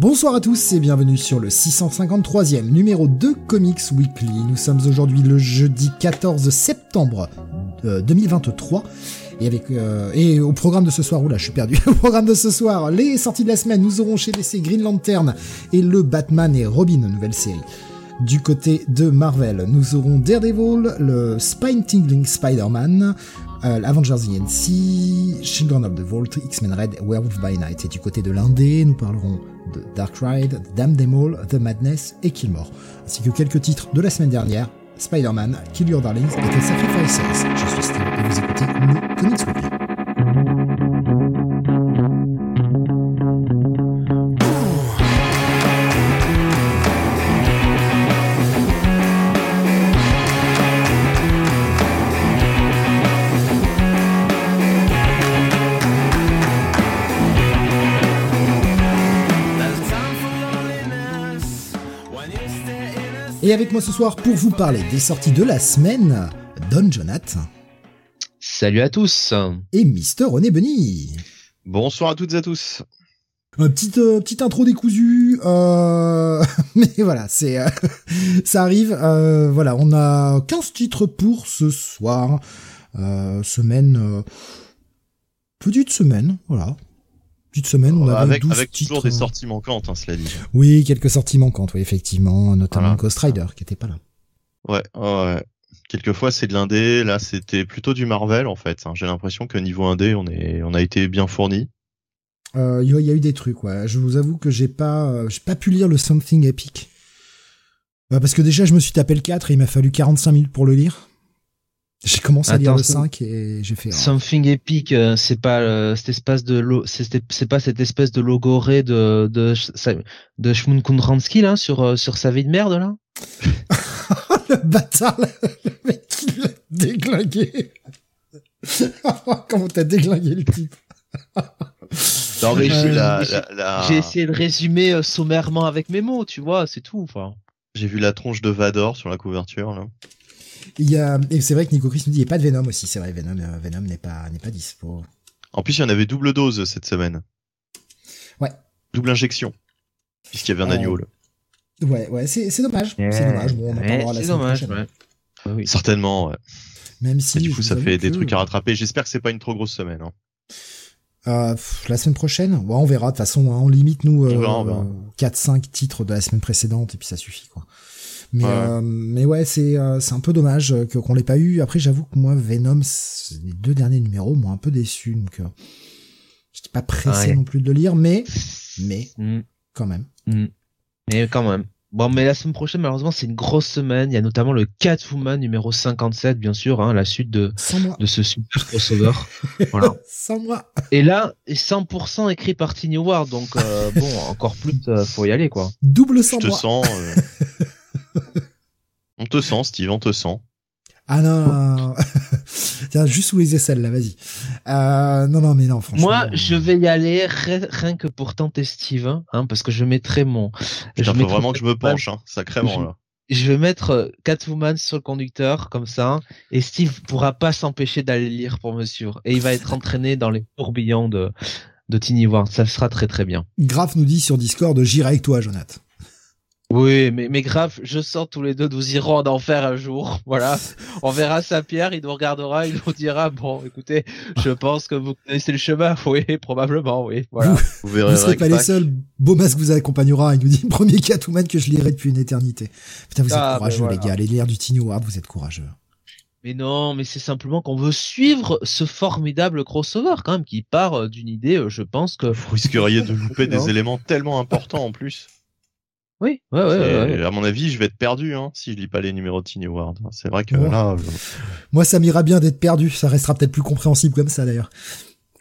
Bonsoir à tous et bienvenue sur le 653e numéro de Comics Weekly. Nous sommes aujourd'hui le jeudi 14 septembre 2023 et avec euh, et au programme de ce soir, oula, je suis perdu. Au programme de ce soir, les sorties de la semaine, nous aurons chez DC Green Lantern et le Batman et Robin nouvelle série. Du côté de Marvel, nous aurons Daredevil, le Spine Tingling Spider-Man, euh, Avengers ENC, Children of the Vault, X-Men Red, Werewolf by Night. Et du côté de l'Indé, nous parlerons de Dark Ride, Them All, The Madness et Killmore, ainsi que quelques titres de la semaine dernière, Spider-Man, Kill Your Darlings et The Sacrifices. Je suis Steve et vous écoutez le Comics Et avec moi ce soir pour vous parler des sorties de la semaine, Don Jonath. Salut à tous. Et Mister René Benny. Bonsoir à toutes et à tous. Petite euh, petite intro décousue, euh... mais voilà, c'est euh, ça arrive. Euh, voilà, on a 15 titres pour ce soir. semaine petite semaine, voilà. Petite semaine, on avec, 12 avec titres. toujours des sorties manquantes, hein, cela dit. Oui, quelques sorties manquantes, oui, effectivement, notamment Voilà. Ghost Rider qui était pas là. Ouais, ouais. Quelquefois c'est de l'indé, là c'était plutôt du Marvel en fait. hein. J'ai l'impression que niveau indé on est, on a été bien fourni. Euh, Il y, a- il y a eu des trucs, ouais. Je vous avoue que j'ai pas, euh, j'ai pas pu lire le Something Epic. Euh, parce que déjà, je me suis tapé le 4 et il m'a fallu 45 minutes pour le lire. J'ai commencé à lire le c'est- 5 et j'ai fait. Something Epic, euh, c'est pas euh, cette espèce de lo- c'est pas cette espèce de logoré de de de Shmun Kunransky là sur euh, sur sa vie de merde là? le bâtard, là, le mec, il l'a déglingué. Comment t'as déglingué le type? Non mais Euh, j'ai la, essayé de résumer euh, sommairement avec mes mots, tu vois, c'est tout. Enfin, j'ai vu la tronche de Vador sur la couverture là. Il y a, et c'est vrai que Nico Chris nous dit, il n'y a pas de Venom aussi. C'est vrai, Venom, euh, Venom n'est pas, n'est pas dispo. En plus il y en avait double dose cette semaine. Ouais. Double injection. Puisqu'il y avait un Euh, agneau là. Ouais, ouais, c'est, c'est dommage. C'est dommage. Bon, on en Ouais, parlera la semaine dommage. prochaine. ouais. Oui. Certainement, ouais. Même si. Et du coup ça fait des trucs à rattraper. J'espère que c'est pas une trop grosse semaine. hein. Euh, pff, la semaine prochaine, ouais, on verra. De toute façon, hein, on limite nous verra. 4-5 titres de la semaine précédente et puis ça suffit quoi. Mais Ouais. euh, mais ouais, c'est euh, c'est un peu dommage que qu'on l'ait pas eu. Après, j'avoue que moi, Venom, les deux derniers numéros m'ont un peu déçu, donc euh, j'étais pas pressé Ouais. non plus de le lire, mais mais Mm, quand même. mm. Mais quand même. Bon, mais la semaine prochaine, malheureusement, c'est une grosse semaine. Il y a notamment le Catwoman numéro 57, bien sûr, hein, la suite de, de ce super crossover. voilà. sans moi. Et là, est 100% écrit par Tiny Ward, donc euh, bon, encore plus, euh, faut y aller, quoi. Double Je sans te moi. sens. euh, on te sent Steve, on te sent. Ah non, non, non. Tiens, juste sous les aisselles là, vas-y. Euh, non, non, mais non, franchement. Moi, je vais y aller ri- rien que pour tenter Steve, hein, parce que je mettrai mon. Il faut mettrai vraiment que je me Catwoman- penche, hein, sacrément là. Je vais mettre euh, Catwoman sur le conducteur, comme ça, et Steve pourra pas s'empêcher d'aller lire pour Monsieur. Et il va être entraîné dans les tourbillons de, de Tiny Ward. Ça sera très très bien. Graf nous dit sur Discord, j'irai avec toi, Jonathan. Oui, mais, mais grave, je sens tous les deux, nous irons en enfer un jour. Voilà. On verra Saint-Pierre, il nous regardera, il nous dira, bon, écoutez, je pense que vous connaissez le chemin. Oui, probablement, oui. Voilà. Vous verrez. Vous serez pas les seuls. Beaumas vous accompagnera. Il nous dit premier Catwoman que je lirai depuis une éternité. Putain, vous êtes Ah, courageux, ben voilà. les gars. Allez lire du Tiny Ward, vous êtes courageux. Mais non, mais c'est simplement qu'on veut suivre ce formidable crossover, quand même, qui part euh, d'une idée, euh, je pense que. Vous risqueriez de louper des éléments tellement importants en plus. Oui, ouais, ouais, Et ouais, ouais. À mon avis, je vais être perdu hein, si je lis pas les numéros de Tiny Ward. C'est vrai que là, je- Moi, ça m'ira bien d'être perdu. Ça restera peut-être plus compréhensible comme ça, d'ailleurs.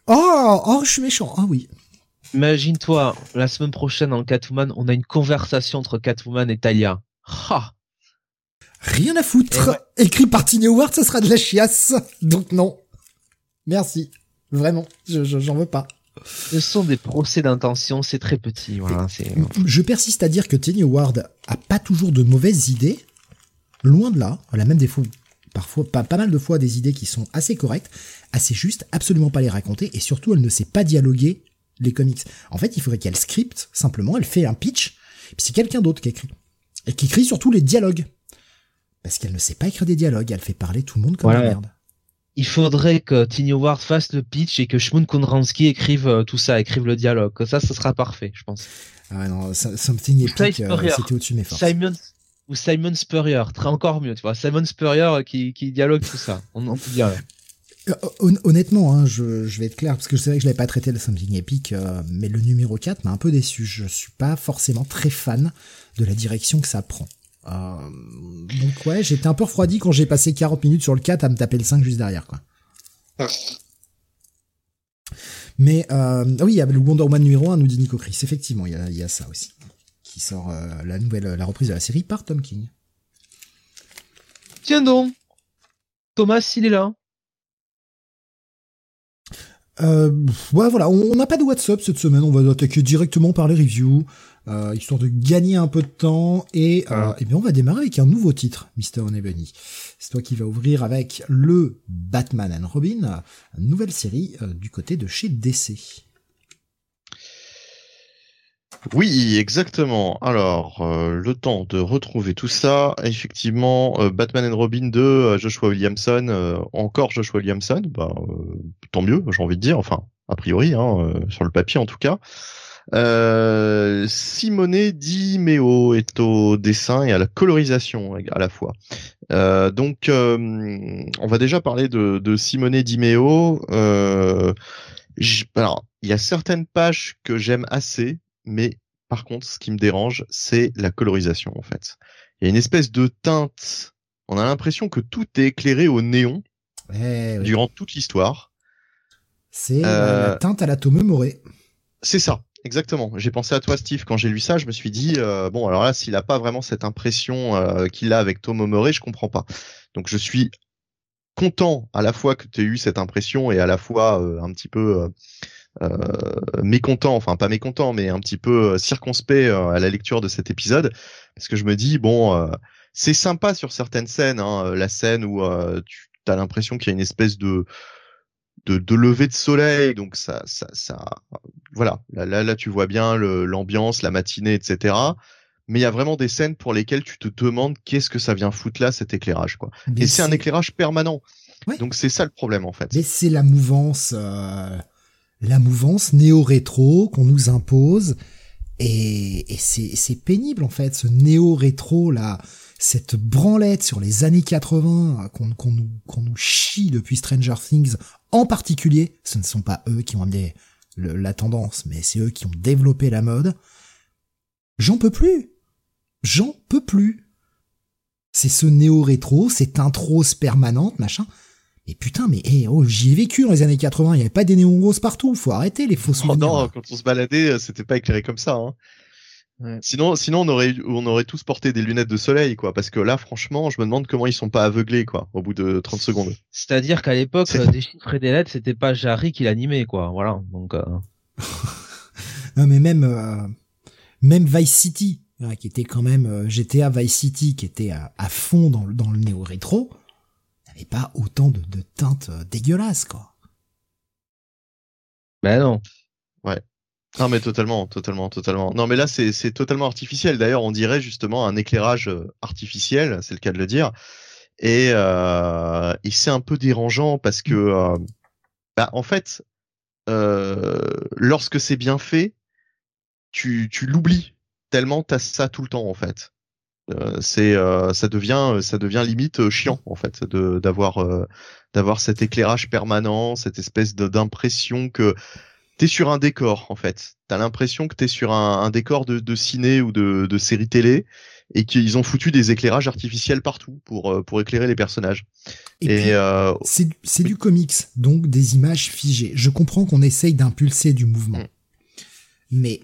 Oh, oh, je suis méchant. Ah oui. Imagine-toi, la semaine prochaine en Catwoman, on a une conversation entre Catwoman et Talia. Ha Rien à foutre. Écrit par Tiny Howard, ça sera de la chiasse. Donc non. Merci. Vraiment, je j'en veux pas. Ce sont des procès d'intention, c'est très petit. Voilà, je persiste à dire que Tiny Howard a pas toujours de mauvaises idées. Loin de là. Elle a même des fois, parfois, pas, pas mal de fois des idées qui sont assez correctes, assez justes, absolument pas les raconter, et surtout elle ne sait pas dialoguer les comics. En fait, il faudrait qu'elle scripte, simplement, elle fait un pitch, puis c'est quelqu'un d'autre qui écrit. Et qui écrit surtout les dialogues. Parce qu'elle ne sait pas écrire des dialogues, elle fait parler tout le monde comme la merde. Il faudrait que Tiny Ward fasse le pitch et que Shmoon Kondransky écrive euh, tout ça, écrive le dialogue. Ça, ce sera parfait, je pense. Ah non, Something Epic, euh, c'était au-dessus de mes forces. Simon, ou Simon Spurrier, très encore mieux, tu vois. Simon Spurrier qui, qui dialogue tout ça. On, on peut dire. Euh, honnêtement, hein, je, vais être clair, parce que c'est vrai que je l'avais pas traité le Something Epic, mais le numéro 4 m'a un peu déçu. Je suis pas forcément très fan de la direction que ça prend. Euh, donc ouais, j'étais un peu refroidi quand j'ai passé 40 minutes sur le 4 à me taper le 5 juste derrière, quoi. Mais euh, ah oui, il y a le Wonder Woman numéro 1, nous dit Nico Chris. Effectivement, il y a, ça aussi. Qui sort euh, la nouvelle, la reprise de la série par Tom King. Tiens donc Thomas, il est là. Euh, ouais, voilà, on n'a pas de WhatsApp cette semaine, on va attaquer directement par les reviews, euh, histoire de gagner un peu de temps, et, euh, et bien on va démarrer avec un nouveau titre, Mr. Onebony. C'est toi qui vas ouvrir avec le Batman and Robin, une nouvelle série euh, du côté de chez DC. Oui, exactement. Alors, euh, le temps de retrouver tout ça. Effectivement, euh, Batman and Robin 2, euh, Joshua Williamson, encore Joshua Williamson, bah, tant mieux, j'ai envie de dire. Enfin, a priori, hein, sur le papier en tout cas. Simone Di Meo est au dessin et à la colorisation à la fois. donc, on va déjà parler de, de Simone Di Meo. alors, il y a certaines pages que j'aime assez, mais par contre, ce qui me dérange, c'est la colorisation en fait. Il y a une espèce de teinte. On a l'impression que tout est éclairé au néon durant toute l'histoire. C'est euh, la teinte à la Tome Moré. C'est ça, exactement. J'ai pensé à toi, Steve, quand j'ai lu ça. Je me suis dit euh, bon, alors là, s'il a pas vraiment cette impression euh, qu'il a avec Tome Moré, je comprends pas. Donc je suis content à la fois que tu aies eu cette impression et à la fois un petit peu euh, mécontent, enfin pas mécontent, mais un petit peu euh, circonspect euh, à la lecture de cet épisode, parce que je me dis bon, c'est sympa sur certaines scènes, hein, la scène où tu as l'impression qu'il y a une espèce de de, de lever de soleil, donc ça, ça, ça, voilà, là, là, là tu vois bien l'ambiance, la matinée, etc. Mais il y a vraiment des scènes pour lesquelles tu te demandes qu'est-ce que ça vient foutre là, cet éclairage, quoi. Et c'est un éclairage permanent. Donc c'est ça le problème en fait. Mais c'est la mouvance. Euh la mouvance néo-rétro qu'on nous impose. Et, et c'est pénible en fait, ce néo-rétro là, cette branlette sur les années 80 qu'on qu'on nous, qu'on nous chie depuis Stranger Things en particulier. Ce ne sont pas eux qui ont amené la tendance, mais c'est eux qui ont développé la mode. J'en peux plus. J'en peux plus. C'est ce néo-rétro, cette intro permanente, machin. Et putain, mais hey, oh, j'y ai vécu dans les années 80, il n'y avait pas des néons roses partout, faut arrêter les fausses oh non, quand on se baladait, euh, c'était pas éclairé comme ça. Hein. Sinon, sinon on aurait, on aurait tous porté des lunettes de soleil, quoi. Parce que là, franchement, je me demande comment ils sont pas aveuglés, quoi, au bout de 30 secondes. C'est-à-dire qu'à l'époque, euh, des chiffres et des lettres, c'était pas Jarry qui l'animait, quoi. Voilà. Donc. Euh... non, mais même, euh, même Vice City, qui était quand même GTA Vice City, qui était à, à fond dans, dans le néo rétro et pas autant de, de teintes euh, dégueulasses, quoi. Ben non. Ouais. Non mais totalement, totalement, totalement. Non mais là c'est totalement artificiel. D'ailleurs on dirait justement un éclairage euh, artificiel, c'est le cas de le dire. Et, euh, et c'est un peu dérangeant parce que euh, bah, en fait euh, lorsque c'est bien fait, tu tu l'oublies tellement t'as ça tout le temps en fait. Euh, c'est ça devient ça devient limite chiant en fait de d'avoir d'avoir cet éclairage permanent, cette espèce d'impression que t'es sur un décor en fait. T'as l'impression que t'es sur un, un décor de, de, ciné ou de, de série télé et qu'ils ont foutu des éclairages artificiels partout pour pour éclairer les personnages. Et, euh, c'est c'est du comics, donc des images figées. Je comprends qu'on essaye d'impulser du mouvement. Mm. Mais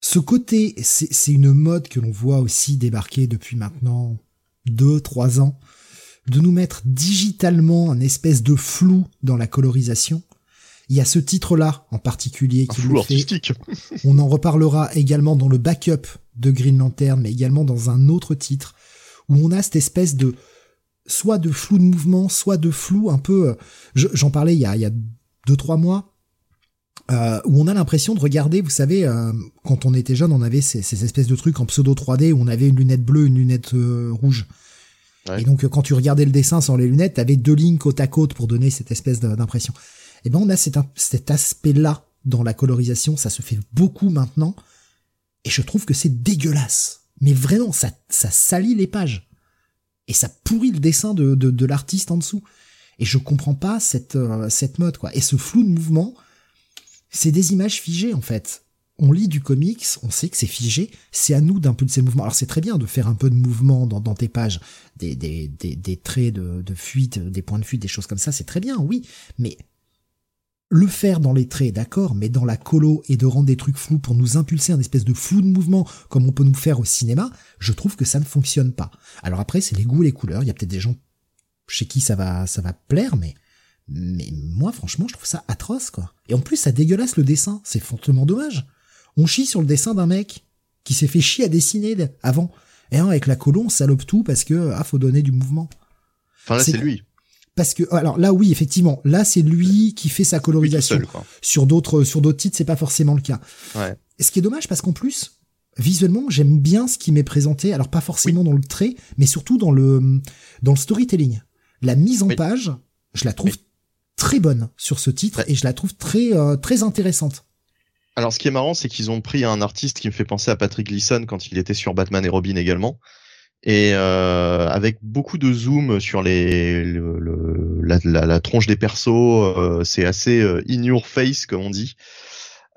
ce côté, c'est une mode que l'on voit aussi débarquer depuis maintenant deux, trois ans, de nous mettre digitalement un espèce de flou dans la colorisation. Il y a ce titre-là en particulier qui flou artistique. On en reparlera également dans le backup de Green Lantern, mais également dans un autre titre où on a cette espèce de soit de flou de mouvement, soit de flou un peu. Euh, j'en parlais il y a, il y a deux trois mois euh, où on a l'impression de regarder, vous savez, euh, quand on était jeune, on avait ces, ces, espèces de trucs en pseudo 3D où on avait une lunette bleue, une lunette euh, rouge. Et donc quand tu regardais le dessin sans les lunettes, t'avais deux lignes côte à côte pour donner cette espèce d'impression. Eh ben on a cet, aspect-là dans la colorisation, ça se fait beaucoup maintenant, et je trouve que c'est dégueulasse. Mais vraiment, ça, ça salit les pages. Et ça pourrit le dessin de, de, l'artiste en dessous. Et je comprends pas cette, cette mode, quoi. Et ce flou de mouvement, c'est des images figées en fait. On lit du comics, on sait que c'est figé, c'est à nous d'impulser le mouvement. Alors c'est très bien de faire un peu de mouvement dans, tes pages, des, des, des, des traits de, de fuite, des points de fuite, des choses comme ça, c'est très bien, oui, mais le faire dans les traits, d'accord, mais dans la colo et de rendre des trucs flous pour nous impulser un espèce de flou de mouvement comme on peut nous faire au cinéma, je trouve que ça ne fonctionne pas. Alors après, c'est les goûts et les couleurs, il y a peut-être des gens chez qui ça va, ça va plaire, mais mais moi, franchement, je trouve ça atroce, quoi. Et en plus, ça dégueulasse le dessin. C'est fortement dommage. On chie sur le dessin d'un mec qui s'est fait chier à dessiner avant. Et avec la colon, on salope tout parce que, ah, faut donner du mouvement. Enfin, là, c'est lui. Parce que, alors là, oui, effectivement, là, c'est lui qui fait sa colorisation. sur d'autres, sur d'autres titres, c'est pas forcément le cas. Ouais. Ce qui est dommage parce qu'en plus, visuellement, j'aime bien ce qui m'est présenté. Alors pas forcément dans le trait, mais surtout dans le, dans le storytelling. La mise en page, je la trouve très bonne sur ce titre et je la trouve très euh, très intéressante. Alors ce qui est marrant, c'est qu'ils ont pris un artiste qui me fait penser à Patrick Gleason quand il était sur Batman et Robin également, et euh, avec beaucoup de zoom sur les le, la, la, tronche des persos, euh, c'est assez in your face comme on dit.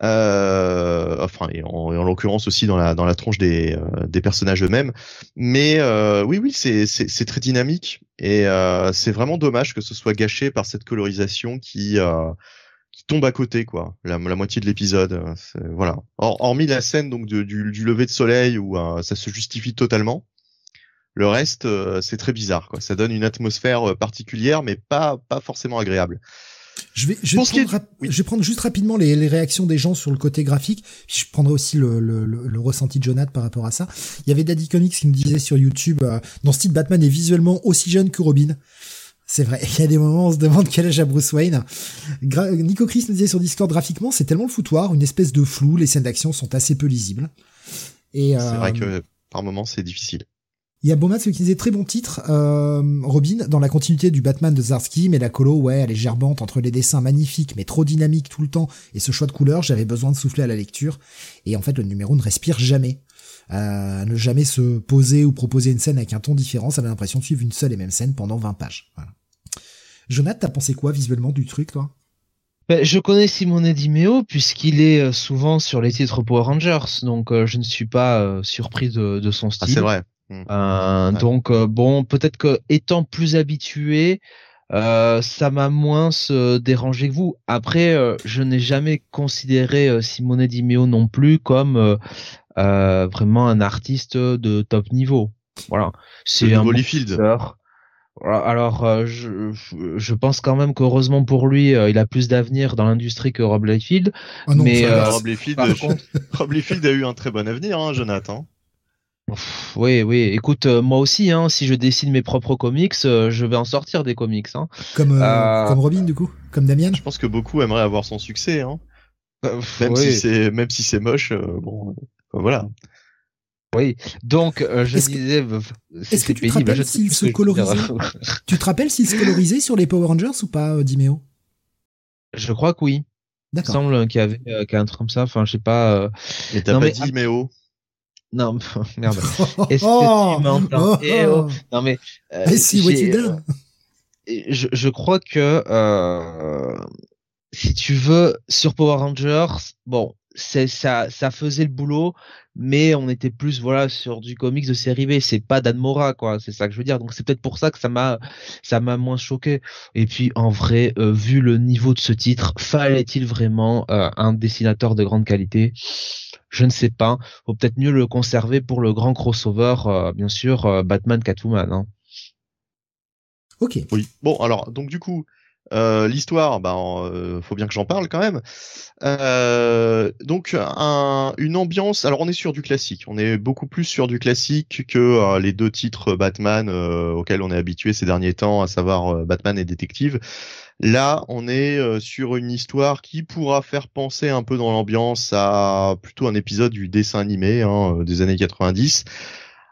Euh, enfin, et en, en l'occurrence aussi dans la dans la tronche des euh, des personnages eux-mêmes. Mais euh, oui, oui, c'est c'est très dynamique et c'est vraiment dommage que ce soit gâché par cette colorisation qui qui tombe à côté quoi la, la moitié de l'épisode voilà hormis la scène donc du, du, lever de soleil où ça se justifie totalement le reste c'est très bizarre quoi ça donne une atmosphère particulière mais pas pas forcément agréable je vais, je vais, prendre, je vais prendre juste rapidement les, les, réactions des gens sur le côté graphique. je prendrai aussi le, le, le, ressenti de Jonathan par rapport à ça. Il y avait Daddy Comics qui me disait sur YouTube, euh, dans ce titre, Batman est visuellement aussi jeune que Robin. C'est vrai. Il y a des moments où on se demande quel âge a Bruce Wayne. Nico Chris nous disait sur Discord, graphiquement, c'est tellement le foutoir, une espèce de flou. Les scènes d'action sont assez peu lisibles. Et c'est vrai euh, que par moments c'est difficile. Il y a Beaumat qui disait très bon titre, euh, Robin, dans la continuité du Batman de Zarsky, mais la colo, ouais, elle est gerbante entre les dessins magnifiques, mais trop dynamiques tout le temps, et ce choix de couleurs, j'avais besoin de souffler à la lecture, et en fait, le numéro ne respire jamais. Euh, ne jamais se poser ou proposer une scène avec un ton différent, ça avait l'impression de suivre une seule et même scène pendant 20 pages. Voilà. Jonathan, t'as pensé quoi visuellement du truc, toi? Ben, je connais Simone Dimeo puisqu'il est euh, souvent sur les titres Power Rangers, donc euh, je ne suis pas surpris de, de son ah, style. c'est vrai. Mmh. Euh, donc euh, bon, peut-être que étant plus habitué, euh, ça m'a moins dérangé que vous. Après, je n'ai jamais considéré Simone Di Meo non plus comme vraiment un artiste de top niveau. Voilà, c'est un Liefeld. Alors, je, je, pense quand même qu'heureusement pour lui, il a plus d'avenir dans l'industrie que Rob Liefeld. Ah mais Rob, Liefeld, Rob Liefeld a eu un très bon avenir, hein, Jonathan oui, oui. Écoute, euh, moi aussi, hein, si je dessine mes propres comics, euh, je vais en sortir des comics. Hein. Comme, euh, comme Robin, du coup? Comme Damien? Je pense que beaucoup aimeraient avoir son succès. Hein. même, si c'est, même si c'est moche, bon, voilà. Oui, donc je disais, est-ce que tu te rappelles s'il se colorisait? Tu te rappelles s'il se colorisait sur les Power Rangers ou pas, Dimeo? Je crois que oui. D'accord. Il semble qu'il y avait qu'un truc comme ça. Enfin, je sais pas. Et t'as pas dit Dimeo? Non, merde. Est-ce que tu m'entends eh oh. Non mais. Euh, what you je, je crois que euh, si tu veux sur Power Rangers, bon, c'est ça ça faisait le boulot mais on était plus voilà sur du comics de série B c'est pas Dan Mora quoi c'est ça que je veux dire donc c'est peut-être pour ça que ça m'a ça m'a moins choqué et puis en vrai euh, vu le niveau de ce titre fallait-il vraiment euh, un dessinateur de grande qualité? Je ne sais pas faut peut-être mieux le conserver pour le grand crossover euh, bien sûr Batman Catwoman hein. Ok. Oui. Bon, alors, donc du coup, euh, l'histoire, bah, euh, faut bien que j'en parle quand même. Euh, donc un, une ambiance. Alors on est sur du classique. On est beaucoup plus sur du classique que euh, les deux titres Batman auxquels on est habitué ces derniers temps, à savoir Batman et Détective. Là, on est sur une histoire qui pourra faire penser un peu dans l'ambiance à plutôt un épisode du dessin animé hein, des années 90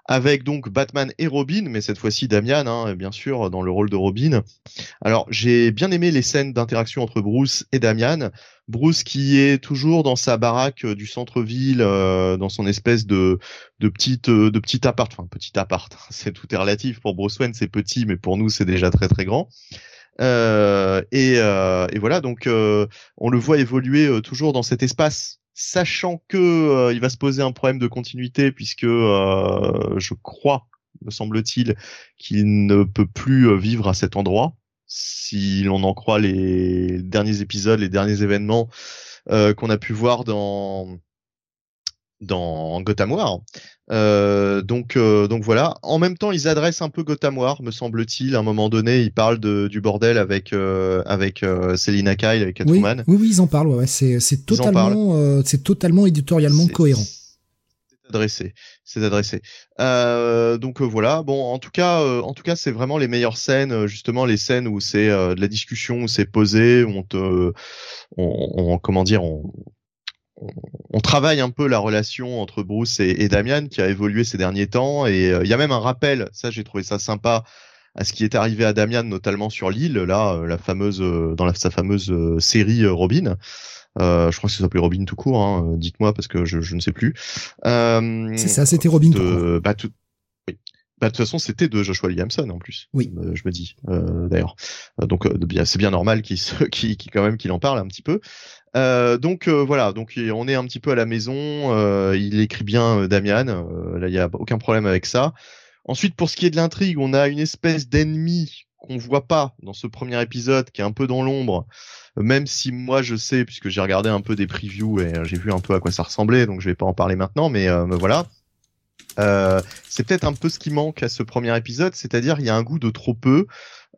avec donc Batman et Robin, mais cette fois-ci Damian, hein, bien sûr, dans le rôle de Robin. Alors j'ai bien aimé les scènes d'interaction entre Bruce et Damian. Bruce qui est toujours dans sa baraque euh, du centre-ville, euh, dans son espèce de petite euh, de petit appart, enfin petit appart, c'est tout est relatif. Pour Bruce Wayne c'est petit, mais pour nous c'est déjà très très grand. Et, voilà, donc on le voit évoluer toujours dans cet espace sachant que euh, il va se poser un problème de continuité puisque euh, je crois, me semble-t-il, qu'il ne peut plus euh, vivre à cet endroit. Si l'on en croit les derniers épisodes, les derniers événements qu'on a pu voir dans dans Gotham War. Euh, donc, euh, donc voilà. En même temps, ils adressent un peu Gotham War, me semble-t-il. À un moment donné, ils parlent de, du bordel avec euh, avec euh, Selina Kyle, avec Catwoman. Oui, oui, ils en parlent. Ouais, c'est c'est totalement c'est totalement éditorialement cohérent. C'est adressé, c'est adressé. donc voilà. Bon, en tout cas, en tout cas, c'est vraiment les meilleures scènes, justement les scènes où c'est de la discussion, où c'est posé, où on te, on, on comment dire, on on travaille un peu la relation entre Bruce et, Damian qui a évolué ces derniers temps et euh, il y a même un rappel, ça j'ai trouvé ça sympa à ce qui est arrivé à Damian notamment sur l'île là euh, la fameuse euh, dans sa fameuse série Robin. je crois que ça s'appelait Robin tout court, hein, dites-moi parce que je, ne sais plus. c'est ça, c'était Robin tout court. Bah, tout, bah, de toute façon, c'était de Joshua Williamson en plus. Oui. je me dis d'ailleurs. donc, c'est bien normal qu'il, qu'il, quand même qu'il en parle un petit peu. Euh, donc euh, voilà, donc on est un petit peu à la maison. Euh, il écrit bien Damian. là, il y a aucun problème avec ça. Ensuite, pour ce qui est de l'intrigue, on a une espèce d'ennemi qu'on voit pas dans ce premier épisode, qui est un peu dans l'ombre. Même si moi je sais, puisque j'ai regardé un peu des previews et j'ai vu un peu à quoi ça ressemblait, donc je vais pas en parler maintenant, mais, mais voilà. c'est peut-être un peu ce qui manque à ce premier épisode, c'est-à-dire il y a un goût de trop peu.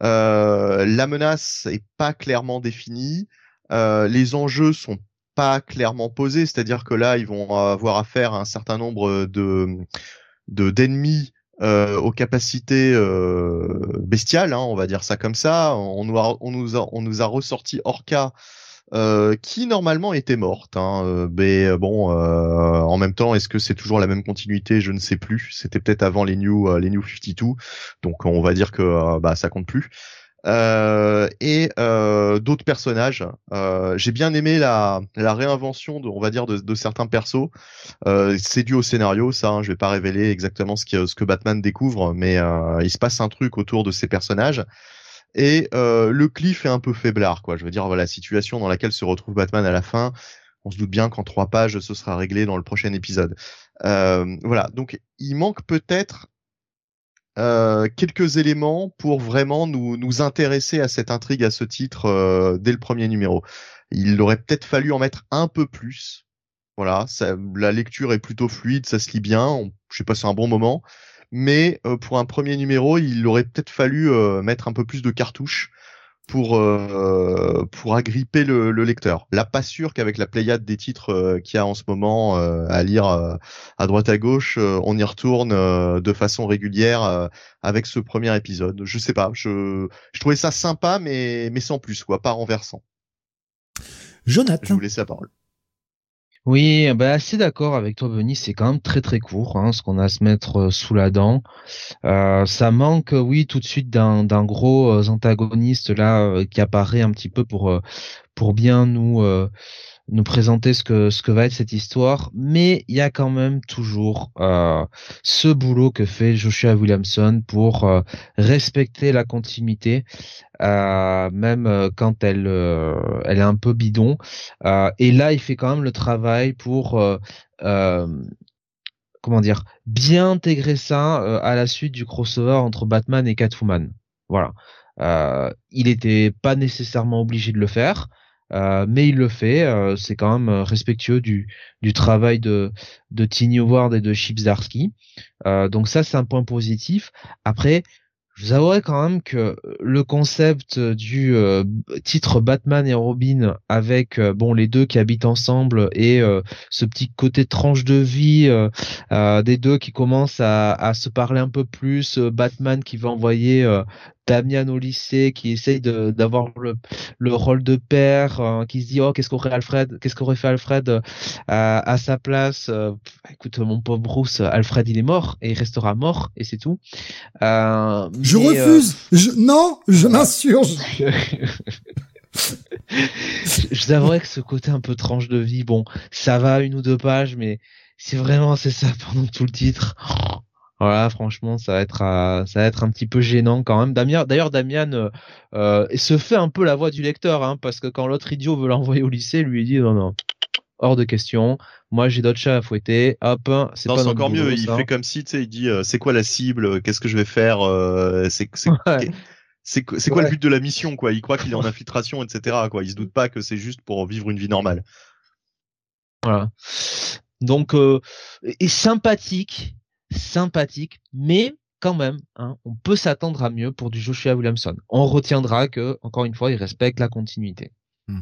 la menace est pas clairement définie. Euh, les enjeux sont pas clairement posés, c'est-à-dire que là, ils vont avoir affaire à un certain nombre de d'ennemis euh, aux capacités euh, bestiales, hein, on va dire ça comme ça. On nous a, ressorti Orca, qui normalement était morte. Hein, mais bon, en même temps, est-ce que c'est toujours la même continuité? Je ne sais plus. C'était peut-être avant les New, les New 52, donc on va dire que bah ça compte plus. Euh, et euh, d'autres personnages. Euh, j'ai bien aimé la, la réinvention, de, on va dire, de, de certains persos. Euh, c'est dû au scénario, ça. Hein, je vais pas révéler exactement ce, qui, ce que Batman découvre, mais euh, il se passe un truc autour de ces personnages. Et le cliff est un peu faiblard, quoi. Je veux dire, voilà, la situation dans laquelle se retrouve Batman à la fin. On se doute bien qu'en trois pages, ce sera réglé dans le prochain épisode. voilà, donc il manque peut-être euh, quelques éléments pour vraiment nous, intéresser à cette intrigue, à ce titre, euh, dès le premier numéro. Il aurait peut-être fallu en mettre un peu plus. Voilà, ça, la lecture est plutôt fluide, ça se lit bien. je sais pas, un bon moment. Mais euh, pour un premier numéro, il aurait peut-être fallu mettre un peu plus de cartouches pour euh, pour agripper le, le, lecteur. Là, pas sûr qu'avec la pléiade des titres euh, qu'il y a en ce moment euh, à lire euh, à droite à gauche, on y retourne de façon régulière avec ce premier épisode. Je sais pas, je je trouvais ça sympa, mais mais sans plus quoi, pas renversant. Jonathan. Je vous laisse la parole. Oui, bah assez d'accord avec toi, Benny. C'est quand même très très court, hein, ce qu'on a à se mettre euh, sous la dent. Euh, ça manque, oui, tout de suite d'un gros euh, antagoniste là qui apparaît un petit peu pour pour bien nous nous présenter ce que ce que va être cette histoire, mais il y a quand même toujours euh, ce boulot que fait Joshua Williamson pour euh, respecter la continuité, euh, même quand elle elle est un peu bidon. et là, il fait quand même le travail pour comment dire bien intégrer ça à la suite du crossover entre Batman et Catwoman. Voilà. il était pas nécessairement obligé de le faire. Euh, mais il le fait. Euh, c'est quand même euh, respectueux du, du travail de, de Tiny Howard et de Chips Darsky. donc ça, c'est un point positif. Après, je vous avouerai quand même que le concept du titre Batman et Robin avec bon les deux qui habitent ensemble et ce petit côté tranche de vie des deux qui commencent à, à, se parler un peu plus, Batman qui va envoyer Damian au lycée qui essaye d'avoir le, le, rôle de père, euh, qui se dit oh qu'est-ce qu'aurait Alfred, qu'est-ce qu'aurait fait Alfred euh, à, sa place. Euh, écoute mon pauvre Bruce, Alfred il est mort et il restera mort et c'est tout. je refuse. Je, non, je m'insurge. je vous avouerai que ce côté un peu tranche de vie, bon, ça va une ou deux pages, mais c'est vraiment c'est ça pendant tout le titre. Voilà, franchement, ça va être euh, ça va être un petit peu gênant quand même. Damien, d'ailleurs, Damien euh, euh, se fait un peu la voix du lecteur, hein, parce que quand l'autre idiot veut l'envoyer au lycée, lui il dit non non, hors de question. Moi, j'ai d'autres chats à fouetter. Hop, c'est pas encore mieux. il fait comme si, tu sais, il dit c'est quoi la cible, qu'est-ce que je vais faire, c'est c'est c'est quoi le but de la mission, quoi? Il croit qu'il est en infiltration, etc. Quoi. Il se doute pas que c'est juste pour vivre une vie normale. Voilà. Donc, euh, et sympathique, sympathique, mais quand même, hein, on peut s'attendre à mieux pour du Joshua Williamson. On retiendra que, encore une fois, il respecte la continuité. Hmm.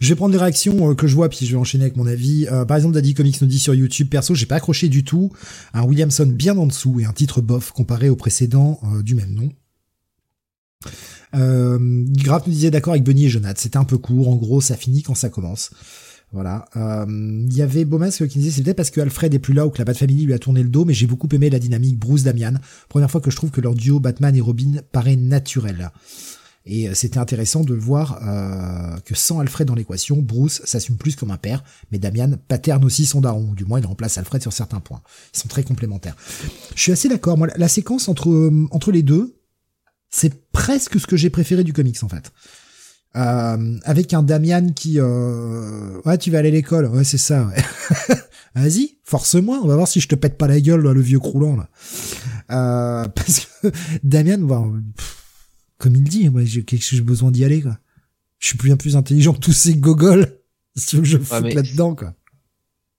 Je vais prendre les réactions euh, que je vois, puis je vais enchaîner avec mon avis. Euh, par exemple, Daddy Comics nous dit sur YouTube, perso, j'ai pas accroché du tout. Un Williamson bien en dessous et un titre bof comparé au précédent euh, du même nom. Euh, Graf nous disait d'accord avec Bunny et Jonathan, c'était un peu court, en gros ça finit quand ça commence. Voilà. Euh, il y avait Bomas qui disait c'est peut-être parce que Alfred est plus là ou que la Bat Family lui a tourné le dos, mais j'ai beaucoup aimé la dynamique Bruce Damian. Première fois que je trouve que leur duo Batman et Robin paraît naturel. Et euh, c'était intéressant de le voir euh, que sans Alfred dans l'équation, Bruce s'assume plus comme un père, mais Damian paterne aussi son daron, du moins il remplace Alfred sur certains points. Ils sont très complémentaires. Je suis assez d'accord. Moi, la séquence entre entre les deux, c'est presque ce que j'ai préféré du comics en fait. Euh, avec un Damian qui euh... ouais tu vas aller à l'école. Ouais c'est ça ouais. vas-y force-moi. On va voir si je te pète pas la gueule le vieux croulant là. Euh, parce que Damian comme il dit moi j'ai j'ai besoin d'y aller quoi. Je suis bien plus intelligent que tous ces gogoles. Si je ouais, là dedans quoi.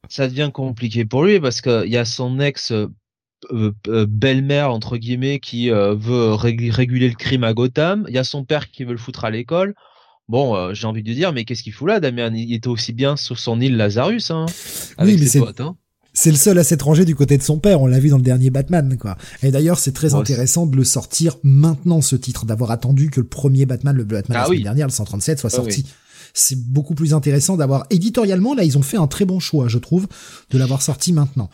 ça devient compliqué pour lui parce que il y a son ex euh, euh, belle-mère entre guillemets qui veut réguler le crime à Gotham, il y a son père qui veut le foutre à l'école. Bon, euh, j'ai envie de dire, mais qu'est-ce qu'il fout là, Damien? Il était aussi bien sur son île Lazarus, hein, avec ses potes. Hein. C'est le seul à s'être rangé du côté de son père, on l'a vu dans le dernier Batman, quoi. Et d'ailleurs, c'est très intéressant de le sortir maintenant, ce titre, d'avoir attendu que le premier Batman, le Batman ah la semaine dernière, le 137, soit ah sorti. C'est beaucoup plus intéressant d'avoir, éditorialement, là, ils ont fait un très bon choix, je trouve, de l'avoir sorti maintenant.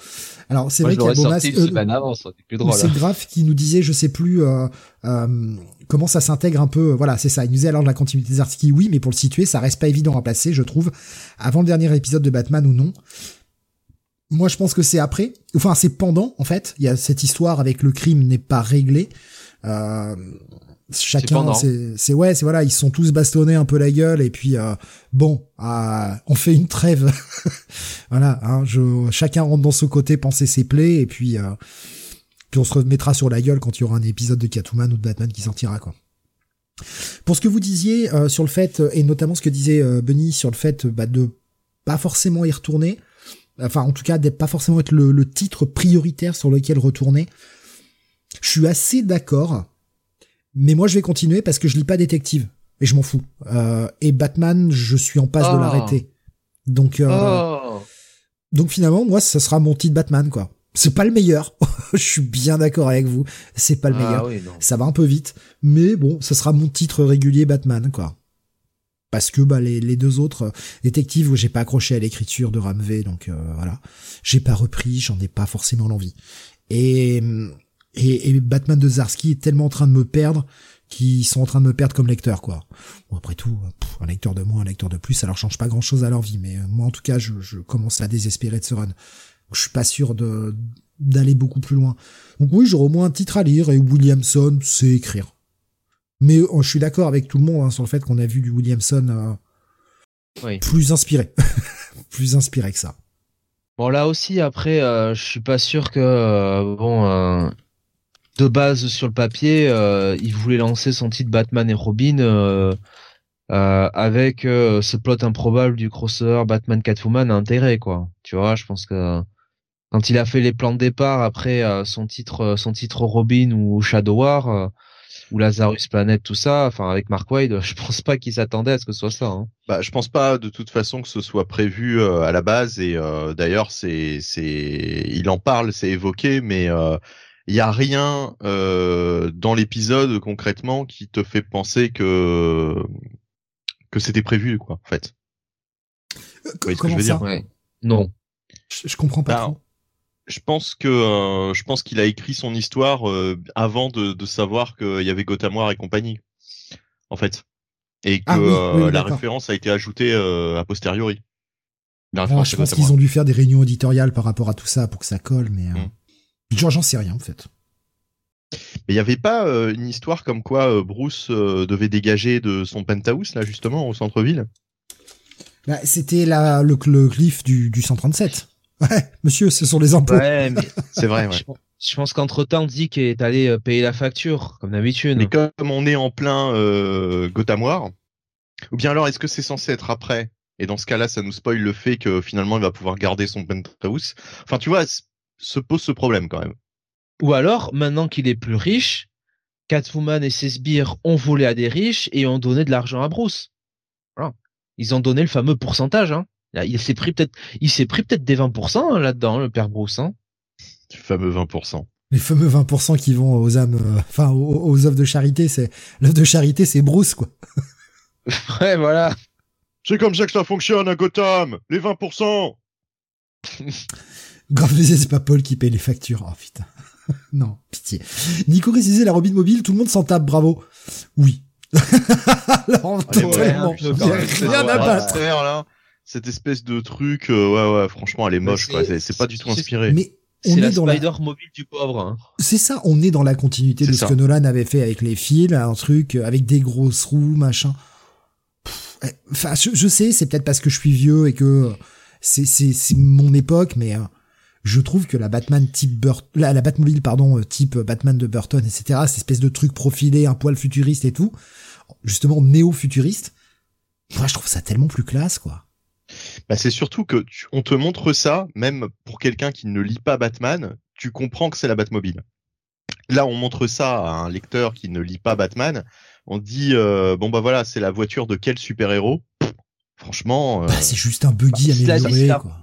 Alors, c'est vrai qu'il y a Bomas, euh, c'est grave qui nous disait, je sais plus, euh, euh, comment ça s'intègre un peu. Voilà, c'est ça. Il nous disait alors de la continuité des articles, oui, mais pour le situer, ça reste pas évident à placer, je trouve, avant le dernier épisode de Batman ou non. Moi, je pense que c'est après. Enfin, c'est pendant, en fait. Il y a cette histoire avec le crime n'est pas réglé. Euh, chacun, c'est ouais, c'est voilà, ils sont tous bastonnés un peu la gueule et puis euh, bon, euh, on fait une trêve. voilà, hein, je, chacun rentre dans ce côté, penser ses plaies et puis euh, puis on se remettra sur la gueule quand il y aura un épisode de Catwoman ou de Batman qui sortira quoi. Pour ce que vous disiez euh, sur le fait, et notamment ce que disait euh, Benny sur le fait bah, de pas forcément y retourner, enfin en tout cas d'être pas forcément être le, le, titre prioritaire sur lequel retourner, je suis assez d'accord, mais moi je vais continuer parce que je lis pas détective, et je m'en fous. Euh, et Batman, je suis en passe de oh. l'arrêter. Donc, oh. donc finalement, moi, ça sera mon titre Batman, quoi. C'est pas le meilleur. je suis bien d'accord avec vous. C'est pas le ah meilleur. ça va un peu vite. Mais bon, ça sera mon titre régulier Batman, quoi. Parce que bah, les, les deux autres euh, détectives où j'ai pas accroché à l'écriture de Ramvé, donc euh, voilà. J'ai pas repris, j'en ai pas forcément l'envie. Et, et, et, Batman de Zarski est tellement en train de me perdre qu'ils sont en train de me perdre comme lecteur, quoi. Bon, après tout, un lecteur de moins, un lecteur de plus, ça leur change pas grand chose à leur vie. Mais euh, moi, en tout cas, je, je commence à désespérer de ce run. Je suis pas sûr de d'aller beaucoup plus loin. Donc oui, j'aurai au moins un titre à lire et Williamson, c'est écrire. Mais oh, je suis d'accord avec tout le monde hein, sur le fait qu'on a vu du Williamson euh, Oui. plus inspiré, plus inspiré que ça. Bon là aussi après euh, je suis pas sûr que euh, bon euh, de base sur le papier euh, il voulait lancer son titre Batman et Robin euh, euh, avec euh, ce plot improbable du crossover Batman Catwoman intégré quoi. Tu vois, je pense que quand il a fait les plans de départ après son titre son titre Robin ou Shadow War ou Lazarus Planet tout ça, enfin avec Mark Wade, je pense pas qu'il s'attendait à ce que ce soit ça. Hein. Bah, je pense pas de toute façon que ce soit prévu euh, à la base et d'ailleurs c'est c'est il en parle, c'est évoqué, mais il y a rien euh, dans l'épisode concrètement qui te fait penser que que c'était prévu quoi en fait. Euh, voyez ce que comment je veux ça? Dire Ouais. Non. je, je comprends pas Bah, trop. Je pense que euh, je pense qu'il a écrit son histoire euh, avant de, de savoir qu'il y avait Gotham War et compagnie en fait et que Ah oui, oui, euh, oui, la référence a été ajoutée euh, a posteriori. La Bon, référence je pense qu'ils ont dû faire des réunions éditoriales par rapport à tout ça pour que ça colle, mais euh, Mm. Genre j'en sais rien en fait. Mais il n'y avait pas euh, une histoire comme quoi euh, Bruce euh, devait dégager de son penthouse là justement au centre-ville? Bah, c'était le, le cliff du, du 137. Ouais, monsieur, ce sont les impôts. Ouais, mais C'est vrai. Ouais. je, pense qu'entre temps Dick est allé euh, payer la facture comme d'habitude. Mais comme on est en plein euh, Gotham War, ou bien alors est-ce que c'est censé être après? Et dans ce cas-là, ça nous spoil le fait que finalement il va pouvoir garder son penthouse. Enfin, tu vois, se pose ce problème quand même. Ou alors, maintenant qu'il est plus riche, Catwoman et ses sbires ont volé à des riches et ont donné de l'argent à Bruce. Voilà. Ils ont donné le fameux pourcentage. Hein. Là, Il s'est pris peut-être, il s'est pris peut-être des 20% hein, là-dedans, le père Bruce. Hein. Du fameux 20%. Les fameux 20% qui vont aux âmes, euh, enfin aux, aux œuvres de charité, c'est l'œuvre de charité, c'est Bruce quoi. ouais, voilà. C'est comme ça que ça fonctionne à Gotham Les 20% Grave plaisir, c'est pas Paul qui paye les factures. Oh putain. non, pitié. Nico précisait la Robin mobile, tout le monde s'en tape, bravo. Oui. Alors, ouais, totalement. Il y quand a rien à battre. Là, cette espèce de truc, euh, ouais, ouais, franchement, elle est moche, c'est- quoi. C'est pas du tout inspiré. Mais on C'est est la dans la, Spider mobile du pauvre. Hein. c'est ça, on est dans la continuité de ce que Nolan avait fait avec les fils, un truc euh, avec des grosses roues, machin. Pff, eh, Enfin, je, je sais, c'est peut-être parce que je suis vieux et que euh, c'est c'est c'est mon époque, mais euh, je trouve que la Batman type Burt, la, la Batmobile pardon euh, type Batman de Burton, etc. Cette espèce de truc profilé, un poil futuriste et tout, justement néo-futuriste. Moi, je trouve ça tellement plus classe, quoi. Bah, c'est surtout que tu- on te montre ça, même pour quelqu'un qui ne lit pas Batman, tu comprends que c'est la Batmobile. Là, on montre ça à un lecteur qui ne lit pas Batman. On dit euh, bon bah voilà, c'est la voiture de quel super héros Franchement, euh, Bah, c'est juste un buggy bah, amélioré, la- quoi.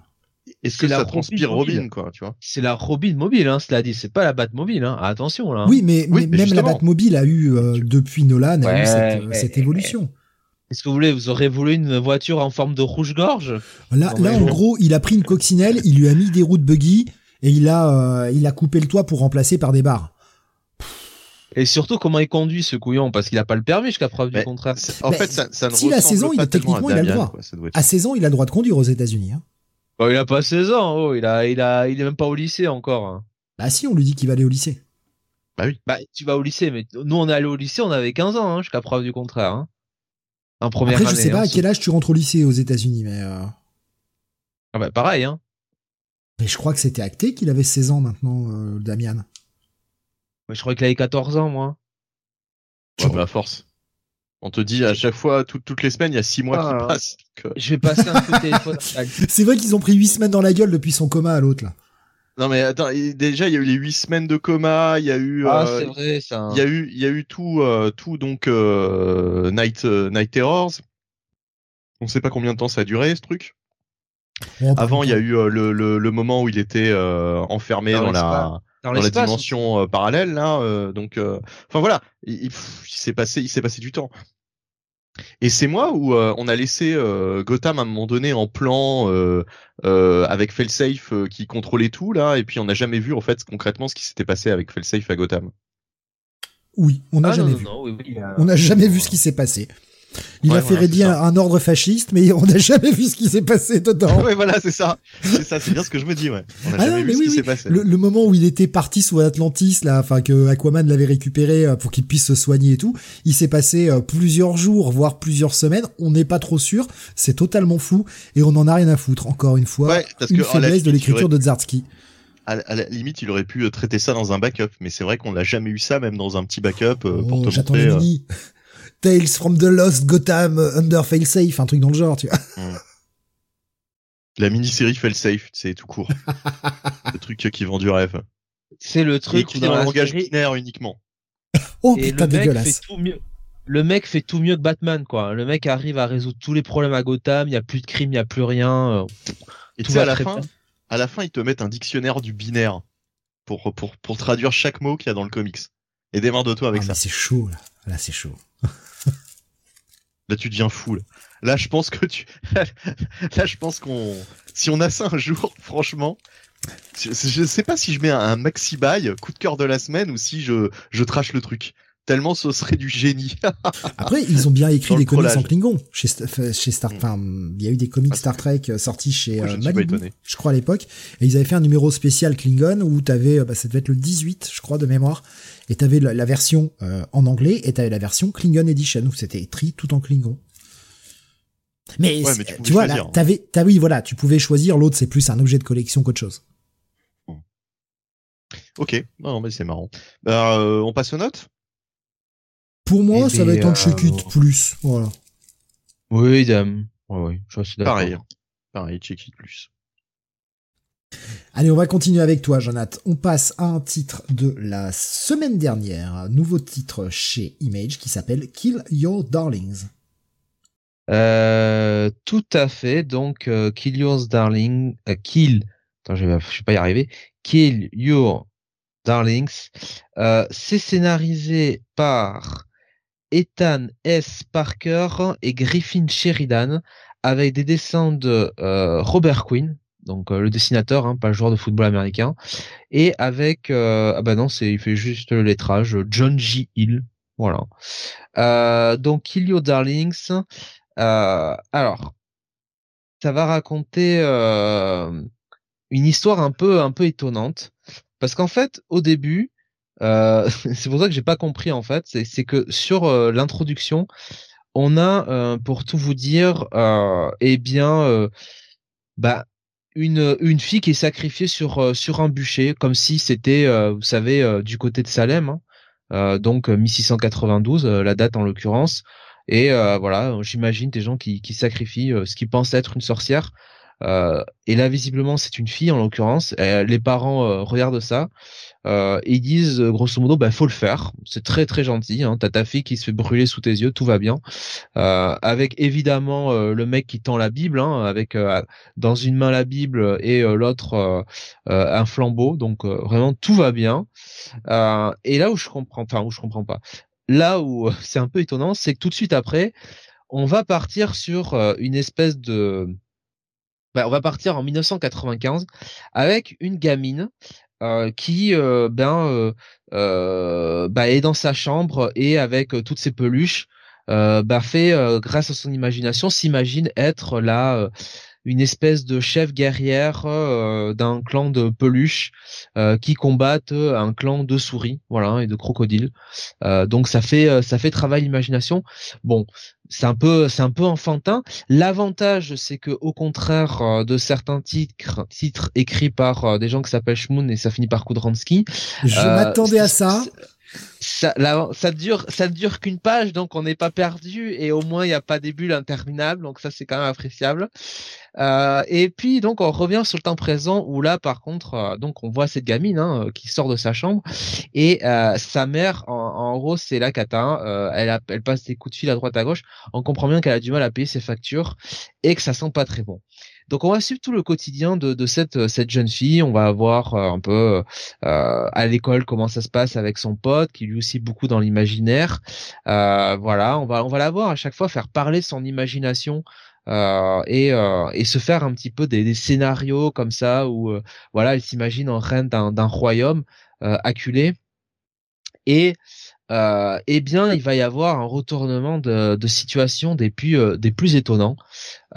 Est-ce c'est que la ça Robin transpire mobile. Robin, quoi, tu vois C'est la Robin mobile, hein, cela dit. C'est pas la Batmobile. Hein. Attention là. Oui, mais, Oui, mais mais même la. Batmobile a eu, euh, depuis Nolan, a eu cette, ouais, cette ouais. évolution. Qu'est-ce que vous voulez Vous aurez voulu une voiture en forme de rouge-gorge? Là, Non, là, mais en gros, il a pris une coccinelle, il lui a mis des roues de buggy, et il a, euh, il a coupé le toit pour remplacer par des barres. Et surtout, comment il conduit ce couillon? Parce qu'il a pas le permis jusqu'à preuve du contraire. C'est- En fait, ça, ça ne s'il a ressemble 16 ans, il pas a- tellement à techniquement, il a le droit. quoi, À 16 ans, il a le droit de conduire aux États-Unis. Hein. Bon, il a pas 16 ans, oh, il a, il a, il est même pas au lycée encore. hein. Bah si, on lui dit qu'il va aller au lycée. Bah, tu vas au lycée, mais nous on est allé au lycée, on avait 15 ans, hein, jusqu'à preuve du contraire. Hein. En première Après, année. je sais pas hein, à quel âge tu rentres au lycée aux États-Unis, mais, euh, Ah bah pareil, hein. mais je crois que c'était acté qu'il avait 16 ans maintenant, euh, Damian. Mais je crois qu'il avait 14 ans, moi. Ouais, mais à force. On te dit à chaque fois, tout- toutes les semaines, il y a six mois Ah. qui passent. donc, euh, Je vais passer un coup de téléphone. C'est vrai qu'ils ont pris 8 semaines dans la gueule depuis son coma à l'autre, là. Non mais attends, déjà il y a eu les huit semaines de coma, il y a eu, Ah, euh, c'est vrai, ça. il y a eu, il y a eu tout, euh, tout donc euh, Night, euh, Night Terrors. On sait pas combien de temps ça a duré ce truc. Avant, il y a eu euh, le, le, le moment où il était euh, enfermé Dans dans, la. Dans dans la dimension euh, parallèle là. euh, donc, euh, enfin voilà, il, il- pff, il s'est passé, il s'est passé du temps. Et c'est moi où euh, on a laissé euh, Gotham à un moment donné en plan euh, euh, avec Failsafe euh, qui contrôlait tout là, et puis on n'a jamais vu en fait concrètement ce qui s'était passé avec Failsafe à Gotham. Oui, on n'a Ah, jamais non, vu. non, oui, oui, euh, On n'a jamais vu ce qui s'est passé. Il Ouais, a fait voilà, rédiger un, un ordre fasciste, mais on n'a jamais vu ce qui s'est passé dedans. ouais, voilà, c'est ça. C'est ça, c'est bien ce que je me dis, ouais. On a Ah jamais non, vu ce oui, qui oui. s'est passé. Le, le moment où il était parti sous Atlantis, là, enfin que Aquaman l'avait récupéré euh, pour qu'il puisse se soigner et tout, il s'est passé euh, plusieurs jours, voire plusieurs semaines. On n'est pas trop sûr, c'est totalement flou et on en a rien à foutre. Encore une fois, Ouais, parce une que, faiblesse de limite, l'écriture de Zartsky. À, à la limite, il aurait pu euh, traiter ça dans un backup, mais c'est vrai qu'on n'a jamais eu ça, même dans un petit backup, euh, pour Oh, te montrer. euh. Tales from the Lost Gotham Under Failsafe, un truc dans le genre, tu vois. La mini-série Failsafe, c'est tout court. le truc qui vend du rêve. C'est le truc qui est la langage série, binaire uniquement. Oh et putain le mec dégueulasse. fait tout mieux. Le mec fait tout mieux que Batman, quoi. Le mec arrive à résoudre tous les problèmes à Gotham. Il y a plus de crimes, il y a plus rien. euh, Et Tout tu sais, va à la fin, bien. à la fin, ils te mettent un dictionnaire du binaire pour, pour, pour traduire chaque mot qu'il y a dans le comics. Et démarre-toi avec Ah, ça. c'est chaud là. Là c'est chaud. Là, tu deviens fou. Là, Là, je pense que tu, là, je pense qu'on, si on a ça un jour, franchement, je, je sais pas si je mets un, un maxi buy, coup de cœur de la semaine, ou si je, je trash le truc. Tellement ce serait du génie. Après, ils ont bien écrit Dans des comics en. Klingon. Chez, chez Star, Mm. enfin, il y a eu des comics Ah, Star Trek euh, sortis chez Moi, euh, je ne suis pas Malibu, étonné. je crois à l'époque. Et ils avaient fait un numéro spécial Klingon où t'avais, euh, bah, ça devait être le 18, je crois, de mémoire. Et t'avais la, la version euh, en anglais et t'avais la version Klingon Edition où c'était écrit tout en Klingon. Mais, Ouais, c'est- mais tu vois, là, choisir. t'avais, t'as, oui, voilà, tu pouvais choisir. L'autre, c'est plus un objet de collection qu'autre chose. Ok, non, non, mais c'est marrant. Bah, euh, on passe aux notes? Pour moi, Eh ça va être un check it euh, plus. Voilà. Oui, idem. Ouais, ouais, je suis d'accord. Pareil, pareil, check it plus. Allez, on va continuer avec toi, Jonathan. On passe à un titre de la semaine dernière, un nouveau titre chez Image qui s'appelle Kill Your Darlings. Euh, tout à fait. Donc, euh, Kill Your Darling, euh, Kill. Je pas y. Kill Your Darlings. Euh, c'est scénarisé par Ethan S. Parker et Griffin Sheridan, avec des dessins de Robert Quinn, donc euh, le dessinateur, hein, pas le joueur de football américain, et avec euh, ah bah non, c'est il fait juste le lettrage John J. Hill. Voilà. Euh, donc Kill Your Darlings. Euh, alors, ça va raconter euh, une histoire un peu un peu étonnante parce qu'en fait, au début, euh, c'est pour ça que j'ai pas compris en fait, c'est que sur l'introduction, on a pour tout vous dire, eh bien, bah une une fille qui est sacrifiée sur euh, sur un bûcher, comme si c'était, euh, vous savez, euh, du côté de Salem, hein. Donc euh, 1692, euh, la date en l'occurrence. Et voilà, j'imagine des gens qui, qui sacrifient ce qu'ils pensent être une sorcière. Euh, et là, visiblement, c'est une fille en l'occurrence. Et les parents euh, regardent ça euh, et ils disent euh, grosso modo, bah faut le faire. C'est très très gentil. Hein. T'as ta fille qui se fait brûler sous tes yeux, tout va bien. Euh, avec évidemment euh, le mec qui tend la Bible, hein, avec euh, dans une main la Bible et euh, l'autre euh, euh, un flambeau. Donc euh, vraiment tout va bien. Euh, et là où je comprends, enfin où je comprends pas, là où euh, c'est un peu étonnant, c'est que tout de suite après, on va partir sur euh, une espèce de, bah, on va partir en 1995 avec une gamine euh, qui euh, ben euh, bah, est dans sa chambre et avec toutes ses peluches bah, fait grâce à son imagination s'imagine être là une espèce de chef guerrière d'un clan de peluches qui combattent un clan de souris voilà et de crocodiles. Donc ça fait ça fait travail l'imagination. Bon c'est un peu c'est un peu enfantin l'avantage c'est que au contraire euh, de certains titres titres écrits par euh, des gens qui s'appellent Schmoon et ça finit par Kudransky Je euh, m'attendais à ça. Ça, là, dure, ça dure qu'une page, donc on n'est pas perdu et au moins il n'y a pas des bulles interminables, donc ça c'est quand même appréciable. Euh, et puis donc on revient sur le temps présent où là par contre, euh, donc on voit cette gamine hein, qui sort de sa chambre et euh, sa mère, en, en gros c'est la cata, hein, euh, elle, a- elle passe des coups de fil à droite à gauche, on comprend bien qu'elle a du mal à payer ses factures et que ça sent pas très bon. Donc on va suivre tout le quotidien de, de cette, jeune fille, on va voir euh, un peu euh, à l'école comment ça se passe avec son pote qui lui aussi beaucoup dans l'imaginaire. Euh, voilà on va on la voir à chaque fois faire parler son imagination euh, et euh, se faire un petit peu des, scénarios comme ça où euh, voilà elle s'imagine en reine d'un royaume euh, acculé euh, eh bien, il va y avoir un retournement de, de situation des plus, euh, étonnants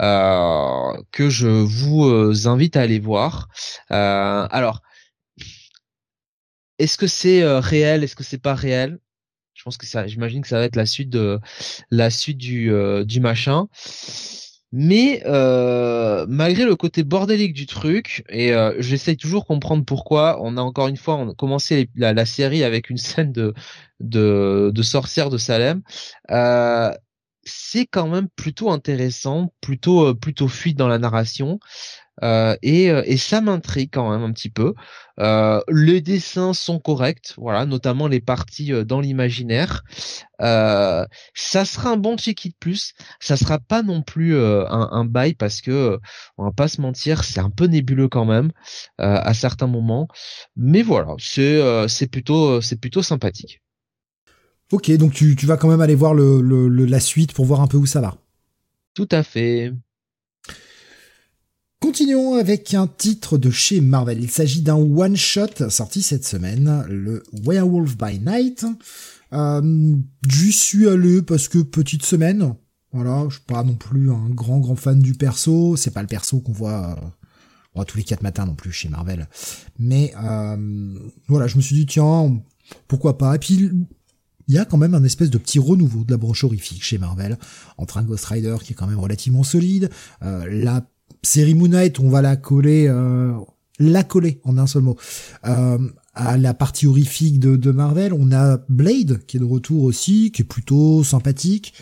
euh, que je vous invite à aller voir. Alors, est-ce que c'est réel Est-ce que c'est pas réel? Je pense que ça, j'imagine que ça va être la suite de la suite du machin. Mais euh, malgré le côté bordélique du truc, et euh, j'essaye toujours comprendre pourquoi, on a encore une fois commencé la, la, série avec une scène de de, de sorcière de Salem. Euh, c'est quand même plutôt intéressant, plutôt euh, plutôt fluide dans la narration. Euh, et, euh, et, ça m'intrigue quand même un petit peu. Euh, les dessins sont corrects, voilà, notamment les parties dans l'imaginaire. Ça sera un bon check-it plus. Ça sera pas non plus un, un bail parce que on va pas se mentir, c'est un peu nébuleux quand même à certains moments. Mais voilà, c'est c'est plutôt c'est plutôt sympathique. Ok, donc tu, tu vas quand même aller voir le, le, la suite pour voir un peu où ça va. Tout à fait. Continuons avec un titre de chez Marvel. Il s'agit d'un one-shot sorti cette semaine, le Werewolf by Night. Euh, J'y suis allé parce que petite semaine. Voilà, je suis pas non plus un grand grand fan du perso. C'est pas le perso qu'on voit euh, tous les quatre matins non plus chez Marvel. Mais euh, voilà, je me suis dit tiens, pourquoi pas. Et puis il y a quand même un espèce de petit renouveau de la branche horrifique chez Marvel, entre un Ghost Rider qui est quand même relativement solide, euh, la série Moon Knight, on va la coller, euh, la coller en un seul mot, euh, à la partie horrifique de, de, Marvel, on a Blade qui est de retour aussi, qui est plutôt sympathique.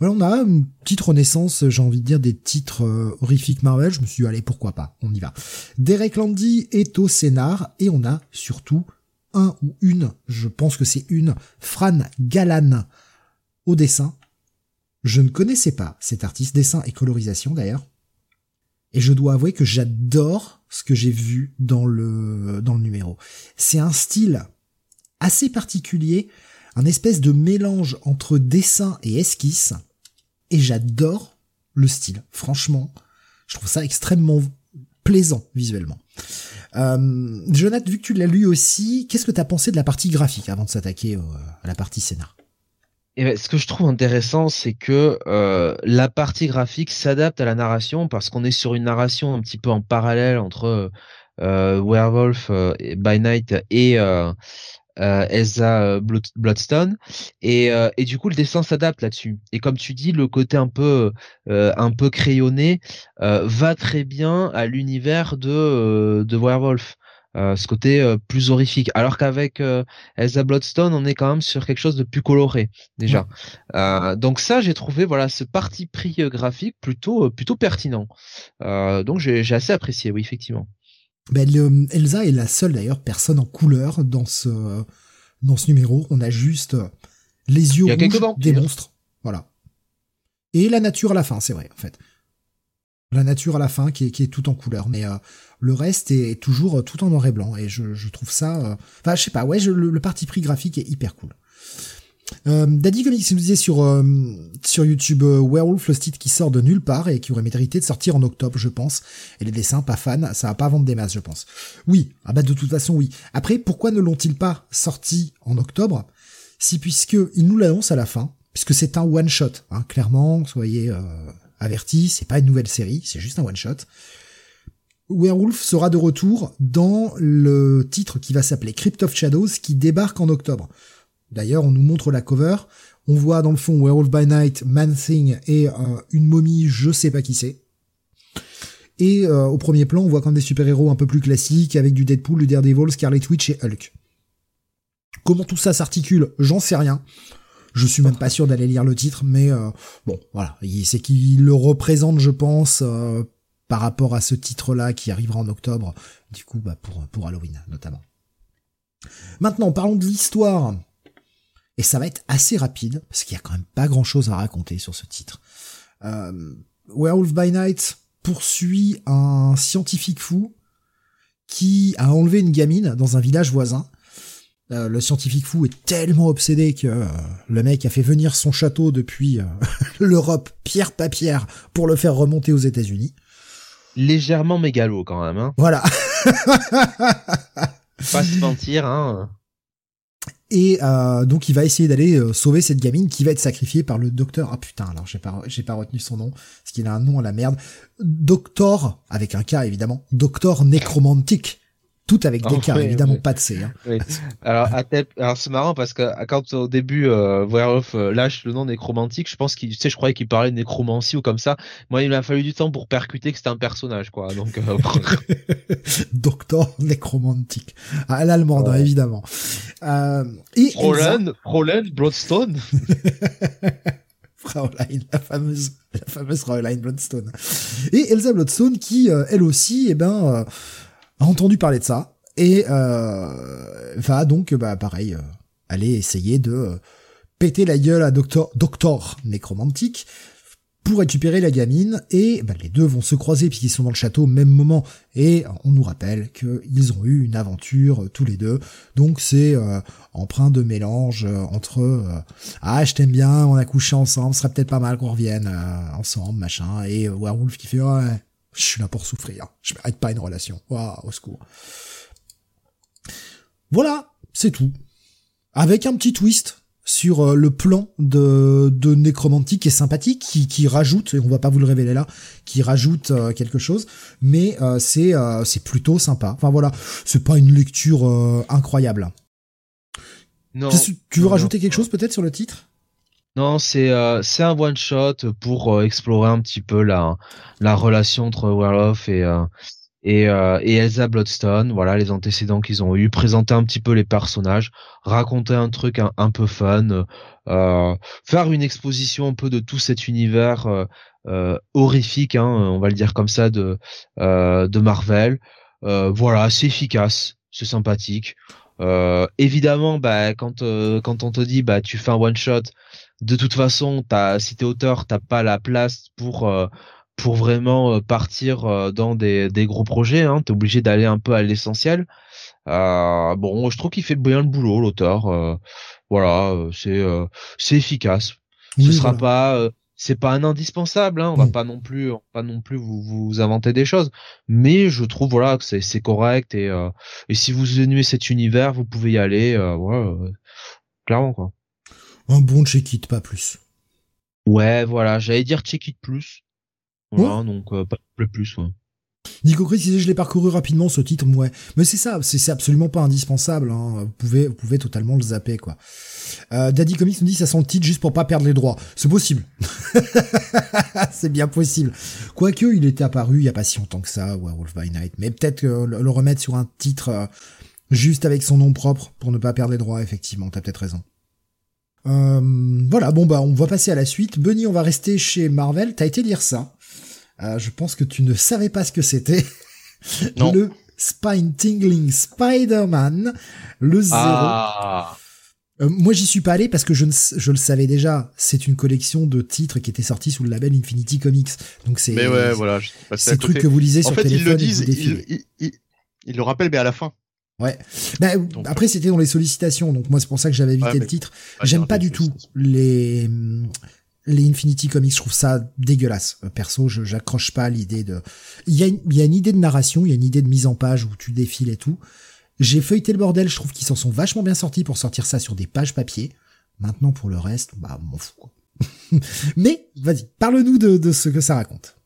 Voilà, on a une petite renaissance, j'ai envie de dire, des titres euh, horrifiques Marvel. Je me suis dit, allez, pourquoi pas, on y va. Derek Landy est au scénar, et on a surtout un ou une, je pense que c'est une, Fran Galan au dessin. Je ne connaissais pas cet artiste, dessin et colorisation d'ailleurs. Et je dois avouer que j'adore ce que j'ai vu dans le, dans le numéro. C'est un style assez particulier, un espèce de mélange entre dessin et esquisse. Et j'adore le style. Franchement, je trouve ça extrêmement plaisant visuellement. Euh, Jonathan, vu que tu l'as lu aussi, qu'est-ce que tu as pensé de la partie graphique avant de s'attaquer à la partie scénar? Et ben, ce que je trouve intéressant, c'est que euh, la partie graphique s'adapte à la narration parce qu'on est sur une narration un petit peu en parallèle entre euh, Werewolf euh, by Night et euh, euh, Elsa Bloodstone et, et du coup le dessin s'adapte là-dessus et comme tu dis le côté un peu un peu crayonné va très bien à l'univers de de Werewolf euh, ce côté euh, plus horrifique. Alors qu'avec euh, Elsa Bloodstone, on est quand même sur quelque chose de plus coloré déjà. donc ça, j'ai trouvé voilà ce parti pris graphique plutôt plutôt pertinent. donc j'ai assez apprécié, oui effectivement. Ben, Elsa est la seule d'ailleurs personne en couleur dans ce dans ce numéro. On a juste les yeux rouges des monstres, voilà. Et la nature à la fin, c'est vrai en fait la nature à la fin qui est, qui est tout en couleur, mais euh, le reste est toujours euh, tout en noir et blanc et je, je trouve ça, euh, enfin je sais pas, ouais, le, parti pris graphique est hyper cool. Euh, Daddy Comics nous disait sur sur YouTube Werewolf le titre qui sort de nulle part et qui aurait mérité de sortir en octobre, je pense. Et les dessins, pas fan, ça va pas vendre des masses, je pense. Oui, ah bah de toute façon oui. Après, pourquoi ne l'ont-ils pas sorti en octobre? Si puisque ils nous l'annoncent à la fin, puisque c'est un one shot, hein, clairement, soyez averti, c'est pas une nouvelle série, c'est juste un one shot. Werewolf sera de retour dans le titre qui va s'appeler Crypt of Shadows qui débarque en octobre. D'ailleurs, on nous montre la cover. On voit dans le fond Werewolf by Night, Man Thing et euh, une momie, je sais pas qui c'est. Et euh, au premier plan, on voit quand des super-héros un peu plus classiques avec du Deadpool, du Daredevil, Scarlet Witch et Hulk. Comment tout ça s'articule, j'en sais rien. Je suis même pas sûr d'aller lire le titre, mais euh, bon, voilà, c'est qu'il le représente, je pense, par rapport à ce titre-là qui arrivera en octobre, du coup, bah, pour pour Halloween notamment. Maintenant, parlons de l'histoire. Et ça va être assez rapide, parce qu'il y a quand même pas grand-chose à raconter sur ce titre. Euh, Werewolf by Night poursuit un scientifique fou qui a enlevé une gamine dans un village voisin euh, le scientifique fou est tellement obsédé que euh, le mec a fait venir son château depuis euh, l'Europe pierre par pierre pour le faire remonter aux États-Unis. Légèrement mégalo quand même. Hein. Voilà. Pas se mentir. Hein. Et euh, donc il va essayer d'aller euh, sauver cette gamine qui va être sacrifiée par le docteur. Ah putain, alors j'ai pas j'ai pas retenu son nom parce qu'il a un nom à la merde. Docteur avec un K évidemment. Docteur nécromantique. Tout avec des Ah, oui, évidemment oui. pas de C. Hein. Oui. Alors, alors c'est marrant parce que quand au début euh, Werewolf euh, lâche le nom nécromantique, je pense qu'il, tu sais, je croyais qu'il parlait de nécromancie ou comme ça. Moi, il m'a fallu du temps pour percuter que c'était un personnage, quoi. Donc, euh, Docteur nécromantique. Ah, à l'allemande, hein, évidemment. Euh, et Fräulein, Fräulein Bloodstone. Fraulein, la fameuse, la fameuse Fraulein Bloodstone. Et Elsa Bloodstone qui, euh, elle aussi, eh ben, a entendu parler de ça et euh, va donc, bah, pareil, euh, aller essayer de euh, péter la gueule à Docteur, Docteur Nécromantique pour récupérer la gamine et bah, les deux vont se croiser puisqu'ils sont dans le château au même moment et on nous rappelle qu'ils ont eu une aventure tous les deux. Donc c'est euh, empreint de mélange euh, entre ah je t'aime bien on a couché ensemble ce serait peut-être pas mal qu'on revienne ensemble machin et Werewolf qui fait ouais je suis là pour souffrir je mérite pas une relation waouh au secours voilà c'est tout avec un petit twist sur euh, le plan de, de nécromantique est sympathique, qui, qui rajoute, et on va pas vous le révéler là, qui rajoute euh, quelque chose, mais euh, c'est euh, c'est plutôt sympa. Enfin voilà, c'est pas une lecture euh, incroyable. Non. Tu veux non, rajouter non. quelque chose peut-être sur le titre? Non, c'est euh, c'est un one shot pour euh, explorer un petit peu la la relation entre Werewolf et euh, et, euh, Elsa Bloodstone, voilà les antécédents qu'ils ont eu, présenter un petit peu les personnages, raconter un truc un, peu fun, euh, faire une exposition un peu de tout cet univers horrifique, hein, on va le dire comme ça, de de Marvel. Voilà, c'est efficace, c'est sympathique. Euh, évidemment, bah quand euh, quand on te dit bah tu fais un one shot, de toute façon, t'as si t'es auteur, t'as pas la place pour euh, pour vraiment euh, partir euh, dans des, des gros projets. Hein, T'es obligé d'aller un peu à l'essentiel. Euh, bon, je trouve qu'il fait bien le boulot, l'auteur. Euh, voilà, euh, c'est euh, c'est efficace. Ce sera voilà. pas euh, c'est pas un indispensable. Hein, on va Non. pas non plus on va pas non plus vous, vous inventer des choses. Mais je trouve voilà que c'est c'est correct et euh, et si vous aimez cet univers, vous pouvez y aller. Euh, voilà, euh, clairement quoi. Un bon check-it, pas plus. Ouais, voilà, j'allais dire check it plus. Voilà, donc euh, pas plus. Ouais. Nico Chris disait je l'ai parcouru rapidement ce titre, ouais. Mais c'est ça, c'est absolument pas indispensable. Hein. Vous pouvez, vous pouvez totalement le zapper quoi. Euh, Daddy Comics nous dit ça sent le titre juste pour pas perdre les droits. C'est possible. c'est bien possible. Quoique il était apparu il y a pas si longtemps que ça, Werewolf by Night. Mais peut-être que le, le remettre sur un titre euh, juste avec son nom propre pour ne pas perdre les droits. Effectivement, t'as peut-être raison. Euh, voilà, bon bah on va passer à la suite. Bunny, on va rester chez Marvel. T'as été lire ça. Euh, je pense que tu ne savais pas ce que c'était. Non. Le Spine Tingling Spider-Man, le zéro. Ah, Euh, moi, j'y suis pas allé parce que je, ne, je le savais déjà. C'est une collection de titres qui était sortie sous le label Infinity Comics. Donc c'est Mais ouais, voilà, c'est le truc que vous lisez En sur fait, ils téléphone le disent, ils, ils, ils- ils le rappellent, mais à la fin. Ouais. Bah, après, c'était dans les sollicitations, donc moi, c'est pour ça que j'avais évité Ouais, le titre. J'aime j'ai pas du tout les les Infinity Comics. Je trouve ça dégueulasse. Euh, Perso, je j'accroche pas à l'idée de. Il y a une- il y a une idée de narration, il y a une idée de mise en page où tu défiles et tout. J'ai feuilleté le bordel. Je trouve qu'ils s'en sont vachement bien sortis pour sortir ça sur des pages papier. Maintenant, pour le reste, bah, m'en fous. quoi. Mais vas-y, parle-nous de, de ce que ça raconte.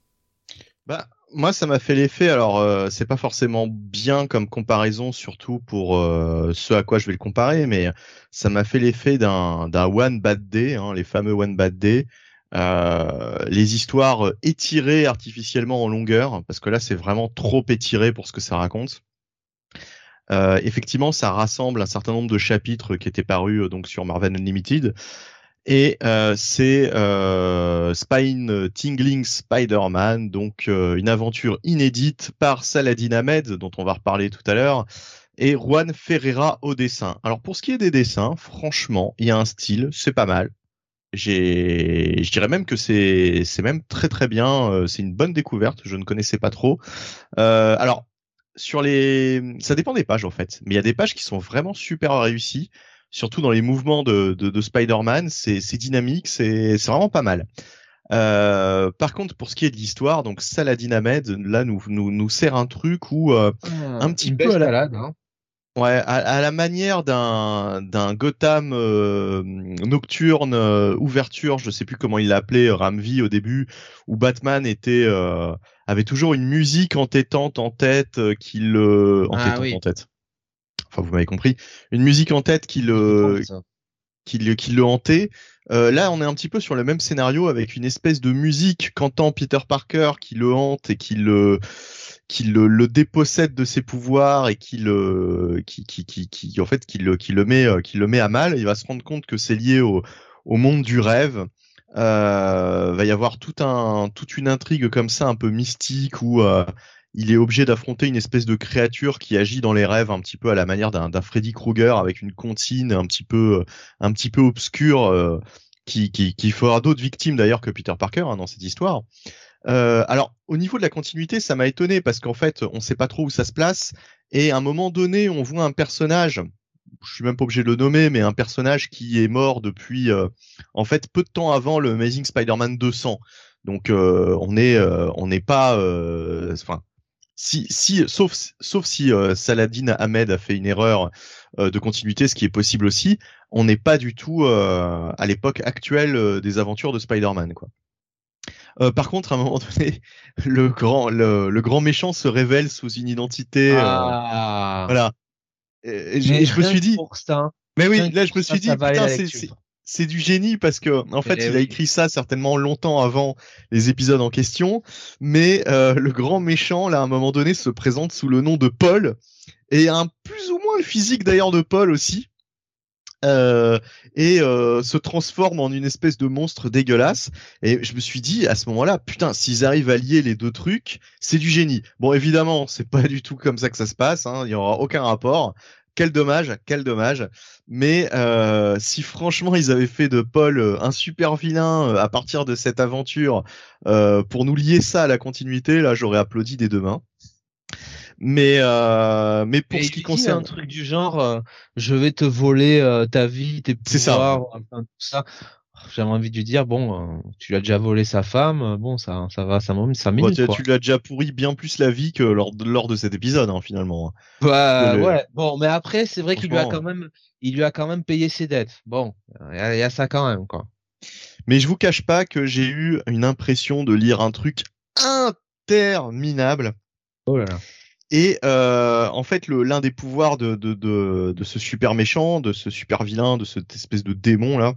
Bah, moi, ça m'a fait l'effet. Alors, euh, c'est pas forcément bien comme comparaison, surtout pour euh, ce à quoi je vais le comparer, mais ça m'a fait l'effet d'un one bad day, hein, les fameux one bad day. Euh, les histoires étirées artificiellement en longueur, parce que là, c'est vraiment trop étiré pour ce que ça raconte. Euh, effectivement, ça rassemble un certain nombre de chapitres qui étaient parus euh, donc sur Marvel Unlimited. Et euh, c'est euh, Spine Tingling Spider-Man, donc euh, une aventure inédite par Saladin Ahmed, dont on va reparler tout à l'heure, et Juan Ferreira au dessin. Alors pour ce qui est des dessins, franchement, il y a un style, c'est pas mal. J'ai, je dirais même que c'est, c'est même très très bien. euh, C'est une bonne découverte. Je ne connaissais pas trop. Alors sur les, ça dépend des pages en fait, mais il y a des pages qui sont vraiment super réussies surtout dans les mouvements de, de, de Spider-Man, c'est dynamique, c'est vraiment pas mal. Euh, par contre, pour ce qui est de l'histoire, donc Saladin Ahmed, là, nous, nous, nous sert un truc où, euh, Un petit peu à la- salade, hein. Ouais, à, la manière d'un d'un Gotham euh, nocturne euh, ouverture, je sais plus comment il l'appelait, Ramvi au début, où Batman était euh, avait toujours une musique entêtante en tête qui le ah en tête. Enfin, vous m'avez compris, une musique en tête qui le qui le qui le hantait. là, on est un petit peu sur le même scénario avec une espèce de musique qu'entend Peter Parker qui le hante et qui le qui le, le, dépossède de ses pouvoirs et qui le qui, qui, qui, qui en fait qui le qui le met euh, qui le met à mal. Il va se rendre compte que c'est lié au, au monde du rêve. Euh, va y avoir tout un toute une intrigue comme ça un peu mystique où euh, il est obligé d'affronter une espèce de créature qui agit dans les rêves un petit peu à la manière d'un Freddy Krueger avec une comptine un petit peu un petit peu obscure euh, qui, qui, qui fera d'autres victimes d'ailleurs que Peter Parker hein, dans cette histoire. Euh, alors, au niveau de la continuité, ça m'a étonné parce qu'en fait, on sait pas trop où ça se place. Et à un moment donné, on voit un personnage, je suis même pas obligé de le nommer, mais un personnage qui est mort depuis, euh, en fait, peu de temps avant le Amazing Spider-Man 200. Donc, euh, on est, on n'est pas, enfin, si, si, sauf, sauf si Saladin Ahmed a fait une erreur de continuité, ce qui est possible aussi, on n'est pas du tout à l'époque actuelle des aventures de Spider-Man, quoi. Euh, par contre, à un moment donné, le grand, le, grand méchant se révèle sous une identité. Euh, ah. voilà. Et, je, me suis dit. mais oui, là, je me suis dit, putain, c'est du génie parce que en fait, eh il a écrit ça certainement longtemps avant les épisodes en question. Mais euh, le grand méchant, là, à un moment donné, se présente sous le nom de Paul et a un plus ou moins le physique d'ailleurs de Paul aussi. Euh, et euh, se transforme en une espèce de monstre dégueulasse. Et je me suis dit à ce moment-là, putain, s'ils arrivent à lier les deux trucs, c'est du génie. Bon, évidemment, c'est pas du tout comme ça que ça se passe. Hein, il y aura aucun rapport. Quel dommage, quel dommage. Mais euh, si franchement ils avaient fait de Paul un super vilain à partir de cette aventure pour nous lier ça à la continuité, là j'aurais applaudi des deux mains. Mais euh, mais pour ce qui concerne un truc du genre, euh, je vais te voler euh, ta vie, tes pouvoirs, enfin, tout ça. J'avais envie de lui dire bon, euh, tu l'as déjà volé sa femme, bon ça ça va, ça ça minutes. tu, tu l'as déjà pourri bien plus la vie que lors de, lors de cet épisode hein, finalement. Bah ouais, bon mais après c'est vrai qu'il lui a quand même il lui a quand même payé ses dettes. Bon, il y, y, a ça quand même quoi. Mais je vous cache pas que j'ai eu une impression de lire un truc interminable. Oh là là. Et euh, en fait, l'un des pouvoirs de, de, de, de, ce super méchant, de ce super vilain, de cette espèce de démon là,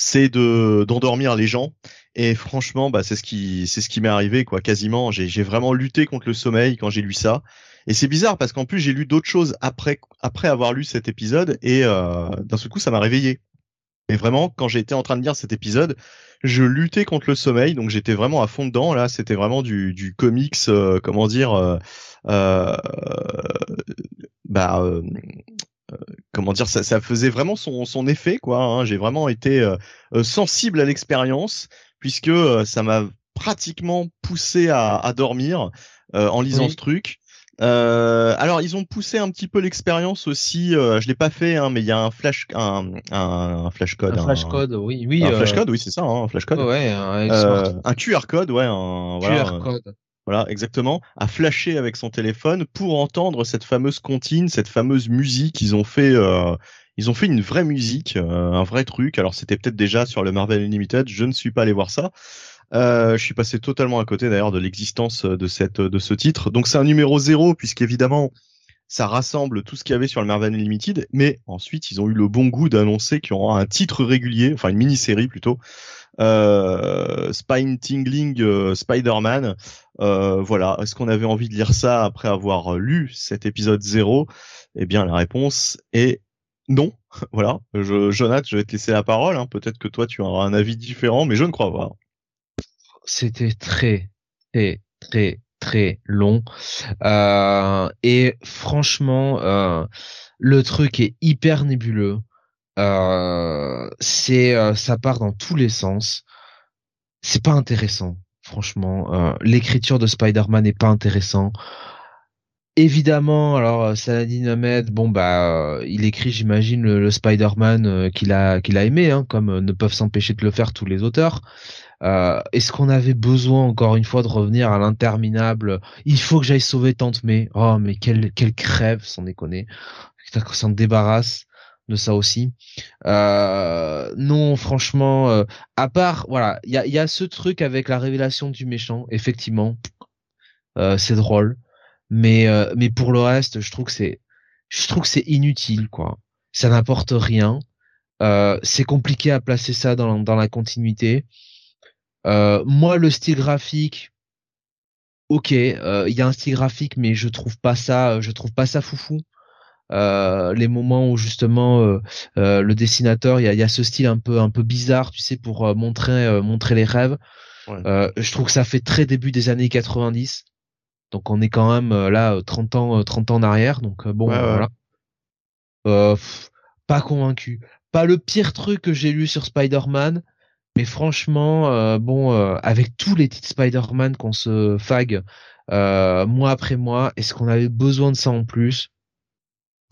c'est de d'endormir les gens. Et franchement, bah c'est ce qui c'est ce qui m'est arrivé quoi. Quasiment, j'ai vraiment lutté contre le sommeil quand j'ai lu ça. Et c'est bizarre parce qu'en plus j'ai lu d'autres choses après après avoir lu cet épisode et euh, d'un seul coup ça m'a réveillé. Et vraiment, quand j'étais en train de lire cet épisode, je luttais contre le sommeil, donc j'étais vraiment à fond dedans. Là, c'était vraiment du, du comics, euh, comment dire, euh, euh, bah, euh, comment dire, ça, ça, faisait vraiment son, son effet, quoi. Hein. J'ai vraiment été sensible à l'expérience puisque ça m'a pratiquement poussé à, à dormir en lisant ce truc. Euh, alors ils ont poussé un petit peu l'expérience aussi. Euh, je l'ai pas fait, hein, mais il y a un flash, un, un, flash code. Un flash code, oui, oui. Un flash code, oui, c'est ça, hein, un flash code. Ouais, un, un QR code, ouais, un QR code. Voilà, exactement, à flasher avec son téléphone pour entendre cette fameuse comptine, cette fameuse musique. Ils ont fait, euh, ils ont fait une vraie musique, euh, un vrai truc. Alors c'était peut-être déjà sur le Marvel Unlimited. Je ne suis pas allé voir ça. Euh, je suis passé totalement à côté d'ailleurs de l'existence de cette de ce titre. Donc c'est un numéro zéro puisqu'évidemment ça rassemble tout ce qu'il y avait sur le Marvel Unlimited, mais ensuite ils ont eu le bon goût d'annoncer qu'il y aura un titre régulier, enfin une mini-série plutôt, euh, Spine Tingling euh, Spider-Man. Euh, voilà, est-ce qu'on avait envie de lire ça après avoir lu cet épisode 0 Eh bien, la réponse est non. voilà, je, Jonathan, je vais te laisser la parole. Hein. Peut-être que toi, tu auras un avis différent, mais je ne crois pas. C'était très, très, très, très long. Euh, et franchement, euh, le truc est hyper nébuleux. Euh, c'est euh, ça part dans tous les sens. C'est pas intéressant, franchement. Euh, l'écriture de Spider-Man n'est pas intéressant. évidemment, alors Saladin Ahmed, bon bah, il écrit, j'imagine, le, Spider-Man qu'il a qu'il a aimé, hein, comme ne peuvent s'empêcher de le faire tous les auteurs. Est-ce qu'on avait besoin encore une fois de revenir à l'interminable Il faut que j'aille sauver Tante May. Oh mais quelle quelle crève, sans déconner. Putain, qu'on s'en débarrasse de ça aussi. Euh, non, franchement, euh, à part, voilà, il y a, ce truc avec la révélation du méchant, effectivement, euh, c'est drôle, mais mais pour le reste, je trouve que c'est, je trouve que c'est inutile, quoi. Ça n'apporte rien. c'est compliqué à placer ça dans, dans la continuité. moi, le style graphique, ok, il y a un style graphique, mais je trouve pas ça, je trouve pas ça foufou. Euh, les moments où justement euh, euh, le dessinateur, il y a, y a, ce style un peu un peu bizarre, tu sais, pour montrer montrer les rêves. je trouve que ça fait très début des années 90. Donc on est quand même là 30 ans 30 ans en arrière. Donc bon voilà. pas convaincu. Pas le pire truc que j'ai lu sur Spider-Man. Mais franchement, bon, avec tous les titres Spider-Man qu'on se fag mois après mois, est-ce qu'on avait besoin de ça en plus?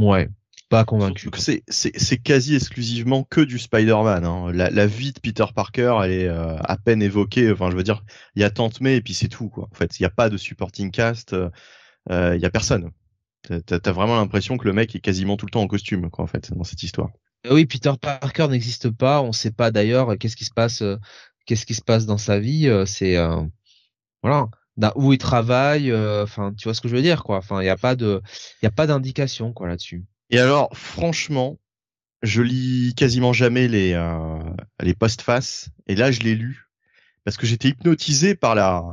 Ouais, pas convaincu. C'est, c'est, c'est quasi exclusivement que du Spider-Man. Hein. La, la, vie de Peter Parker, elle est euh, à peine évoquée. Enfin, je veux dire, il y a Tante May et puis c'est tout. Quoi. En fait, il n'y a pas de supporting cast. Euh, il y a personne. T'as, t'as vraiment l'impression que le mec est quasiment tout le temps en costume, quoi, en fait, dans cette histoire. Euh, oui, Peter Parker n'existe pas. On ne sait pas d'ailleurs qu'est-ce qui se passe, qu'est-ce qui se passe dans sa vie. C'est voilà où il travaille, euh, enfin, tu vois ce que je veux dire, quoi. Enfin, il n'y a pas de, il y a pas d'indication, quoi, là-dessus. Et alors, franchement, je lis quasiment jamais les euh, les post-face, et là, je l'ai lu parce que j'étais hypnotisé par la,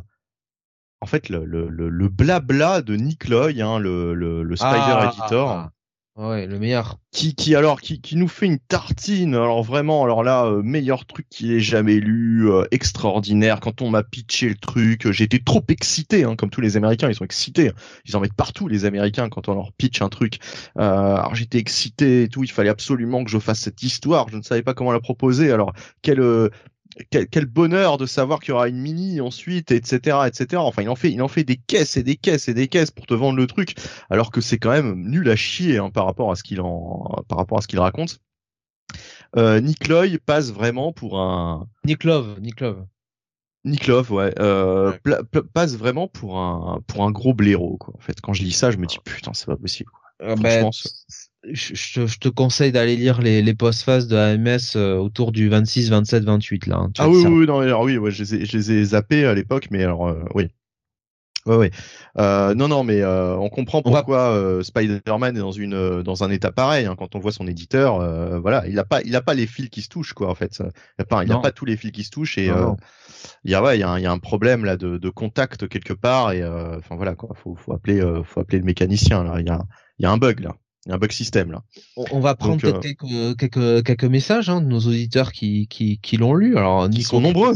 en fait, le le le, blabla de Nick Loy, hein, le le, le Spider ah, Editor. Ah, Ouais, le meilleur. Qui, qui alors, qui, qui nous fait une tartine. Alors vraiment, alors là, euh, meilleur truc qu'il ait jamais lu, euh, extraordinaire. Quand on m'a pitché le truc, euh, j'étais trop excité, hein, comme tous les Américains, ils sont excités. Ils en mettent partout les Américains quand on leur pitch un truc. alors j'étais excité et tout. Il fallait absolument que je fasse cette histoire. Je ne savais pas comment la proposer. Alors quel quel, bonheur de savoir qu'il y aura une mini ensuite, etc., etc. Enfin, il en fait, il en fait des caisses et des caisses et des caisses pour te vendre le truc, alors que c'est quand même nul à chier hein, par rapport à ce qu'il en, par rapport à ce qu'il raconte. Euh, Nick Loy passe vraiment pour un. Nick Love, Nick Love. Nick Love, ouais, euh, passe vraiment pour un pour un gros blaireau quoi. En fait, quand je lis ça, je me dis putain, c'est pas possible. Quoi. Euh, ben, je, je, te conseille d'aller lire les, les post-phases de AMS euh, autour du 26, 27, 28 là. Hein, ah oui, oui, non, alors oui, ouais, je, les ai, je les ai zappés à l'époque, mais alors euh, oui. Ouais, ouais. Euh, non, non, mais euh, on comprend pourquoi euh, Spider-Man est dans une dans un état pareil. Hein, quand on voit son éditeur, voilà, il a pas il a pas les fils qui se touchent quoi en fait. Il a pas il a pas tous les fils qui se touchent et il y a ouais il y a, y a un problème là de, de contact quelque part et enfin voilà quoi. Faut faut appeler faut appeler le mécanicien là. Il y a il y a un bug là. Un bug système là. On, va prendre peut-être quelques, quelques, quelques messages hein, de nos auditeurs qui, qui, qui l'ont lu. Alors, qui sont nombreux.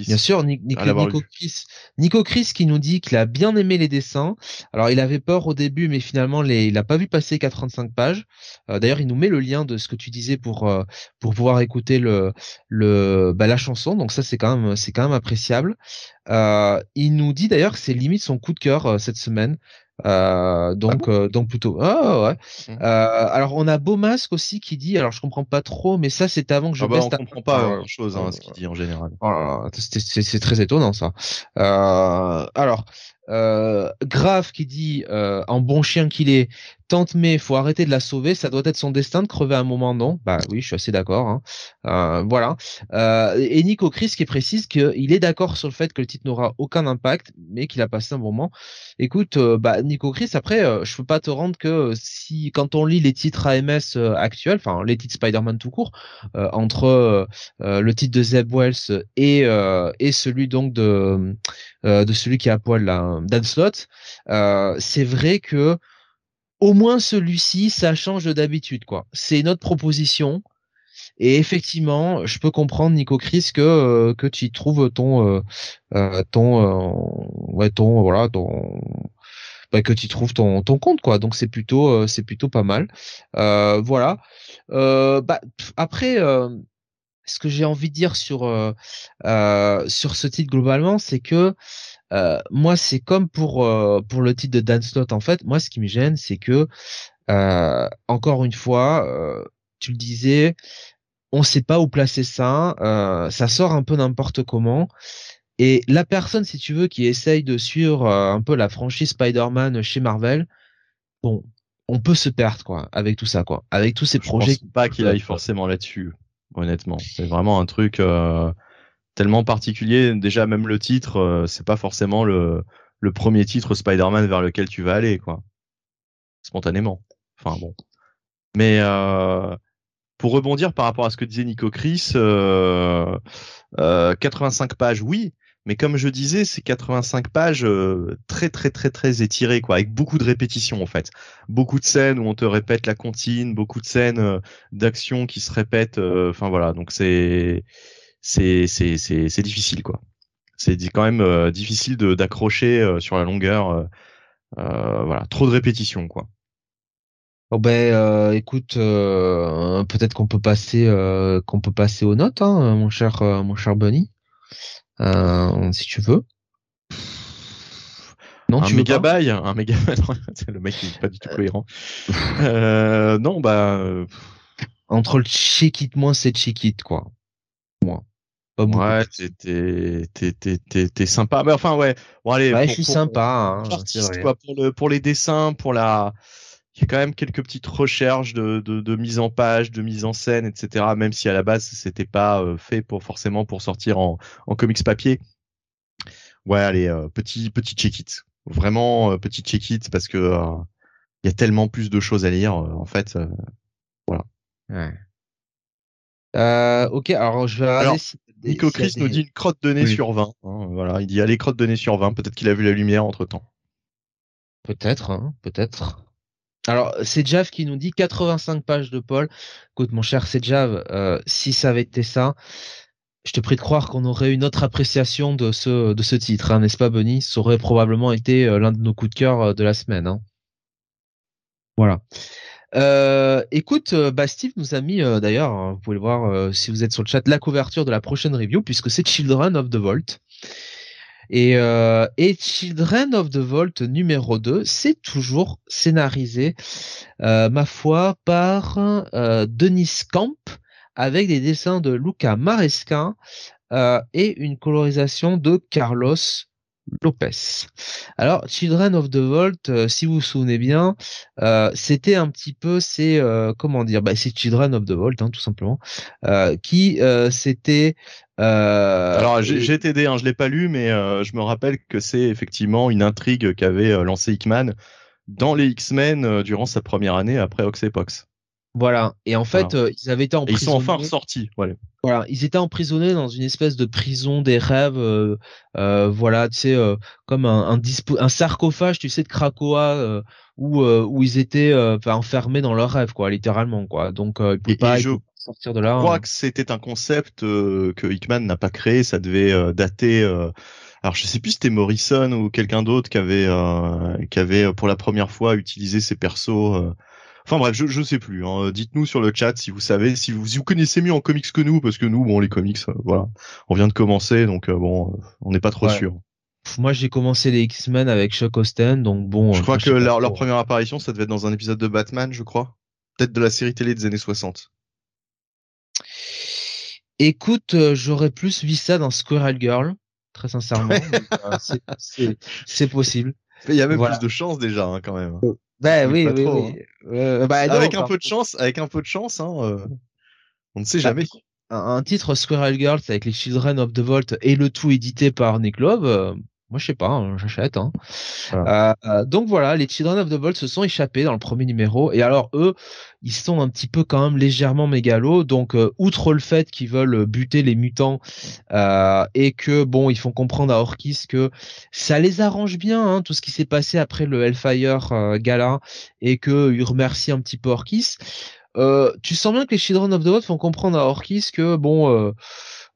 Bien sûr, Nico, Chris, Nico Chris qui nous dit qu'il a bien aimé les dessins. Alors il avait peur au début, mais finalement les, il a pas vu passer 45 pages. Euh, d'ailleurs, il nous met le lien de ce que tu disais pour euh, pour pouvoir écouter le le bah, la chanson. Donc ça c'est quand même c'est quand même appréciable. Euh, il nous dit d'ailleurs que c'est limite son coup de cœur cette semaine. Euh, donc, ah euh, donc plutôt. Ah ouais. Mmh. Euh, alors on a Beau Masque aussi qui dit. Alors je comprends pas trop, mais ça c'est avant que je. Ah bah, on comprend pas grand chose hein, ce qu'il dit en général. Oh c'est très étonnant ça. alors euh, Grave qui dit euh, en bon chien qu'il est, tente mais faut arrêter de la sauver, ça doit être son destin de crever un moment, non? Bah oui, je suis assez d'accord. Hein. Euh, voilà. Euh, et Nico Chris qui précise qu'il est d'accord sur le fait que le titre n'aura aucun impact, mais qu'il a passé un bon moment. Écoute, euh, bah Nico Chris, après, je peux pas te rendre que si quand on lit les titres AMS actuels, enfin les titres Spider-Man tout court, entre le titre de Zeb Wells et et celui donc de de celui qui a poil là, Dan Slott, c'est vrai que au moins celui-ci, ça change d'habitude, quoi. C'est notre proposition. Et effectivement, je peux comprendre, Nico Chris, que euh, que tu trouves ton euh, euh ton euh, ouais ton voilà ton bah, que tu trouves ton ton compte quoi. Donc c'est plutôt c'est plutôt pas mal. voilà. bah après ce que j'ai envie de dire sur sur ce titre globalement, c'est que euh, moi c'est comme pour euh, pour le titre de Dan Slott en fait. Moi ce qui me gêne c'est que euh, encore une fois, tu le disais, on sait pas où placer ça. ça sort un peu n'importe comment. Et la personne, si tu veux, qui essaye de suivre un peu la franchise Spider-Man chez Marvel, bon, on peut se perdre quoi avec tout ça quoi, avec tous ces Je projets. pense pas qu'il aille forcément là-dessus, honnêtement. C'est vraiment un truc tellement particulier. Déjà, même le titre, euh, c'est pas forcément le, le premier titre Spider-Man vers lequel tu vas aller, quoi. Spontanément. Enfin bon. Mais euh, pour rebondir par rapport à ce que disait Nico Chris, euh, 85 euh, pages, oui. Mais comme je disais, c'est 85 pages très très très très étirées, quoi, avec beaucoup de répétitions en fait, beaucoup de scènes où on te répète la comptine, beaucoup de scènes d'action qui se répètent. Enfin voilà, donc c'est c'est c'est c'est c'est difficile quoi. C'est quand même euh, difficile de d'accrocher euh, sur la longueur. Euh, voilà, trop de répétitions quoi. Oh ben, écoute, peut-être qu'on peut passer, qu'on peut passer aux notes, hein, mon cher, mon cher Bunny, si tu veux. Non, un tu mégabyte, un mégabyte. le mec est pas du tout cohérent. non, bah. Entre le check it moins c'est check it quoi. Moi. Ouais, t'es t'es t'es sympa. Mais enfin ouais. Bon allez. Ouais, je suis sympa. Hein, quoi, pour le pour les dessins, pour la. Il y a quand même quelques petites recherches de, de, de mise en page, de mise en scène, etc. Même si à la base c'était pas euh, fait pour forcément pour sortir en, en comics papier. Ouais, allez, euh, petit petit check it. Vraiment euh, petit check it parce que il y a tellement plus de choses à lire en fait. voilà. Ouais. Euh, ok, alors je vais Nico Chris nous dit une crotte de nez sur 20. Hein, voilà, il dit allez crotte de nez sur 20. Peut-être qu'il a vu la lumière entre temps. Peut-être, hein, peut-être. Alors, c'est Jav qui nous dit 85 pages de Paul. Écoute, mon cher c'est Jav, euh, si ça avait été ça, je te prie de croire qu'on aurait une autre appréciation de ce de ce titre, hein, n'est-ce pas, Bunny Ça aurait probablement été euh, l'un de nos coups de cœur euh, de la semaine. Hein. Voilà. Euh, écoute, euh, bah Steve nous a mis euh, d'ailleurs, hein, vous pouvez le voir si vous êtes sur le chat, la couverture de la prochaine review puisque c'est Children of the Vault. Et, et Children of the Vault numéro 2, c'est toujours scénarisé, ma foi, par Denis Camp avec des dessins de Luca Maresca et une colorisation de Carlos Lopez. Alors, Children of the Vault, euh, si vous vous souvenez bien, euh, c'était un petit peu, c'est euh, comment dire, bah, c'est Children of the Vault, hein, tout simplement, qui c'était. Alors, j'ai été aidé, hein, je l'ai pas lu, mais je me rappelle que c'est effectivement une intrigue qu'avait lancé Hickman dans les X-Men durant sa première année après Oxepox. Voilà. Et en fait, euh, ils avaient été emprisonnés. ils sont enfin ressortis. Voilà. Voilà. Ils étaient emprisonnés dans une espèce de prison des rêves. Euh, euh voilà, tu sais, euh, comme un un, un, sarcophage, tu sais, de Krakoa, où où ils étaient enfermés dans leurs rêves, quoi, littéralement, quoi. Donc ils pouvaient pas sortir de là. Je crois hein. que c'était un concept que Hickman n'a pas créé. Ça devait dater. alors je sais plus si c'était Morrison ou quelqu'un d'autre qui avait qui avait pour la première fois utilisé ces persos Enfin bref, je je sais plus. Hein. Dites-nous sur le chat si vous savez, si vous, vous connaissez mieux en comics que nous, parce que nous, bon, les comics, euh, voilà, on vient de commencer, donc euh, bon, euh, on n'est pas trop sûr. Moi, j'ai commencé les X-Men avec Chuck Austen, donc bon. Je crois que leur, leur, première apparition, ça devait être dans un épisode de Batman, je crois, peut-être de la série télé des années 60. Écoute, j'aurais plus vu ça dans Squirrel Girl, très sincèrement. c'est possible. Il y a même plus de chance déjà, hein, quand même. Bah oui, oui, oui. Hein. Bah, avec un peu de chance, avec un peu de chance, hein, euh, on ne sait bah, jamais. Un, titre Squirrel Girls avec les Children of the Vault et le tout édité par Nick Love, euh, moi je sais pas, hein, j'achète. Hein. Euh, euh, donc voilà, les Children of the Vault se sont échappés dans le premier numéro et alors eux, ils sont un petit peu quand même légèrement mégalos. Donc euh, outre le fait qu'ils veulent buter les mutants et que bon, ils font comprendre à Orkis que ça les arrange bien hein, tout ce qui s'est passé après le Hellfire Gala et que ils remercient un petit peu Orkis. tu sens bien que les Children of the Vault font comprendre à Orkis que bon.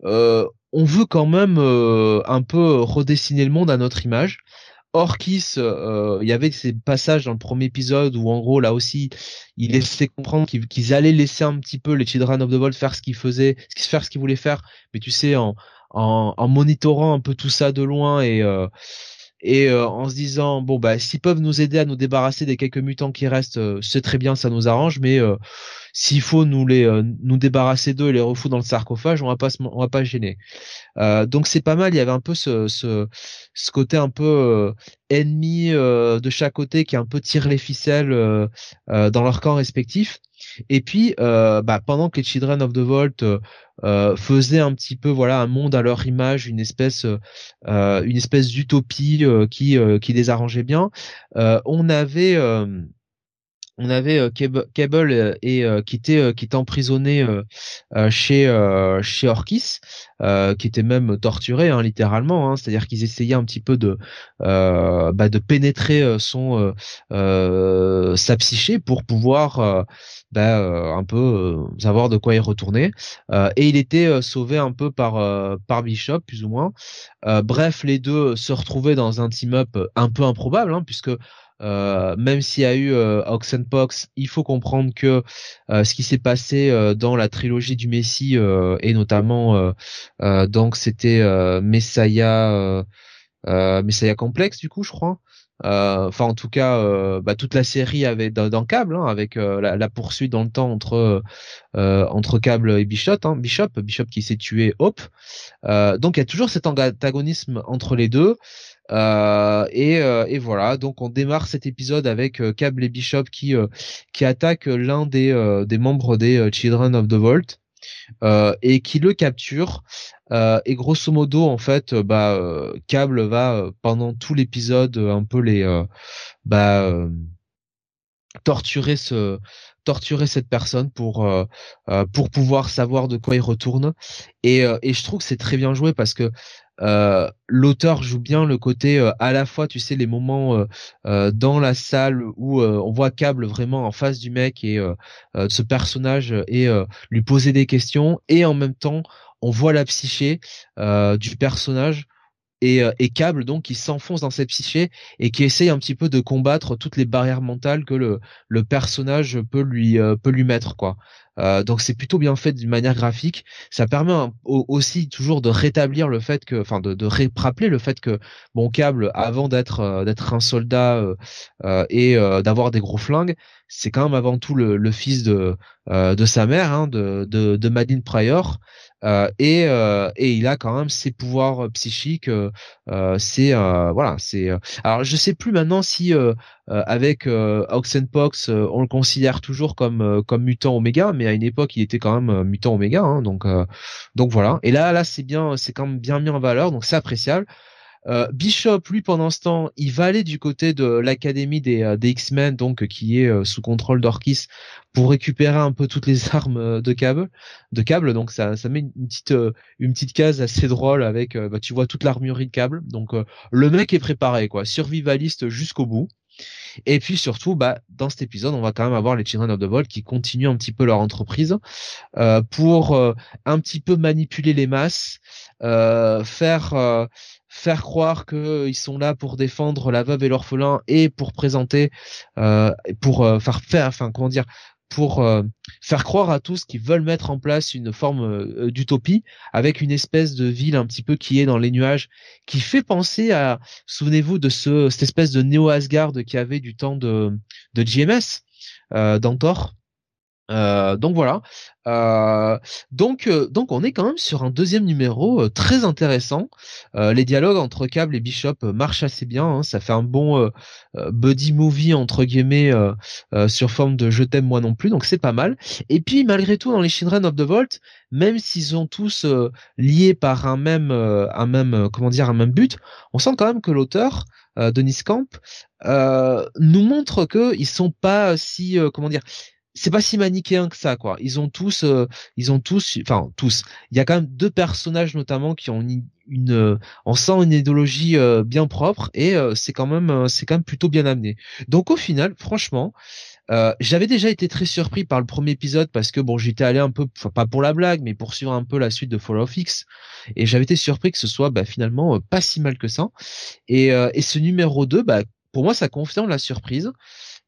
Euh, on veut quand même euh, un peu redessiner le monde à notre image. Orkis, euh, il y avait ces passages dans le premier épisode où en gros là aussi, il laissait comprendre qu'ils allaient laisser un petit peu les Children of the Vault faire ce qu'ils faisaient, faire ce qu'ils voulaient faire, mais tu sais en en, en monitorant un peu tout ça de loin et et euh, en se disant bon bah s'ils peuvent nous aider à nous débarrasser des quelques mutants qui restent, euh, c'est très bien, ça nous arrange, mais euh, s'il faut nous les nous débarrasser d'eux et les refouler dans le sarcophage, on va pas on va pas gêner. donc c'est pas mal, il y avait un peu ce ce, ce côté un peu ennemi de chaque côté qui un peu tire les ficelles dans leur camp respectif. Et puis, euh, bah, pendant que les Children of the Vault euh, euh, faisaient un petit peu, voilà, un monde à leur image, une espèce, une espèce d'utopie qui qui les arrangeait bien, on avait on avait Cable, et qui était qui était emprisonné chez chez Orkis, qui était même torturé hein, littéralement, hein, c'est-à-dire qu'ils essayaient un petit peu de bah, de pénétrer son sa psyché pour pouvoir bah, un peu euh, savoir de quoi il retournait. Euh, et il était sauvé un peu par par Bishop, plus ou moins. bref, les deux se retrouvaient dans un team-up un peu improbable, hein, puisque euh, même s'il y a eu euh, Oxenpox, il faut comprendre que ce qui s'est passé dans la trilogie du Messie et notamment donc c'était Messiah Messiah complexe du coup je crois euh, enfin, en tout cas, euh, bah, toute la série avait dans, Cable, hein, avec euh, la, poursuite dans le temps entre entre Cable et Bishop, hein, Bishop, Bishop qui s'est tué Hope. donc il y a toujours cet antagonisme entre les deux. Et, et, voilà, donc on démarre cet épisode avec Cable et Bishop qui qui attaquent l'un des des membres des Children of the Vault. et qui le capture euh, et grosso modo, en fait, euh, bah, euh, Cable va pendant tout l'épisode un peu les, bah, torturer ce, torturer cette personne pour pour pouvoir savoir de quoi il retourne. Et, et je trouve que c'est très bien joué parce que euh, l'auteur joue bien le côté à la fois tu sais les moments euh, dans la salle où on voit Cable vraiment en face du mec et de ce personnage et lui poser des questions et en même temps on voit la psyché euh, du personnage et, euh, et, Cable donc qui s'enfonce dans cette psyché et qui essaye un petit peu de combattre toutes les barrières mentales que le, le personnage peut lui euh, peut lui mettre quoi. donc c'est plutôt bien fait d'une manière graphique. Ça permet aussi toujours de rétablir le fait que, enfin de, de rappeler le fait que bon Cable avant d'être d'être un soldat et d'avoir des gros flingues, c'est quand même avant tout le, le fils de de sa mère, hein, de, de, de Madeleine Pryor, euh, et, euh, et il a quand même ses pouvoirs euh, psychiques. c'est voilà, c'est. alors je sais plus maintenant si avec Oxenpox on le considère toujours comme comme mutant Oméga, mais à une époque il était quand même mutant Oméga. Hein, donc donc voilà. Et là là c'est bien, c'est quand même bien mis en valeur, donc c'est appréciable. Euh, Bishop, lui, pendant ce temps, il va aller du côté de l'académie des, euh, des X-Men, donc qui est euh, sous contrôle d'Orkis, pour récupérer un peu toutes les armes de câble. De câble, donc ça, ça met une petite, une petite case assez drôle avec, bah, tu vois toute l'armurerie de câble. Donc le mec est préparé, quoi, survivaliste jusqu'au bout. Et puis surtout, bah, dans cet épisode, on va quand même avoir les Children of the Vault qui continuent un petit peu leur entreprise euh, pour un petit peu manipuler les masses, euh, faire faire croire qu'ils sont là pour défendre la veuve et l'orphelin et pour présenter, euh, pour euh, faire faire, enfin comment dire, pour euh, faire croire à tous qu'ils veulent mettre en place une forme d'utopie avec une espèce de ville un petit peu qui est dans les nuages, qui fait penser à, souvenez-vous de ce cette espèce de Néo Asgard qui avait du temps de de GMS euh, dans. Euh, donc voilà. Euh, donc euh, donc on est quand même sur un deuxième numéro très intéressant. les dialogues entre Cable et Bishop marchent assez bien. Hein. ça fait un bon buddy movie entre guillemets sur forme de je t'aime moi non plus. Donc c'est pas mal. Et puis malgré tout dans les Children of the Vault, même s'ils sont tous liés par un même un même comment dire un même but, on sent quand même que l'auteur Denis Camp nous montre que ils sont pas si comment dire c'est pas si manichéen que ça quoi. Ils ont tous euh, ils ont tous enfin tous. Il y a quand même deux personnages notamment qui ont une, une euh, on une idéologie euh, bien propre et c'est quand même c'est quand même plutôt bien amené. Donc au final, franchement, j'avais déjà été très surpris par le premier épisode parce que bon, j'étais allé un peu pas pour la blague mais pour suivre un peu la suite de Fall of X et j'avais été surpris que ce soit bah, finalement pas si mal que ça. Et, et ce numéro 2 bah pour moi ça confirme la surprise.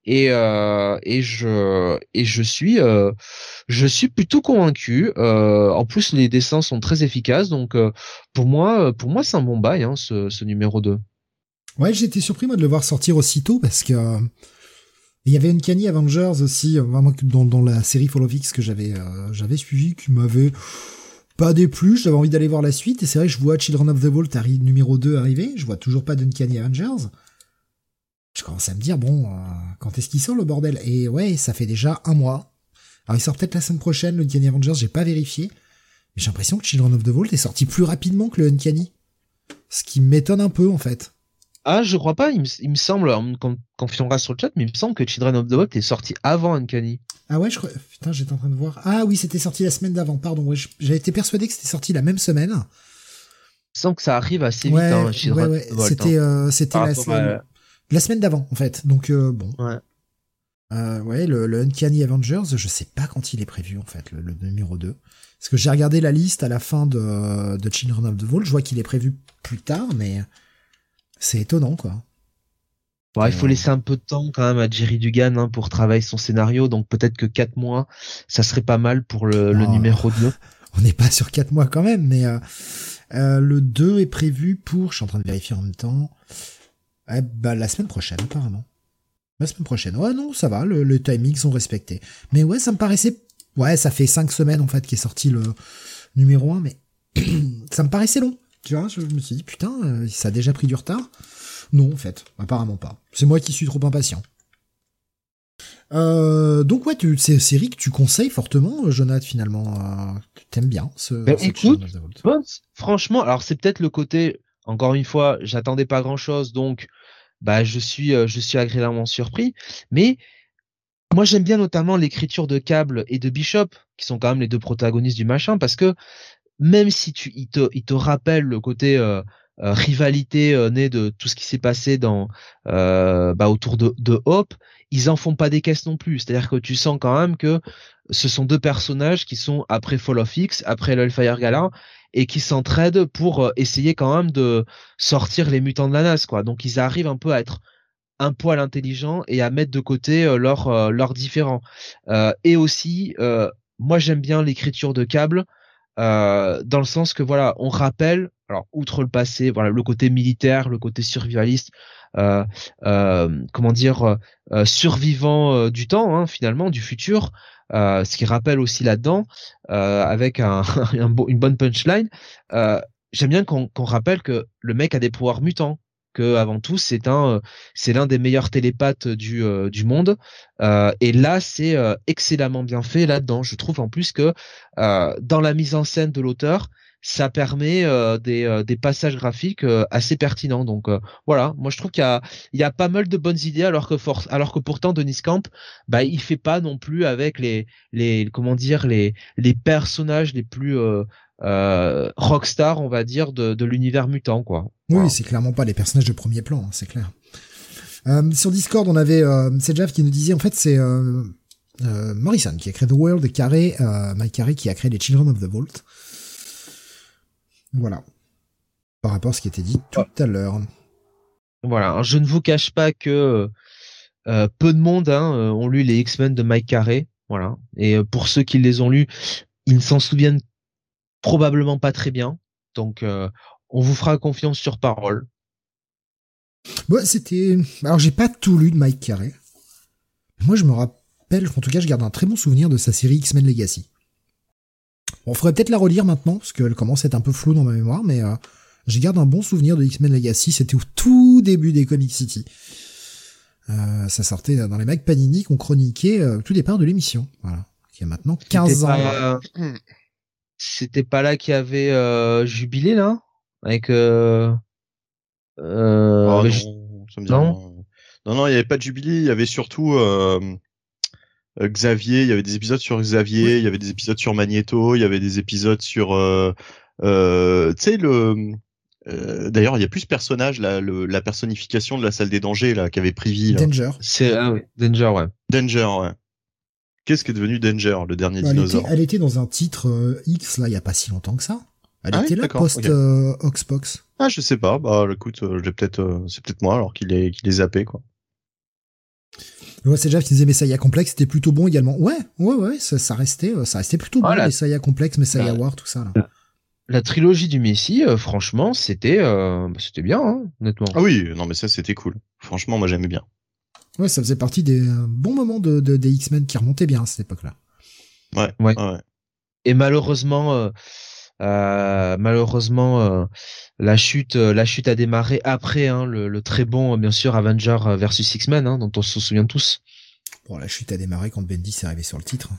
Et euh, et je et je suis euh, je suis plutôt convaincu. Euh, en plus, les dessins sont très efficaces, donc pour moi pour moi c'est un bon bail hein, ce, numéro 2. Ouais, j'étais surpris moi de le voir sortir aussitôt parce que il y avait une Canny Avengers aussi, vraiment dans, dans la série Fall of X que j'avais j'avais suivi, qui m'avait pas déplu, j'avais envie d'aller voir la suite, et c'est vrai que je vois Children of the Vault numéro 2 arriver, je vois toujours pas d'Uncanny Avengers je commence à me dire, bon, euh, quand est-ce qu'il sort le bordel? Et ouais, ça fait déjà un mois. Alors il sort peut-être la semaine prochaine, le Uncanny Avengers, j'ai pas vérifié. Mais j'ai l'impression que Children of the Vault est sorti plus rapidement que le Uncanny. Ce qui m'étonne un peu, en fait. Ah, je crois pas, il me, semble, on me confirmera sur le chat, mais il me semble que Children of the Vault est sorti avant Uncanny. Ah ouais, je crois, putain, j'étais en train de voir. Ah oui, c'était sorti la semaine d'avant, pardon. J'avais été persuadé que c'était sorti la même semaine. Je sens que ça arrive assez vite, hein, Children ouais, ouais. C'était, hein. euh, c'était la, semaine la semaine d'avant, en fait. Donc, euh, bon. Ouais. Euh, ouais, le, le, Uncanny Avengers, je sais pas quand il est prévu, en fait, le, numéro 2. Parce que j'ai regardé la liste à la fin de, de Children of the Vault, je vois qu'il est prévu plus tard, mais c'est étonnant, quoi. Bon, il faut euh. laisser un peu de temps quand même à Jerry Dugan hein, pour travailler son scénario, donc peut-être que 4 mois, ça serait pas mal pour le, le numéro 2. On n'est pas sur 4 mois quand même, mais euh, euh, le 2 est prévu pour, je suis en train de vérifier en même temps, eh bah, la semaine prochaine, apparemment. La semaine prochaine. Ouais, non, ça va, le, le timing sont respectés. Mais ouais, ça me paraissait... Ouais, ça fait cinq semaines, en fait, qu'est sorti le numéro 1, mais ça me paraissait long. Tu vois, je me suis dit, putain, euh, ça a déjà pris du retard. Non, en fait, apparemment pas. C'est moi qui suis trop impatient. Euh, donc ouais, c'est série que tu conseilles fortement, Jonathan, finalement. Euh, t'aimes bien ce, ben, écoute, franchement, alors c'est peut-être le côté encore une fois, j'attendais pas grand chose, donc bah je suis euh, je suis agréablement surpris. Mais moi j'aime bien notamment l'écriture de Cable et de Bishop, qui sont quand même les deux protagonistes du machin, parce que même si tu il te il te le côté euh, euh, rivalité née de tout ce qui s'est passé dans bah, autour de, de Hope, ils en font pas des caisses non plus. C'est-à-dire que tu sens quand même que ce sont deux personnages qui sont après Fall of X, après l'Hellfire Gala, et qui s'entraident pour euh, essayer quand même de sortir les mutants de la NAS, quoi. Donc ils arrivent un peu à être un poil intelligent et à mettre de côté euh, leurs euh, différents. et aussi, moi j'aime bien l'écriture de câble dans le sens que voilà, on rappelle, alors outre le passé, voilà, le côté militaire, le côté survivaliste, comment dire, survivant du temps hein, finalement, du futur. Euh, ce qui rappelle aussi là-dedans, euh, avec un, une bonne punchline, euh, j'aime bien qu'on rappelle que le mec a des pouvoirs mutants que avant tout c'est un c'est l'un des meilleurs télépathes du du monde. Et là c'est excellemment bien fait là-dedans. Je trouve en plus que dans la mise en scène de l'auteur ça permet euh, des, euh, des, passages graphiques euh, assez pertinents. Donc voilà, moi je trouve qu'il y a, il y a pas mal de bonnes idées alors que alors que pourtant Denis Camp, bah il fait pas non plus avec les les comment dire les les personnages les plus euh, rockstar on va dire de, de l'univers mutant quoi. Oui, c'est clairement pas les personnages de premier plan, hein, c'est clair. sur Discord, on avait c'est Jeff qui nous disait en fait c'est Morrison qui a créé The World et Carré, Mike Carré qui a créé les Children of the Vault. Voilà. Par rapport à ce qui était dit tout à l'heure. Voilà. Je ne vous cache pas que euh, peu de monde hein, euh, ont lu les X-Men de Mike Carey. Voilà. Et euh, pour ceux qui les ont lus, ils ne s'en souviennent probablement pas très bien. Donc, on vous fera confiance sur parole. Ouais, c'était. Alors, j'ai pas tout lu de Mike Carey. Moi, je me rappelle, en tout cas, je garde un très bon souvenir de sa série X-Men Legacy. On ferait peut-être la relire maintenant, parce qu'elle commence à être un peu floue dans ma mémoire, mais euh, j'y garde un bon souvenir de X-Men Legacy, c'était au tout début des Comic City. Euh, ça sortait dans les mecs Panini qu'on chroniquait euh, tout départ de l'émission, voilà, qui a maintenant 15 ans. C'était pas là qu'il y avait euh, Jubilé, là Avec... Euh... Oh, non, non, non, il y avait pas de Jubilé, il y avait surtout... Euh, Xavier, il y avait des épisodes sur Xavier, il y avait des épisodes sur Magneto, il y avait des épisodes sur, euh, euh, tu sais le, euh, d'ailleurs il y a plus ce personnage là, le, la personnification de la salle des dangers là qui avait pris vie. Danger. C'est ah Danger ouais. Danger ouais. Qu'est-ce qui est devenu Danger, le dernier bah, dinosaure elle était, dans un titre X là, il y a pas si longtemps que ça. Elle ah était là post Oxbox. Ah je sais pas, bah écoute, j'ai peut-être, c'est peut-être moi alors qu'il est qu'il est zappé quoi. Ouais, c'est Jeff qui disait Messiah Complex, c'était plutôt bon également. Ouais, ouais, ouais, ça, ça restait, euh, ça restait plutôt bon, Voilà. Messiah Complex, Messiah Ouais. War, tout ça, là. La trilogie du Messi, euh, franchement, c'était euh, c'était bien, hein, honnêtement. Ah oui, non mais ça c'était cool. Franchement, moi j'aimais bien. Ouais, ça faisait partie des euh, bons moments de, de- des X-Men qui remontaient bien à cette époque-là. Ouais. Ouais. ouais. Et malheureusement, euh, euh, malheureusement, euh, la chute, euh, la chute a démarré après hein, le, le très bon, bien sûr, Avenger versus X-Men, hein, dont on se souvient tous. Bon, la chute a démarré quand Bendis est arrivé sur le titre.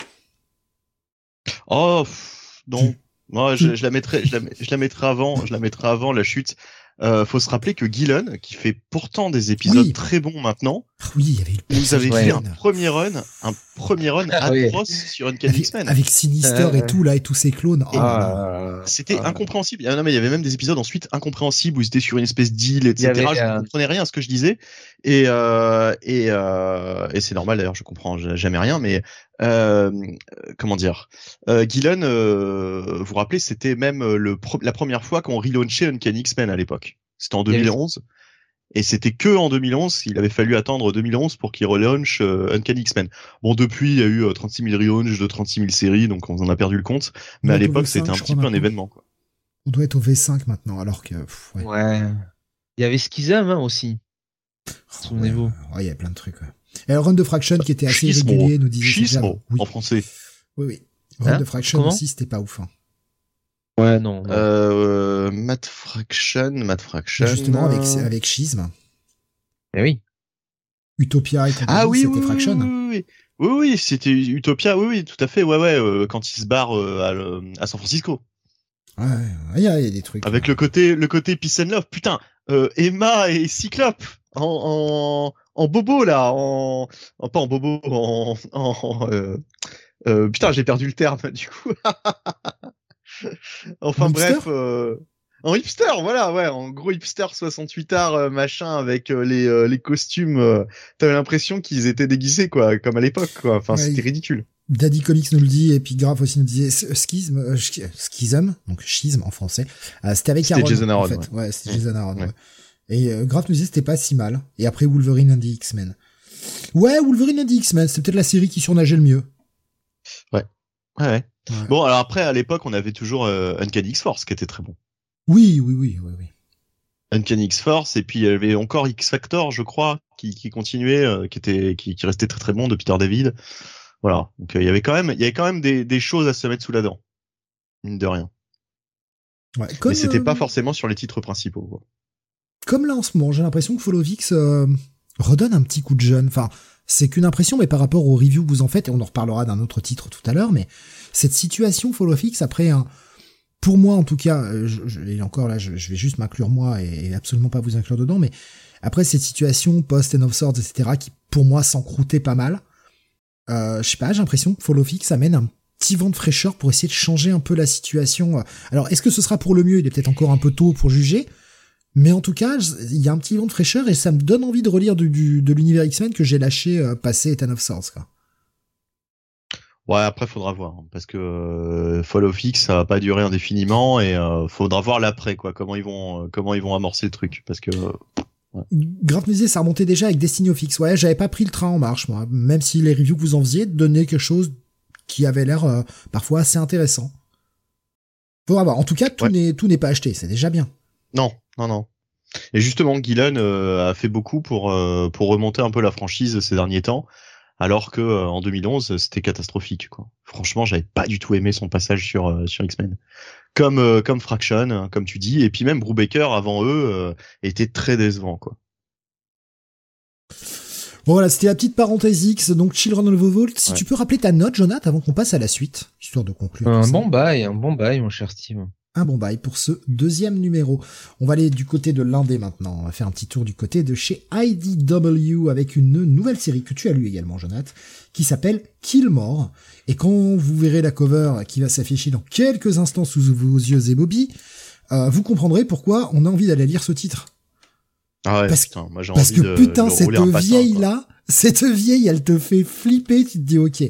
Oh pff, non. Moi, je, je la mettrais, je la, met- je la mettrais avant, je la mettrais avant la chute. Euh, faut se rappeler que Gillen, qui fait pourtant des épisodes Oui. très bons maintenant, oui, il y avait eu avait personnage fait un premier run, un premier run Ah oui. atroce sur Uncanny avec, X-Men. avec Sinister Euh, et tout, là, et tous ces clones. Oh. C'était Ah. incompréhensible. Ah non, mais il y avait même des épisodes ensuite incompréhensibles où ils étaient sur une espèce d'île, etc. Je euh, ne comprenais rien à ce que je disais. Et, euh, et, euh, et c'est normal d'ailleurs, je comprends jamais rien, mais euh, comment dire euh, Gillen, euh, vous vous rappelez, c'était même le pro- la première fois qu'on relaunchait Uncanny X-Men à l'époque. C'était en Il y avait- 2011. Et c'était que en 2011, il avait fallu attendre 2011 pour qu'il relaunch euh, Uncanny X-Men. Bon, depuis, il y a eu euh, 36 000 relaunchs de 36 000 séries, donc on en a perdu le compte. Mais On à l'époque, V5, c'était un petit peu un événement. Quoi. On doit être au V5 maintenant, alors que. pff, ouais. Ouais. Il y avait Schism hein, aussi. Souvenez-vous. Ouais, ouais, il y avait plein de trucs. Ouais. Et Run de Fraction qui était assez Schismo. irrégulier, nous disait Schismo, Oui, en français. oui, oui. Run Hein de Fraction Comment aussi, c'était pas ouf. hein. Ouais, non. non. Euh, Matt Fraction, Matt Fraction. Justement, avec, euh, avec Schism. Eh oui. Utopia et Ah oui, c'était oui, Fraction. oui, oui, oui. Oui, oui, c'était Utopia, oui, oui, tout à fait, ouais, ouais, euh, quand il se barre euh, à, à San Francisco. Ouais, ouais, il y, a il y a des trucs. Avec le côté, le côté peace and love. Putain, euh, Emma et Cyclope en, en, en bobo là, en, en pas en bobo, en, en euh, euh, putain, j'ai perdu le terme du coup. enfin En bref, hipster euh, en hipster, voilà, ouais, en gros hipster 68 art euh, machin avec euh, les euh, les costumes. T'avais l'impression qu'ils étaient déguisés quoi, comme à l'époque quoi. Enfin, Ouais, c'était ridicule. Daddy Comics nous le dit, et puis Graph aussi nous disait S- Schism, sch- Schism, donc schisme en français. C'était avec C'était Aaron. Jason en Aaron, fait. Ouais, c'était Ouais. Jason Aaron. Ouais. ouais. Et Graph nous disait c'était pas si mal. Et après Wolverine and the X-Men. Ouais, Wolverine and the X-Men, c'était peut-être la série qui surnageait le mieux. Ouais, ouais. Ouais. Bon, alors après, à l'époque, on avait toujours euh, Uncanny X-Force qui était très bon. Oui, oui, oui, oui, oui. Uncanny X-Force et puis il y avait encore X-Factor je crois qui, qui continuait euh, qui était qui, qui restait très très bon de Peter David voilà donc euh, il y avait quand même il y avait quand même des, des choses à se mettre sous la dent mine de rien Ouais, comme, mais c'était euh, pas forcément sur les titres principaux quoi. comme là en ce moment, j'ai l'impression que Followvix euh, redonne un petit coup de jeune. Enfin, c'est qu'une impression, mais par rapport aux reviews que vous en faites, et on en reparlera d'un autre titre tout à l'heure, mais cette situation Followfix après un, pour moi en tout cas, euh, je, et encore là, je, vais juste m'inclure moi et, absolument pas vous inclure dedans, mais après cette situation post and of Swords, etc., qui pour moi s'encroutait pas mal, euh, je sais pas, j'ai l'impression que Followfix amène un petit vent de fraîcheur pour essayer de changer un peu la situation. Alors, est-ce que ce sera pour le mieux? Il est peut-être encore un peu tôt pour juger, mais en tout cas, il y a un petit vent de fraîcheur et ça me donne envie de relire du, du- de l'univers X-Men que j'ai lâché euh, passé Ten of Swords. Quoi. ouais après faudra voir hein, parce que euh, Follow Fix ça va pas durer indéfiniment et euh, faudra voir l'après quoi comment ils vont euh, comment ils vont amorcer le truc parce que euh, Grave Musée, ça remontait déjà avec Destiny of X. Ouais, j'avais pas pris le train en marche, moi. Même si les reviews que vous en faisiez donnaient quelque chose qui avait l'air euh, parfois assez intéressant. Faudra voir. En tout cas, tout Ouais. n'est tout n'est pas acheté. C'est déjà bien. non non non et justement Gillen euh, a fait beaucoup pour euh, pour remonter un peu la franchise ces derniers temps alors que euh, en 2011 c'était catastrophique quoi. Franchement, j'avais pas du tout aimé son passage sur euh, sur X-Men. Comme euh, comme Fraction, hein, comme tu dis, et puis même Brubaker avant eux euh, était très décevant quoi. Bon voilà, c'était la petite parenthèse X. Donc Children of the Vault. Si Ouais. tu peux rappeler ta note, Jonathan, avant qu'on passe à la suite, histoire de conclure. Un tout ça. bon bail, un bon bail, mon cher Steve. Un bon bail pour ce deuxième numéro. On va aller du côté de l'indé maintenant. On va faire un petit tour du côté de chez IDW avec une nouvelle série que tu as lu également, Jonathan, qui s'appelle Killmore. Et quand vous verrez la cover qui va s'afficher dans quelques instants sous vos yeux et Bobby, euh, vous comprendrez pourquoi on a envie d'aller lire ce titre. Ah ouais, Parce- putain, moi Parce envie que de, putain, de cette rouler un patin, vieille quoi. là, cette vieille, elle te fait flipper, tu te dis ok.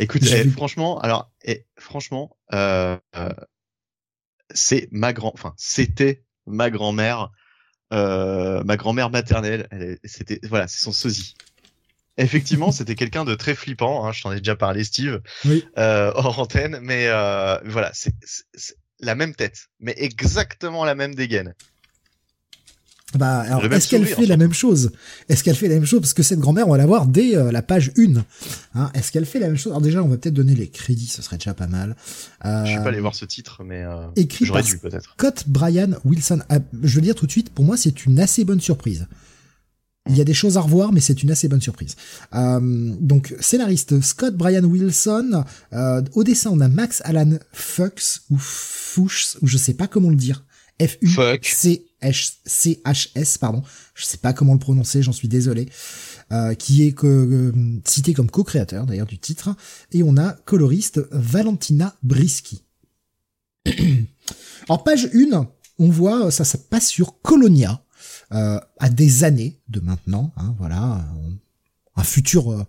Écoute, eh, franchement, alors, eh, franchement, euh, euh, c'est ma grand, enfin, c'était ma grand-mère, euh, ma grand-mère maternelle. C'était, voilà, c'est son sosie. Effectivement, c'était quelqu'un de très flippant. Hein, je t'en ai déjà parlé, Steve, Oui. euh, hors antenne. Mais euh, voilà, c'est la même tête, mais exactement la même dégaine. Bah, alors, est-ce qu'elle fait la même chose? Est-ce qu'elle fait la même chose? Parce que cette grand-mère, on va la voir dès euh, la page 1. Hein, est-ce qu'elle fait la même chose? Alors déjà, on va peut-être donner les crédits, ce serait déjà pas mal. Euh, Je suis pas allé voir ce titre, mais euh, écrit j'aurais par dû peut-être. Scott Brian Wilson. Ah, je veux dire tout de suite, pour moi, c'est une assez bonne surprise. Il y a des choses à revoir, mais c'est une assez bonne surprise. Euh, donc, scénariste Scott Brian Wilson. Euh, au dessin, on a Max Alan Fuchs ou Fuchs, ou je sais pas comment le dire. Fuck. F-U-C-H-S, pardon. Je sais pas comment le prononcer, j'en suis désolé. Euh, qui est euh, cité comme co-créateur d'ailleurs du titre. Et on a coloriste Valentina Brisky. en page 1, on voit, ça, ça passe sur Colonia, euh, à des années de maintenant, hein, voilà, un futur euh,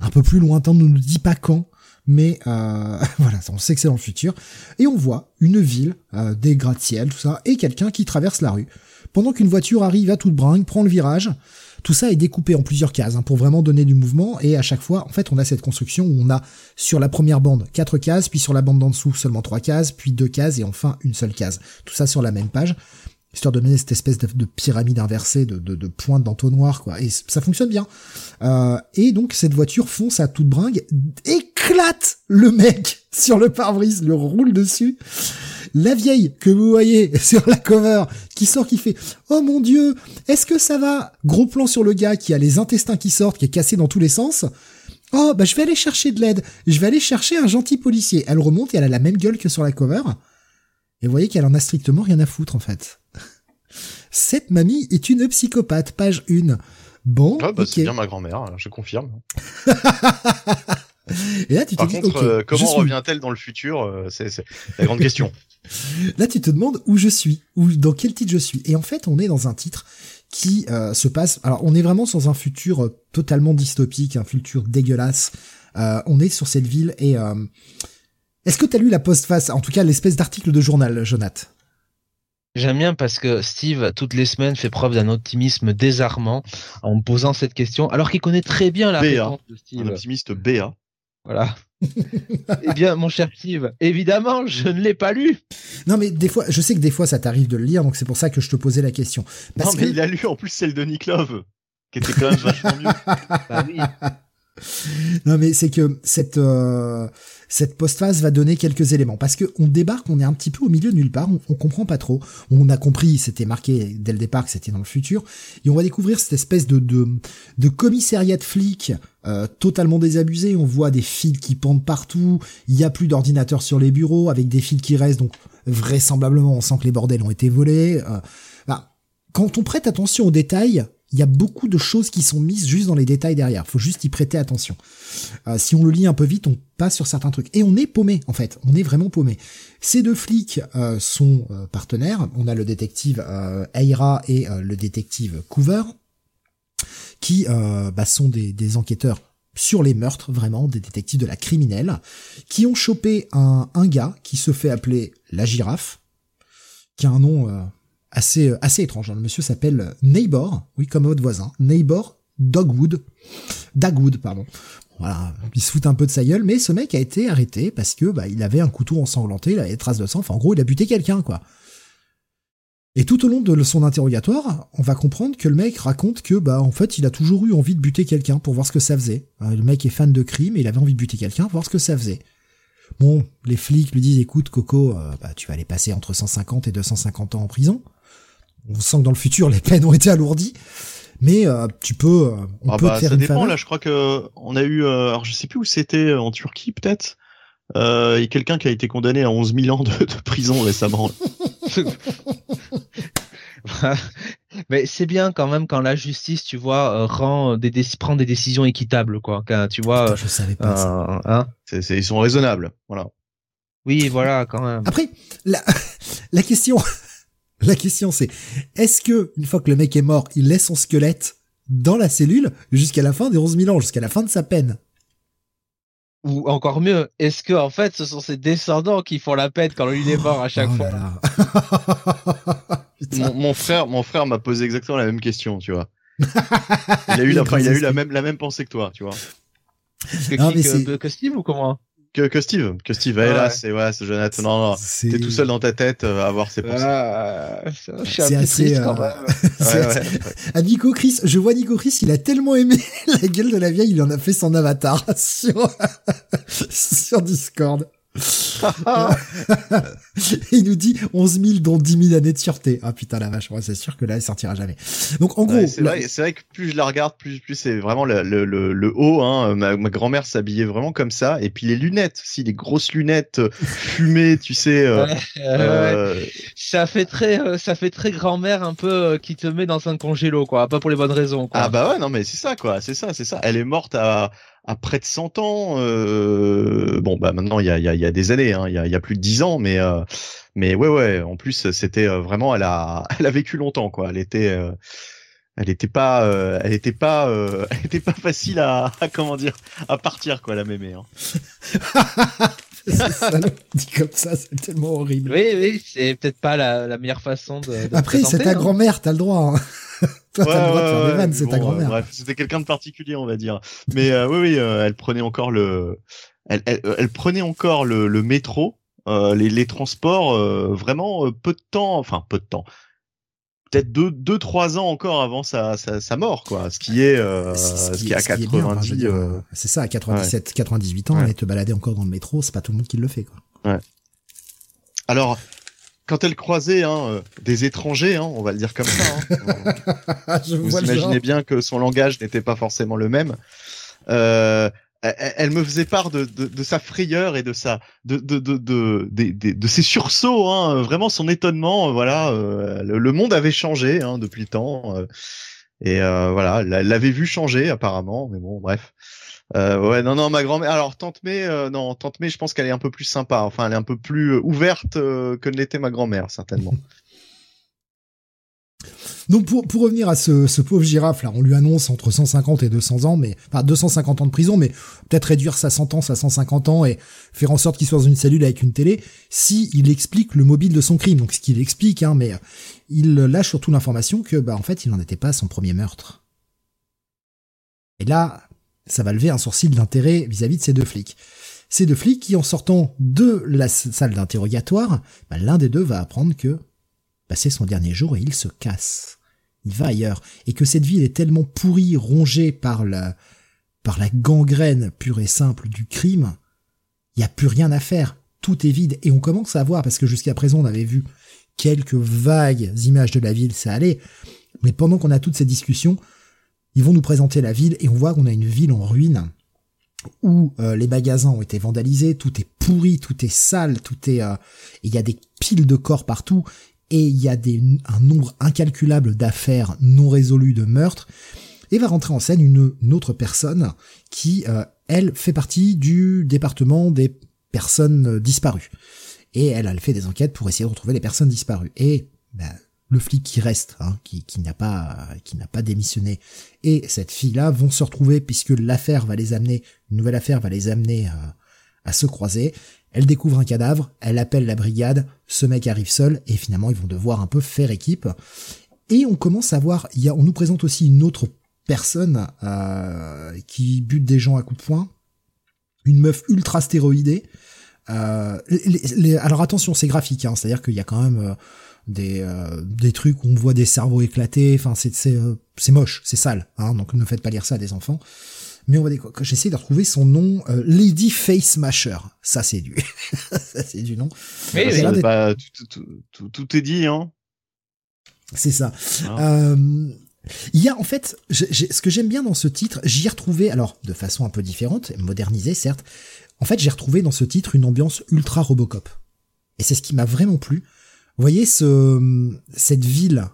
un peu plus lointain, ne nous dit pas quand, mais euh, voilà, on sait que c'est dans le futur, et on voit une ville, euh, des gratte-ciel, tout ça, et quelqu'un qui traverse la rue, pendant qu'une voiture arrive à toute bringue, prend le virage, tout ça est découpé en plusieurs cases hein, pour vraiment donner du mouvement et à chaque fois, en fait, on a cette construction où on a sur la première bande quatre cases, puis sur la bande d'en dessous seulement trois cases, puis deux cases et enfin une seule case. Tout ça sur la même page, histoire de donner cette espèce de, de pyramide inversée de, de, de pointes d'entonnoir, quoi. Et ça fonctionne bien. Euh, et donc cette voiture fonce à toute bringue, éclate le mec sur le pare-brise, le roule dessus. La vieille que vous voyez sur la cover qui sort qui fait "Oh mon dieu, est-ce que ça va? Gros plan sur le gars qui a les intestins qui sortent, qui est cassé dans tous les sens. Oh, bah je vais aller chercher de l'aide. Je vais aller chercher un gentil policier. Elle remonte et elle a la même gueule que sur la cover. Et vous voyez qu'elle en a strictement rien à foutre en fait. Cette mamie est une psychopathe, page 1. Bon, Ouais, bah. C'est bien ma grand-mère, hein, je confirme. Et là tu te dis, contre, euh, comment revient-elle dans le futur euh, C'est la grande question. Là, tu te demandes où je suis, ou dans quel titre je suis. Et en fait, on est dans un titre qui euh, se passe. Alors, on est vraiment dans un futur euh, totalement dystopique, un futur dégueulasse. Euh, on est sur cette ville et euh, est-ce que t'as lu la postface, en tout cas l'espèce d'article de journal, Jonath J'aime bien parce que Steve, toutes les semaines, fait preuve d'un optimisme désarmant en me posant cette question, alors qu'il connaît très bien la BA. réponse de Un Steve. optimiste BA. Voilà. eh bien, mon cher Steve, évidemment, je ne l'ai pas lu. Non, mais des fois, je sais que des fois ça t'arrive de le lire, donc c'est pour ça que je te posais la question. Parce non, mais que il a lu en plus celle de Nick Love, qui était quand même vachement mieux. Bah oui. Non mais c'est que cette euh, cette postface va donner quelques éléments parce que on débarque, on est un petit peu au milieu de nulle part, on, on comprend pas trop. On a compris, c'était marqué dès le départ que c'était dans le futur et on va découvrir cette espèce de de, de commissariat de flics euh, totalement désabusé. On voit des fils qui pendent partout, il y a plus d'ordinateurs sur les bureaux avec des fils qui restent donc vraisemblablement on sent que les bordels ont été volés. Euh, bah, quand on prête attention aux détails, il y a beaucoup de choses qui sont mises juste dans les détails derrière. Faut juste y prêter attention. Euh, si on le lit un peu vite, on passe sur certains trucs. Et on est paumé, en fait. On est vraiment paumé. Ces deux flics euh, sont euh, partenaires. On a le détective Eira et le détective Coover, qui bah, sont des, enquêteurs sur les meurtres, vraiment, des détectives de la criminelle, qui ont chopé un, un gars qui se fait appeler la girafe, qui a un nom assez euh, assez étrange. hein. Le monsieur s'appelle Neighbor, oui comme votre voisin, Neighbor Dogwood, Dagwood pardon. Voilà, il se fout un peu de sa gueule, mais ce mec a été arrêté parce que bah il avait un couteau ensanglanté, il avait des traces de sang. Enfin en gros il a buté quelqu'un quoi. Et tout au long de son interrogatoire, on va comprendre que le mec raconte que bah en fait il a toujours eu envie de buter quelqu'un pour voir ce que ça faisait. Euh, Le mec est fan de crime et il avait envie de buter quelqu'un pour voir ce que ça faisait. Bon, les flics lui disent écoute Coco, euh, bah tu vas aller passer entre 150 et 250 ans en prison. On sent que dans le futur les peines ont été alourdies, mais euh, tu peux, euh, on Ah peut bah, te faire ça une dépend. faveur. Là, je crois que on a eu, euh, alors je sais plus où c'était, euh, en Turquie peut-être. Euh, il y a quelqu'un qui a été condamné à 11 000 ans de, de prison récemment. Mais c'est bien quand même quand la justice, tu vois, euh, rend des prend des décisions équitables, quoi. Quand, tu vois, Putain, je savais pas ça. euh, hein. Ils sont raisonnables. Voilà. Oui, voilà, quand même. Après, la, la question, la question c'est, est-ce que une fois que le mec est mort, il laisse son squelette dans la cellule jusqu'à la fin des 11 000 ans, jusqu'à la fin de sa peine? Ou encore mieux, est-ce que en fait, ce sont ses descendants qui font la peine quand lui est mort à chaque Oh fois? là là. Putain. Mon, mon frère, mon frère m'a posé exactement la même question, tu vois. il a eu, la, il a eu la même, la même pensée que toi, tu vois. Que, non, que, que, Steve ou comment? Que, que Steve, que Steve, ouais. là, c'est ouais, c'est Jonathan. Non, non, t'es tout seul dans ta tête euh, à avoir ses pensées. Ah, c'est assez. Euh... À Nico Chris, je vois Nico Chris, il a tellement aimé la gueule de la vieille, il en a fait son avatar sur sur Discord. Il nous dit 11 000 dont 10 000 années de sûreté. Ah putain la vache, c'est sûr que là elle sortira jamais. Donc en gros, c'est vrai, vrai, que plus je la regarde, plus plus c'est vraiment le, le, le, haut. Hein. Ma, ma grand-mère s'habillait vraiment comme ça, et puis les lunettes, si les grosses lunettes euh, fumées, tu sais. Euh, euh... Ça fait très, euh, ça fait très grand-mère un peu qui te met dans un congélo, quoi. Pas pour les bonnes raisons. Quoi. Ah bah ouais, non mais c'est ça, quoi. C'est ça, c'est ça. Elle est morte à à près de 100 ans. Euh, bon, bah maintenant il y a, y, a, y a, des années, hein, il y, a, y, a, plus de 10 ans, mais euh, mais ouais ouais. En plus, c'était euh, vraiment, elle a elle a vécu longtemps quoi. Elle était euh, elle était pas euh, elle était pas elle était pas facile à, à, comment dire à partir quoi la mémé. Hein. ça, dit comme ça, c'est tellement horrible. Oui, oui, c'est peut-être pas la, la, meilleure façon de. de Après, c'est ta hein. grand-mère, t'as le droit. Hein. Toi, t'as le droit de faire des vannes, c'est ta grand-mère. bref, c'était quelqu'un de particulier, on va dire. Mais euh, oui, oui, euh, elle prenait encore le, elle, elle, elle prenait encore le, le métro, euh, les, les transports, euh, vraiment peu de temps, enfin peu de temps, peut-être deux, deux, trois ans encore avant sa, sa, sa mort, quoi. Ce qui est, euh, ce qui, est à 90. C'est ça, à 97, ouais. 98 ans, ouais. et te balader encore dans le métro, c'est pas tout le monde qui le fait, quoi. Ouais. Alors, quand elle croisait hein, euh, des étrangers, hein, on va le dire comme ça, hein, vous imaginez bien que son langage n'était pas forcément le même. Euh, elle, me faisait part de, de, de, sa frayeur et de sa de de de de, de, de ses sursauts, hein, vraiment son étonnement. Voilà, euh, le, le, monde avait changé hein, depuis le temps euh, et euh, voilà, elle l'avait vu changer apparemment, mais bon, bref. Euh, ouais, non, non, ma grand-mère. Alors, tante May, euh, non, tante May, je pense qu'elle est un peu plus sympa. Enfin, elle est un peu plus euh, ouverte que ne l'était ma grand-mère, certainement. Donc pour, pour revenir à ce, pauvre girafe là, on lui annonce entre 150 et 200 ans, mais enfin 250 ans de prison, mais peut-être réduire sa sentence à 150 ans et faire en sorte qu'il soit dans une cellule avec une télé, si il explique le mobile de son crime. Donc ce qu'il explique, hein, mais il lâche surtout l'information que bah en fait il n'en était pas à son premier meurtre. Et là, ça va lever un sourcil d'intérêt vis-à-vis de ces deux flics. Ces deux flics qui, en sortant de la salle d'interrogatoire, bah, l'un des deux va apprendre que bah, c'est son dernier jour et il se casse. Il va ailleurs. Et que cette ville est tellement pourrie, rongée par la, par la gangrène pure et simple du crime, il n'y a plus rien à faire. Tout est vide. Et on commence à voir, parce que jusqu'à présent on avait vu quelques vagues images de la ville, ça allait. Mais pendant qu'on a toutes ces discussions, ils vont nous présenter la ville et on voit qu'on a une ville en ruine où euh, les magasins ont été vandalisés, tout est pourri, tout est sale, tout est, euh, il y a des piles de corps partout et il y a des, un nombre incalculable d'affaires non résolues de meurtres. Et va rentrer en scène une, une autre personne qui, euh, elle, fait partie du département des personnes disparues. Et elle, elle fait des enquêtes pour essayer de retrouver les personnes disparues. Et bah, flic qui reste, hein, qui, n'a pas, qui n'a pas démissionné, et cette fille-là vont se retrouver puisque l'affaire va les amener, une nouvelle affaire va les amener à, se croiser. Elle découvre un cadavre, elle appelle la brigade, ce mec arrive seul, et finalement ils vont devoir un peu faire équipe. Et on commence à voir, on nous présente aussi une autre personne euh, qui bute des gens à coups de poing, une meuf ultra stéroïdée. Euh, alors attention, c'est graphique, hein, c'est-à-dire qu'il y a quand même euh, des euh, des trucs où on voit des cerveaux éclatés. Enfin, c'est c'est euh, c'est moche, c'est sale. Hein, donc ne faites pas lire ça à des enfants. Mais on va que j'essaie de retrouver son nom, euh, Lady Face Smasher. Ça c'est du, ça c'est du nom. Mais oui, bah, tout, tout, tout, tout, est dit, hein. C'est ça. Ah. Euh, il y a en fait, ce que j'aime bien dans ce titre, j'y ai retrouvé, alors de façon un peu différente, modernisée certes. En fait, j'ai retrouvé dans ce titre une ambiance ultra Robocop. Et c'est ce qui m'a vraiment plu. Vous voyez ce, cette ville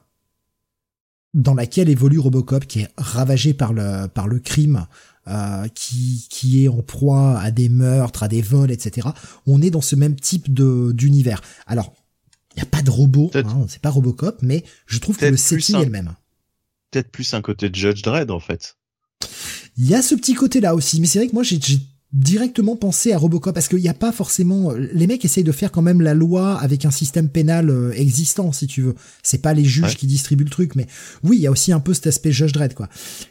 dans laquelle évolue Robocop, qui est ravagée par le, par le crime, euh, qui, qui est en proie à des meurtres, à des vols, etc. On est dans ce même type de d'univers. Alors, il n'y a pas de robot, hein, c'est pas Robocop, mais je trouve que le setting est le même. Peut-être plus un côté de Judge Dredd, en fait. Il y a ce petit côté-là aussi, mais c'est vrai que moi, j'ai directement penser à Robocop parce qu'il n'y a pas forcément les mecs essayent de faire quand même la loi avec un système pénal euh, existant si tu veux. C'est pas les juges qui distribuent le truc mais oui il y a aussi un peu cet aspect Judge Dredd quoi.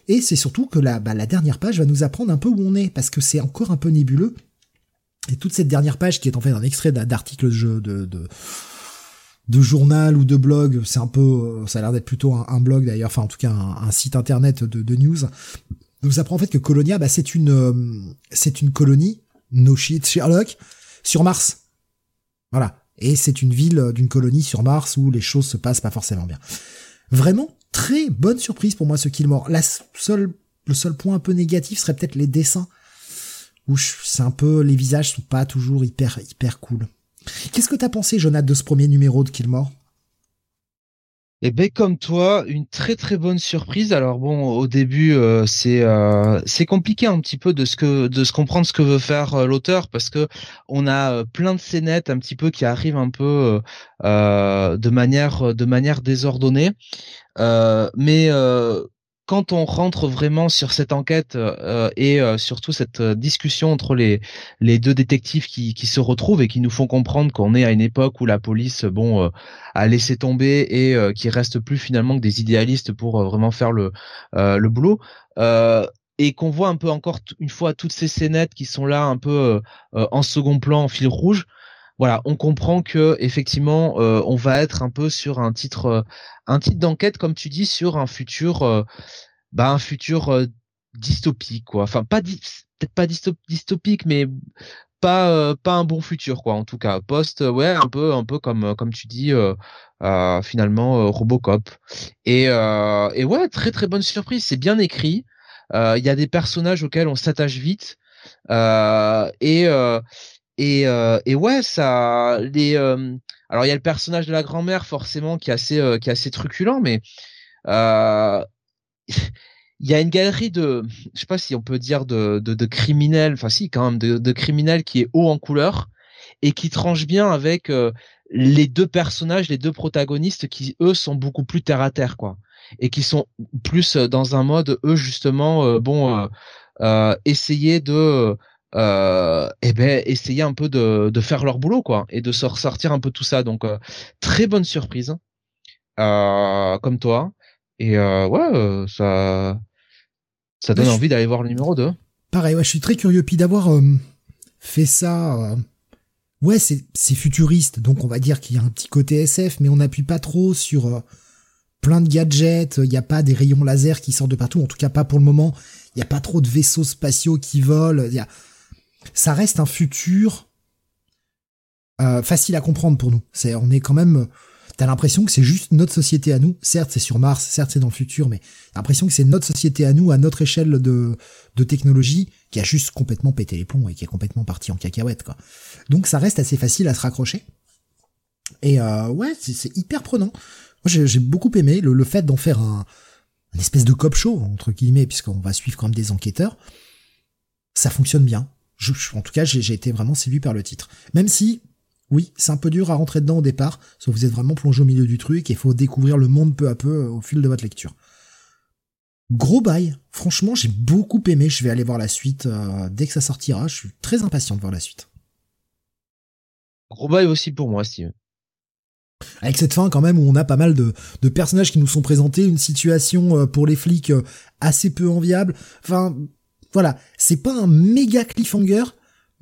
Et c'est surtout que la, bah, la dernière page va nous apprendre un peu où on est parce que c'est encore un peu nébuleux. Et toute cette dernière page qui est en fait un extrait d'article de, de, de de journal ou de blog, c'est un peu, euh, ça a l'air d'être plutôt un, blog d'ailleurs, enfin en tout cas un, site internet de, de news, nous apprend en fait que Colonia, bah, c'est une, euh, c'est une colonie, no shit Sherlock, sur Mars. Voilà. Et c'est une ville d'une colonie sur Mars où les choses se passent pas forcément bien. Vraiment, très bonne surprise pour moi ce Killmore. La seule, le seul point un peu négatif serait peut-être les dessins. Où c'est un peu, les visages sont pas toujours hyper, hyper cool. Qu'est-ce que t'as pensé, Jonathan, de ce premier numéro de Killmore et ben comme toi, une très très bonne surprise. Alors bon, au début euh, c'est euh, c'est compliqué un petit peu de ce que de se comprendre ce que veut faire euh, l'auteur parce que on a plein de scénettes un petit peu qui arrivent un peu de manière de manière désordonnée. mais quand on rentre vraiment sur cette enquête euh, et euh, surtout cette euh, discussion entre les deux détectives qui, se retrouvent et qui nous font comprendre qu'on est à une époque où la police bon a laissé tomber et qui reste plus finalement que des idéalistes pour vraiment faire le le boulot et qu'on voit un peu encore une fois toutes ces scénettes qui sont là un peu en second plan en fil rouge voilà, on comprend que effectivement, on va être un peu sur un titre, un titre d'enquête, comme tu dis, sur un futur, bah un futur dystopique, quoi. Enfin, pas peut-être pas dystopique, mais pas pas un bon futur, quoi. En tout cas, post, ouais, un peu, un peu comme comme tu dis, finalement, Robocop. Et et ouais, très très bonne surprise. C'est bien écrit. Il y a des personnages auxquels on s'attache vite. et et, euh, et ouais, ça, les, euh, alors il y a le personnage de la grand-mère forcément qui est assez, euh, qui est assez truculent, mais euh, il y a une galerie de, je sais pas si on peut dire de, de, de criminels, enfin si quand même, de, de, criminels qui est haut en couleur et qui tranche bien avec les deux personnages, les deux protagonistes qui eux sont beaucoup plus terre à terre quoi, et qui sont plus dans un mode eux justement, bon, essayer de euh, eh ben essayer un peu de, de, faire leur boulot quoi et de se ressortir un peu tout ça. Donc euh, très bonne surprise euh, comme toi. Et ouais ça ça donne envie d'aller voir le numéro 2 pareil ouais je suis très curieux. Puis d'avoir fait ça ouais c'est c'est futuriste. Donc on va dire qu'il y a un petit côté SF mais on n'appuie pas trop sur plein de gadgets. Il n'y a pas des rayons laser qui sortent de partout. En tout cas pas pour le moment. Il n'y a pas trop de vaisseaux spatiaux qui volent. Il y a ça reste un futur euh, facile à comprendre pour nous. C'est, on est quand même, t'as l'impression que c'est juste notre société à nous. Certes, c'est sur Mars, certes, c'est dans le futur, mais t'as l'impression que c'est notre société à nous, à notre échelle de, technologie, qui a juste complètement pété les plombs et qui est complètement parti en cacahuète, quoi. Donc, ça reste assez facile à se raccrocher. Et euh, ouais, c'est, hyper prenant. Moi, j'ai, beaucoup aimé le, le fait d'en faire un, une espèce de cop show entre guillemets, puisqu'on va suivre quand même des enquêteurs. Ça fonctionne bien en tout cas, j'ai été vraiment séduit par le titre. Même si, oui, c'est un peu dur à rentrer dedans au départ, sauf que vous êtes vraiment plongé au milieu du truc et il faut découvrir le monde peu à peu euh, au fil de votre lecture. Gros bail, franchement, j'ai beaucoup aimé. Je vais aller voir la suite euh, dès que ça sortira. Je suis très impatient de voir la suite. Gros bail aussi pour moi, Steve. Avec cette fin quand même où on a pas mal de, de personnages qui nous sont présentés, une situation euh, pour les flics assez peu enviable. Enfin, voilà, c'est pas un méga cliffhanger,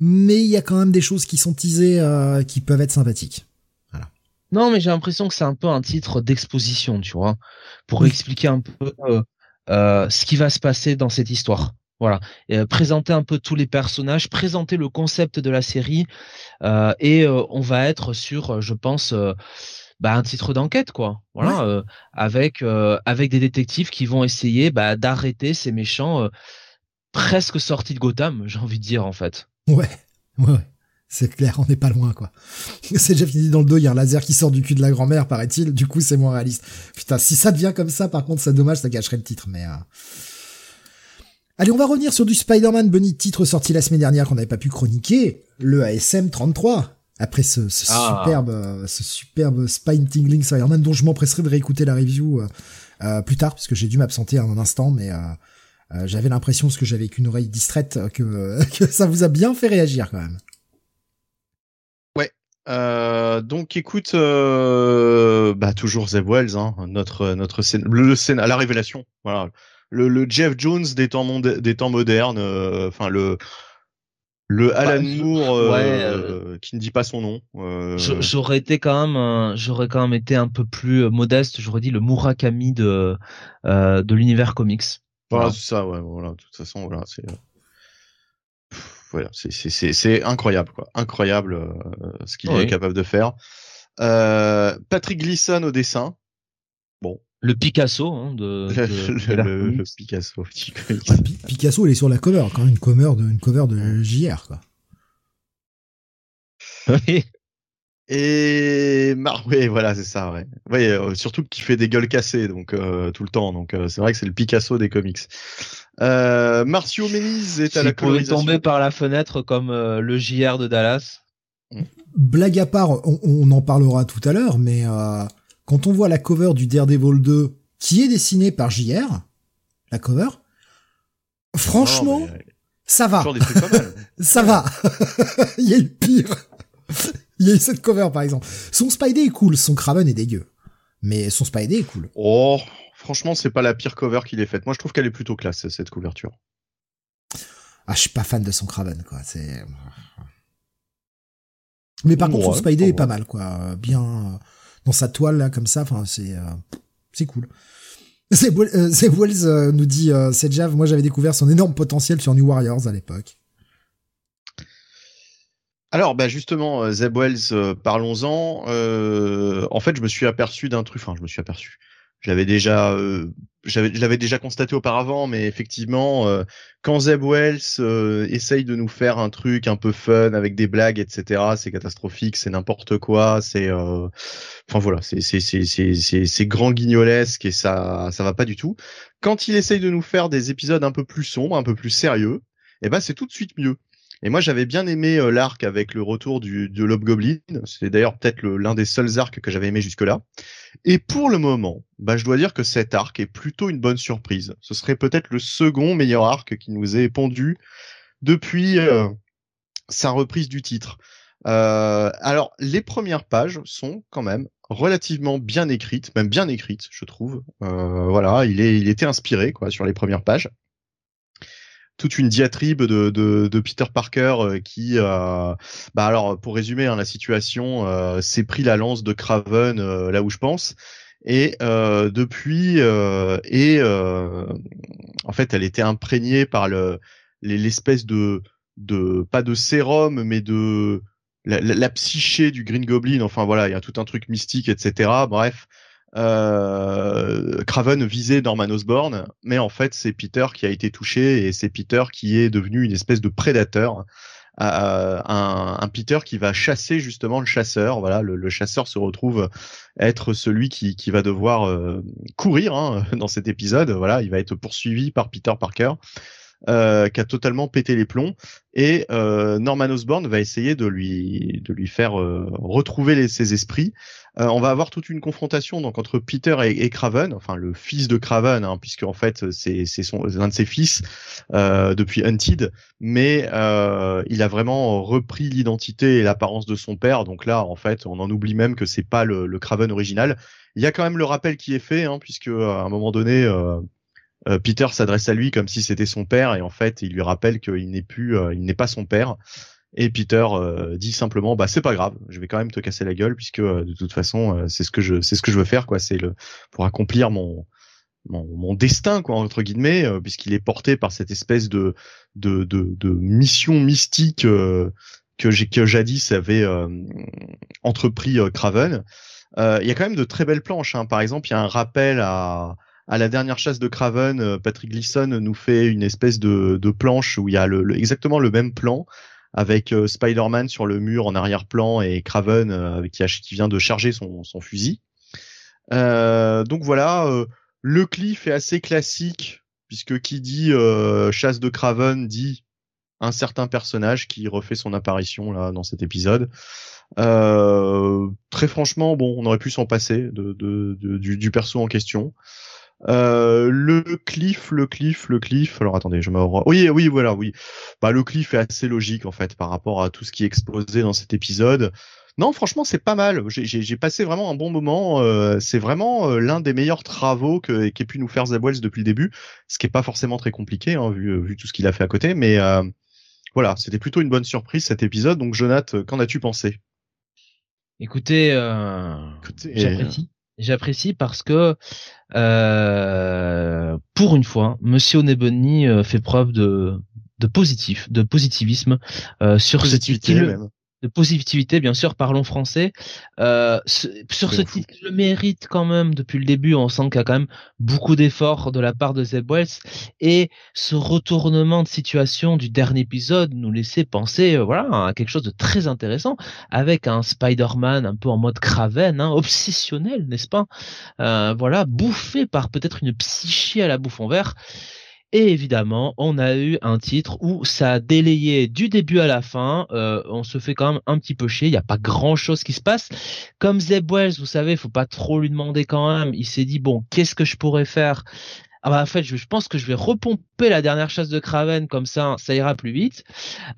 mais il y a quand même des choses qui sont teasées euh, qui peuvent être sympathiques. Voilà. Non, mais j'ai l'impression que c'est un peu un titre d'exposition, tu vois, pour expliquer un peu euh, euh, ce qui va se passer dans cette histoire. Voilà, présenter un peu tous les personnages, présenter le concept de la série, et on va être sur, je pense, bah, un titre d'enquête, quoi. Voilà, avec avec des détectives qui vont essayer bah, d'arrêter ces méchants presque sorti de Gotham, j'ai envie de dire en fait. Ouais, ouais, ouais. C'est clair, on n'est pas loin, quoi. C'est déjà fini dans le dos, il y a un laser qui sort du cul de la grand-mère, paraît-il, du coup c'est moins réaliste. Putain, si ça devient comme ça, par contre, c'est dommage, ça gâcherait le titre, mais... Euh... Allez, on va revenir sur du Spider-Man Bunny, titre sorti la semaine dernière qu'on n'avait pas pu chroniquer, le ASM 33. Après ce, ah. superbe, ce superbe Spine Tingling Spider-Man dont je m'empresserai de réécouter la review euh, euh, plus tard, parce que j'ai dû m'absenter un instant, mais Euh, j'avais l'impression, parce que j'avais qu'une oreille distraite, que, que ça vous a bien fait réagir quand même. Ouais. Euh, donc écoute, euh, bah toujours Zeb Wells, hein, notre notre scène, le scène à la révélation, voilà, le, le Jeff Jones des temps monde, des temps modernes, euh, enfin le le Bah, Alan Moore euh, ouais, euh, qui ne dit pas son nom. euh, J'aurais été quand même, euh, j'aurais quand même été un peu plus euh, modeste. J'aurais dit le Murakami de euh, de l'univers comics. Voilà, Voilà. c'est ça, ouais, voilà. De toute façon, voilà, c'est, euh, pff, voilà, c'est, c'est, c'est, c'est incroyable, quoi. Incroyable euh, ce qu'il Oui. est capable de faire. Euh, Patrick Gleason au dessin. Le Picasso hein, de, Le, de- le- le-. Picasso. Ouais, Pi- Picasso, il est sur la cover, quand même une cover de, une cover de JR, quoi. Oui. Et Mar voilà, c'est ça, ouais. Ouais, euh, surtout qu'il fait des gueules cassées, donc euh, tout le temps. Donc euh, c'est vrai que c'est le Picasso des comics. Euh, Marcio Méniz est à la colorisation. tomber par la fenêtre comme euh, le JR de Dallas. Blague à part, on, on en parlera tout à l'heure, mais euh, quand on voit la cover du Daredevil 2, qui est dessinée par JR, la cover, franchement, Non, mais, ça va. toujours des trucs pas mal. Ça va. Il y a eu pire. Il y a eu cette cover, par exemple. Son Spidey est cool, son Craven est dégueu. Mais son Spidey est cool. Oh, franchement, c'est pas la pire cover qu'il ait faite. Moi, je trouve qu'elle est plutôt classe, cette couverture. Ah, je suis pas fan de son Craven, quoi. C'est... Mais par contre, son Spidey ouais. est pas mal, quoi. Bien euh, dans sa toile, là, comme ça. Enfin, c'est... euh, c'est cool. Zeb Wells euh, nous dit, c'est Jav, moi j'avais découvert son énorme potentiel sur New Warriors à l'époque. Alors, bah justement, euh, Zeb Wells, euh, parlons-en. Euh, en fait, je me suis aperçu d'un truc. Enfin, je me suis aperçu. J'avais déjà, euh, j'avais, je l'avais déjà constaté auparavant, mais effectivement, euh, quand Zeb Wells essaye de nous faire un truc un peu fun avec des blagues, etc., c'est catastrophique, c'est n'importe quoi, c'est, enfin voilà, c'est, c'est, c'est, c'est, c'est, c'est grand guignolesque et ça, ça va pas du tout. Quand il essaye de nous faire des épisodes un peu plus sombres, un peu plus sérieux, eh ben c'est tout de suite mieux. Et moi, j'avais bien aimé euh, l'arc avec le retour du, de Goblin. C'est d'ailleurs peut-être l'un des seuls arcs que j'avais aimé jusque-là. Et pour le moment, bah, je dois dire que cet arc est plutôt une bonne surprise. Ce serait peut-être le second meilleur arc qui nous est pondu depuis euh, sa reprise du titre. Euh, alors, les premières pages sont quand même relativement bien écrites, même bien écrites, je trouve. Voilà, il il était inspiré quoi sur les premières pages toute une diatribe de, de, Peter Parker euh, qui, euh, bah alors pour résumer hein, la situation, euh, s'est pris la lance de Craven là où je pense, et depuis et en fait elle était imprégnée par le les- l'espèce de de pas de sérum mais de la, la- la psyché du Green Goblin. Enfin voilà, il y a tout un truc mystique, etc. Bref. Euh, Craven visait Norman Osborn, mais en fait c'est Peter qui a été touché et c'est Peter qui est devenu une espèce de prédateur, euh, un, Peter qui va chasser justement le chasseur. Voilà, le, chasseur se retrouve être celui qui, va devoir euh, courir hein, dans cet épisode. Voilà, il va être poursuivi par Peter Parker. euh, qui a totalement pété les plombs et Norman Osborn va essayer de lui de lui faire retrouver ses esprits on va avoir toute une confrontation donc entre Peter et, Craven, enfin le fils de Craven, hein, puisque en fait c'est son l'un de ses fils euh, depuis Hunted, mais euh, il a vraiment repris l'identité et l'apparence de son père. Donc là, en fait, on en oublie même que c'est pas le, le Craven original. Il y a quand même le rappel qui est fait, hein, puisque à un moment donné. euh, euh, Peter s'adresse à lui comme si c'était son père et en fait il lui rappelle qu'il n'est plus, euh, il n'est pas son père. Et Peter euh, dit simplement bah c'est pas grave, je vais quand même te casser la gueule puisque euh, de toute façon euh, c'est ce que je c'est ce que je veux faire quoi, c'est le pour accomplir mon mon, mon destin quoi entre guillemets euh, puisqu'il est porté par cette espèce de de de, de mission mystique euh, que j'ai que jadis avait euh, entrepris Craven. Il y a quand même de très belles planches hein. par exemple, il y a un rappel à à la dernière chasse de Craven, Patrick Gleason nous fait une espèce de, de planche où il y a le, le- exactement le même plan avec euh, Spider-Man sur le mur en arrière-plan et Craven euh, qui, vient de charger son, fusil. Euh, donc voilà, le cliff est assez classique puisque qui dit chasse de Craven dit un certain personnage qui refait son apparition là dans cet épisode. Très franchement, bon, on aurait pu s'en passer du perso en question. Euh, le cliff, le cliff, le cliff. Alors attendez, je me. Oui, oui, voilà, oui. Bah le cliff est assez logique en fait par rapport à tout ce qui est exposé dans cet épisode. Non, franchement, c'est pas mal. J'ai passé vraiment un bon moment. Euh, c'est vraiment euh, l'un des meilleurs travaux que qu'ait pu nous faire Zeb Wells depuis le début, ce qui est pas forcément très compliqué hein, vu vu tout ce qu'il a fait à côté. Mais euh, voilà, c'était plutôt une bonne surprise cet épisode. Donc, Jonath, qu'en as-tu pensé? Écoutez, Écoutez j'apprécie. J'apprécie parce que euh, pour une fois, Monsieur Onebony fait preuve de de positif, de positivisme euh, sur ce titre de positivité, bien sûr, parlons français. Euh, sur ce titre, le mérite quand même depuis le début. On sent qu'il y a quand même beaucoup d'efforts de la part de Zeb Wells et ce retournement de situation du dernier épisode nous laissait penser, euh, voilà, à quelque chose de très intéressant avec un Spider-Man un peu en mode Craven, hein, obsessionnel, n'est-ce pas? Euh, Voilà, bouffé par peut-être une psyché à la bouffe en vert. Et évidemment, on a eu un titre où ça a délayé du début à la fin. Euh, on se fait quand même un petit peu chier. Il n'y a pas grand chose qui se passe. Comme Zeb Wells, vous savez, faut pas trop lui demander quand même. Il s'est dit bon, qu'est-ce que je pourrais faire? Ah bah en fait, je, pense que je vais repomper la dernière chasse de Craven comme ça, ça ira plus vite.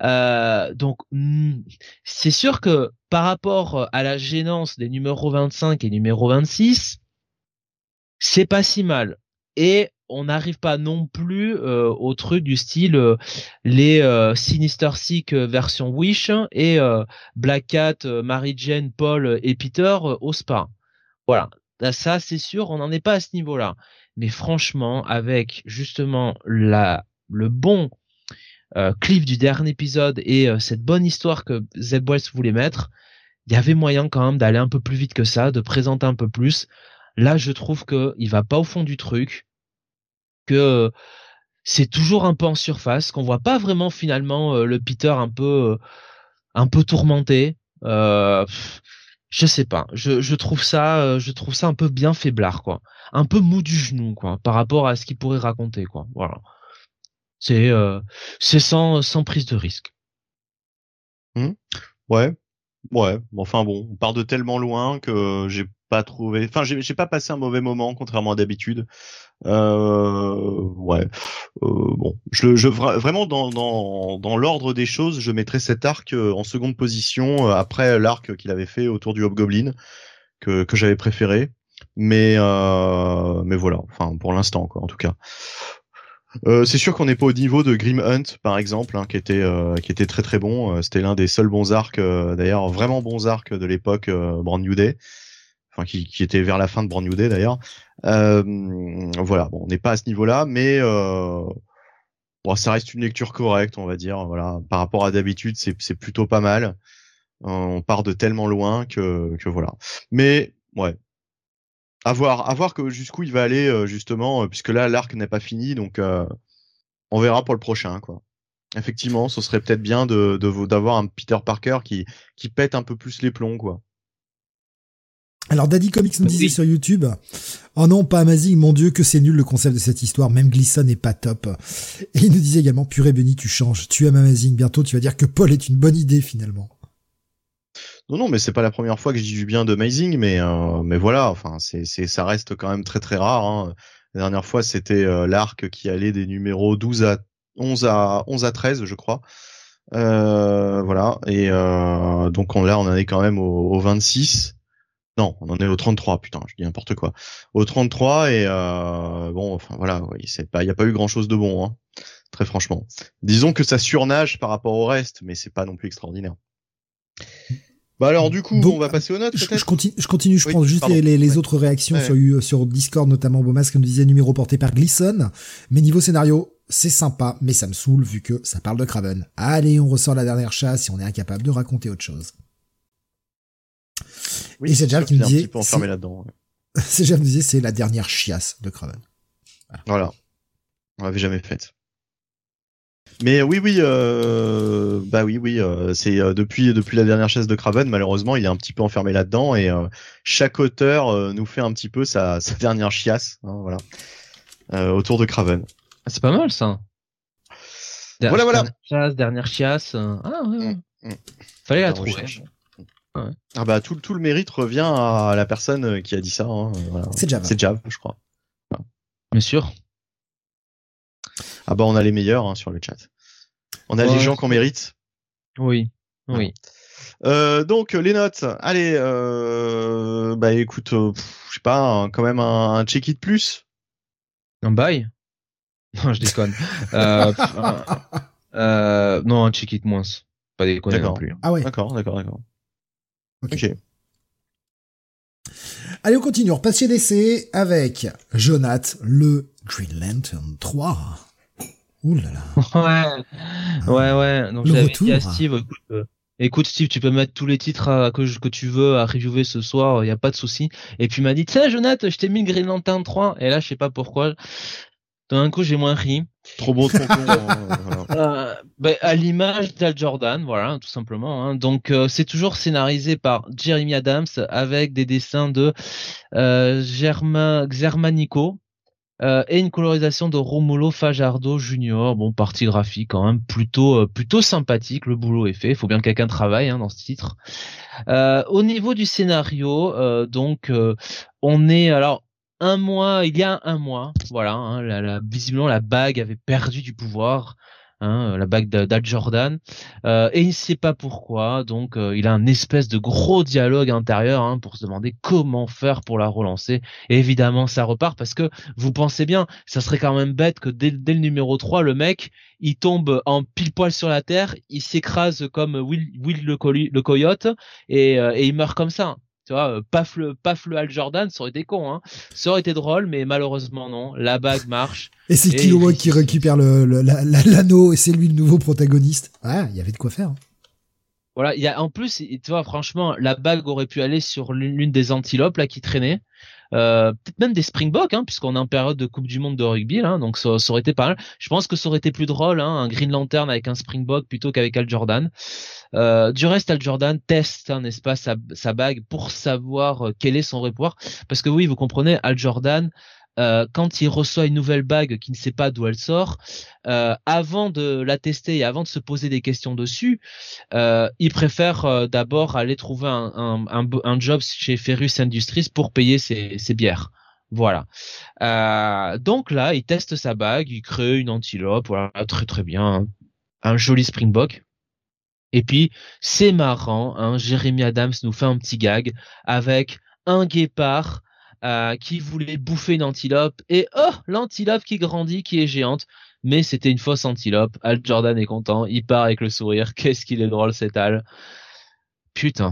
Euh, donc hmm, c'est sûr que par rapport à la gênance des numéros 25 et numéro 26, c'est pas si mal. Et on n'arrive pas non plus euh, au truc du style euh, les euh, Sinister Six version Wish et Black Cat, Mary Jane, Paul et Peter au spa. Voilà, ça c'est sûr, on n'en est pas à ce niveau-là. Mais franchement, avec justement le bon cliff du dernier épisode et cette bonne histoire que Zeb Wells voulait mettre, il y avait moyen quand même d'aller un peu plus vite que ça, de présenter un peu plus. Là, je trouve que il va pas au fond du truc que c'est toujours un peu en surface, qu'on voit pas vraiment finalement euh, le Peter un peu euh, un peu tourmenté. Euh, je sais pas, je, trouve ça je trouve ça un peu bien faiblard quoi, un peu mou du genou quoi par rapport à ce qu'il pourrait raconter quoi. Voilà. C'est c'est sans sans prise de risque. Mmh. Ouais. Ouais, enfin bon, on part de tellement loin que j'ai pas trouvé, enfin j'ai pas passé un mauvais moment contrairement à d'habitude. Euh, ouais. Euh, bon, je, je vraiment dans dans, dans l'ordre des choses, je mettrais cet arc euh, en seconde position après l'arc qu'il avait fait autour du Hobgoblin que que j'avais préféré. Mais mais voilà. Enfin pour l'instant quoi, en tout cas. C'est sûr qu'on n'est pas au niveau de Grim Hunt, par exemple, hein, qui était qui était très très bon. C'était l'un des seuls bons arcs, d'ailleurs vraiment bons arcs de l'époque Brand New Day, enfin qui, qui était vers la fin de Brand New Day d'ailleurs. Euh, voilà, bon, on n'est pas à ce niveau-là, mais euh, bon, ça reste une lecture correcte, on va dire. Voilà, par rapport à d'habitude, c'est plutôt pas mal. Euh, on part de tellement loin que que voilà. Mais ouais, à voir, à voir que jusqu'où il va aller justement, puisque là l'arc n'est pas fini, donc on verra pour le prochain quoi. Effectivement, ce serait peut-être bien de d'avoir un Peter Parker qui qui pète un peu plus les plombs quoi. Alors Daddy Comics nous disait sur YouTube, oh non pas Amazing, mon dieu que c'est nul le concept de cette histoire, même Glisson n'est pas top. Et il nous disait également, purée Benny tu changes, tu aimes Amazing, bientôt tu vas dire que Paul est une bonne idée finalement. Non non mais c'est pas la première fois que je dis du bien d'Amazing, mais euh, mais voilà, enfin c'est c'est ça reste quand même très très rare. Hein. La dernière fois c'était euh, l'arc qui allait des numéros 12 à 11 à 11 à 13 je crois. Euh, voilà et donc on, là on en est quand même au, au 26 non, on en est au 33, putain, je dis n'importe quoi. Au 33 et euh, bon, enfin voilà, oui, c'est pas, il y a pas eu grand chose de bon, hein, très franchement. Disons que ça surnage par rapport au reste, mais c'est pas non plus extraordinaire. Bah alors du coup, on va passer aux notes. Je, je, continue, je continue, je prends juste les, autres réactions sur sur Discord, notamment Bomas, comme disait numéro porté par Glisson. Mais niveau scénario, c'est sympa, mais ça me saoule vu que ça parle de Craven. Allez, on ressort la dernière chasse et on est incapable de raconter autre chose. Oui, et c'est Jam qui me disait. enfermé là-dedans. C'est Jam disait, c'est la dernière chiasse de Craven. Voilà. On l'avait jamais faite. Mais oui, oui, euh, bah oui, oui, euh, c'est euh, depuis depuis la dernière chasse de Craven, malheureusement, il est un petit peu enfermé là-dedans et euh, chaque auteur nous fait un petit peu sa, sa dernière chiasse, hein, voilà, autour de Craven. Ah, c'est pas mal ça. voilà, voilà. Dernière chasse, dernière chiasse. Ah ouais. ouais. Mm, mm. Fallait la trouver. Ah bah tout, tout le mérite revient à la personne qui a dit ça. Hein, C'est Jav. C'est Jav, je crois. Bien sûr. Ah bah on a les meilleurs hein, sur le chat. On a les gens qu'on mérite. Oui, oui. Euh, donc les notes, allez, euh, bah écoute, euh, je sais pas, quand même un, un check it plus. Un bail Non, je déconne. euh, euh, non, un check it moins. Pas déconner non plus. Ah ouais. D'accord, d'accord, d'accord. Ok. Allez, on continue. On repasse chez DC avec Jonath, le Green Lantern 3. Ouh là là. Ouais, ouais, ouais. Donc j'avais dit à Steve, écoute, euh, écoute, Steve, tu peux mettre tous les titres que, que tu veux à reviewer ce soir, il y a pas de souci. Et puis il m'a dit, tiens, Jonath, je t'ai mis le Green Lantern 3. Et là, je sais pas pourquoi. D'un coup, j'ai moins ri. Trop beau, trop con. Hein, euh, ben, à l'image d'Al Jordan, voilà, tout simplement. Hein. Donc, euh, c'est toujours scénarisé par Jeremy Adams avec des dessins de euh, Germain Xermanico euh, et une colorisation de Romulo Fajardo Junior. Bon, partie graphique quand même plutôt euh, plutôt sympathique. Le boulot est fait. Il faut bien que quelqu'un travaille hein, dans ce titre. au niveau du scénario, donc on est alors un mois, il y a un mois, voilà, hein, la, visiblement la bague avait perdu du pouvoir, hein, la bague d'Al Jordan, euh, et il ne sait pas pourquoi, donc euh, il a un espèce de gros dialogue intérieur hein, pour se demander comment faire pour la relancer. Évidemment, ça repart parce que vous pensez bien, ça serait quand même bête que dès, le numéro 3, le mec, il tombe en pile poil sur la terre, il s'écrase comme Will, Will le, coyote et, euh, et il meurt comme ça tu vois, euh, paf le, paf le Al Jordan, ça aurait été con, hein. Ça aurait été drôle, mais malheureusement non. La bague marche. et c'est Kilowog qui récupère le, l'anneau et c'est lui le nouveau protagoniste. Ah, il y avait de quoi faire. Hein. Voilà, il y a en plus, tu vois, franchement, la bague aurait pu aller sur l'une des antilopes là qui traînait. Euh, peut-être même des Springboks, hein, puisqu'on est en période de Coupe du Monde de rugby, là, donc ça, aurait été pas mal. Je pense que ça aurait été plus drôle, hein, un Green Lantern avec un Springbok plutôt qu'avec Al Jordan. Euh, du reste, Al Jordan teste, hein, n'est-ce pas, sa, sa, bague pour savoir euh, quel est son pouvoir, parce que oui, vous comprenez, Al Jordan, euh, quand il reçoit une nouvelle bague qui ne sait pas d'où elle sort, euh, avant de la tester et avant de se poser des questions dessus, euh, il préfère d'abord aller trouver un, job chez Ferrus Industries pour payer ses, bières. Voilà. Donc là, il teste sa bague, il crée une antilope, voilà, très très bien, un joli Springbok. Et puis c'est marrant, hein, Jérémy Adams nous fait un petit gag avec un guépard euh, qui voulait bouffer une antilope. Et oh l'antilope qui grandit qui est géante. Mais c'était une fausse antilope. Al Jordan est content. Il part avec le sourire. Qu'est-ce qu'il est drôle cet Al putain.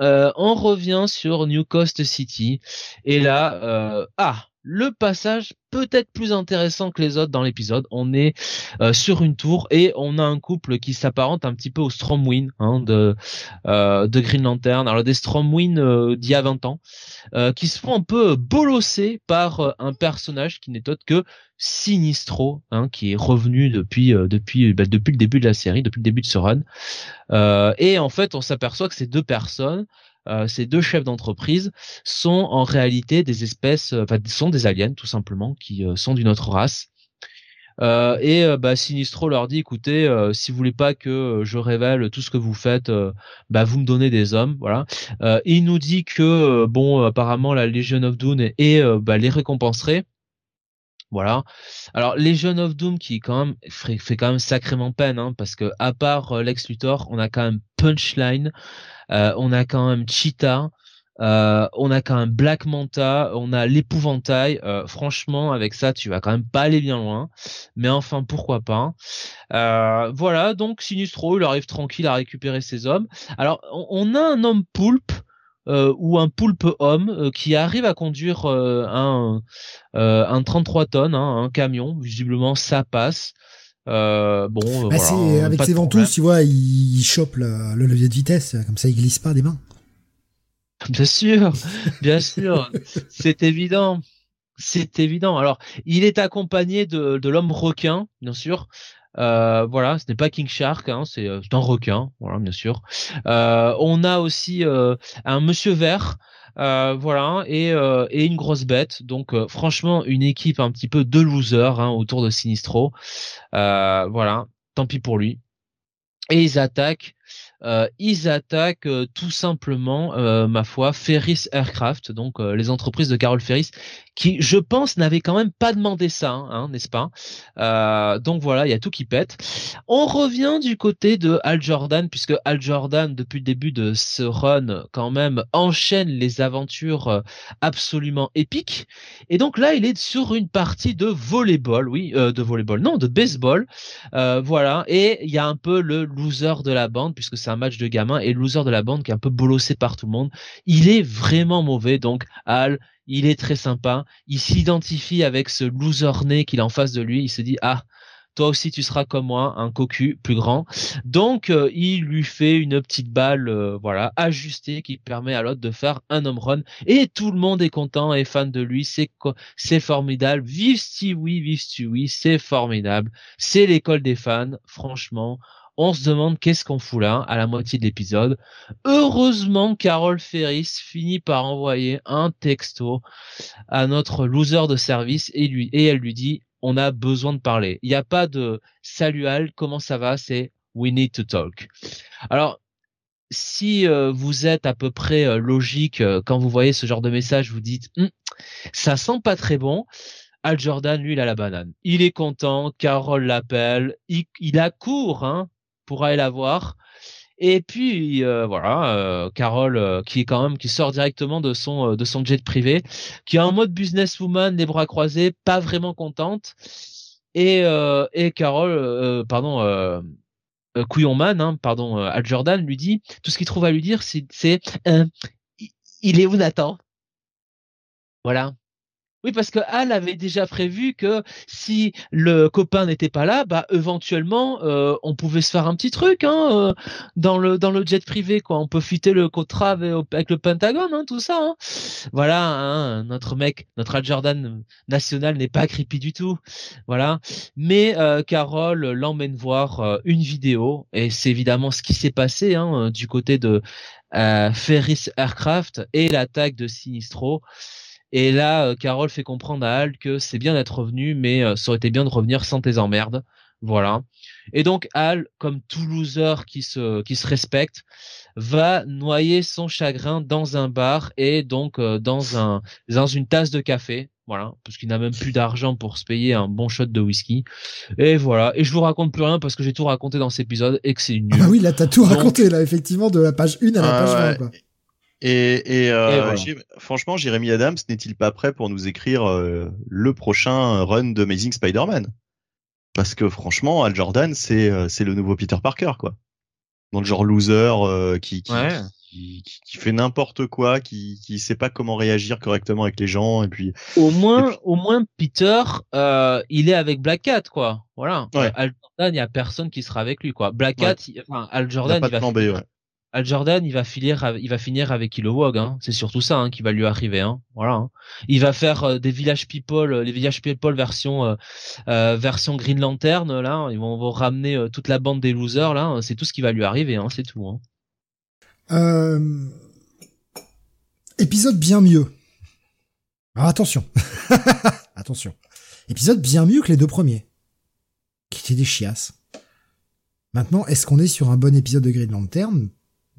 Euh, on revient sur New Coast City. Et là euh, ah le passage peut-être plus intéressant que les autres dans l'épisode. On est euh, sur une tour et on a un couple qui s'apparente un petit peu au Stromwind hein, de euh, de Green Lantern. Alors des Stromwind euh, d'il y a 20 ans qui se font un peu bolosser par un personnage qui n'est autre que Sinistro, hein, qui est revenu depuis depuis bah, depuis le début de la série, depuis le début de ce run. et en fait, on s'aperçoit que ces deux personnes euh, ces deux chefs d'entreprise sont en réalité des espèces, euh, enfin sont des aliens tout simplement, qui euh, sont d'une autre race. et bah, Sinistro leur dit écoutez, si vous voulez pas que je révèle tout ce que vous faites, bah, vous me donnez des hommes, voilà. il nous dit que bon, apparemment la Legion of Doom et bah, les récompenserait. Voilà. Alors Legion of Doom qui quand même fait, quand même sacrément peine, hein, parce que à part Lex Luthor, on a quand même Punchline, euh, on a quand même Cheetah. Euh, on a quand même Black Manta, on a l'épouvantail. Euh, franchement, avec ça, tu vas quand même pas aller bien loin. Mais enfin, pourquoi pas Voilà, donc Sinistro, il arrive tranquille à récupérer ses hommes. Alors, on, a un homme poulpe. ou un poulpe homme qui arrive à conduire un, un 33 tonnes, hein, un camion. Visiblement, ça passe. Euh, bon, bah, voilà, avec ses ventouses, tu vois, il, chope le, levier de vitesse, comme ça il glisse pas des mains. Bien sûr, bien sûr, c'est évident, c'est évident. Alors, il est accompagné de, de l'homme requin, bien sûr. Euh, voilà, ce n'est pas King Shark, hein, c'est un requin, voilà, bien sûr. Euh, on a aussi euh, un Monsieur Vert euh, voilà, et, euh, et une grosse bête. Donc euh, franchement, une équipe un petit peu de losers hein, autour de Sinistro. voilà, tant pis pour lui. Et ils attaquent euh, ils attaquent euh, tout simplement, euh, ma foi, Ferris Aircraft, donc les entreprises de Carol Ferris, qui, je pense, n'avaient quand même pas demandé ça, hein, hein n'est-ce pas? Donc voilà, il y a tout qui pète. On revient du côté de Al Jordan, puisque Al Jordan, depuis le début de ce run, quand même, enchaîne les aventures absolument épiques. Et donc là, il est sur une partie de volleyball, oui, de volleyball, non, de baseball, voilà. Et il y a un peu le loser de la bande, puisque match de gamin et loser de la bande qui est un peu bolossé par tout le monde. Il est vraiment mauvais, donc Al, il est très sympa. Il s'identifie avec ce loser né qu'il a en face de lui. Il se dit ah toi aussi tu seras comme moi, un cocu plus grand. Donc euh, il lui fait une petite balle, euh, voilà, ajustée qui permet à l'autre de faire un home run. Et tout le monde est content et fan de lui. C'est c'est formidable. Vive Stewie, vive Stewie, c'est formidable. C'est l'école des fans, franchement on se demande qu'est-ce qu'on fout là à la moitié de l'épisode. Heureusement, Carol Ferris finit par envoyer un texto à notre loser de service et lui et elle lui dit on a besoin de parler. Il n'y a pas de salut Al, comment ça va? C'est we need to talk. Alors si euh, vous êtes à peu près euh, logique euh, quand vous voyez ce genre de message, vous dites hum, ça sent pas très bon. Al Jordan, lui, il a la banane. Il est content, Carole l'appelle, il, il accourt hein, pour aller la voir. Et puis euh, voilà, euh, Carole euh, qui est quand même qui sort directement de son de son jet privé, qui est en mode businesswoman, les bras croisés, pas vraiment contente. Et et Carole, pardon, Couillonman, hein, pardon, Al Jordan lui dit tout ce qu'il trouve à lui dire, c'est il est où Nathan? Voilà. Oui, parce que Al avait déjà prévu que si le copain n'était pas là, bah éventuellement euh, on pouvait se faire un petit truc hein, euh, dans le dans le jet privé quoi. On peut fitter le contrat avec, le Pentagone, hein, tout ça. Hein. Voilà, hein, notre mec, notre Al Jordan national n'est pas creepy du tout. Voilà, mais euh, Carole l'emmène voir une vidéo et c'est évidemment ce qui s'est passé hein, du côté de Ferris Aircraft et l'attaque de Sinistro. Et là, euh, Carole fait comprendre à Al que c'est bien d'être revenu, mais euh, ça aurait été bien de revenir sans tes emmerdes. Voilà. Et donc Al, comme tout loser qui se qui se respecte, va noyer son chagrin dans un bar et donc euh, dans un dans une tasse de café. Voilà, parce qu'il n'a même plus d'argent pour se payer un bon shot de whisky. Et voilà. Et je vous raconte plus rien parce que j'ai tout raconté dans cet épisode et que c'est nul. Ah oui, là t'as tout raconté là, effectivement, de la page 1 à la ah page 20. Et, et, euh, franchement, Jérémy Adams n'est-il pas prêt pour nous écrire euh, le prochain run de Amazing Spider-Man? Parce que franchement, Al Jordan, c'est euh, c'est le nouveau Peter Parker, quoi. Dans le genre loser euh, qui qui, qui, qui, fait n'importe quoi, qui qui sait pas comment réagir correctement avec les gens, et puis. Au moins, au moins Peter, il est avec Black Cat, quoi. Voilà. Al Jordan, il y a personne qui sera avec lui, quoi. Black Cat, enfin, Al Jordan, il, va. ouais. Al Jordan, il va finir, il avec Kilowog, hein. C'est surtout ça hein, qui va lui arriver, hein. Voilà. Hein. Il va faire euh, des Village People, euh, les Village People version euh, version Green Lantern là. Ils vont, ramener toute la bande des losers là. C'est tout ce qui va lui arriver, hein. C'est tout. Hein. Épisode bien mieux. Attention, attention. Épisode bien mieux que les deux premiers, qui étaient des chiasses. Maintenant, est-ce qu'on est sur un bon épisode de Green Lantern?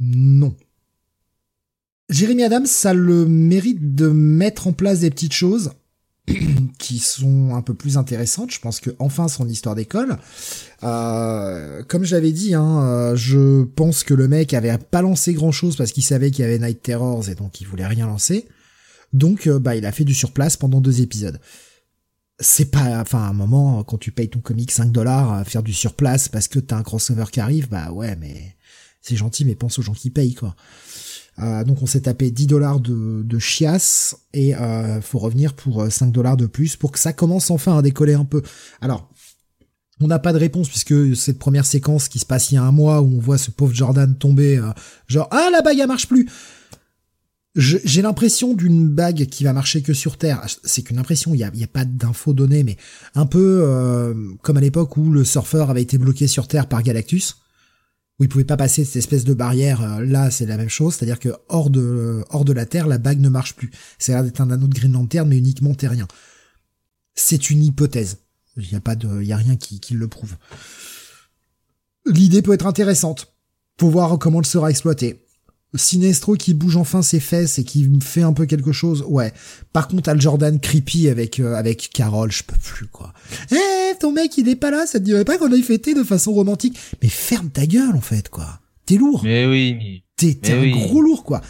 Non. Jérémy Adams a le mérite de mettre en place des petites choses qui sont un peu plus intéressantes. Je pense que enfin son histoire d'école. Euh, comme j'avais dit, hein, euh, je pense que le mec avait pas lancé grand chose parce qu'il savait qu'il y avait Night Terrors et donc il voulait rien lancer. Donc euh, bah il a fait du surplace pendant deux épisodes. C'est pas, enfin à un moment quand tu payes ton comic 5 dollars faire du surplace parce que t'as un crossover qui arrive, bah ouais mais c'est gentil, mais pense aux gens qui payent, quoi. Euh, donc on s'est tapé 10 dollars de, de chiasse et euh, faut revenir pour 5 euh, dollars de plus pour que ça commence enfin à décoller un peu. Alors, on n'a pas de réponse puisque cette première séquence qui se passe il y a un mois où on voit ce pauvre Jordan tomber, euh, genre ah la bague elle marche plus. J'ai l'impression d'une bague qui va marcher que sur Terre. C'est qu'une impression, il n'y a, y a, pas d'infos données, mais un peu comme à l'époque où le surfeur avait été bloqué sur Terre par Galactus où il pouvait pas passer cette espèce de barrière. Euh, là, c'est la même chose, c'est-à-dire que hors de hors de la Terre, la bague ne marche plus. C'est l'air d'être un anneau de Green Lantern, mais uniquement terrien. C'est une hypothèse. Il y a pas de, y a rien qui, qui le prouve. L'idée peut être intéressante. Faut voir comment elle sera exploitée. Sinestro qui bouge enfin ses fesses et qui fait un peu quelque chose, ouais. Par contre, Al Jordan creepy avec euh, avec Carole, je peux plus quoi. Eh, ton mec il est pas là, ça te dirait pas qu'on aille fêter de façon romantique Mais ferme ta gueule en fait quoi. T'es lourd. Mais oui. T'es un gros lourd quoi.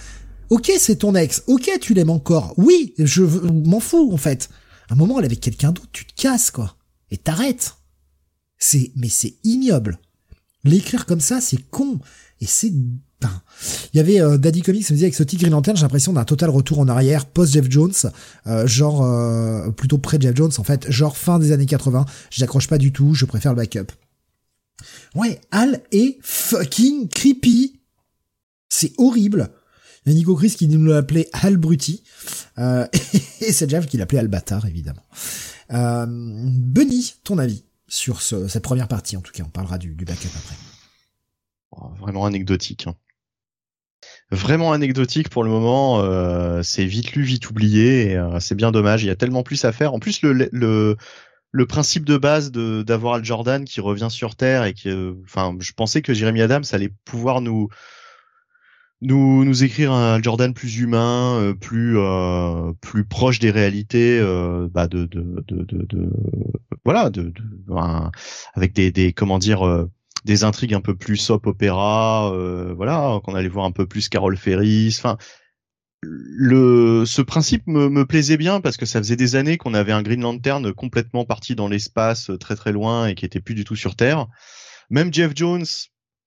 Ok, c'est ton ex. Ok, tu l'aimes encore. Oui, je m'en fous en fait. À un moment, elle est avec quelqu'un d'autre, tu te casses quoi et t'arrêtes. C'est mais c'est ignoble. L'écrire comme ça, c'est con et c'est il y avait euh, Daddy Comics me disait avec ce titre Green Lantern, j'ai l'impression d'un total retour en arrière post Jeff Jones, euh, genre euh, plutôt près Jeff Jones en fait, genre fin des années 80. J'accroche pas du tout, je préfère le backup. Ouais, Al est fucking creepy. C'est horrible. Il y a Nico Chris qui nous l'appelait Al Brutti. et c'est Jeff qui l'appelait Al Bâtard, évidemment. Euh, Benny, ton avis? Sur cette première partie, en tout cas, on parlera du, du backup après. Oh, vraiment anecdotique. Hein. Vraiment anecdotique pour le moment. Euh, c'est vite lu, vite oublié. Euh, c'est bien dommage. Il y a tellement plus à faire. En plus, le, le, principe de base d'avoir Al Jordan qui revient sur Terre et qui, enfin, je pensais que Jeremy Adams allait pouvoir nous nous nous écrire un Jordan plus humain, euh, plus euh, plus proche des réalités, euh, bah de, de, de, de, voilà, de, avec des, des comment dire des intrigues un peu plus soap opéra, voilà, qu'on allait voir un peu plus Carol Ferris, enfin le ce principe me, me plaisait bien parce que ça faisait des années qu'on avait un Green Lantern complètement parti dans l'espace très très loin et qui était plus du tout sur Terre. Même Jeff Jones,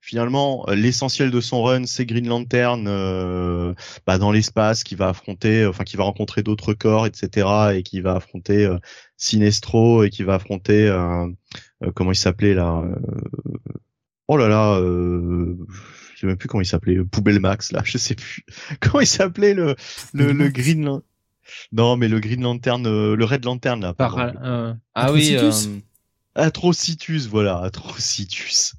finalement euh, l'essentiel de son run c'est Green Lantern euh, bah, dans l'espace qui va affronter enfin qui va rencontrer d'autres corps etc et qui va affronter euh, Sinestro et qui va affronter euh, comment il s'appelait là oh là là je sais même plus comment il s'appelait Poubelle Max là je sais plus comment il s'appelait le le, le Green Lantern non mais le Green Lantern le Red Lantern là Par, ah oui Atrocitus voilà Atrocitus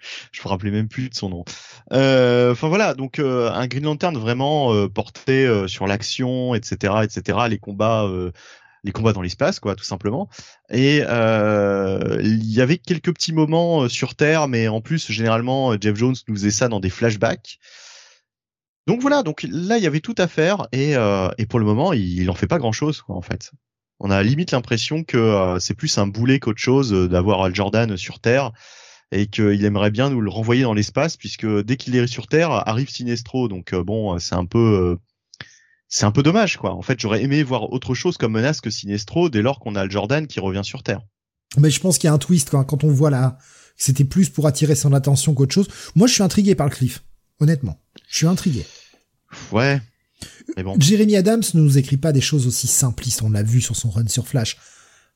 je me rappelais même plus de son nom. Euh, enfin voilà, donc euh, un Green Lantern vraiment euh, porté sur l'action, etc., etc., les combats, les combats dans l'espace, quoi, tout simplement. Et il y avait quelques petits moments sur Terre, mais en plus généralement Jeff Jones nous faisait ça dans des flashbacks. Donc voilà, donc là il y avait tout à faire et, et pour le moment il, il en fait pas grand chose quoi en fait. On a limite l'impression que c'est plus un boulet qu'autre chose d'avoir Al Jordan sur Terre et qu'il aimerait bien nous le renvoyer dans l'espace puisque dès qu'il est sur Terre arrive Sinestro donc euh, bon c'est un peu euh, c'est un peu dommage quoi. En fait j'aurais aimé voir autre chose comme menace que Sinestro dès lors qu'on a le Jordan qui revient sur Terre. Mais je pense qu'il y a un twist quoi. quand on voit là c'était plus pour attirer son attention qu'autre chose. Moi je suis intrigué par le cliff honnêtement je suis intrigué. Ouais. Mais bon. Jeremy Adams ne nous écrit pas des choses aussi simplistes, on l'a vu sur son run sur Flash.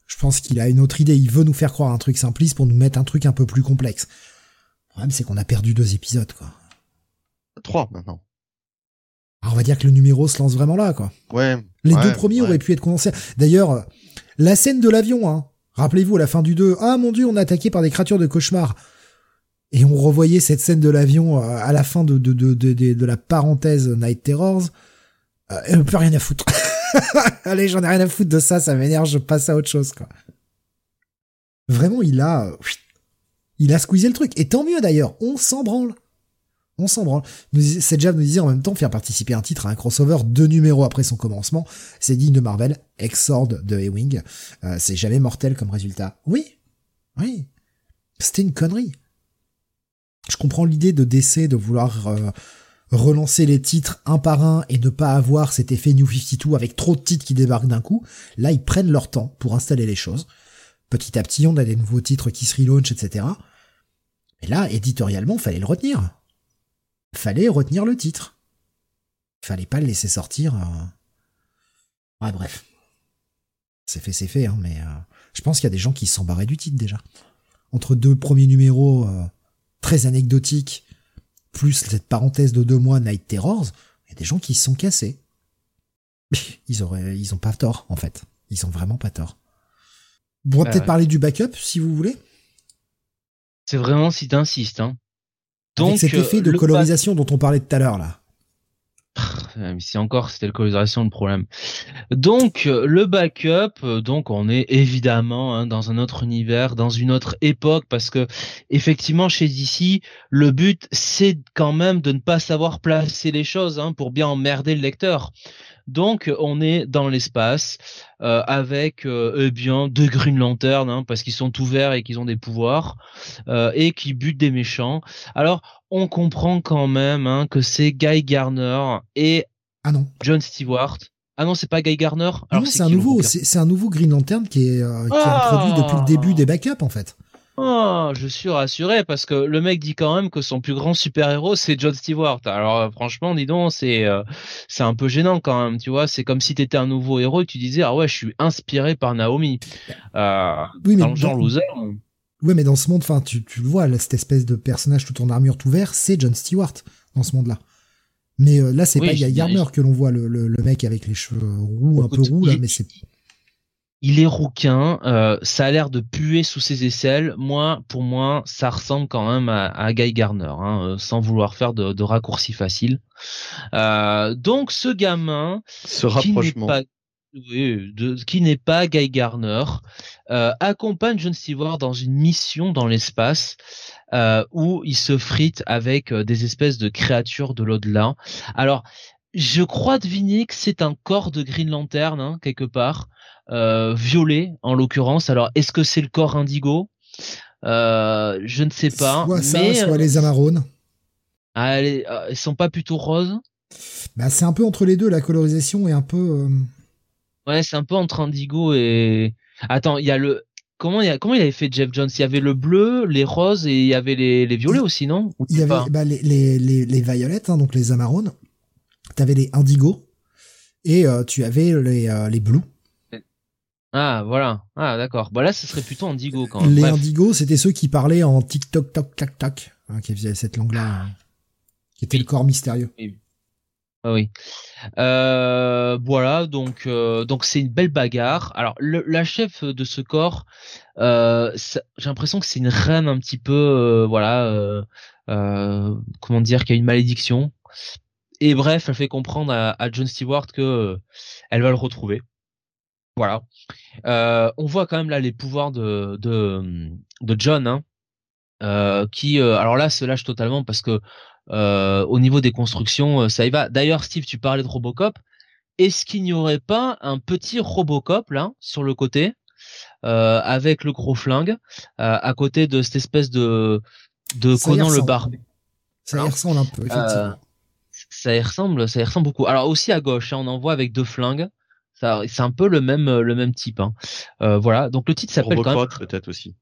Je pense qu'il a une autre idée. Il veut nous faire croire un truc simpliste pour nous mettre un truc un peu plus complexe. Le problème, c'est qu'on a perdu deux épisodes, quoi. Trois, maintenant. Alors, on va dire que le numéro se lance vraiment là, quoi. Ouais. Les deux premiers auraient pu être condensés. D'ailleurs, la scène de l'avion, hein. Rappelez-vous, à la fin du 2, ah mon dieu, on est attaqué par des créatures de cauchemar. Et on revoyait cette scène de l'avion euh, à la fin de, de, de, de, la parenthèse Night Terrors. Euh, elle peut rien à foutre. Allez, j'en ai rien à foutre de ça, ça m'énerve, je passe à autre chose, quoi. Vraiment, il a, il a squeezé le truc. Et tant mieux d'ailleurs, on s'en branle. On s'en branle. Cette jab nous disait en même temps faire participer un titre à un crossover deux numéros après son commencement. C'est digne de Marvel, Exord de Ewing. Euh, c'est jamais mortel comme résultat. Oui. Oui. C'était une connerie. Je comprends l'idée de DC de vouloir euh, relancer les titres un par un et ne pas avoir cet effet New 52 avec trop de titres qui débarquent d'un coup. Là, ils prennent leur temps pour installer les choses. Petit à petit, on a des nouveaux titres qui se relaunch, etc. Et là, éditorialement, fallait le retenir. Fallait retenir le titre. Fallait pas le laisser sortir. Euh... bref. C'est fait, c'est fait, hein, mais euh, je pense qu'il y a des gens qui s'embarraient du titre déjà. Entre deux premiers numéros euh, très anecdotiques plus cette parenthèse de deux mois Night Terrors, il y a des gens qui se sont cassés. Ils auraient, ils ont pas tort, en fait. Ils ont vraiment pas tort. On va peut-être parler du backup, si vous voulez. C'est vraiment si t'insistes, hein. Donc, Avec cet effet de colorisation dont on parlait tout à l'heure, là. Ici encore, c'était la colorisation le problème. Donc le backup, donc on est évidemment hein, dans un autre univers, dans une autre époque, parce que effectivement chez DC, le but c'est quand même de ne pas savoir placer les choses hein, pour bien emmerder le lecteur. Donc on est dans l'espace euh, avec euh, eh bien deux Green Lantern hein, parce qu'ils sont tout verts et qu'ils ont des pouvoirs euh, et qui butent des méchants. Alors on comprend quand même hein, que c'est Guy Garner et ah non. John Stewart. Ah non, c'est pas Guy Garner. Alors c'est un nouveau, c'est un nouveau Green Lantern qui est, qui est introduit depuis le début des backups en fait. Oh, je suis rassuré parce que le mec dit quand même que son plus grand super-héros c'est John Stewart. Alors euh, franchement, dis donc, c'est euh, c'est un peu gênant quand même, tu vois. C'est comme si t'étais un nouveau héros et tu disais ah ouais, je suis inspiré par Naomi. Euh, oui, mais dans le genre loser. Oui, mais dans ce monde, enfin, tu tu le vois, cette espèce de personnage tout en armure tout vert, c'est John Stewart dans ce monde-là. Mais là, c'est pas Guy Garner que l'on voit le, le, mec avec les cheveux roux, un peu roux là, mais c'est il est rouquin, euh, ça a l'air de puer sous ses aisselles. Moi, pour moi, ça ressemble quand même à, Guy Garner, hein, euh, sans vouloir faire de, de raccourcis faciles. Euh, donc, ce gamin, ce rapprochement. Qui n'est pas, Guy Garner, accompagne John Stewart dans une mission dans l'espace où il se frite avec des espèces de créatures de l'au-delà. Alors, je crois deviner que c'est un corps de Green Lantern hein, quelque part euh, violet en l'occurrence. Alors est-ce que c'est le corps indigo? Euh, Je ne sais pas. Soit ça, soit les amarones. Ah, elles, sont pas plutôt roses? Bah, c'est un peu entre les deux. La colorisation est un peu. Euh, ouais, c'est un peu entre indigo et. Attends, il y a le. Comment il, a... Comment il avait fait Jeff Jones Il y avait le bleu, les roses et il y avait les, les violets aussi, non? Il y avait bah, les, les, les, les violettes, hein, donc les amarones. T'avais les indigos et tu avais les, les bleus. Ah, voilà. Ah, d'accord. Bah là, ce serait plutôt Indigo quand même. Les Indigo, c'était ceux qui parlaient en tic-toc, toc, tac, tac, hein, qui faisaient cette langue-là, hein, qui était le corps mystérieux. Oui. Ah oui. Euh, voilà, donc euh, donc c'est une belle bagarre. Alors le, la chef de ce corps, euh, j'ai l'impression que c'est une reine un petit peu, euh, voilà, euh, comment dire, qui a une malédiction. Et bref, elle fait comprendre à, à John Stewart que elle va le retrouver. Voilà. Euh, on voit quand même là les pouvoirs de de, de John, hein, euh, qui euh, alors là se lâche totalement parce que au niveau des constructions ça y va. D'ailleurs, Steve, tu parlais de Robocop. Est-ce qu'il n'y aurait pas un petit Robocop là sur le côté avec le gros flingue à côté de cette espèce de de Conan le barbe Ça y hein? ressemble un peu effectivement. Ça y ressemble, ça y ressemble beaucoup. Alors aussi à gauche, hein, on en voit avec deux flingues c'est un peu le même le même type. Hein. Euh, voilà. Donc le titre s'appelle quand même. peut-être aussi.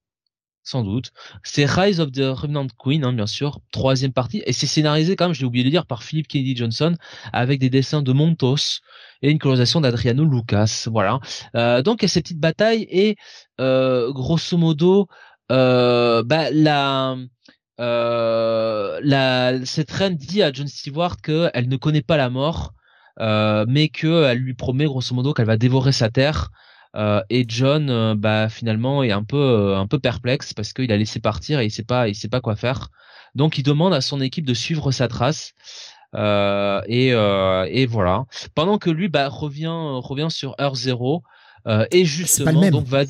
Sans doute. C'est Rise of the Revenant Queen, hein, bien sûr, troisième partie, et c'est scénarisé quand même, je l'ai oublié de dire, par Philip Kennedy Johnson, avec des dessins de Montos et une colorisation d'Adriano Lucas. Voilà. Euh, donc il y a ces petites batailles et euh, grosso modo, bah, la la, cette reine dit à John Stewart qu'elle ne connaît pas la mort euh, mais qu'elle lui promet grosso modo qu'elle va dévorer sa terre. Euh, et John, euh, bah finalement, est un peu un peu perplexe parce qu'il a laissé partir et il sait pas il sait pas quoi faire. Donc il demande à son équipe de suivre sa trace. Euh, et, et voilà. Pendant que lui bah, revient revient sur heure zéro et justement donc va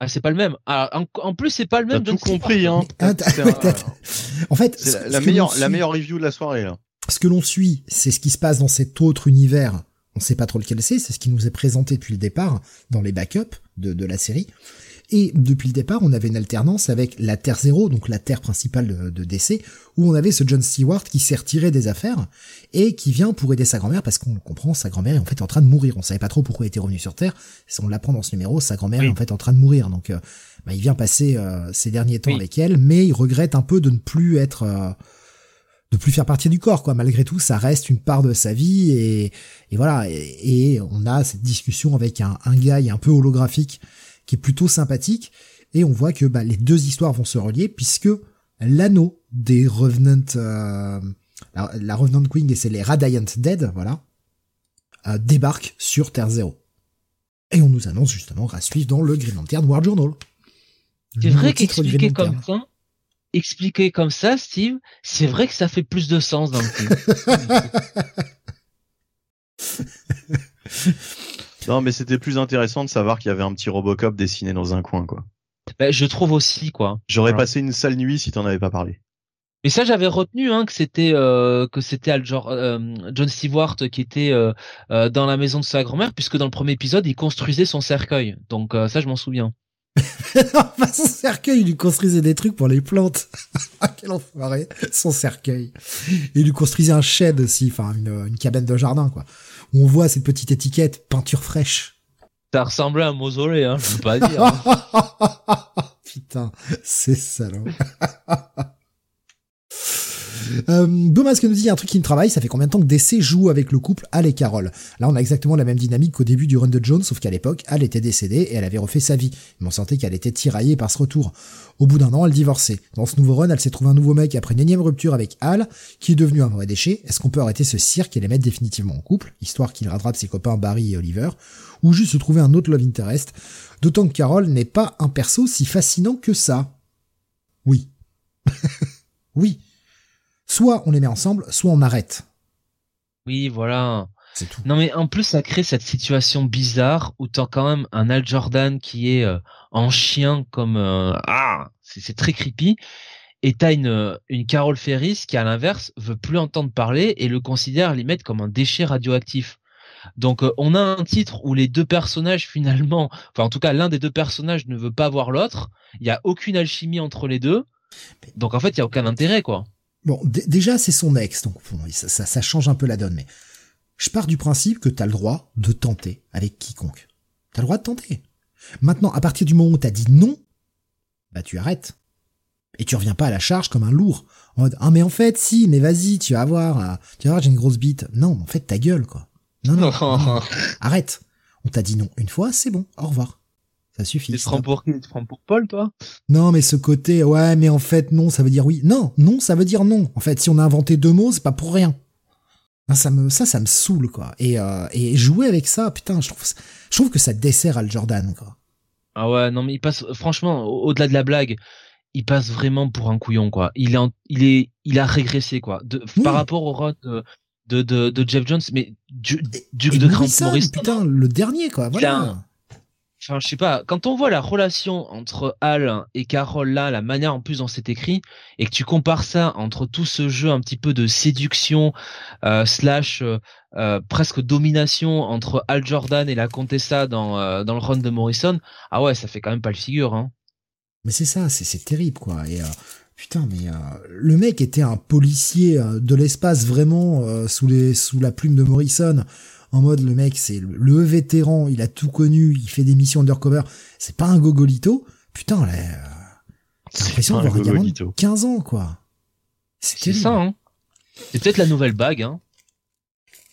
ah, c'est pas le même. Ah, en, plus, c'est pas le même. T'as tout compris, hein. en fait, c'est la, meilleure, la meilleure review de la soirée, là ce que l'on suit, c'est ce qui se passe dans cet autre univers. On sait pas trop lequel c'est, c'est ce qui nous est présenté depuis le départ dans les backups de, de la série. Et depuis le départ, on avait une alternance avec la Terre Zéro, donc la Terre principale de, de DC, où on avait ce John Stewart qui s'est retiré des affaires et qui vient pour aider sa grand-mère parce qu'on comprend, sa grand-mère est en fait en train de mourir. On savait pas trop pourquoi il était revenu sur Terre. Si on l'apprend dans ce numéro, sa grand-mère est en fait en train de mourir. Donc, euh, bah, il vient passer euh, ses derniers temps avec elle, mais il regrette un peu de ne plus être euh, de plus faire partie du corps, quoi. Malgré tout, ça reste une part de sa vie et, et voilà. Et, on a cette discussion avec un, un gars un peu holographique qui est plutôt sympathique et on voit que bah, les deux histoires vont se relier puisque l'anneau des Revenant, euh, la, Revenant Queen et c'est les Radiant Dead, voilà, euh, débarque sur Terre Zéro. Et on nous annonce justement à suivre dans le Green Lantern War Journal. C'est vrai qu'expliqué comme ça, expliqué comme ça, Steve, c'est vrai que ça fait plus de sens dans le film. non, mais c'était plus intéressant de savoir qu'il y avait un petit Robocop dessiné dans un coin, quoi. Ben, je trouve aussi, quoi. J'aurais passé une sale nuit si t'en avais pas parlé. Et ça, j'avais retenu hein, que c'était euh, que c'était euh, John Stewart qui était euh, dans la maison de sa grand-mère, puisque dans le premier épisode, il construisait son cercueil. Donc ça, je m'en souviens. Enfin, son cercueil, il lui construisait des trucs pour les plantes. ah, quel enfoiré. Son cercueil. Il lui construisait un shed aussi, enfin, une, une cabane de jardin, quoi. Où on voit cette petite étiquette, peinture fraîche. Ça ressemblait à un mausolée, hein, je peux pas dire. Putain, c'est salaud. Euh, nous dit un truc qui me travaille, ça fait combien de temps que DC joue avec le couple Al et Carol Là, on a exactement la même dynamique qu'au début du run de Jones, sauf qu'à l'époque, Al était décédée et elle avait refait sa vie. Mais on sentait qu'elle était tiraillée par ce retour. Au bout d'un an, elle divorçait. Dans ce nouveau run, elle s'est trouvé un nouveau mec après une énième rupture avec Al, qui est devenu un vrai déchet. Est-ce qu'on peut arrêter ce cirque et les mettre définitivement en couple, histoire qu'il rattrape ses copains Barry et Oliver, ou juste se trouver un autre love interest D'autant que Carol n'est pas un perso si fascinant que ça? Oui. oui. Soit on les met ensemble, soit on arrête. Oui, voilà. C'est tout. Non mais en plus ça crée cette situation bizarre où t'as quand même un Al Jordan qui est euh, en chien comme euh, ah c'est très creepy et t'as une euh, une Carol Ferris qui à l'inverse veut plus entendre parler et le considère limite comme un déchet radioactif. Donc euh, on a un titre où les deux personnages finalement, enfin en tout cas l'un des deux personnages ne veut pas voir l'autre. Il y a aucune alchimie entre les deux. Donc en fait il y a aucun intérêt quoi. Bon, déjà c'est son ex, donc bon, ça, ça, ça change un peu la donne, mais je pars du principe que t'as le droit de tenter avec quiconque. T'as le droit de tenter. Maintenant, à partir du moment où t'as dit non, bah tu arrêtes. Et tu reviens pas à la charge comme un lourd. En mode, ah mais en fait, si, mais vas-y, tu vas voir, euh, tu vas voir, j'ai une grosse bite. Non, en fait, ta gueule, quoi. Non, non, non, arrête. On t'a dit non une fois, c'est bon, au revoir. Ça suffit. Tu te prends pour qui? Tu te prends pour Paul toi? Non, mais ce côté, ouais, mais en fait, non, ça veut dire oui. Non, non, ça veut dire non. En fait, si on a inventé deux mots, c'est pas pour rien. Non, ça me, ça, ça me saoule, quoi. Et, euh, et jouer avec ça, putain, je trouve, je trouve que ça dessert Al Jordan, quoi. Ah ouais, non mais il passe franchement au- au-delà de la blague, il passe vraiment pour un couillon quoi. Il est en- il est il a régressé quoi de, Oui. par rapport au run de de, de, de Jeff Jones mais du, Duke et de Grant Morrison. putain, le dernier, quoi. Voilà. Enfin, je sais pas, quand on voit la relation entre Al et Carol là, la manière en plus dont c'est écrit, et que tu compares ça entre tout ce jeu un petit peu de séduction euh, slash euh, euh, presque domination entre Al Jordan et la Contessa dans dans le run de Morrison, ah ouais, ça fait quand même pas le figure hein. Mais c'est ça, c'est, terrible, quoi. Et, putain, mais, le mec était un policier de l'espace, vraiment, sous les, sous la plume de Morrison. En mode, le mec, c'est le, vétéran, il a tout connu, il fait des missions undercover. C'est pas un gogolito. Putain, là, euh, T'as l'impression de un un gamin de gogolito. 15 ans, quoi. C'est ça hein. C'est peut-être la nouvelle bague hein.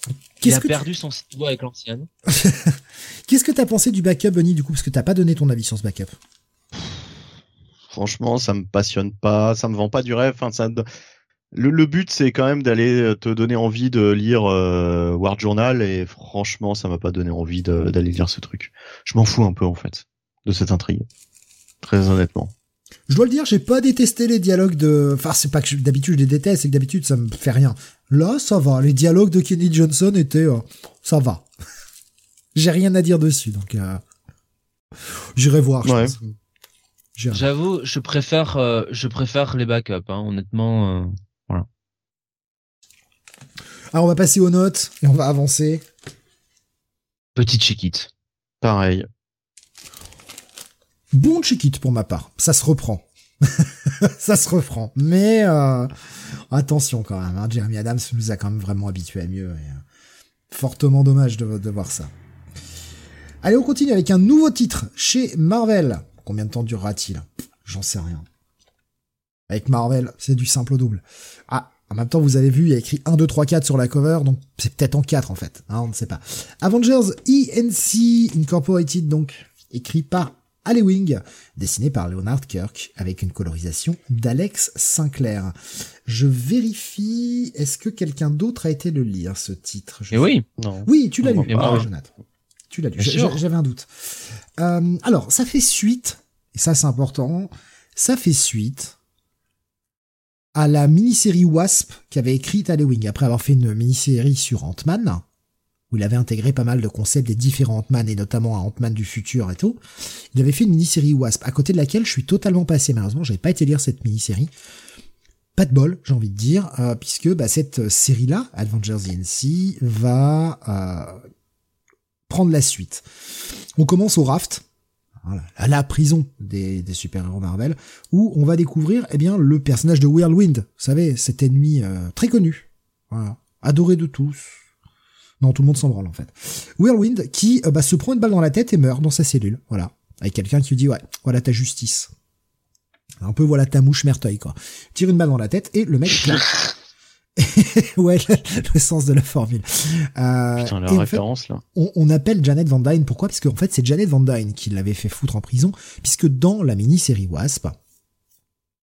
Il Qu'est-ce a que, tu- perdu son doigt avec l'ancienne. qu'est-ce que t'as pensé du backup, Bunny, du coup, parce que t'as pas donné ton avis sur ce backup? Franchement, ça me passionne pas, ça me vend pas du rêve. Enfin, ça. Le, le but, c'est quand même d'aller te donner envie de lire euh, War Journal, et franchement, ça m'a pas donné envie de- d'aller lire ce truc. Je m'en fous un peu en fait de cette intrigue, très honnêtement. Je dois le dire, j'ai pas détesté les dialogues de. Enfin, c'est pas que je- d'habitude je les déteste, c'est que d'habitude ça me fait rien. Là, ça va. Les dialogues de Kenny Johnson étaient, euh, ça va. j'ai rien à dire dessus, donc euh, j'irai voir. je Ouais. pense. J'irai. J'avoue, je préfère euh, je préfère les backups hein, honnêtement. Alors, on va passer aux notes et on va avancer. Petite chiquite. Pareil. Bon check-it pour ma part. Ça se reprend. ça se reprend. Mais euh, attention quand même. Hein, Jeremy Adams nous a quand même vraiment habitués à mieux. et, euh, fortement dommage de, de voir ça. Allez, on continue avec un nouveau titre chez Marvel. Combien de temps durera-t-il? J'en sais rien. Avec Marvel, c'est du simple au double. Ah, en même temps, vous avez vu, il y a écrit 1, 2, 3, 4 sur la cover, donc c'est peut-être en 4 en fait. Hein, on ne sait pas. Avengers ENC Incorporated, donc, écrit par Wing, dessiné par Leonard Kirk, avec une colorisation d'Alex Sinclair. Je vérifie, est-ce que quelqu'un d'autre a été le lire, ce titre? Je Et oui. Non. oui, tu l'as lu, Et moi, ah, oui. Jonathan. Tu l'as lu. J'avais un doute. Euh, alors, ça fait suite, et ça c'est important, ça fait suite à la mini-série Wasp qu'avait écrite Wing après avoir fait une mini-série sur Ant-Man. où il avait intégré pas mal de concepts des différents Ant-Man et notamment un Ant-Man du futur et tout. Il avait fait une mini-série Wasp, à côté de laquelle je suis totalement passé. Malheureusement, j'avais pas été lire cette mini-série. Pas de bol, j'ai envie de dire, euh, puisque bah, cette série-là, Avengers ENC, va euh, prendre la suite. On commence au raft, à la prison des, des super-héros Marvel, où on va découvrir eh bien le personnage de Whirlwind, vous savez, cet ennemi euh, très connu, voilà, adoré de tous, non, tout le monde s'en branle en fait. Whirlwind qui euh, bah, se prend une balle dans la tête et meurt dans sa cellule. Voilà. Avec quelqu'un qui lui dit ouais, voilà ta justice. Un peu voilà ta mouche merteuil quoi. Tire une balle dans la tête et le mec ouais, le, sens de la formule. Euh, Putain, la référence là. On, appelle Janet Van Dyne. Pourquoi? Parce qu'en fait, c'est Janet Van Dyne qui l'avait fait foutre en prison, puisque dans la mini-série Wasp,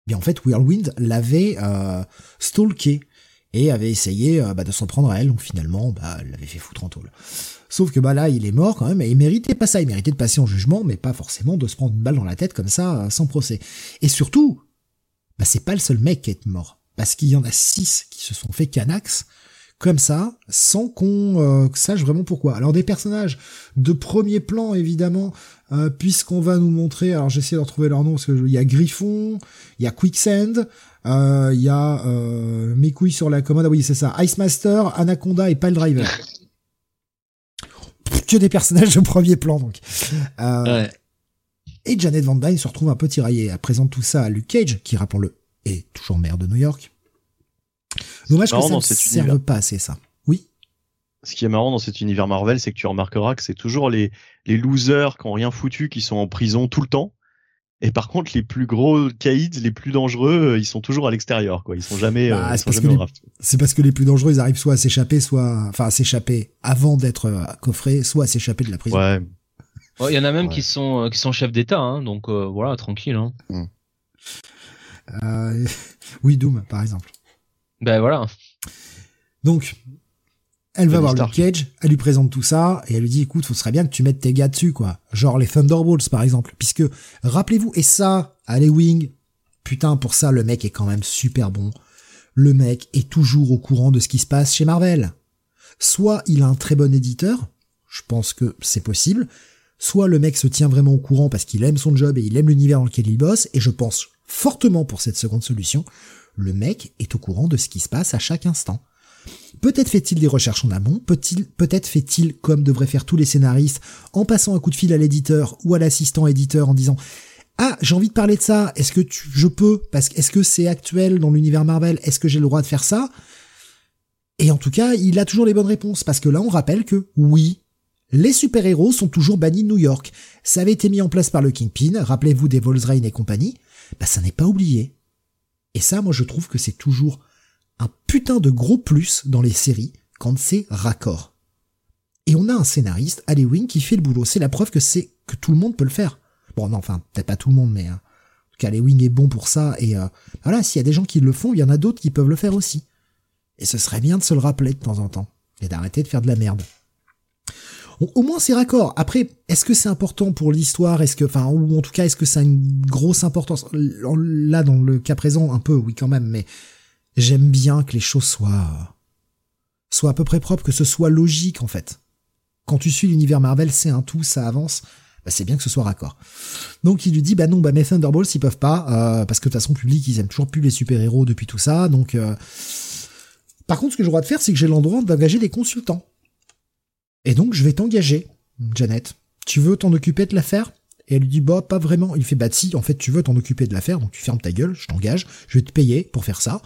bien en fait, Whirlwind l'avait euh, stalké et avait essayé euh, bah, de s'en prendre à elle, donc finalement, bah, elle l'avait fait foutre en tôle. Sauf que bah là, il est mort quand même, et il méritait pas ça, il méritait de passer en jugement, mais pas forcément de se prendre une balle dans la tête comme ça, sans procès. Et surtout, bah c'est pas le seul mec qui est mort, parce qu'il y en a six qui se sont fait canax, comme ça, sans qu'on euh, sache vraiment pourquoi. Alors des personnages de premier plan, évidemment, puisqu'on va nous montrer, alors j'essaie de retrouver leur nom, parce qu'il y a Griffon, il y a Quicksand, il euh, y a euh, mes couilles sur la commode. Ah oui, c'est ça. Ice Master, Anaconda et Pile Driver. que des personnages de premier plan, donc. Euh, et Janet Van Dyne se retrouve un peu tiraillée. Elle présente tout ça à Luke Cage, qui, rappelons-le, est toujours maire de New York. Dommage que ça ne serve pas assez, ça. Oui. Ce qui est marrant dans cet univers Marvel, c'est que tu remarqueras que c'est toujours les, les losers qui ont rien foutu, qui sont en prison tout le temps. Et par contre, les plus gros caïds, les plus dangereux, euh, ils sont toujours à l'extérieur, quoi. Ils sont jamais, bah, euh, C'est parce que les plus dangereux, ils arrivent soit à s'échapper, soit, enfin, à s'échapper avant d'être euh, coffrés, soit à s'échapper de la prison. Ouais. Il y en a même qui sont qui sont chefs d'État, hein, donc voilà, tranquille. Hein. Mm. oui, Doom, par exemple. Ben voilà. Donc, elle va voir Luke Cage, elle lui présente tout ça, et elle lui dit, écoute, ce serait bien que tu mettes tes gars dessus, quoi. Genre les Thunderbolts, par exemple. Puisque, rappelez-vous, et ça, allez Wing, putain, pour ça, le mec est quand même super bon. Le mec est toujours au courant de ce qui se passe chez Marvel. Soit il a un très bon éditeur, je pense que c'est possible, soit le mec se tient vraiment au courant parce qu'il aime son job et il aime l'univers dans lequel il bosse, et je pense fortement pour cette seconde solution, le mec est au courant de ce qui se passe à chaque instant. Peut-être fait-il des recherches en amont, peut-être fait-il comme devraient faire tous les scénaristes, en passant un coup de fil à l'éditeur ou à l'assistant éditeur en disant ah, j'ai envie de parler de ça. Est-ce que je peux Parce que est-ce que c'est actuel dans l'univers Marvel Est-ce que j'ai le droit de faire ça? Et en tout cas, il a toujours les bonnes réponses parce que là, on rappelle que oui, les super-héros sont toujours bannis de New York. Ça avait été mis en place par le Kingpin. Rappelez-vous des Volksrain et compagnie. Bah, ça n'est pas oublié. Et ça, moi, je trouve que c'est toujours un putain de gros plus dans les séries quand c'est raccord. Et on a un scénariste, Wing, qui fait le boulot. C'est la preuve que c'est que tout le monde peut le faire. Bon, non, enfin, peut-être pas tout le monde, mais hein, en tout cas, Ali Wing est bon pour ça. Et euh, voilà, s'il y a des gens qui le font, il y en a d'autres qui peuvent le faire aussi. Et ce serait bien de se le rappeler de temps en temps et d'arrêter de faire de la merde. Au, moins c'est raccord. Après, est-ce que c'est important pour l'histoire? Est-ce que, enfin, ou en tout cas, est-ce que ça a une grosse importance? Là, dans le cas présent, un peu, oui, quand même. Mais J'aime bien que les choses soient soient à peu près propres, que ce soit logique en fait. Quand tu suis l'univers Marvel, c'est un tout, ça avance. Bah, c'est bien que ce soit raccord. Donc il lui dit bah non bah mes Thunderbolts ils peuvent pas euh, parce que de toute façon public ils aiment toujours plus les super héros depuis tout ça donc euh... par contre ce que droit de faire c'est que j'ai l'endroit d'engager des consultants et donc je vais t'engager Janet tu veux t'en occuper de l'affaire? Et elle lui dit bah pas vraiment il fait bah si en fait tu veux t'en occuper de l'affaire donc tu fermes ta gueule je t'engage je vais te payer pour faire ça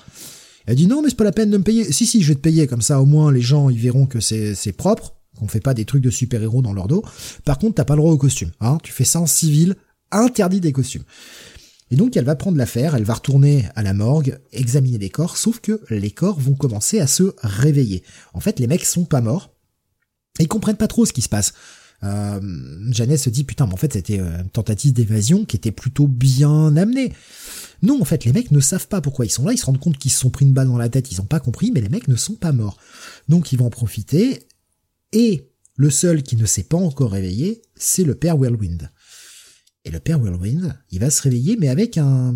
elle dit non, mais c'est pas la peine de me payer. Si, si, je vais te payer, comme ça au moins les gens ils verront que c'est, propre, qu'on fait pas des trucs de super-héros dans leur dos. Par contre, t'as pas le droit au costume. Hein. Tu fais ça en civil, interdit des costumes. Et donc elle va prendre l'affaire, elle va retourner à la morgue, examiner les corps, sauf que les corps vont commencer à se réveiller. En fait, les mecs sont pas morts, ils comprennent pas trop ce qui se passe. Euh, Jeannette se dit putain, mais en fait c'était une tentative d'évasion qui était plutôt bien amenée. Non, en fait, les mecs ne savent pas pourquoi ils sont là, ils se rendent compte qu'ils se sont pris une balle dans la tête, ils ont pas compris, mais les mecs ne sont pas morts. Donc ils vont en profiter, et le seul qui ne s'est pas encore réveillé, c'est le père Whirlwind. Et le père Whirlwind, il va se réveiller, mais avec un...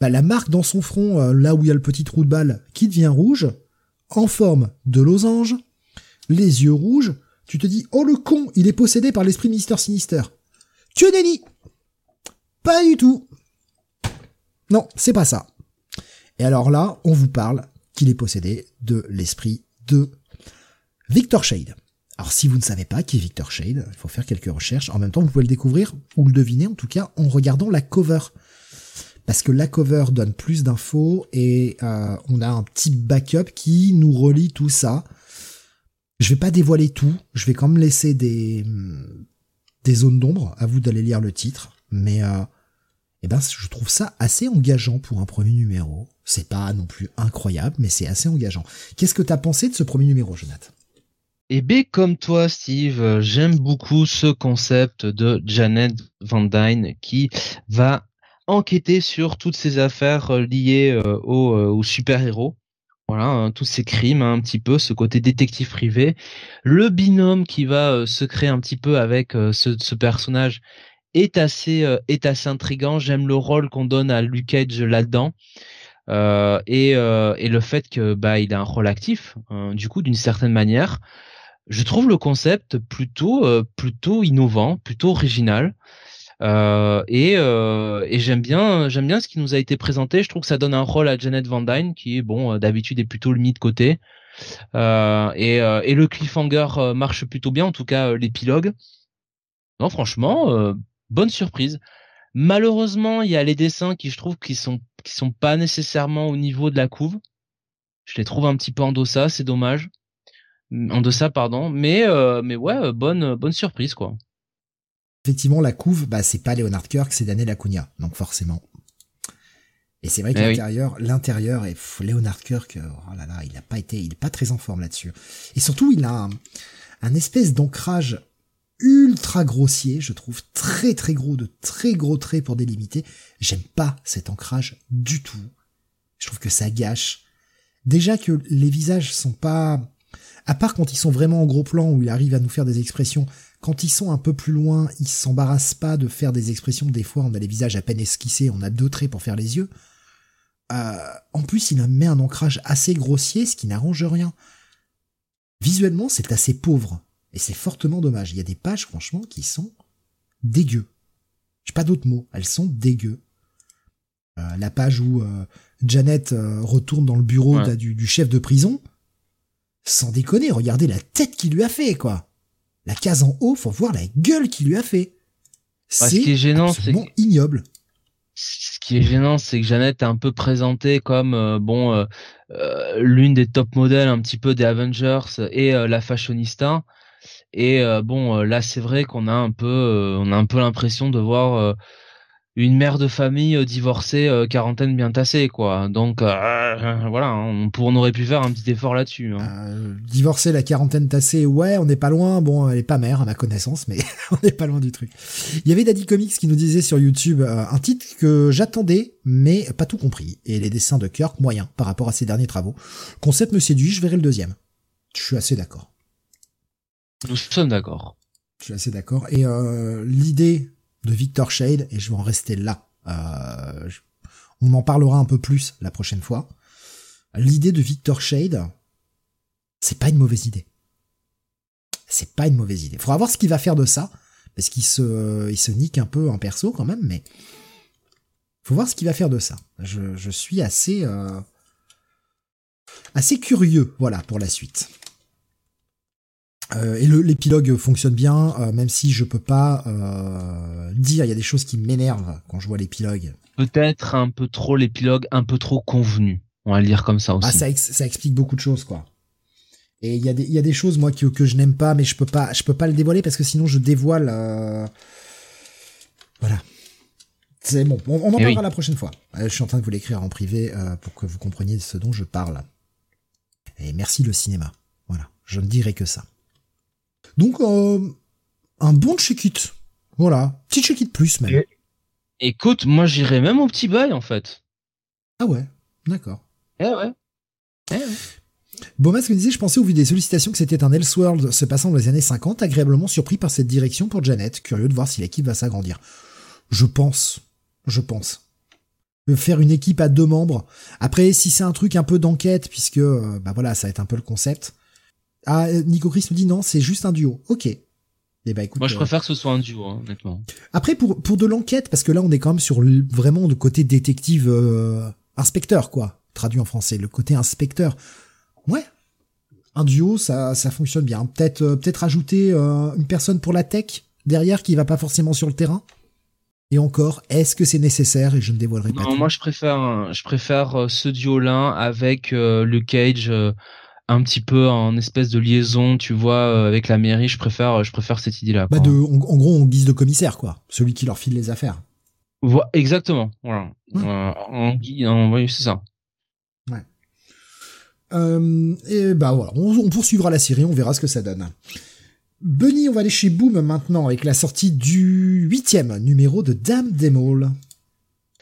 Bah, la marque dans son front, euh, là où il y a le petit trou de balle, qui devient rouge, en forme de losange, les yeux rouges, tu te dis oh le con, il est possédé par l'esprit Mister Sinister. Tu déni. Pas du tout. Non, c'est pas ça. Et alors là, on vous parle qu'il est possédé de l'esprit de Victor Shade. Alors si vous ne savez pas qui est Victor Shade, il faut faire quelques recherches. En même temps, vous pouvez le découvrir ou le deviner en tout cas en regardant la cover. Parce que la cover donne plus d'infos et euh, on a un petit backup qui nous relie tout ça. Je vais pas dévoiler tout, je vais quand même laisser des, zones d'ombre, à vous d'aller lire le titre. Mais euh, eh ben, je trouve ça assez engageant pour un premier numéro. C'est pas non plus incroyable, mais c'est assez engageant. Qu'est-ce que t'as pensé de ce premier numéro, Jonathan? Et bien comme toi, Steve, j'aime beaucoup ce concept de Janet Van Dyne qui va enquêter sur toutes ces affaires euh, liées euh, aux, euh, aux super-héros. Voilà, hein, tous ces crimes, hein, un petit peu, ce côté détective privé. Le binôme qui va se créer un petit peu avec ce, ce, personnage est assez, est assez intrigant. J'aime le rôle qu'on donne à Luke Cage là-dedans. et, et le fait que bah il a un rôle actif, hein, du coup d'une certaine manière je trouve le concept plutôt euh, plutôt innovant, plutôt original. Euh, et, euh, et j'aime bien j'aime bien ce qui nous a été présenté. Je trouve que ça donne un rôle à Janet Van Dyne qui bon euh, d'habitude est plutôt le mis de côté. Et, le cliffhanger marche plutôt bien, en tout cas l'épilogue. Non franchement bonne surprise. Malheureusement il y a les dessins qui je trouve qui sont qui sont pas nécessairement au niveau de la couve. Je les trouve un petit peu en deçà, c'est dommage en deçà pardon mais mais ouais bonne bonne surprise quoi effectivement la couve bah c'est pas Leonard Kirk c'est Daniel Acuna. Donc forcément. Et c'est vrai que eh l'intérieur l'intérieur est Leonard Kirk euh, oh là là il a pas été il est pas très en forme là-dessus. Et surtout il a un, un espèce d'ancrage ultra grossier je trouve très très gros de très gros traits pour délimiter. J'aime pas cet ancrage du tout. Je trouve que ça gâche. Déjà que les visages sont pas à part quand ils sont vraiment en gros plan où il arrive à nous faire des expressions, quand ils sont un peu plus loin, ils s'embarrassent pas de faire des expressions. Des fois, on a les visages à peine esquissés, on a deux traits pour faire les yeux. Euh, en plus, il met un ancrage assez grossier, ce qui n'arrange rien. Visuellement, c'est assez pauvre. Et c'est fortement dommage. Il y a des pages, franchement, qui sont dégueu. J'ai pas d'autres mots. Elles sont dégueu. Euh, la page où euh, Janet retourne dans le bureau du, chef de prison, sans déconner, regardez la tête qu'il lui a fait, quoi. La case en haut, faut voir la gueule qu'il lui a fait. C'est ce qui est gênant, c'est ignoble. Ce qui est gênant, c'est que Jeannette est un peu présentée comme euh, bon euh, euh, l'une des top modèles un petit peu des Avengers et la fashionista. Et bon, là, c'est vrai qu'on a un peu, on a un peu l'impression de voir une mère de famille euh, divorcée euh, quarantaine bien tassée quoi. Donc euh, voilà hein, on, aurait pu faire un petit effort là-dessus hein. divorcée la quarantaine tassée ouais on n'est pas loin. Bon elle est pas mère à ma connaissance mais on n'est pas loin du truc. Il y avait Daddy Comics qui nous disait sur YouTube un titre que j'attendais mais pas tout compris et les dessins de Kirk moyens par rapport à ses derniers travaux. Concept me séduit je verrai le deuxième. Je suis assez d'accord. Nous sommes d'accord. Je suis assez d'accord. Et l'idée Victor Shade et je vais en rester là. Euh, on en parlera un peu plus la prochaine fois. L'idée de Victor Shade, c'est pas une mauvaise idée. C'est pas une mauvaise idée. Faudra voir ce qu'il va faire de ça, parce qu'il se, il se nique un peu en perso quand même, mais faut voir ce qu'il va faire de ça. Je, je suis assez, euh, assez curieux, voilà, pour la suite. Euh, et l'épilogue fonctionne bien, euh, même si je peux pas euh, dire, il y a des choses qui m'énervent quand je vois l'épilogue. Peut-être un peu trop l'épilogue, un peu trop convenu. On va le dire comme ça aussi. Ah, ça, ça explique beaucoup de choses, quoi. Et il y a des, y a des choses moi que, que je n'aime pas, mais je peux pas, je peux pas le dévoiler parce que sinon je dévoile. Voilà. C'est bon. On, en eh parlera la prochaine fois. Je suis en train de vous l'écrire en privé pour que vous compreniez ce dont je parle. Et merci le cinéma. Voilà. Je ne dirai que ça. Donc, euh, un bon check-it. Voilà. Petit check-it plus, même. Écoute, moi, j'irais même au petit bail, en fait. Ah ouais. D'accord. Eh ouais. Eh ouais. Bomas me disait, je pensais au vu des sollicitations que c'était un Elseworld se passant dans les années 50, agréablement surpris par cette direction pour Janet, curieux de voir si l'équipe va s'agrandir. Je pense. Je pense. Faire une équipe à deux membres. Après, si c'est un truc un peu d'enquête, puisque, euh, bah voilà, ça va être un peu le concept, Ah, Nico Chris me dit non, c'est juste un duo. Ok. Eh ben, écoute, Moi, je euh, préfère que ce soit un duo, hein, honnêtement. Après, pour, pour de l'enquête, parce que là, on est quand même sur le- vraiment le côté détective euh, inspecteur, quoi. Traduit en français, le côté inspecteur. Ouais. Un duo, ça, ça fonctionne bien. Peut-être euh, peut-être ajouter euh, une personne pour la tech derrière qui va pas forcément sur le terrain. Et encore, est-ce que c'est nécessaire Et je ne dévoilerai pas Non, tout. moi, je préfère, je préfère euh, ce duo-là avec euh, le Cage euh, un petit peu en espèce de liaison, tu vois, euh, avec la mairie. Je préfère, je préfère cette idée-là. Bah de, en, en gros, en guise de commissaire, quoi. Celui qui leur file les affaires. Vo- exactement. Voilà. Ouais. Euh, oui, c'est ça. Euh, et bah voilà, on, on poursuivra la série, on verra ce que ça donne. Bunny, on va aller chez Boom maintenant avec la sortie du huitième numéro de Dame Demol.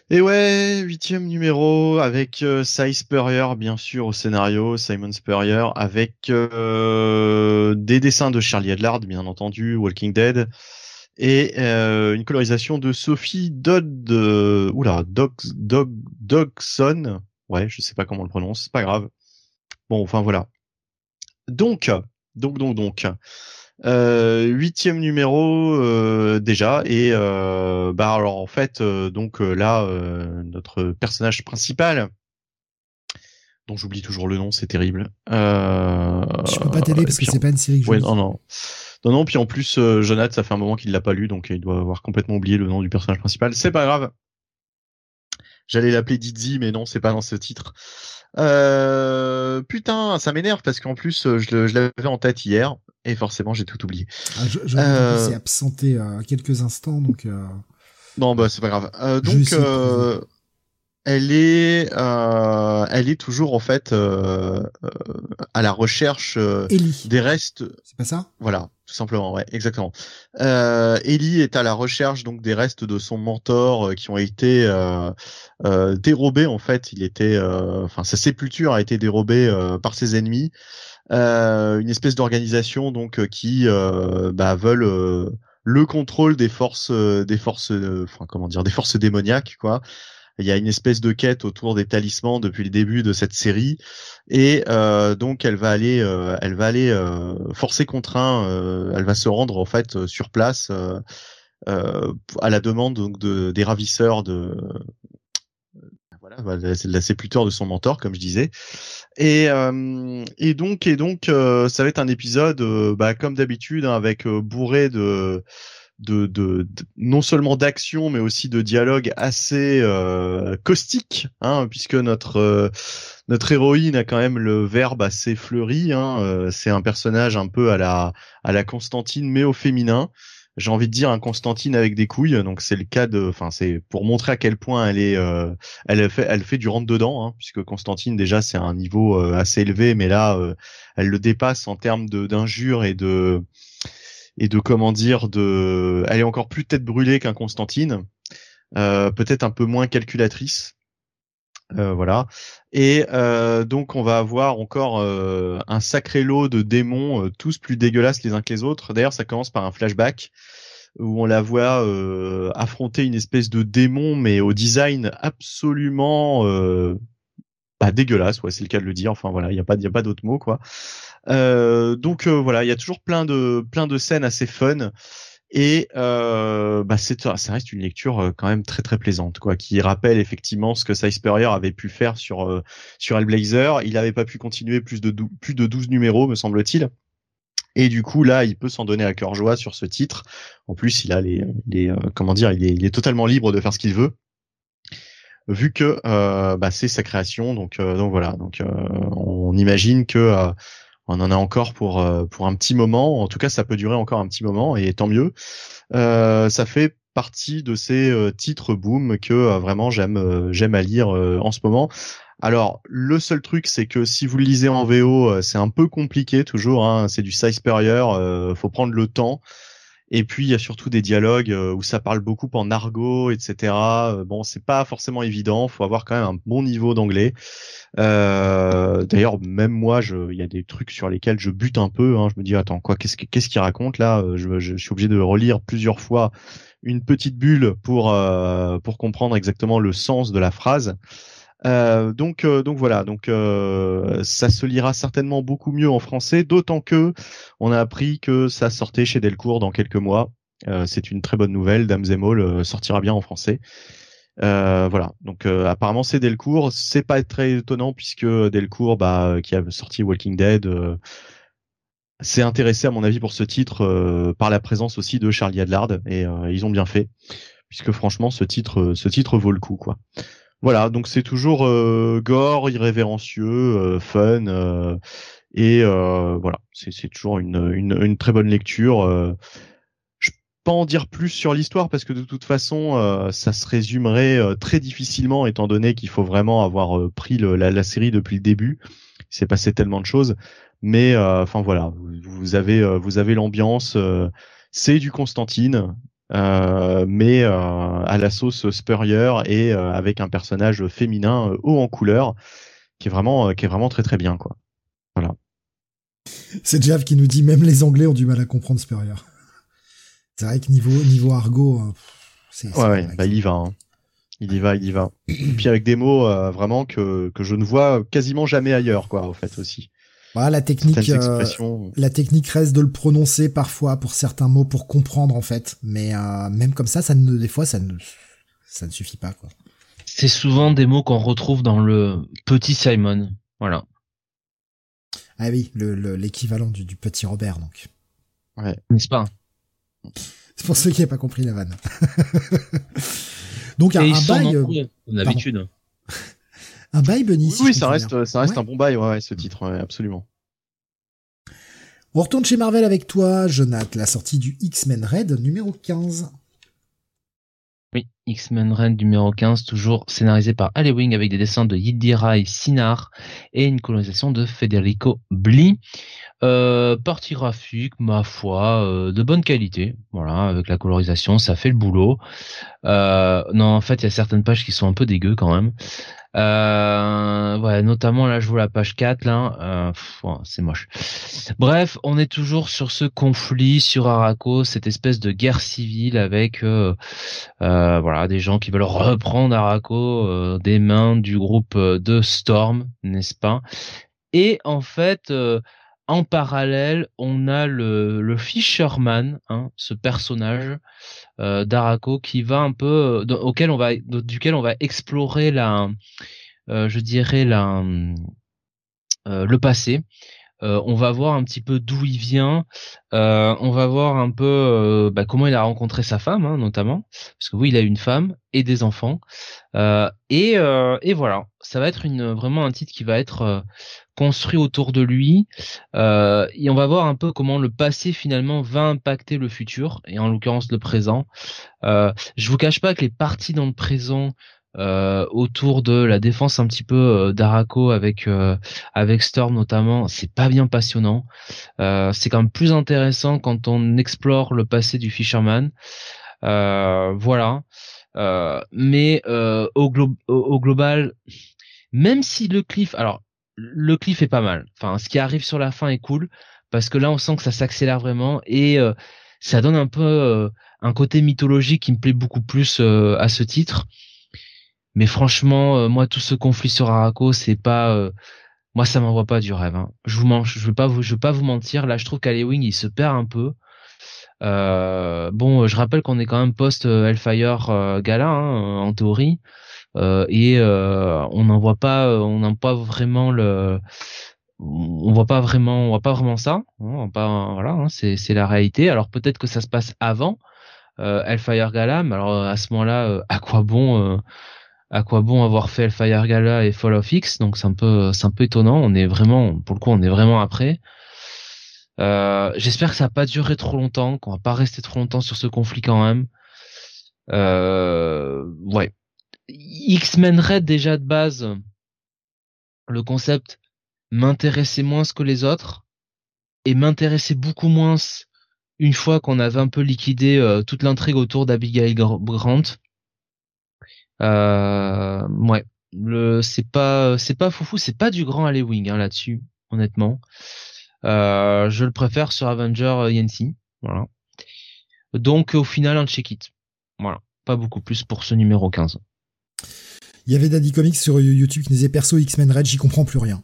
Et ouais, huitième numéro avec euh, Cy Spurrier, bien sûr, au scénario, Simon Spurrier, avec euh, des dessins de Charlie Adlard, bien entendu, Walking Dead, et euh, une colorisation de Sophie Dodd, euh, oula, Dog, Dog, Dogson, ouais, je sais pas comment on le prononce, c'est pas grave. Bon, enfin voilà. Donc, donc, donc, donc. Euh, huitième numéro euh, déjà et euh, bah alors en fait euh, donc là euh, notre personnage principal dont j'oublie toujours le nom c'est terrible euh, Je peux pas t'aider parce que c'est pas une série que je Ouais, non, non. Non, non, puis en plus, euh, Jonathan, ça fait un moment qu'il l'a pas lu, donc il doit avoir complètement oublié le nom du personnage principal. C'est pas grave. J'allais l'appeler Dizzy, mais non, c'est pas dans ce titre. Euh, putain, ça m'énerve parce qu'en plus, je l'avais en tête hier, et forcément, j'ai tout oublié. Ah, je, je Euh, s'est absenté euh, quelques instants, donc euh, Non, bah c'est pas grave. Euh, donc, euh, elle est, euh, elle est toujours en fait à la recherche des restes c'est pas ça? Voilà, tout simplement, ouais, exactement. Euh, Ellie est à la recherche donc des restes de son mentor euh, qui ont été euh, euh, dérobés en fait. Il était, euh, enfin, sa sépulture a été dérobée euh, par ses ennemis. Une espèce d'organisation donc qui bah, veulent le contrôle des forces, des forces, enfin comment dire, des forces démoniaques quoi. Il y a une espèce de quête autour des talismans depuis le début de cette série. Et euh, donc elle va aller, euh, elle va aller euh, forcer contraint, euh, elle va se rendre en fait euh, sur place à la demande donc de des ravisseurs de voilà bah, la, sépulture de son mentor comme je disais. Et euh, et donc et donc euh, ça va être un épisode bah, comme d'habitude hein, avec bourré de de, de, non seulement d'action mais aussi de dialogue assez euh, caustique hein, puisque notre euh, notre héroïne a quand même le verbe assez fleuri hein, euh, c'est un personnage un peu à la à la Constantine mais au féminin. J'ai envie de dire un Constantine avec des couilles donc c'est le cas de enfin c'est pour montrer à quel point elle est euh, elle fait elle fait du rentre dedans hein, puisque Constantine déjà c'est un niveau euh, assez élevé mais là euh, elle le dépasse en termes de d'injures et de et de comment dire de elle est encore plus tête brûlée qu'un Constantine euh, peut-être un peu moins calculatrice Euh, voilà. Et euh, donc on va avoir encore euh, un sacré lot de démons euh, tous plus dégueulasses les uns que les autres. D'ailleurs ça commence par un flashback où on la voit euh, affronter une espèce de démon mais au design absolument euh, bah, dégueulasse ouais c'est le cas de le dire. Enfin voilà il y a pas y a pas d'autre mot quoi donc euh, voilà, il y a toujours plein de plein de scènes assez fun et euh, bah c'est ça reste une lecture euh, quand même très très plaisante quoi, qui rappelle effectivement ce que Cy Spurrier avait pu faire sur euh, sur Hellblazer. Il n'avait pas pu continuer plus de plus de 12 numéros me semble-t-il. Et du coup là, il peut s'en donner à cœur joie sur ce titre. En plus, il a les, les euh, comment dire, il est, il est totalement libre de faire ce qu'il veut vu que euh, bah, c'est sa création donc euh, donc voilà donc euh, on imagine que euh, on en a encore pour euh, pour un petit moment. En tout cas, ça peut durer encore un petit moment et tant mieux. Euh, ça fait partie de ces euh, titres boom que vraiment j'aime j'aime à lire en ce moment. Alors le seul truc c'est que si vous le lisez en VO, c'est un peu compliqué toujours. Hein, c'est du size supérieur, faut prendre le temps. Et puis il y a surtout des dialogues euh, où ça parle beaucoup en argot, etc. Euh, bon, c'est pas forcément évident. Faut avoir quand même un bon niveau d'anglais. Euh, D'ailleurs, même moi, il y a des trucs sur lesquels je bute un peu. Hein. Je me dis, attends, quoi, qu'est-ce que- qu'est-ce qu'il raconte là? Euh, je, je, je suis obligé de relire plusieurs fois une petite bulle pour euh, pour comprendre exactement le sens de la phrase. Euh, donc, euh, donc voilà, donc euh, ça se lira certainement beaucoup mieux en français, d'autant que on a appris que ça sortait chez Delcourt dans quelques mois. c'est une très bonne nouvelle. Dame Zemol sortira bien en français. voilà, donc apparemment c'est Delcourt. C'est pas très étonnant puisque Delcourt, bah, qui a sorti Walking Dead, s'est intéressé à mon avis pour ce titre par la présence aussi de Charlie Adlard et ils ont bien fait puisque franchement ce titre, ce titre vaut le coup quoi. Voilà, donc c'est toujours euh, gore, irrévérencieux, euh, fun, euh, et voilà, c'est toujours une, très bonne lecture. je peux pas en dire plus sur l'histoire parce que de toute façon, ça se résumerait très difficilement étant donné qu'il faut vraiment avoir pris la, série depuis le début. Il s'est passé tellement de choses, mais enfin voilà, vous avez vous avez l'ambiance. c'est du Constantine, mais euh, à la sauce Spurrier et euh, avec un personnage féminin haut en couleur qui est vraiment qui est vraiment très très bien quoi. Voilà. C'est Jav qui nous dit même les Anglais ont du mal à comprendre Spurrier. C'est vrai que niveau niveau argot, c'est ouais, ouais bah, il y va. Hein. Il y va, il y va. Et puis avec des mots vraiment que que je ne vois quasiment jamais ailleurs quoi, en fait aussi. Voilà, la technique, euh, la technique reste de le prononcer parfois pour certains mots pour comprendre en fait, mais euh, même comme ça, ça ne, des fois, ça ne, ça ne suffit pas quoi. C'est souvent des mots qu'on retrouve dans le petit Simon, voilà. Ah oui, l'équivalent du, du, petit Robert donc. Ouais. N'est-ce pas? C'est pour ceux qui n'ont pas compris la vanne. donc un, un bail. Euh, d'habitude. Un bail, Bunny. Oui, ça reste, ça reste un bon bail, ouais, ce titre, absolument. On retourne chez Marvel avec toi, Jonathan, la sortie du X-Men Red numéro 15. Oui, X-Men Red numéro 15, toujours scénarisé par Wing avec des dessins de Yidirai Sinar et une colonisation de Federico Bli. Euh, partie graphique, ma foi, euh, de bonne qualité. Voilà, avec la colorisation, ça fait le boulot. Euh, non, en fait, il y a certaines pages qui sont un peu dégueu quand même. Euh, ouais, notamment là, je vois la page 4 là, euh, c'est moche. Bref, on est toujours sur ce conflit sur Araco, cette espèce de guerre civile avec euh, euh voilà des gens qui veulent reprendre Araco euh, des mains du groupe de Storm, n'est-ce pas? Et en fait. En parallèle, on a le, le Fisherman, hein, ce personnage euh, d'Araco qui va un peu auquel on va duquel on va explorer la euh, je dirais la euh, le passé on va voir un petit peu d'où il vient, on va voir un peu bah, comment il a rencontré sa femme, hein, notamment, parce que oui, il a une femme et des enfants, et, et voilà, ça va être une vraiment un titre qui va être construit autour de lui. Euh, et on va voir un peu comment le passé finalement va impacter le futur et en l'occurrence le présent. Euh, je vous cache pas que les parties dans le présent euh, autour de la défense un petit peu euh, d'Araco avec euh, avec Storm notamment, c'est pas bien passionnant. c'est quand même plus intéressant quand on explore le passé du Fisherman. voilà. mais au, au, global, même si le cliff, alors le cliff est pas mal. Enfin, ce qui arrive sur la fin est cool parce que là, on sent que ça s'accélère vraiment et euh, ça donne un peu euh, un côté mythologique qui me plaît beaucoup plus euh, à ce titre. Mais franchement, moi, tout ce conflit sur Araco, c'est pas, moi, ça m'envoie pas du rêve. Hein. Je vous mange, je veux pas vous, mentir. Là, je trouve qu'Alewing il se perd un peu. bon, je rappelle qu'on est quand même post Hellfire Gala hein, en théorie. Euh, et euh, on n'en voit pas, euh, on n'en vraiment le on voit pas vraiment on voit pas vraiment ça hein, voilà c'est c'est la réalité alors peut-être que ça se passe avant euh, Hellfire Gala mais alors à ce moment-là à quoi bon à quoi bon avoir fait Hellfire Gala et Fall of X? Donc c'est un peu c'est un peu étonnant. On est vraiment pour le coup on est vraiment après. Euh, j'espère que ça va pas durer trop longtemps qu'on va pas rester trop longtemps sur ce conflit quand même. Euh, ouais. X-Men Red déjà de base, le concept m'intéressait moins que les autres et m'intéressait beaucoup moins une fois qu'on avait un peu liquidé euh, toute l'intrigue autour d'Abigail Grant. Euh, ouais, le c'est pas c'est pas foufou, c'est pas du grand Halloween hein, là-dessus, honnêtement. Euh, je le préfère sur Avenger Yancy, voilà. Donc au final un check it. Voilà, pas beaucoup plus pour ce numéro 15. Il y avait Daddy Comics sur YouTube qui disait perso X-Men Red, j'y comprends plus rien.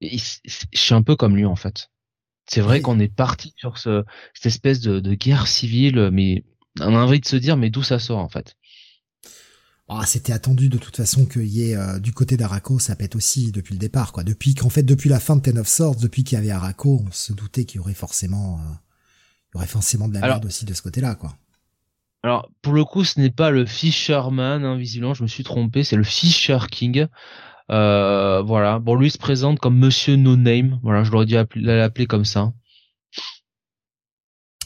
je suis un peu comme lui en fait. C'est vrai qu'on est parti sur ce, cette espèce de, de, guerre civile, mais on a envie de se dire mais d'où ça sort en fait? Ah, c'était attendu de toute façon qu'il y ait euh, du côté d'Araco, ça pète aussi depuis le départ, quoi. Depuis qu'en fait, depuis la fin de Ten of Swords, depuis qu'il y avait Araco, on se doutait qu'il y aurait forcément, euh, il y aurait forcément de la merde aussi de ce côté-là, quoi. Alors, pour le coup, ce n'est pas le Fisherman, hein, visiblement, je me suis trompé, c'est le Fisher King. Euh, voilà. Bon, lui il se présente comme Monsieur No Name. Voilà, je l'aurais dû l'appeler comme ça.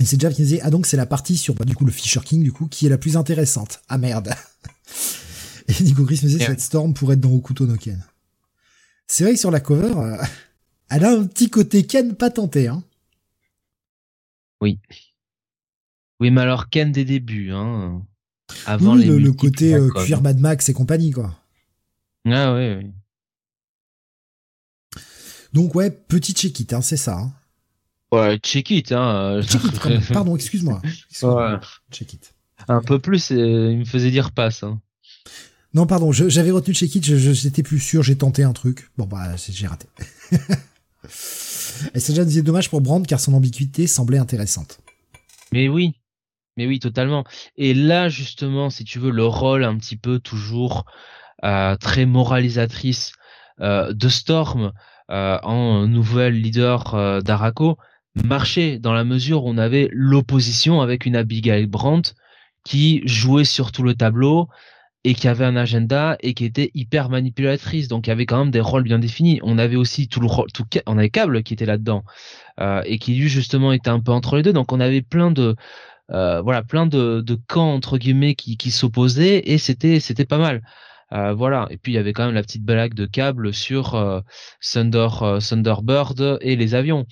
Et c'est Jeff qui disait, ah donc c'est la partie sur, bah, du coup, le Fisher King, du coup, qui est la plus intéressante. Ah merde. Et Nico Chris me disait, cette Storm pourrait être dans Okuto no Ken. C'est vrai que sur la cover, euh, elle a un petit côté Ken pas tenté, hein. Oui. Oui, mais alors Ken des débuts, hein. Avant oui, le, côté euh, cuir Mad Max et compagnie, quoi. Ah oui, oui. Donc ouais, petit check it, hein, c'est ça. Hein. Ouais, check it, hein. Check it, pardon, excuse-moi. ouais. Check it. Un peu plus, euh, il me faisait dire passe. Hein. Non, pardon, j'avais retenu check it, j'étais plus sûr, j'ai tenté un truc. Bon bah, j'ai raté. Et ça déjà disait dommage pour Brand car son ambiguïté semblait intéressante. Mais oui, mais oui, totalement. Et là, justement, si tu veux, le rôle un petit peu toujours euh, très moralisatrice euh, de Storm euh, en nouvelle leader d'Araco marchait dans la mesure où on avait l'opposition avec une Abigail Brandt qui jouait sur tout le tableau et qui avait un agenda et qui était hyper manipulatrice. Donc il y avait quand même des rôles bien définis. On avait aussi tout le tout on avait Cable qui était là-dedans euh, et qui lui justement était un peu entre les deux. Donc on avait plein de euh, voilà plein de, de camps entre guillemets qui, qui s'opposaient et c'était c'était pas mal euh, voilà. Et puis il y avait quand même la petite blague de câble sur euh, Thunder, euh, Thunderbird et les avions.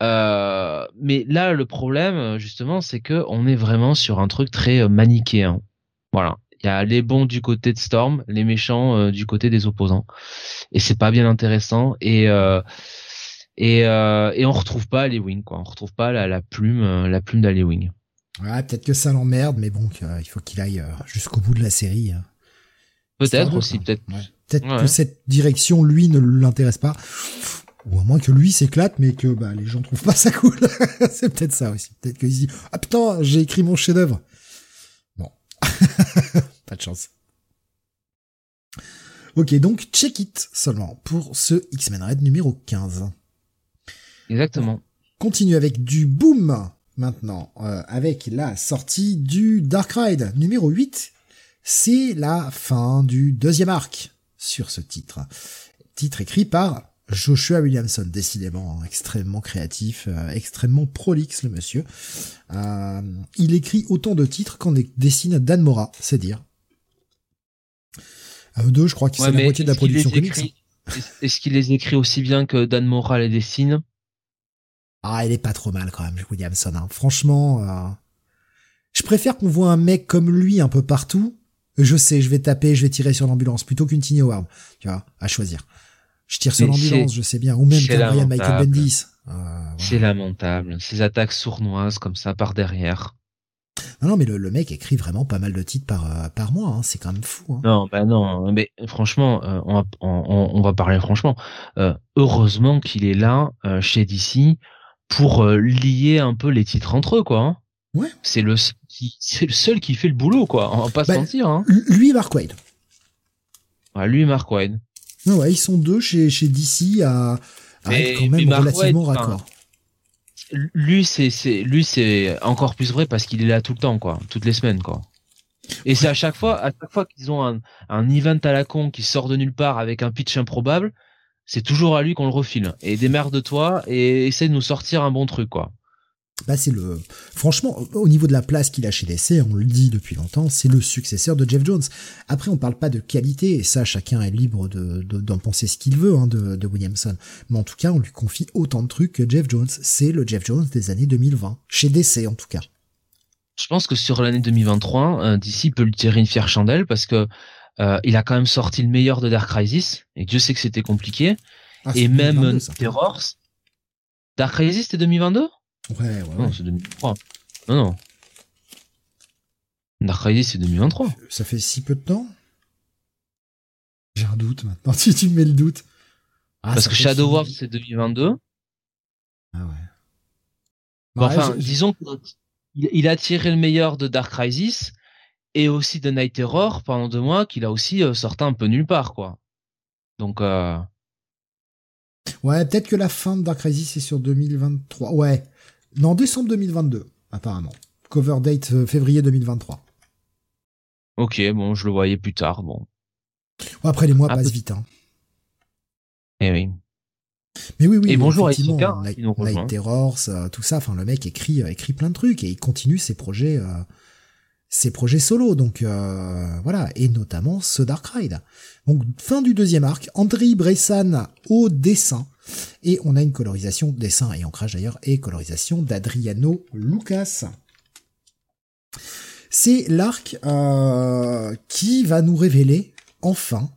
mais là, le problème, justement, c'est que on est vraiment sur un truc très manichéen. Voilà. Il y a les bons du côté de Storm, les méchants du côté des opposants. Et c'est pas bien intéressant. Et et, et on retrouve pas Wing quoi. On retrouve pas la, la plume, la plume d'Alewing. Ouais, peut-être que ça l'emmerde, mais bon, il faut qu'il aille jusqu'au bout de la série. Hein. Peut-être aussi, peut-être. Peut-être que cette direction, lui, ne l'intéresse pas. Ou à moins que lui s'éclate, mais que bah, les gens trouvent pas ça cool. c'est peut-être ça aussi. Peut-être qu'il dit Ah putain, j'ai écrit mon chef-d'œuvre. Bon. pas de chance. Ok, donc check it seulement pour ce X-Men Red numéro 15. Exactement. continue avec du boom maintenant, euh, avec la sortie du Dark Ride numéro 8 c'est la fin du deuxième arc sur ce titre. Titre écrit par Joshua Williamson, décidément hein, extrêmement créatif, euh, extrêmement prolixe le monsieur. Euh, il écrit autant de titres qu'en dessine Dan Mora, c'est dire. À eux deux, je crois que c'est la moitié de la production comics. Est-ce qu'il les écrit aussi bien que Dan Mora les dessine? Ah, il est pas trop mal quand même, Williamson. Hein. Franchement, euh, je préfère qu'on voit un mec comme lui un peu partout je sais, je vais taper, je vais tirer sur l'ambulance plutôt qu'une Tiny Howard, tu vois, à choisir. Je tire sur l'ambulance, je sais bien, ou même comme Michael Bendis. Euh, c'est lamentable, ces attaques sournoises comme ça par derrière. Non, non, mais le, mec écrit vraiment pas mal de titres par euh, par mois, hein, c'est quand même fou. Hein. Non, bah non, mais franchement, euh, on, va, on, va parler franchement. heureusement qu'il est là chez DC pour lier un peu les titres entre eux, quoi. Hein. Ouais. C'est le seul qui, c'est le seul qui fait le boulot, quoi. On va pas se bah, mentir. Hein. Lui, Mark Wade. Ouais, lui, Mark Wade. ouais, ils sont deux chez chez DC à, à être quand même relativement raccord. Lui, c'est c'est lui, c'est encore plus vrai parce qu'il est là tout le temps, quoi, toutes les semaines, quoi. Et c'est à chaque fois, à chaque fois qu'ils ont un, un event à la con qui sort de nulle part avec un pitch improbable, c'est toujours à lui qu'on le refile. Et démerde-toi et essaie de nous sortir un bon truc, quoi bah c'est le franchement au niveau de la place qu'il a chez DC, on le dit depuis longtemps, c'est le successeur de Jeff Jones. Après on parle pas de qualité et ça chacun est libre de d'en penser ce qu'il veut hein, de, de, Williamson. Mais en tout cas, on lui confie autant de trucs que Jeff Jones, c'est le Jeff Jones des années 2020 chez DC en tout cas. Je pense que sur l'année 2023, euh, DC peut lui tirer une fière chandelle parce que euh, il a quand même sorti le meilleur de Dark Crisis et Dieu sait que c'était compliqué ah, et même Terrors. Dark Crisis c'était 2022 Ouais, ouais. Non, c'est 2023. Non, non. Dark Crisis, c'est 2023. Ça fait si peu de temps? J'ai un doute maintenant. Si tu me mets le doute. Ah, Parce que Shadow Wars c'est 2022. Ah ouais. enfin, disons qu'il a tiré le meilleur de Dark Crisis et aussi de Night Terror pendant deux mois qu'il a aussi euh, sorti un peu nulle part quoi. Donc euh... ouais, peut-être que la fin de Dark Crisis c'est sur 2023. Ouais, non décembre 2022 apparemment. Cover date euh, février 2023. Ok, bon, je le voyais plus tard, bon. après les mois passent vite. Hein. Eh oui. Mais oui, oui. Et bonjour à Night, Night Terror, tout ça. Enfin, le mec écrit, euh, écrit plein de trucs et il continue ses projets ses projets solo, donc euh, voilà, et notamment ce Dark Ride. Donc fin du deuxième arc, André Bressan au dessin, et on a une colorisation, dessin et ancrage d'ailleurs, et colorisation d'Adriano Lucas. C'est l'arc euh, qui va nous révéler enfin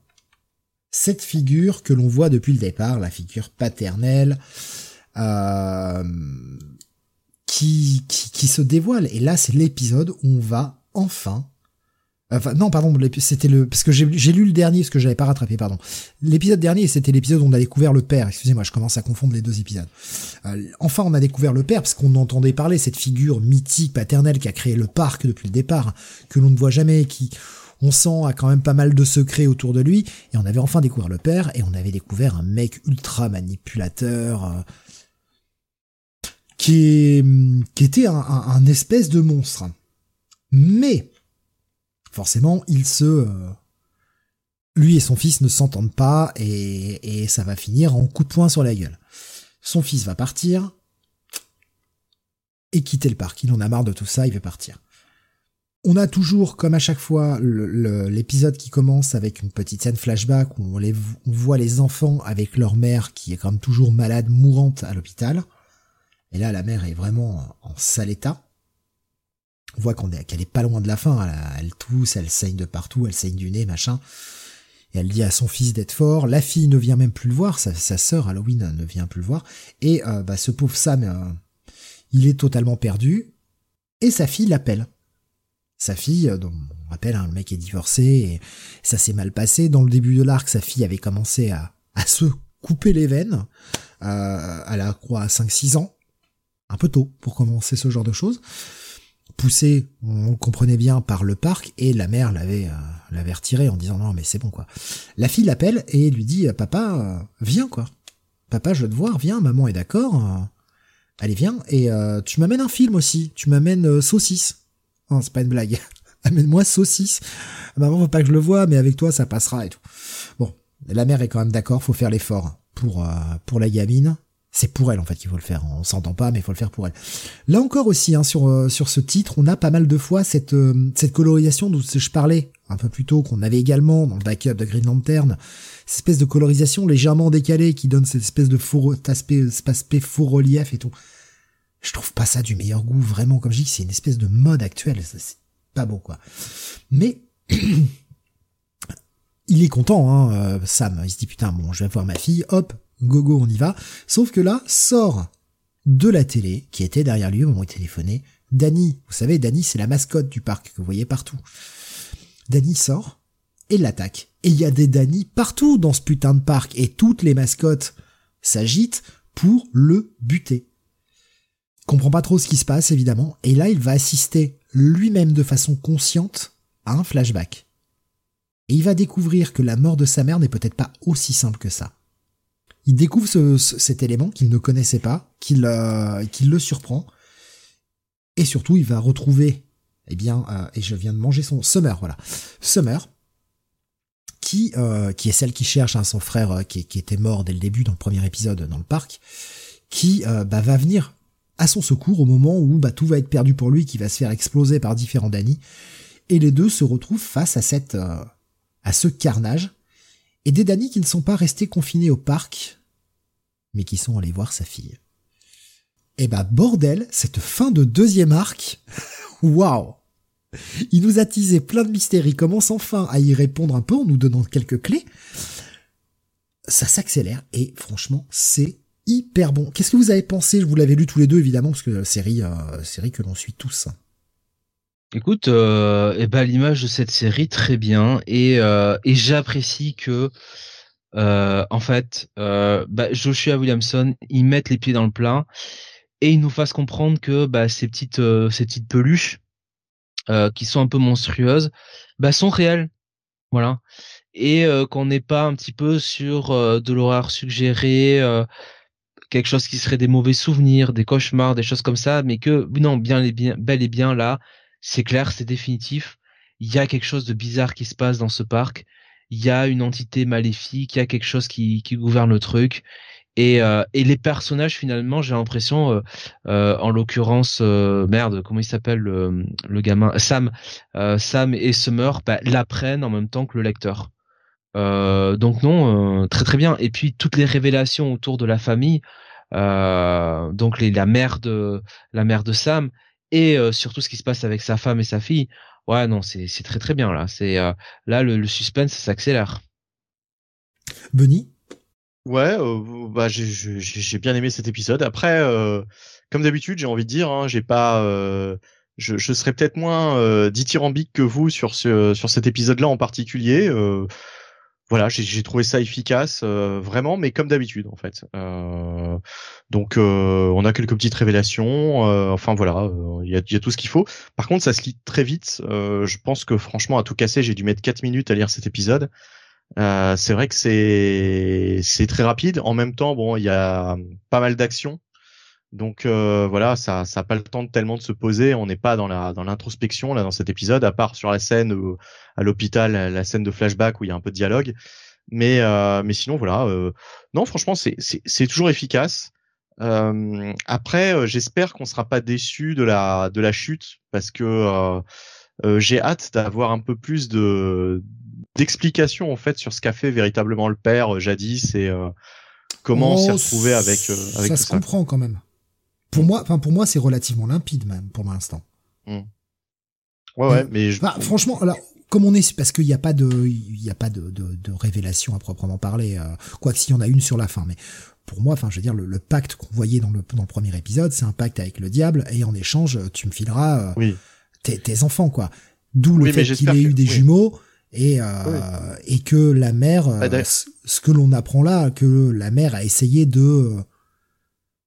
cette figure que l'on voit depuis le départ, la figure paternelle, euh, qui, qui, qui, se dévoile. Et là, c'est l'épisode où on va enfin. Enfin, non, pardon, c'était le, parce que j'ai lu le dernier, parce que j'avais pas rattrapé, pardon. L'épisode dernier, c'était l'épisode où on a découvert le père. Excusez-moi, je commence à confondre les deux épisodes. Euh, enfin, on a découvert le père, parce qu'on entendait parler, cette figure mythique, paternelle, qui a créé le parc depuis le départ, que l'on ne voit jamais, qui, on sent, a quand même pas mal de secrets autour de lui, et on avait enfin découvert le père, et on avait découvert un mec ultra manipulateur, euh, qui, était un espèce de monstre. Mais, forcément, il se... Euh, lui et son fils ne s'entendent pas et, ça va finir en coup de poing sur la gueule. Son fils va partir et quitter le parc. Il en a marre de tout ça, il veut partir. On a toujours, comme à chaque fois, l'épisode qui commence avec une petite scène flashback où on, on voit les enfants avec leur mère qui est même toujours malade, mourante à l'hôpital. Et là, la mère est vraiment en sale état. On voit qu'on est, qu'elle est pas loin de la fin. Elle, elle, tousse, elle saigne de partout, elle saigne du nez, machin. Et elle dit à son fils d'être fort. La fille ne vient même plus le voir. Sa, sœur Halloween ne vient plus le voir. Et euh, bah, ce pauvre Sam, euh, il est totalement perdu. Et sa fille l'appelle. Sa fille, euh, on rappelle, hein, le mec est divorcé et ça s'est mal passé. Dans le début de l'arc, sa fille avait commencé à, à se couper les veines. Elle a quoi, 5-6 ans? Un peu tôt pour commencer ce genre de choses poussé, on comprenait bien, par le parc, et la mère l'avait euh, l'avait retiré en disant non mais c'est bon quoi. La fille l'appelle et lui dit papa euh, viens quoi. Papa je veux te voir, viens, maman est d'accord. Euh, allez viens et tu m'amènes un film aussi. Tu m'amènes saucisse. Non c'est pas une blague. Amène-moi saucisse. Maman veut pas que je le vois mais avec toi ça passera et tout. Bon, la mère est quand même d'accord, faut faire l'effort pour pour la gamine c'est pour elle en fait qu'il faut le faire. On s'entend pas, mais il faut le faire pour elle. Là encore aussi, hein, sur euh, sur ce titre, on a pas mal de fois cette euh, cette colorisation dont je parlais un peu plus tôt, qu'on avait également dans le backup de Green Lantern, cette espèce de colorisation légèrement décalée qui donne cette espèce de faux aspect, aspect faux relief et tout. Je trouve pas ça du meilleur goût, vraiment. Comme je dis, c'est une espèce de mode actuelle. C'est pas beau, quoi. Mais il est content, hein, euh, Sam. Il se dit putain, bon, je vais voir ma fille. Hop, Gogo, on y va. Sauf que là, sort de la télé, qui était derrière lui au moment où il téléphonait, Danny. Vous savez, Danny, c'est la mascotte du parc que vous voyez partout. Danny sort et l'attaque. Et il y a des Danny partout dans ce putain de parc. Et toutes les mascottes s'agitent pour le buter. Comprend pas trop ce qui se passe, évidemment. Et là, il va assister lui-même de façon consciente à un flashback. Et il va découvrir que la mort de sa mère n'est peut-être pas aussi simple que ça il découvre cet élément qu'il ne connaissait pas, euh, qu'il le surprend, et surtout il va retrouver, eh bien, euh, et je viens de manger son Summer, voilà, Summer, qui euh, qui est celle qui cherche hein, son frère qui, était mort dès le début dans le premier épisode dans le parc, qui bah, va venir à son secours au moment où bah, tout va être perdu pour lui, qui va se faire exploser par différents Danny, et les deux se retrouvent face à cette à ce carnage et des Danny qui ne sont pas restés confinés au parc mais qui sont allés voir sa fille. Eh bah bordel, cette fin de deuxième arc, waouh Il nous a teasé plein de mystères, il commence enfin à y répondre un peu en nous donnant quelques clés. Ça s'accélère et franchement, c'est hyper bon. Qu'est-ce que vous avez pensé? Je vous l'avais lu tous les deux évidemment parce que série euh, série que l'on suit tous. Écoute, euh, eh ben, l'image de cette série très bien. Et, euh, et j'apprécie que euh, en fait euh, bah, Joshua Williamson ils mettent les pieds dans le plat et ils nous fassent comprendre que bah, ces petites euh, ces petites peluches euh, qui sont un peu monstrueuses bah, sont réelles, voilà. Et qu'on n'est pas un petit peu sur de l'horreur suggérée quelque chose qui serait des mauvais souvenirs, des cauchemars, des choses comme ça, mais que non, bien les bien, bel et bien là, c'est clair, c'est définitif. Il y a quelque chose de bizarre qui se passe dans ce parc. Il y a une entité maléfique, il y a quelque chose qui, qui gouverne le truc. Et, euh, et les personnages finalement, j'ai l'impression, euh, euh, en l'occurrence, merde, comment il s'appelle le, le, gamin, Sam, Sam et Summer, bah, l'apprennent en même temps que le lecteur. donc non, très très bien. Et puis toutes les révélations autour de la famille, donc les, la mère de la mère de Sam, et euh, surtout ce qui se passe avec sa femme et sa fille. Ouais, non, c'est c'est très très bien là. C'est euh, là le, le suspense s'accélère. Benny. Ouais, euh, bah j'ai j'ai bien aimé cet épisode. Après, comme d'habitude, j'ai envie de dire, hein, j'ai pas, je, je serais peut-être moins dithyrambique que vous sur ce sur cet épisode-là en particulier voilà, j'ai trouvé ça efficace, euh, vraiment, mais comme d'habitude en fait. Euh, donc, euh, on a quelques petites révélations. enfin voilà, il y a, tout ce qu'il faut. Par contre, ça se lit très vite. je pense que franchement, à tout casser, j'ai dû mettre 4 minutes à lire cet épisode. c'est vrai que c'est c'est très rapide. En même temps, bon, il y a pas mal d'actions. Donc euh, voilà, ça ça a pas le temps de tellement de se poser. On n'est pas dans la dans l'introspection là dans cet épisode, à part sur la scène à l'hôpital, la scène de flashback où il y a un peu de dialogue. Mais euh, mais sinon voilà, euh, non franchement c'est c'est c'est toujours efficace. Euh, après, euh, j'espère qu'on sera pas déçu de la de la chute parce que j'ai hâte d'avoir un peu plus de d'explications en fait sur ce qu'a fait véritablement le père jadis et comment on s'est oh, retrouvé avec avec ça se comprend quand même. Pour moi, enfin pour moi, c'est relativement limpide même pour l'instant. Hmm. Ouais, ouais, mais je... franchement, alors comme on est, parce qu'il n'y a pas de, il y a pas de, de, de, révélation à proprement parler, euh, quoi que s'il y en a une sur la fin, mais pour moi, enfin, je veux dire, le, pacte qu'on voyait dans le, dans le premier épisode, c'est un pacte avec le diable, et en échange, tu me fileras euh, tes, tes, enfants, quoi. D'où le fait qu'il ait eu des jumeaux et euh, et que la mère, bah, euh, ce que l'on apprend là, que la mère a essayé de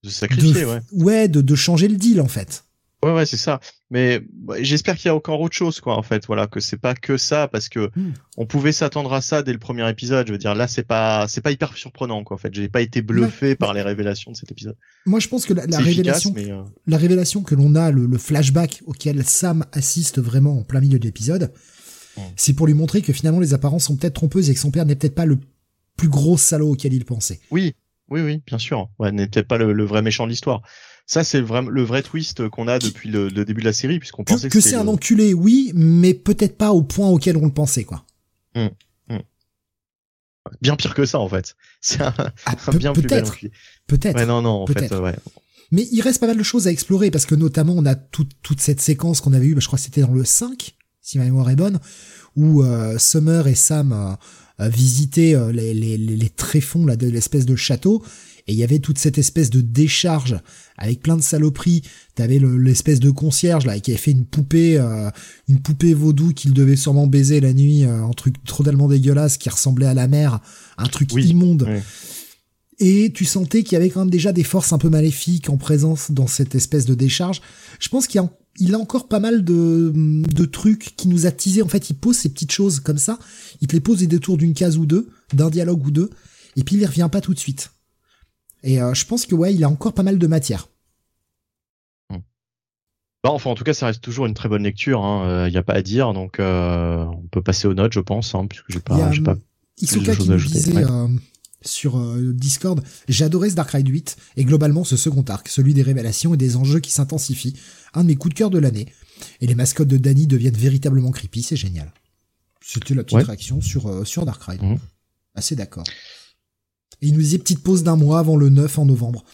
de sacrifier, ouais. Ouais, de, de changer le deal en fait. Ouais, ouais, c'est ça. Mais j'espère qu'il y a encore autre chose, quoi, en fait. Voilà, que c'est pas que ça, parce que hmm. on pouvait s'attendre à ça dès le premier épisode. Je veux dire, là, c'est pas, c'est pas hyper surprenant, quoi. En fait, j'ai pas été bluffé par les révélations de cet épisode. Moi, je pense que la, révélation, euh, la révélation que l'on a, le, flashback auquel Sam assiste vraiment en plein milieu de l'épisode, hmm. c'est pour lui montrer que finalement les apparences sont peut-être trompeuses et que son père n'est peut-être pas le plus gros salaud auquel il pensait. Oui, oui, oui, bien sûr. Ouais, peut-être pas le, vrai méchant de l'histoire. Ça, c'est vraiment le vrai twist qu'on a depuis le, début de la série, puisqu'on pensait que, c'est un enculé, oui, mais peut-être pas au point auquel on le pensait, quoi. Hum, hum. Bien pire que ça, en fait. C'est un, ah, bien plus bel enculé. Peut-être. Ouais, non, non, en fait, ouais. Mais il reste pas mal de choses à explorer, parce que notamment, on a toute toute cette séquence qu'on avait eue, bah, je crois que c'était dans le 5, si ma mémoire est bonne, où euh, Summer et Sam euh, visiter euh, les, les, les tréfonds là, de l'espèce de château et il y avait toute cette espèce de décharge avec plein de saloperies. T'avais l'espèce de concierge là qui avait fait une poupée, euh, une poupée vaudou qu'il devait sûrement baiser la nuit, euh, un truc totalement dégueulasse qui ressemblait à la mer, un truc immonde. Et tu sentais qu'il y avait quand même déjà des forces un peu maléfiques en présence dans cette espèce de décharge. Je pense qu'il y a il a encore pas mal de, de trucs qui nous a teasé. En fait, il pose ces petites choses comme ça. Il te les pose des détours d'une case ou deux, d'un dialogue ou deux, et puis il y revient pas tout de suite. Et euh, je pense que ouais, il a encore pas mal de matière. Bon, enfin, en tout cas, ça reste toujours une très bonne lecture. Il hein. n'y euh, a pas à dire, donc euh, on peut passer aux notes, je pense, hein, puisque j'ai pas, pas. Qui nous disait sur Discord, j'ai adoré ce Dark Ride 8 et globalement ce second arc, celui des révélations et des enjeux qui s'intensifient un de mes coups de cœur de l'année. Et les mascottes de Danny deviennent véritablement creepy, c'est génial. C'était la petite réaction sur, euh, sur Darkrai. Mmh. Assez d'accord. Et il nous disait petite pause d'un mois avant le 9 en novembre.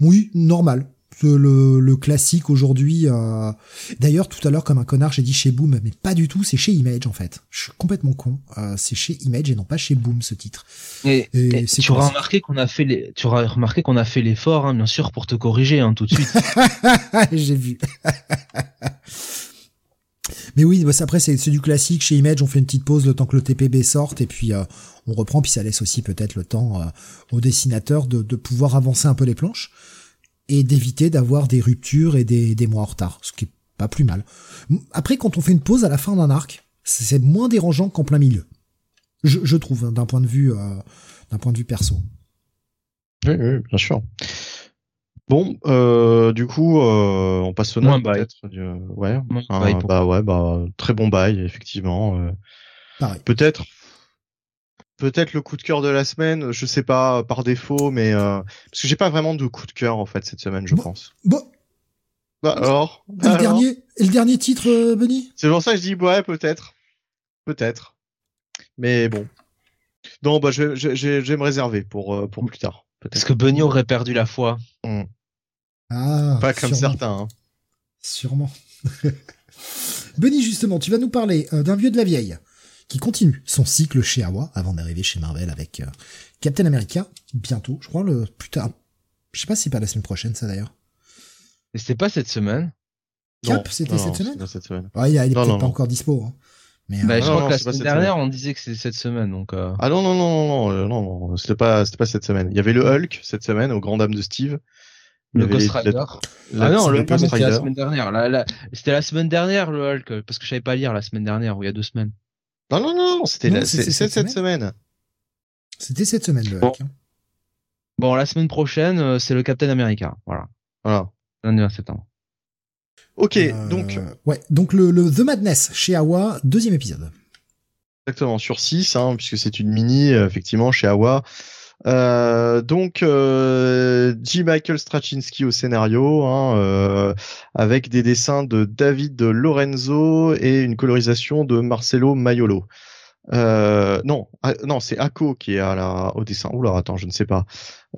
Oui, normal le, le classique aujourd'hui. Euh... D'ailleurs, tout à l'heure, comme un connard, j'ai dit chez Boom, mais pas du tout, c'est chez Image en fait. Je suis complètement con. Euh, c'est chez Image et non pas chez Boom ce titre. Et, tu auras remarqué qu'on a fait les, tu auras remarqué qu'on a fait l'effort, hein, bien sûr, pour te corriger hein, tout de suite. j'ai vu. Mais oui, bah, après c'est du classique chez Image, on fait une petite pause le temps que le TPB sorte et puis euh, on reprend, puis ça laisse aussi peut-être le temps euh, au dessinateur de, de, pouvoir avancer un peu les planches et d'éviter d'avoir des ruptures et des, des mois en retard, ce qui est pas plus mal. Après, quand on fait une pause à la fin d'un arc, c'est moins dérangeant qu'en plein milieu. Je, je trouve, hein, d'un point de vue, euh, d'un point de vue perso. Oui, oui, bien sûr. Bon, euh, du coup, euh, on passe au Moins nom peut-être. ouais, un- bah ouais, bah très bon bail effectivement. euh. Pareil. peut-être, peut-être le coup de cœur de la semaine. Je sais pas par défaut, mais euh, parce que j'ai pas vraiment de coup de cœur en fait cette semaine, je Bon. pense. Bon, Bah alors, et le alors dernier, et le dernier titre, euh, Benny? C'est pour ça que je dis ouais, peut-être, peut-être. Mais bon, non, bah je, je, je, je vais me réserver pour euh, pour plus tard. Est-ce Peut-être que Benny aurait perdu la foi Ah, pas comme sûrement, certains. hein. Sûrement. Benny, justement, tu vas nous parler euh, d'un vieux de la vieille qui continue son cycle chez Awa avant d'arriver chez Marvel avec euh, Captain America bientôt. Je crois le putain. Je sais pas si c'est pas la semaine prochaine, ça d'ailleurs. Et c'était pas cette semaine Cap, c'était cette cette semaine. Ouais, il est peut-être pas non. encore dispo. Hein. Mais Bah, euh, je crois non, que la semaine dernière, on disait que c'était cette semaine, donc. Euh... Ah non non non non non non non c'était pas c'était pas cette semaine. Il y avait le Hulk cette semaine aux Grand Dames de Steve. Y Le Ghost Rider. la- ah non, le Hulk mal, c'était la Rider. semaine dernière. La- la- C'était la semaine dernière le Hulk, parce que je savais pas lire la semaine dernière ou il y a deux semaines. Non non non c'était cette cette semaine. c'était cette semaine le Bon. Hein. Bon, la semaine prochaine, euh, c'est le Captain America. Voilà. Voilà. Lundi 20 septembre. Ok Euh, donc ouais, donc le, le The Madness chez Awa, deuxième épisode. exactement sur 6 hein, puisque c'est une mini euh, effectivement chez Awa. Euh, donc euh, J. Michael Straczynski au scénario, hein, euh, avec des dessins de David Lorenzo et une colorisation de Marcelo Maiolo. Euh, non, ah, non, c'est Ako qui est à la au dessin. Oula, attends, je ne sais pas.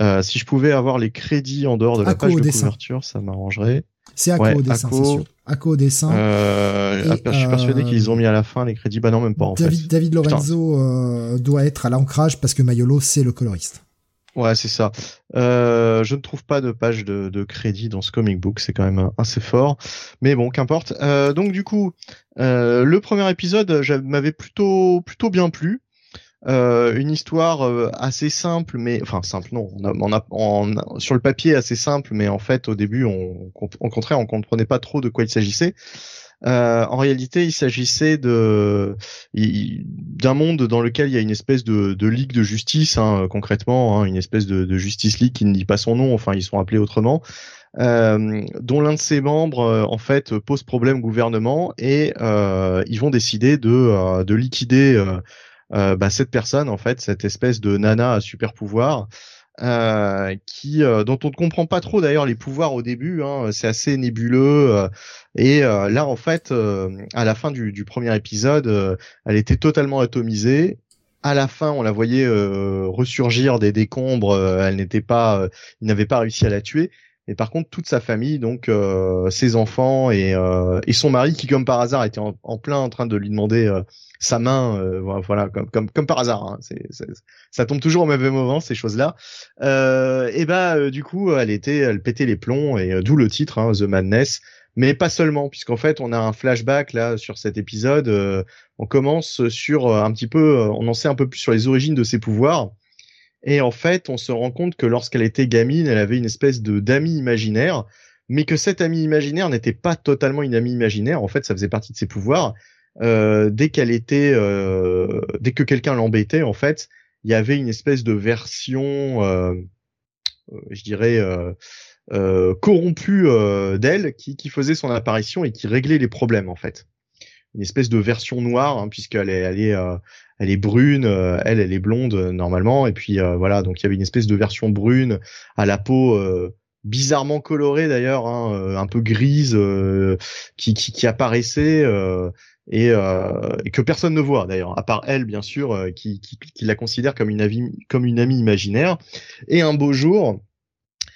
Euh, si je pouvais avoir les crédits en dehors de la page de dessin. couverture, ça m'arrangerait. C'est Ako Ouais, au dessin, c'est sûr. Au dessin. Euh, Et, je suis persuadé euh, qu'ils ont mis à la fin les crédits. Bah non, même pas en David, fait. David Lorenzo euh, doit être à l'ancrage parce que Mayolo, c'est le coloriste. Ouais, c'est ça. Euh, je ne trouve pas de page de, de crédit dans ce comic book, c'est quand même assez fort. Mais bon, qu'importe. Euh, donc du coup, euh, le premier épisode m'avait plutôt plutôt bien plu. Euh, une histoire euh, assez simple, mais enfin simple non, on a, on a, on a- sur le papier assez simple, mais en fait au début, on, au contraire, on comprenait pas trop de quoi il s'agissait. Euh, en réalité, il s'agissait de d'un monde dans lequel il y a une espèce de, de ligue de justice, hein, concrètement, hein, une espèce de, de Justice League qui ne dit pas son nom, enfin ils sont appelés autrement, euh, dont l'un de ses membres euh, en fait pose problème au gouvernement et euh, ils vont décider de, euh, de liquider euh, bah, cette personne en fait, cette espèce de nana à super pouvoir. Euh, qui euh, dont on ne comprend pas trop d'ailleurs les pouvoirs au début hein, c'est assez nébuleux euh, et euh, là en fait euh, à la fin du, du premier épisode euh, elle était totalement atomisée à la fin on la voyait euh, ressurgir des décombres euh, elle n'était pas euh, il n'avait pas réussi à la tuer et par contre toute sa famille donc euh, ses enfants et, euh, et son mari qui comme par hasard était en, plein en train de lui demander euh, sa main euh, voilà comme comme comme par hasard hein, ça tombe toujours au mauvais moment ces choses là euh, et bah euh, du coup elle était elle pétait les plombs et d'où le titre hein, The Madness. Mais pas seulement puisqu'en fait on a un flashback là sur cet épisode on commence sur un petit peu on en sait un peu plus sur les origines de ses pouvoirs et en fait on se rend compte que lorsqu'elle était gamine elle avait une espèce de d'ami imaginaire mais que cet ami imaginaire n'était pas totalement une amie imaginaire. En fait ça faisait partie de ses pouvoirs. Euh, dès qu'elle était euh, dès que quelqu'un l'embêtait en fait il y avait une espèce de version euh, je dirais corrompue d'elle qui, qui faisait son apparition et qui réglait les problèmes en fait une espèce de version noire hein, puisqu'elle est elle est euh, elle est brune euh, elle elle est blonde euh, normalement. Et puis voilà donc il y avait une espèce de version brune à la peau bizarrement colorée d'ailleurs hein, un peu grise qui, qui apparaissait et, que personne ne voit d'ailleurs à part elle bien sûr qui, qui la considère comme une amie comme une amie imaginaire. Et un beau jour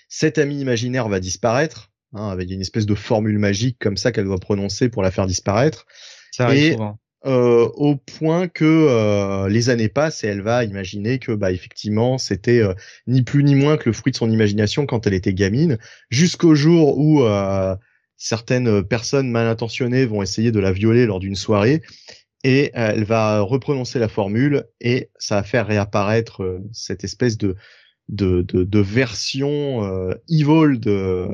cet ami imaginaire va disparaître hein, avec une espèce de formule magique comme ça qu'elle doit prononcer pour la faire disparaître Ça arrive Et- souvent. euh, au point que euh, les années passent et elle va imaginer que bah effectivement c'était euh, ni plus ni moins que le fruit de son imagination quand elle était gamine jusqu'au jour où euh, certaines personnes mal intentionnées vont essayer de la violer lors d'une soirée et elle va reprononcer la formule et ça va faire réapparaître cette espèce de de, de, de version euh, evil de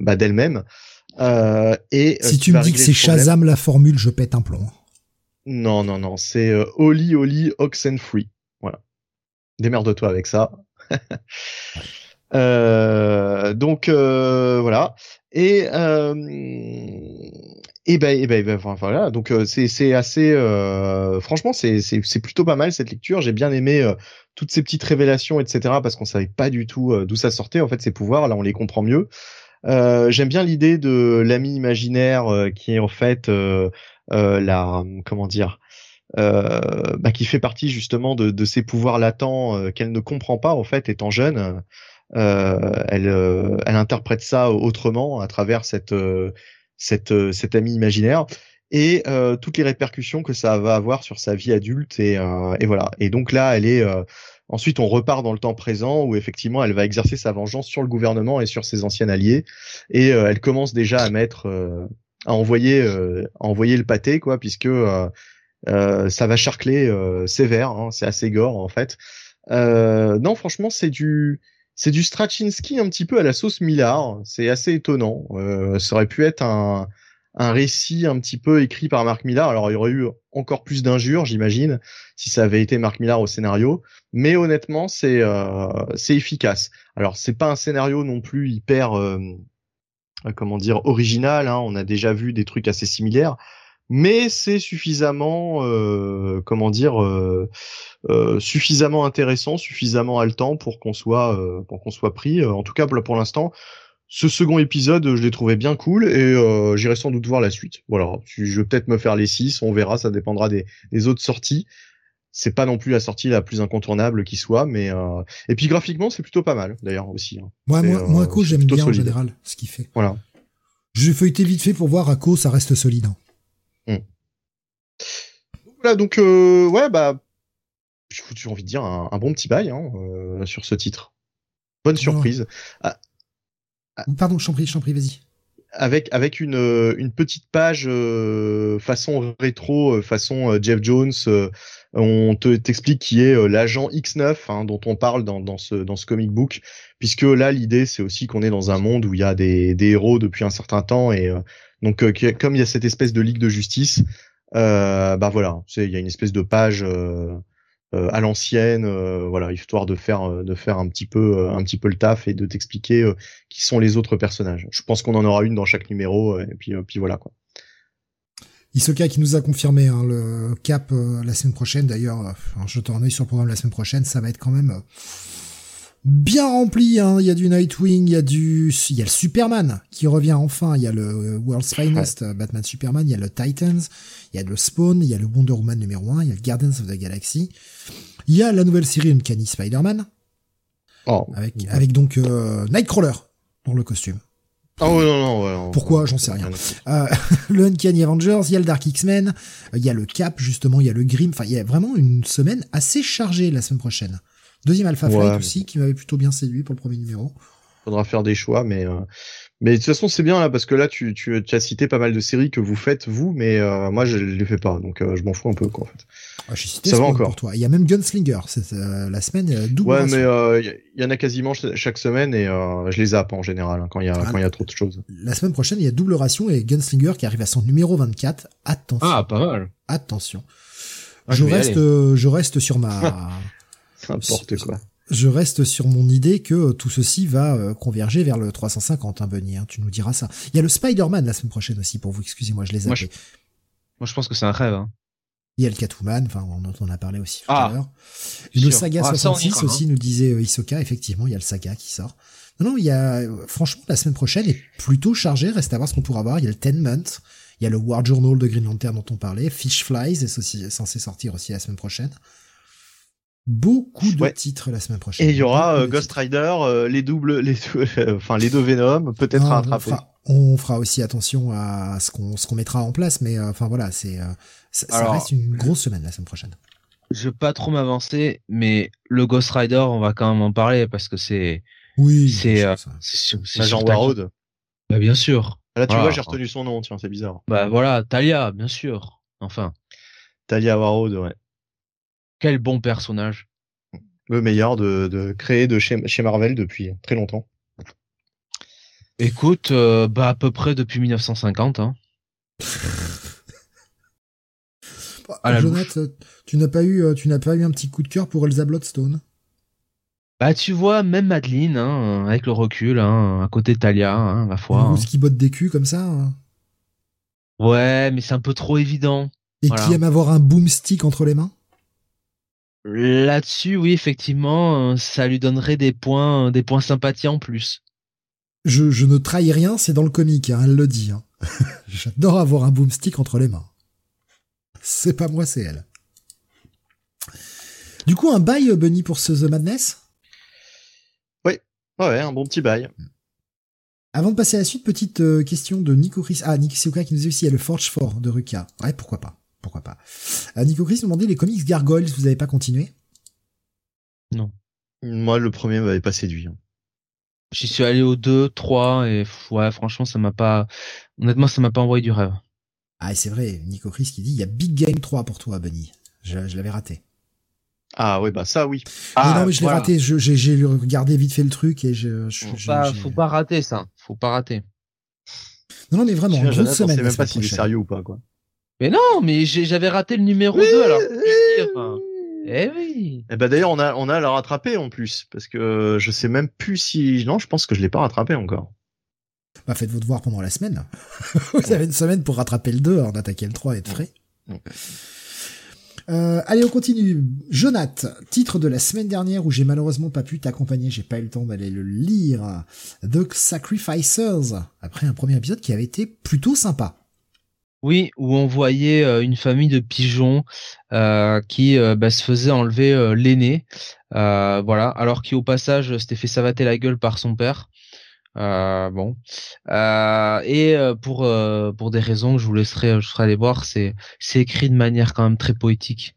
bah, d'elle-même. Euh, et si tu me dis que c'est Shazam la formule, je pète un plomb. Non, non, non, c'est euh, Oli Oli Oxenfree. Voilà. Démerde-toi avec ça. euh, donc euh, voilà. Et euh, et ben, et ben, ben enfin, voilà. Donc euh, c'est c'est assez. Euh, franchement, c'est c'est c'est plutôt pas mal cette lecture. J'ai bien aimé euh, toutes ces petites révélations, etc. Parce qu'on savait pas du tout d'où ça sortait. En fait, ces pouvoirs. Là, on les comprend mieux. J'aime bien l'idée de l'ami imaginaire qui est en fait la comment dire. Bah, qui fait partie justement de, de ces pouvoirs latents qu'elle ne comprend pas en fait étant jeune. elle, elle interprète ça autrement à travers cette cette, euh, cet ami imaginaire et euh, toutes les répercussions que ça va avoir sur sa vie adulte et, euh, et voilà. Et donc là, elle est ensuite on repart dans le temps présent où effectivement elle va exercer sa vengeance sur le gouvernement et sur ses anciens alliés et elle commence déjà à mettre à envoyer à envoyer le pâté quoi puisque ça va charcler sévère, hein, c'est assez gore en fait. non franchement c'est du c'est du Straczynski un petit peu à la sauce Millard. C'est assez étonnant. Euh, ça aurait pu être un, un récit un petit peu écrit par Marc Millar. Alors il y aurait eu encore plus d'injures, j'imagine, si ça avait été Marc Millar au scénario. Mais honnêtement, c'est euh, c'est efficace. Alors c'est pas un scénario non plus hyper euh, comment dire original. Hein. On a déjà vu des trucs assez similaires, mais c'est suffisamment, euh, comment dire, euh, euh, suffisamment intéressant, suffisamment haletant pour qu'on soit, pour qu'on soit pris. En tout cas, pour, l'instant, ce second épisode, je l'ai trouvé bien cool et j'irai sans doute voir la suite. Voilà, je vais peut-être me faire les six, on verra, ça dépendra des, autres sorties. C'est pas non plus la sortie la plus incontournable qui soit, mais et puis graphiquement, c'est plutôt pas mal d'ailleurs aussi. Hein. moi, moi, j'aime bien en général ce qu'il fait. Voilà. J'ai feuilleté vite fait pour voir à quoi ça reste solide. Hmm. Voilà, donc euh, ouais, bah, j'ai envie de dire un, bon petit bail hein, euh, sur ce titre. Bonne surprise. Ah. Pardon, je t'en prie, prie, vas-y. Avec avec une une petite page euh, façon rétro, façon Jeff Jones. on te t'explique qui est l'agent X9 hein, dont on parle dans dans ce dans ce comic book, puisque là l'idée c'est aussi qu'on est dans un monde où il y a des des héros depuis un certain temps et donc euh, comme il y a cette espèce de ligue de justice, euh, bah voilà, il y a une espèce de page euh, à l'ancienne, voilà, histoire de faire de faire un petit peu un petit peu le taf et de t'expliquer qui sont les autres personnages. Je pense qu'on en aura une dans chaque numéro et puis puis voilà quoi. Isoka qui nous a confirmé hein, le cap la semaine prochaine. D'ailleurs, je te un œil sur le programme la semaine prochaine, ça va être quand même bien rempli. Hein. Il y a du Nightwing, il y a du, il y a le Superman qui revient enfin. Il y a le World's Finest euh, Batman Superman, il y a le Titans, il y a le Spawn, il y a le Wonder Woman numéro 1, il y a le Guardians of the Galaxy. Il y a la nouvelle série Uncanny Spider-Man. Oh. Avec, avec donc euh, Nightcrawler dans le costume. Ah oh, non, non, Pourquoi J'en sais rien. Euh, le Uncanny Avengers, il y a le Dark X-Men, il y a le Cap, justement, il y a le Grimm. Enfin, il y a vraiment une semaine assez chargée la semaine prochaine. Deuxième Alpha Flight aussi, qui m'avait plutôt bien séduit pour le premier numéro. Faudra faire des choix, mais euh... mais de toute façon c'est bien là parce que là tu, tu, tu, as cité pas mal de séries que vous faites vous, mais euh, moi je les fais pas, donc euh, je m'en fous un peu quoi en fait. Ah, je cité ça va encore pour toi. Il y a même Gunslinger, c'est euh, la semaine double. Ouais, mais il y, en a quasiment chaque semaine et je les zappe en général hein, quand il y a quand il y a trop de choses. La semaine prochaine il y a double ration et Gunslinger qui arrive à son numéro 24. Attention. Ah pas mal. Attention. Ah, je, reste je reste sur ma N'importe quoi je reste sur mon idée que tout ceci va euh, converger vers le 350, hein, Bunny, hein, tu nous diras ça. Il y a le Spider-Man la semaine prochaine aussi pour vous, excusez-moi, je les ai moi, moi je pense que c'est un rêve. Hein. Il y a le Catwoman, enfin on en a parlé aussi tout à ah, l'heure. Le Saga 66 ah, aussi nous disait euh, Isoka, effectivement, il y a le Saga qui sort. Non, non, il y a euh, franchement la semaine prochaine est plutôt chargée, reste à voir ce qu'on pourra voir. Il y a le Ten Month, il y a le War Journal de Green Lantern dont on parlait, Fish Flies est censé sortir aussi la semaine prochaine. Beaucoup de titres la semaine prochaine. Et il y aura euh, Ghost Rider, euh, les doubles, les enfin les deux Venom, peut-être à attraper. On fera, aussi attention à ce qu'on ce qu'on mettra en place, mais euh, enfin voilà, c'est ça, reste une grosse semaine la semaine prochaine. Je veux pas trop m'avancer, mais le Ghost Rider, on va quand même en parler parce que c'est oui, c'est c'est Jean Warroad. Bah bien sûr. Là, tu Voilà. vois, j'ai retenu son nom, tiens, c'est bizarre. Bah voilà, Talia, bien sûr. Enfin, Talia Warroad, ouais. Quel bon personnage. Le meilleur de, de créé de chez, chez Marvel depuis très longtemps. Écoute, euh, bah à peu près depuis 1950. Hein. Jonathan, tu n'as pas eu, euh, tu n'as pas eu un petit coup de cœur pour Elsa Bloodstone? Bah tu vois, même Madeline, hein, avec le recul, hein, à côté de Talia, hein, ma foi. Hein. rousse qui botte des culs comme ça hein. Ouais, mais c'est un peu trop évident. Et Voilà. qui aime avoir un boomstick entre les mains? Là-dessus, oui, effectivement, euh, ça lui donnerait des points, euh, des points sympathie en plus. je, je ne trahis rien, c'est dans le comique, hein, elle le dit. hein. J'adore avoir un boomstick entre les mains. C'est pas moi, c'est elle. Du coup, un bail, Bunny, pour ce The Madness? Ouais, un bon petit bail. Avant de passer à la suite, petite euh, question de Nico Chris. Ah, Nick Sioka qui nous dit aussi, il y a le Forge 4 de Ruka. Ouais, pourquoi pas. Pourquoi pas. Euh, Nico Chris nous demandait les comics Gargoyles, vous avez pas continué? Moi, le premier m'avait pas séduit. hein. J'y suis allé au 2, 3, et pff, ouais, franchement, ça m'a pas, honnêtement, ça m'a pas envoyé du rêve. Ah, et c'est vrai, Nico Chris qui dit, il y a Big Game 3 pour toi, Bunny. Je, je l'avais raté. Ah oui, bah ça oui. mais non, mais je l'ai voilà. raté, je- j'ai j'ai regardé vite fait le truc et je... je- Faut je- pas, j'ai- faut pas rater ça. Faut pas rater. Non, non, mais vraiment, Tiens, grosse semaine. la même pas est sérieux ou pas, quoi. Mais non, mais j'avais raté le numéro 2 alors. que je veux dire, enfin. Eh oui. Eh ben d'ailleurs, on a, on a à la rattraper en plus, parce que je sais même plus si, non, je pense que je l'ai pas rattrapé encore. Bah, faites vos devoirs pendant la semaine. Vous avez une semaine pour rattraper le 2 avant d'attaquer le 3 et être frais. Ouais. Euh, allez, on continue. Jonath, titre de la semaine dernière où j'ai malheureusement pas pu t'accompagner, j'ai pas eu le temps d'aller le lire. The Sacrificers, après un premier épisode qui avait été plutôt sympa. Oui, où on voyait euh, une famille de pigeons euh, qui euh, bah, se faisait enlever l'aîné, voilà, alors qui au passage s'était fait savater la gueule par son père. Bon, et pour pour des raisons que je vous laisserai, je ferai aller voir, c'est c'est écrit de manière quand même très poétique.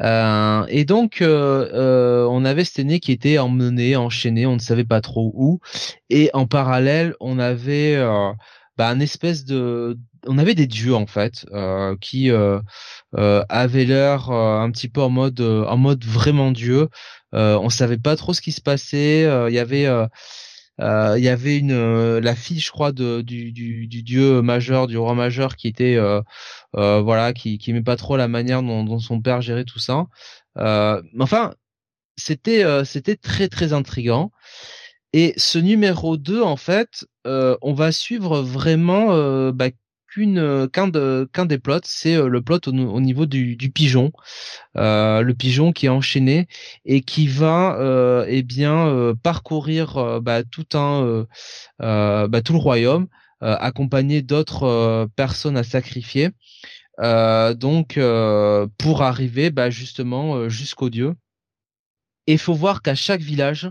Et donc on avait cet aîné qui était emmené, enchaîné, on ne savait pas trop où, et en parallèle on avait bah, un espèce de on avait des dieux en fait euh, qui euh, euh, avaient l'air euh, un petit peu en mode euh, en mode vraiment dieu. Euh, on savait pas trop ce qui se passait. Il y avait euh, euh, il y avait une euh, la fille je crois de, du, du, du dieu majeur du roi majeur qui était euh, voilà qui qui aimait pas trop la manière dont, dont son père gérait tout ça. Mais enfin c'était c'était très très intrigant. Et ce numéro 2, en fait, euh, on va suivre vraiment euh, bah, euh, qu'un de, des plots, c'est euh, le plot au, au niveau du, du pigeon, Euh, le pigeon qui est enchaîné et qui va euh, eh bien parcourir bah, tout un bah, tout le royaume, accompagné d'autres personnes à sacrifier. Donc pour arriver bah, justement jusqu'au dieu. Et faut voir qu'à chaque village,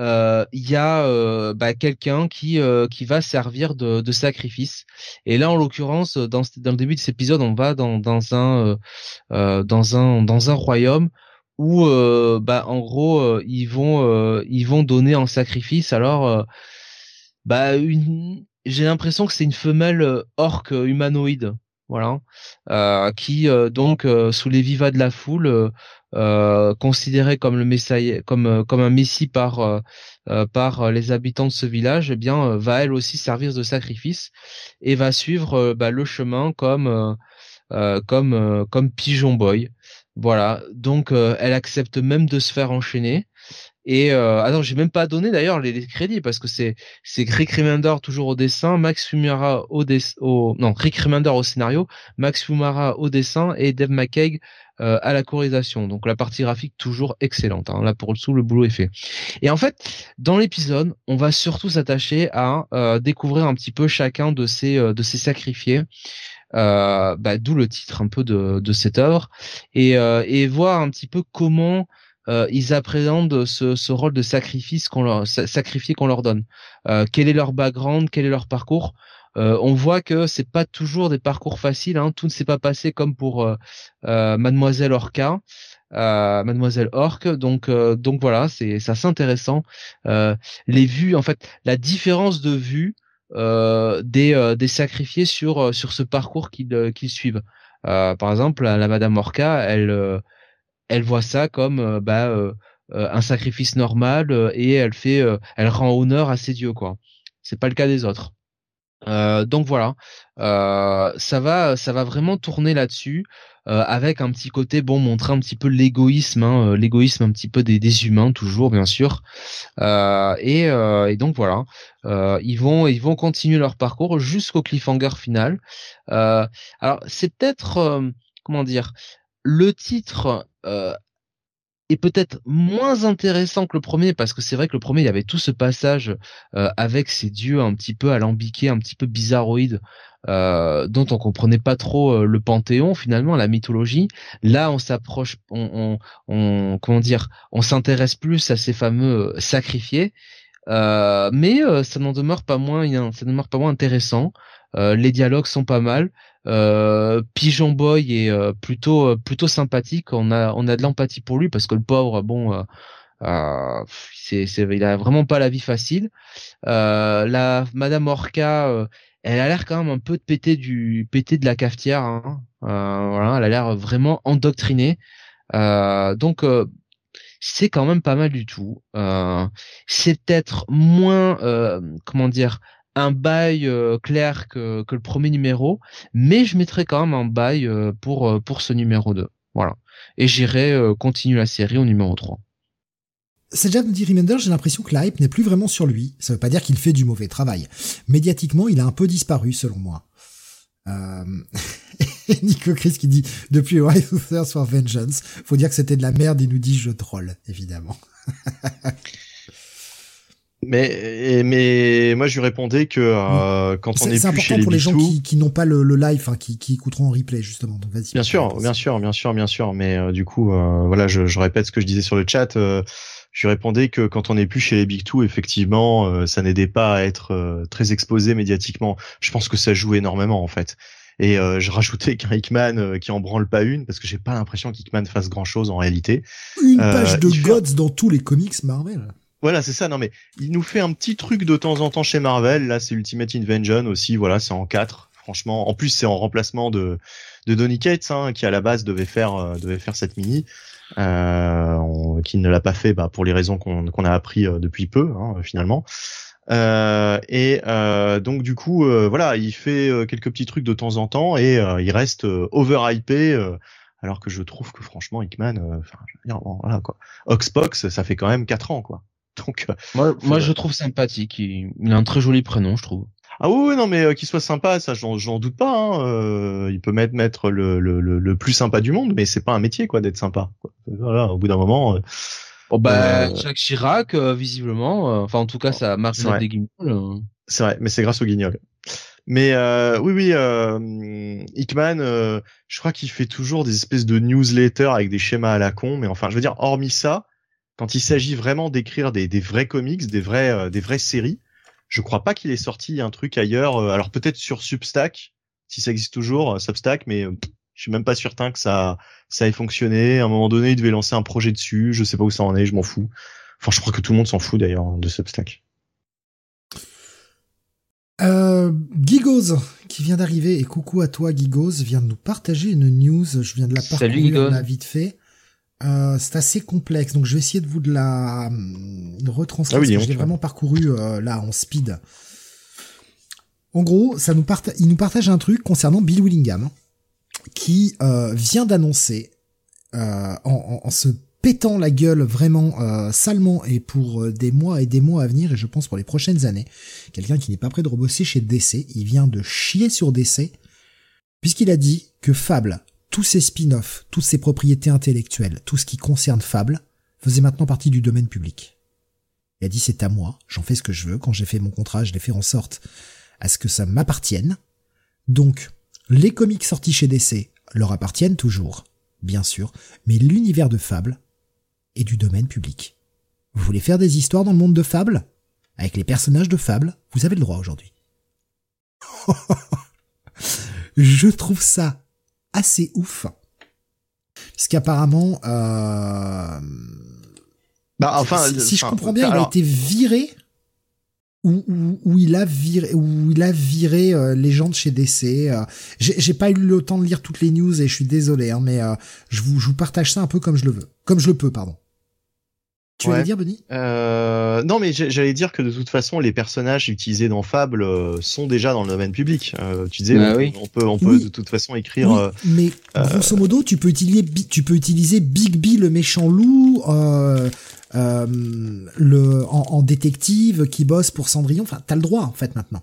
euh, il y a euh, bah, quelqu'un qui euh, qui va servir de, de sacrifice. Et là, en l'occurrence, dans, ce- dans le début de cet épisode, on va dans, dans un euh, euh, dans un dans un royaume où euh, bah en gros euh, ils vont euh, ils vont donner en sacrifice alors euh, bah une j'ai l'impression que c'est une femelle euh, orque euh, humanoïde voilà euh, qui euh, donc euh, sous les vivas de la foule considérée comme le comme comme un messie par par les habitants de ce village eh bien va elle aussi servir de sacrifice et va suivre bah, le chemin comme comme comme Pigeon Boy. Voilà, donc elle accepte même de se faire enchaîner. Et euh, attends, j'ai même pas donné d'ailleurs les, crédits parce que c'est c'est Rick toujours au dessin, Max Fumara au dessin, au non Rick Remender au scénario, Max Fumara au dessin et Dave McKeag euh, à la colorisation. Donc la partie graphique toujours excellente. Hein. Là pour le sous le boulot est fait. Et en fait, dans l'épisode, on va surtout s'attacher à euh, découvrir un petit peu chacun de ces euh, de ces sacrifiés. Euh, bah, d'où le titre un peu de, de cette œuvre et, euh, et voir un petit peu comment euh, ils appréhendent ce, ce rôle de sacrifice qu'on leur sa- sacrifié qu'on leur donne. Euh, quel est leur background, quel est leur parcours? Euh, on voit que c'est pas toujours des parcours faciles. Hein. Tout ne s'est pas passé comme pour euh, euh, Mademoiselle Orca, euh, Mademoiselle Orque. Donc donc voilà, c'est c'est assez intéressant. Les vues, en fait, la différence de vue des, des sacrifiés sur sur ce parcours qu'ils qu'ils suivent. par exemple, la, Madame Orca, elle elle voit ça comme bah un sacrifice normal et elle fait elle rend honneur à ses dieux quoi. C'est pas le cas des autres. Euh, donc voilà, euh, ça va, ça va vraiment tourner là-dessus, euh, avec un petit côté bon, montrer un petit peu l'égoïsme, hein, l'égoïsme un petit peu des, des, humains toujours bien sûr, et, et, donc voilà, ils vont, ils vont continuer leur parcours jusqu'au cliffhanger final. alors c'est peut-être, comment dire, le titre est peut-être moins intéressant que le premier parce que c'est vrai que le premier il y avait tout ce passage euh, avec ces dieux un petit peu alambiqués, un petit peu bizarroïdes euh, dont on comprenait pas trop euh, le panthéon finalement la mythologie. Là on s'approche, on, on, comment dire, on s'intéresse plus à ces fameux sacrifiés. mais ça n'en demeure pas moins, ça demeure pas moins intéressant. les dialogues sont pas mal. Euh, Pigeon Boy est euh, plutôt euh, plutôt sympathique. On a on a de l'empathie pour lui parce que le pauvre, bon, c'est c'est il a vraiment pas la vie facile. la Madame Orca, elle a l'air quand même un peu de péter du péter de la cafetière. Hein. voilà, elle a l'air vraiment endoctrinée. donc c'est quand même pas mal du tout. c'est peut-être moins, comment dire, un bail euh, clair que, le premier numéro, mais je mettrai quand même un bail euh, pour, euh, pour ce numéro 2. Voilà. Et j'irai continuer la série au numéro 3. C'est déjà dit Remender, j'ai l'impression que la hype n'est plus vraiment sur lui. Ça veut pas dire qu'il fait du mauvais travail. Médiatiquement, il a un peu disparu, selon moi. Nico Chris qui dit depuis Rise of for Vengeance, faut dire que c'était de la merde, il nous dit je troll, évidemment. Mais mais moi je lui répondais que euh, quand on est, est plus chez les pour les gens qui, qui n'ont pas le, le live, hein, qui, qui écouteront en replay justement. Donc vas-y. Bien sûr, bien sûr, bien sûr, bien sûr. Mais euh, du coup, euh, voilà, je, je, répète ce que je disais sur le chat. je lui répondais que quand on est plus chez les Big Two, effectivement, ça n'aidait pas à être très exposé médiatiquement. Je pense que ça joue énormément en fait. Et je rajoutais qu'un Hickman qui en branle pas une, parce que j'ai pas l'impression qu'Hickman fasse grand chose en réalité. Une page de Gods dans tous les comics Marvel. Voilà, c'est ça. Non, mais il nous fait un petit truc de temps en temps chez Marvel. Là, c'est Ultimate Invention aussi. Voilà, c'est en 4. Franchement, en plus, c'est en remplacement de de Donny Cates, hein, qui à la base devait faire euh, devait faire cette mini, euh, qui ne l'a pas fait, bah, pour les raisons qu'on a appris euh, depuis peu, hein, finalement. Euh, et donc du coup, voilà, il fait quelques petits trucs de temps en temps et il reste overhypé alors que je trouve que franchement Hickman enfin voilà quoi Oxbox ça fait quand même 4 ans quoi Donc, euh, moi, moi je trouve sympathique. Il, a un très joli prénom, je trouve. Ah oui, non, mais euh, qu'il soit sympa, ça, j'en doute pas. Hein. Euh, il peut mettre mettre le, le, le, plus sympa du monde, mais c'est pas un métier, quoi, d'être sympa. Voilà, au bout d'un moment. Oh bah, Jacques Chirac, visiblement. enfin, en tout cas, ça marche des guignols. C'est vrai, mais c'est grâce au guignol. Mais oui, oui, Hickman, je crois qu'il fait toujours des espèces de newsletters avec des schémas à la con. Mais enfin, je veux dire, hormis ça, quand il s'agit vraiment d'écrire des, des, vrais comics, des vrais, euh, des vraies séries, je crois pas qu'il ait sorti un truc ailleurs. Euh, alors peut-être sur Substack, si ça existe toujours, euh, Substack, mais je suis même pas certain que ça, ça ait fonctionné. À un moment donné, il devait lancer un projet dessus. Je sais pas où ça en est. Je m'en fous. Enfin, je crois que tout le monde s'en fout d'ailleurs de Substack. Euh, Gigos qui vient d'arriver et coucou à toi Gigos vient de nous partager une news. Je viens de la parcourir la vite fait. Euh, c'est assez complexe, donc je vais essayer de vous de la de retranscrire. Ah oui, je l'ai vraiment parcouru euh, là en speed. En gros, ça nous partage, il nous partage un truc concernant Bill Willingham, qui euh, vient d'annoncer en, en, en, se pétant la gueule vraiment salement et pour des mois et des mois à venir, et je pense pour les prochaines années, quelqu'un qui n'est pas prêt de rebosser chez DC, il vient de chier sur DC, puisqu'il a dit que Fable tous ces spin-offs, toutes ces propriétés intellectuelles, tout ce qui concerne Fable, faisait maintenant partie du domaine public. Il a dit c'est à moi, j'en fais ce que je veux, quand j'ai fait mon contrat, je l'ai fait en sorte à ce que ça m'appartienne. Donc, les comics sortis chez DC leur appartiennent toujours, bien sûr, mais l'univers de Fable est du domaine public. Vous voulez faire des histoires dans le monde de Fable? Avec les personnages de Fable, vous avez le droit aujourd'hui. je trouve ça assez ouf. Puisqu'apparemment, euh... bah, enfin, si, je comprends bien, il a été viré. où, où, il a viré, où il a viré euh, les gens de chez DC. Euh, j'ai pas eu le temps de lire toutes les news et je suis désolé, hein, mais euh, je, vous, je vous partage ça un peu comme je le veux, comme je le peux, pardon. Tu ouais. dire, Benny? Euh, Non, mais j'allais dire que de toute façon, les personnages utilisés dans Fable sont déjà dans le domaine public. Euh, tu disais, bah on, peut, on peut de toute façon écrire. Oui, mais grosso modo, tu peux utiliser, tu peux utiliser Big B, le méchant loup, euh, euh, le en, en, détective qui bosse pour Cendrillon. Enfin, t'as le droit en fait maintenant.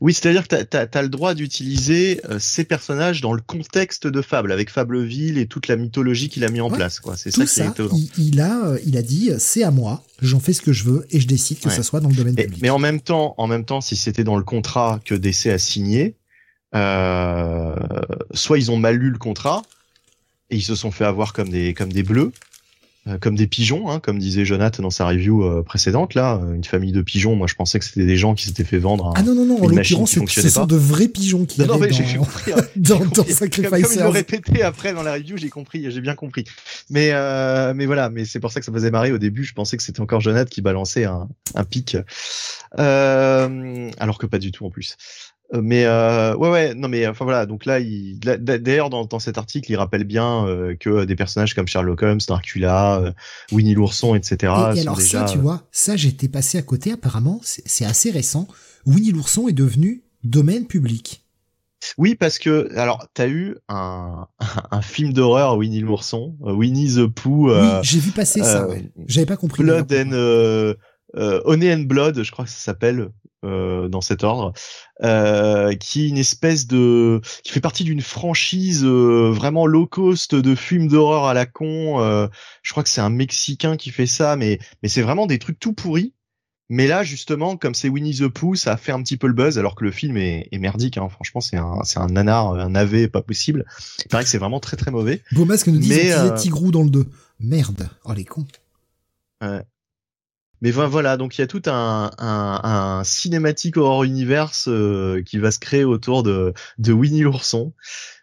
Oui, c'est-à-dire que t'as as, le droit d'utiliser euh, ces personnages dans le contexte de Fable, avec Fableville et toute la mythologie qu'il a mis en ouais, place. quoi. C'est ça, ça qui est. Il, il, a, euh, il a dit, c'est à moi, j'en fais ce que je veux et je décide que Ouais. ça soit dans le domaine Et- public. mais en même temps, en même temps, si c'était dans le contrat que DC a signé, euh, soit ils ont mal lu le contrat et ils se sont fait avoir comme des comme des bleus, euh, comme des pigeons, hein, comme disait Jonathan dans sa review euh, précédente. Là, euh, une famille de pigeons. Moi, je pensais que c'était des gens qui s'étaient fait vendre. un- Ah non, non, non, en l'occurrence, ce sont pas. de vrais pigeons qui Non, non, avaient mais j'ai j'ai dans, compris. hein. dans, Comme, comme ils l'ont répété après dans la review, j'ai compris, j'ai bien compris. Mais euh, mais voilà, mais c'est pour ça que ça faisait marrer au début. Je pensais que c'était encore Jonathan qui balançait un, un pic, euh, alors que pas du tout en plus. Euh, Mais euh, ouais ouais non mais enfin voilà donc là il là, d'ailleurs dans, dans cet article il rappelle bien euh, que des personnages comme Sherlock Holmes, Dracula, euh, Winnie l'ourson etc. Et, alors déjà ça, tu vois, ça j'étais passé à côté. Apparemment, c'est assez récent. Winnie l'ourson est devenu domaine public. Oui, parce que alors t'as eu un, un film d'horreur Winnie l'ourson, euh, Winnie the Pooh, euh, oui, j'ai vu passer ça. euh, Ouais. J'avais pas compris. Blood and euh, euh, Honey and Blood, je crois que ça s'appelle euh, dans cet ordre, euh, qui est une espèce de, qui fait partie d'une franchise euh, vraiment low cost de films d'horreur à la con. euh, je crois que c'est un Mexicain qui fait ça, mais mais c'est vraiment des trucs tout pourris. Mais là, justement, comme c'est Winnie the Pooh, ça a fait un petit peu le buzz, alors que le film est, est merdique. Hein. Franchement, c'est un, c'est un nanar, un navet pas possible. Il paraît que c'est vraiment très très mauvais. Beau masque nous dit utilisaient euh, Tigrou dans le 2. Merde. Oh les cons. Mais vo- voilà, donc il y a tout un, un, un cinématique horror universe euh, qui va se créer autour de, de Winnie l'ourson.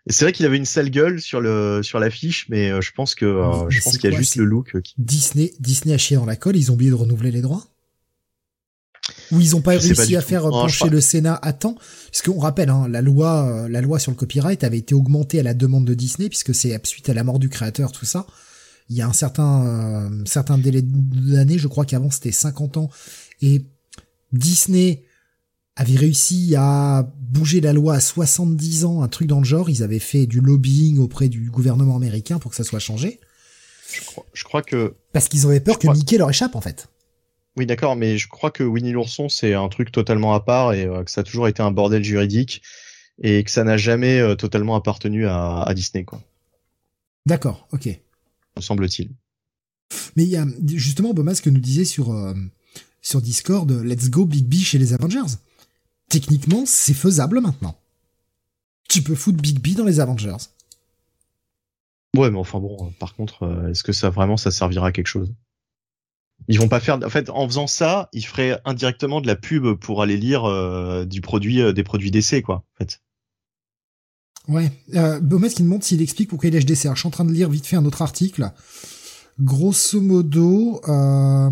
C'est vrai qu'il avait une sale gueule sur le sur l'affiche, mais euh, je pense que euh, je pense qu'il y a juste le look qui. Disney, Disney a chié dans la colle. Ils ont oublié de renouveler les droits? Ou ils ont pas Je sais pas réussi à tout. faire Non, pencher le Sénat à temps? Parce qu'on rappelle, hein, la loi, la loi sur le copyright avait été augmentée à la demande de Disney puisque c'est suite à la mort du créateur, tout ça. Il y a un certain, euh, certain délai d'années. Je crois qu'avant c'était 50 ans et Disney avait réussi à bouger la loi à 70 ans, un truc dans le genre. Ils avaient fait du lobbying auprès du gouvernement américain pour que ça soit changé. Je crois, je crois que Parce qu'ils avaient peur que Mickey leur échappe, en fait. oui, d'accord, mais je crois que Winnie l'ourson c'est un truc totalement à part et euh, que ça a toujours été un bordel juridique et que ça n'a jamais euh, totalement appartenu à, à Disney, quoi. D'accord, ok. Me semble-t-il. Mais il y a justement Bomas que nous disait sur euh, sur Discord, euh, Let's go Big B chez les Avengers. Techniquement, c'est faisable maintenant. Tu peux foutre Big B dans les Avengers. Ouais, mais enfin bon, euh, par contre, est-ce que ça vraiment ça servira à quelque chose? Ils vont pas faire. En fait, en faisant ça, ils feraient indirectement de la pub pour aller lire euh, du produit, euh, des produits d'essai, quoi. En fait. Ouais. Euh, Bomas qui demande s'il explique pourquoi il est HDC. Alors, je suis en train de lire vite fait un autre article. Grosso modo, euh...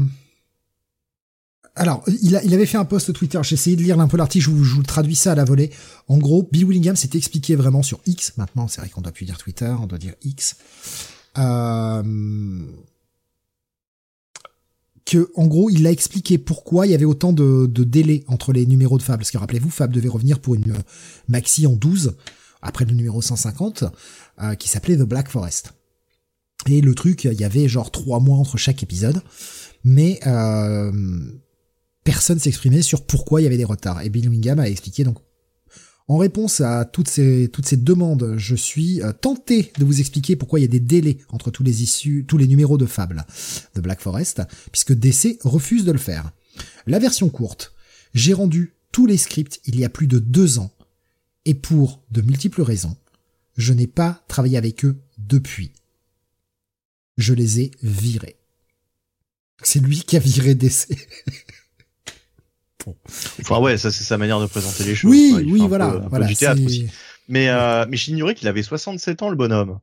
alors il, avait fait un post Twitter. J'ai essayé de lire un peu l'article. Je vous, je traduis ça à la volée. En gros, Bill Willingham s'est expliqué vraiment sur X. Maintenant, c'est vrai qu'on doit plus dire Twitter, on doit dire X. Euh... Que, en gros, il a expliqué pourquoi il y avait autant de, de délais entre les numéros de Fab. Parce que rappelez-vous, Fab devait revenir pour une euh, maxi en 12 après le numéro 150, euh, qui s'appelait The Black Forest. Et le truc, il y avait genre trois mois entre chaque épisode, mais euh, personne s'exprimait sur pourquoi il y avait des retards. Et Bill Wingham a expliqué donc. En réponse à toutes ces toutes ces demandes, je suis euh, tenté de vous expliquer pourquoi il y a des délais entre tous les issues, tous les numéros de Fable de Black Forest, puisque DC refuse de le faire. La version courte. J'ai rendu tous les scripts il y a plus de deux ans et pour de multiples raisons, je n'ai pas travaillé avec eux depuis. Je les ai virés. C'est lui qui a viré DC. bon. Enfin ouais, ça c'est sa manière de présenter les choses. Oui, oui, voilà, peu- voilà. Mais euh, mais j'ignorais qu'il avait 67 ans le bonhomme.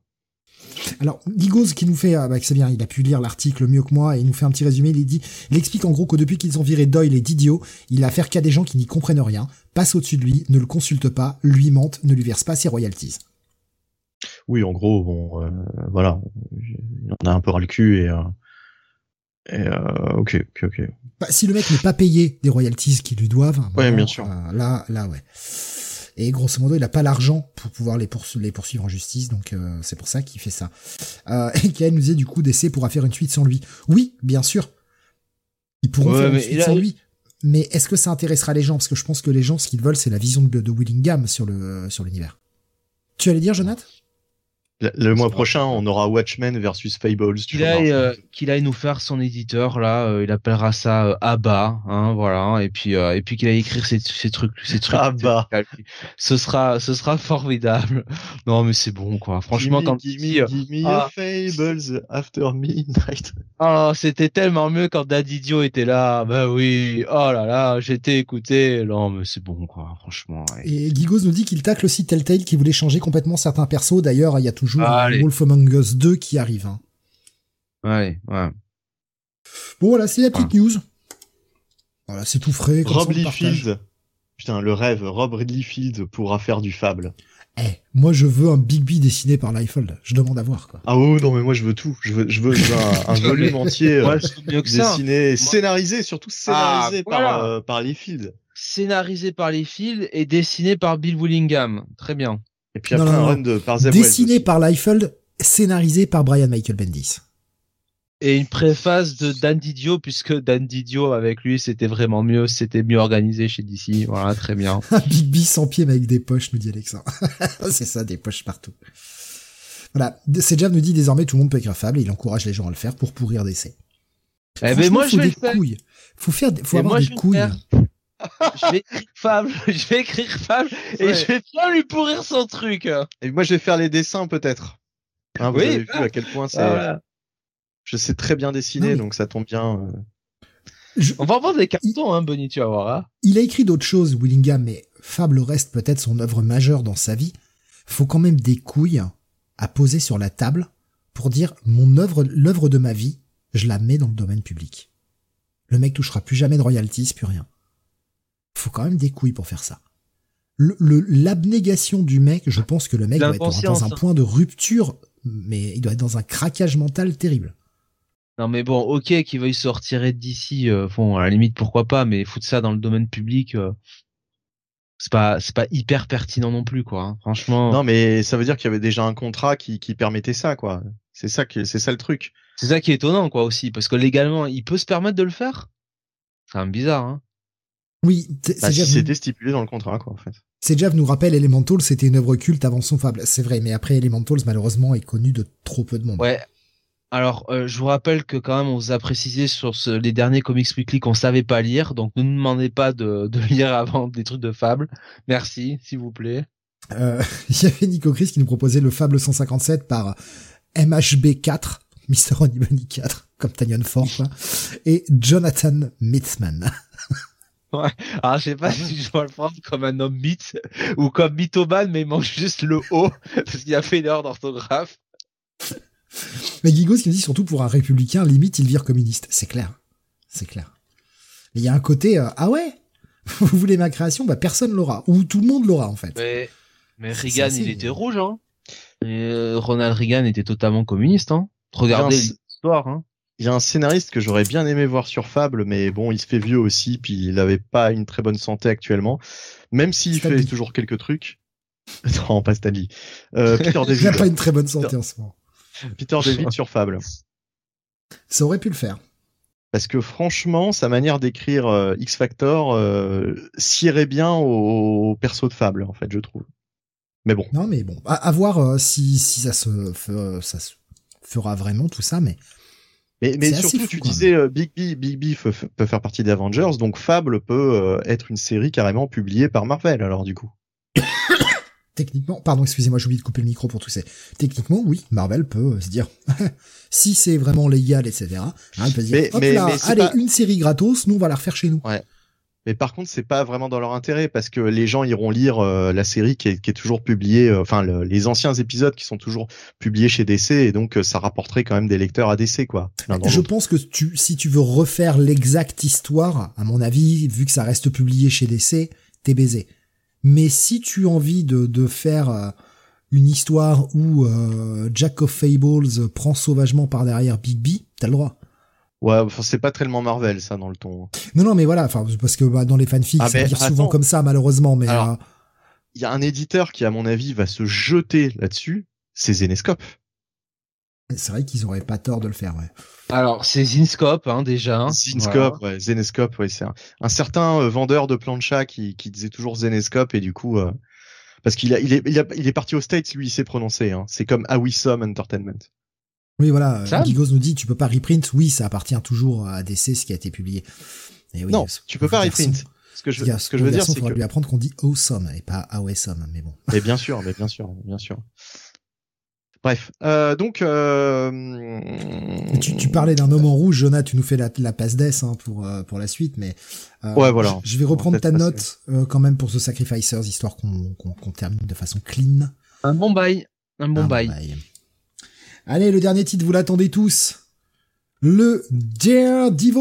Alors, Gigos qui nous fait, ah bah, c'est bien, il a pu lire l'article mieux que moi et il nous fait un petit résumé. Il dit, il explique en gros que depuis qu'ils ont viré Doyle et Didio, il a affaire qu'à des gens qui n'y comprennent rien, passent au-dessus de lui, ne le consultent pas, lui mentent, ne lui versent pas ses royalties. Oui, en gros, bon, euh, voilà, il en a un peu ras le cul et, euh, et euh, ok, ok, ok. Bah, si le mec n'est pas payé des royalties qu'il lui doivent, Ouais, bien sûr. euh, là, là, ouais. Et grosso modo, il a pas l'argent pour pouvoir les, poursu- les poursuivre en justice, donc euh, c'est pour ça qu'il fait ça. Euh, et Kael nous disait du coup, DC pourra faire une suite sans lui. Oui, bien sûr. Ils pourront Ouais, faire une suite sans lui. Mais est-ce que ça intéressera les gens? Parce que je pense que les gens, ce qu'ils veulent, c'est la vision de, de Willingham sur le sur l'univers. Tu allais dire, Jonathan? Le, le mois prochain, on aura Watchmen versus Fables. tu Qu'il aille, euh, qu'il aille nous faire son éditeur là, euh, il appellera ça euh, Abba, hein, voilà, et puis euh, et puis qu'il aille écrire ces, ces trucs, ces trucs. Abba. Ce sera, ce sera formidable. Non mais c'est bon quoi. Franchement, quand euh, give me ah. a Fables after midnight. ah, c'était tellement mieux quand Dadidio était là. Bah oui, oh là là, j'étais écouté. Non mais c'est bon quoi, franchement. ouais. Et Gigos nous dit qu'il tacle aussi Telltale qui voulait changer complètement certains persos. D'ailleurs, il y a toujours Allez. Wolf Among Us 2 qui arrive. hein. Ouais, ouais. Bon voilà, c'est la petite news. Voilà, c'est tout frais. comme Rob. Liefeld. Putain, le rêve. Rob Liefeld pourra faire du Fable. Eh, moi je veux un Big B dessiné par Liefeld. Je demande à voir quoi. Ah oh non mais moi je veux tout. Je veux, je un, un volume entier euh, Ouais, dessiné, scénarisé, surtout scénarisé Ah, par voilà. euh, par. Scénarisé par les fils et dessiné par Bill Willingham. Très bien. Et puis Non, après non, un non. run de par Zeb Dessiné Wells par Liefeld, scénarisé par Brian Michael Bendis. Et une préface de Dan Didio, puisque Dan Didio, avec lui, c'était vraiment mieux, c'était mieux organisé chez DC. Voilà, très bien. Un Big B sans pied mais avec des poches, nous dit Alexa. c'est ça, des poches partout. Voilà, Sejab nous dit désormais tout le monde peut écrire Fable et il encourage les gens à le faire pour pourrir d'essai. Eh ben, moi, faut je vais des le faire. couilles. Faut faire, des- faut Et avoir moi, des couilles. faire. Je vais écrire Fable, je vais écrire Fable, et Ouais. je vais bien lui pourrir son truc. Et moi je vais faire les dessins peut-être. Hein, vous Oui, avez vu à quel point c'est. Ah, voilà. Je sais très bien dessiner donc ça tombe bien. euh. Je- On va en vendre des cartons, hein, Bonnie, tu vas voir. Hein. Il a écrit d'autres choses, Willingham, mais Fable reste peut-être son œuvre majeure dans sa vie. Faut quand même des couilles à poser sur la table pour dire mon œuvre, l'œuvre de ma vie, je la mets dans le domaine public. Le mec touchera plus jamais de royalties, plus rien. Faut quand même des couilles pour faire ça. Le, le- l'abnégation du mec, je pense que le mec doit être dans un point de rupture, mais il doit être dans un craquage mental terrible. Non, mais bon, ok, qu'il veuille se retirer d'ici, euh, bon, à la limite, pourquoi pas, mais foutre ça dans le domaine public, euh, c'est pas, c'est pas hyper pertinent non plus, quoi. hein. Franchement, Non mais ça veut dire qu'il y avait déjà un contrat qui, qui permettait ça quoi. C'est ça que c'est ça le truc. c'est ça qui est étonnant, quoi, aussi, parce que légalement, il peut se permettre de le faire? C'est quand même bizarre, hein. Oui, c'est Bah, c'était stipulé dans le contrat quoi en fait. Sejav nous rappelle Elemental, c'était une œuvre culte avant son Fable. C'est vrai, mais après Elementals, malheureusement, est connu de trop peu de monde. Ouais. Alors, euh, je vous rappelle que quand même, on vous a précisé sur ce- les derniers Comics Weekly qu'on savait pas lire, donc ne nous demandez pas de, de lire avant des trucs de fable. Merci, s'il vous plaît. Euh, Il y avait Nico Chris qui nous proposait le Fable 157 par MHB4, Mr. Honey 4, comme Tanyan Ford, et Jonathan Mitzman. Alors, je sais pas si je dois le prendre comme un homme mythe ou comme mythomane, mais il manque juste le O parce qu'il a fait une erreur d'orthographe. Mais Gigos qui nous dit surtout pour un républicain, limite, il vire communiste. C'est clair. C'est clair. Mais il y a un côté, euh, ah ouais, vous voulez ma création, bah personne l'aura. Ou tout le monde l'aura, en fait. Mais, Reagan, assez- il était rouge, hein. Et, euh, Ronald Reagan était totalement communiste, hein. Regardez l'histoire, hein. Il y a un scénariste que j'aurais bien aimé voir sur Fable, mais bon, il se fait vieux aussi, puis il avait pas une très bonne santé actuellement. Même s'il fait toujours quelques trucs. non, pas Stanley. Euh, Peter Il n'a pas une très bonne santé en ce moment. Peter David sur Fable. Ça aurait pu le faire. Parce que franchement, sa manière d'écrire euh, X Factor euh, s'irait bien au, au perso de Fable, en fait, je trouve. Mais bon, Non, mais bon, à, à voir euh, si, si ça se, fe- ça se fera vraiment tout ça, mais mais, surtout, fou, tu disais euh, Big B, Big B peut faire partie des Avengers, donc Fable peut euh, être une série carrément publiée par Marvel, alors du coup. techniquement, pardon, excusez-moi, j'ai oublié de couper le micro pour tousser. Techniquement, oui, Marvel peut euh, se dire, si c'est vraiment légal, etc. hein, elle peut se dire, Mais- hop mais- là, allez, pas- une série gratos, nous on va la refaire chez nous. Mais par contre, c'est pas vraiment dans leur intérêt parce que les gens iront lire euh, la série qui est, qui est toujours publiée, euh, enfin les anciens épisodes qui sont toujours publiés chez DC et donc euh, ça rapporterait quand même des lecteurs à DC quoi. Je pense que tu, si tu veux refaire l'exacte histoire, à mon avis, vu que ça reste publié chez DC, t'es baisé. Mais si tu as envie de, de faire une histoire où Jack of Fables prend sauvagement par derrière Big B, t'as le droit. Ouais, enfin, c'est pas tellement Marvel ça dans le ton. Non non mais voilà, enfin parce que bah, dans les fanfics ah, ça souvent comme ça malheureusement mais euh, il y a un éditeur qui à mon avis va se jeter là-dessus, c'est Zenescope. C'est vrai qu'ils auraient pas tort de le faire ouais. Alors c'est Zinscope hein, déjà. Hein. Zinscope, ouais, Zenescope, ouais, c'est un, certain euh, vendeur de plancha qui, qui disait toujours Zenescope et du coup euh, parce qu'il a, il est, il, il est parti aux States, lui, il s'est prononcé. Hein. C'est comme Awissom Entertainment. Oui, voilà. Gigos nous dit, tu peux pas reprint. Oui, ça appartient toujours à DC, ce qui a été publié. Et oui, non, tu peux pas reprint. Ce que je, ce que je veux dire, c'est que lui apprendre qu'on dit awesome et pas awesome, mais bon. Mais bien sûr, mais bien sûr, bien sûr. Bref, euh, donc. Euh... Tu, tu, parlais d'un homme en rouge, Jonah. Tu nous fais la, la passe d'ess hein, pour euh, pour la suite, mais. Euh, ouais, voilà. Je vais reprendre ta note euh, quand même pour ce Sacrificers, histoire qu'on qu'on termine de façon clean. Un bon bail, un bon bail. Allez, le dernier titre, vous l'attendez tous. Le Daredevil.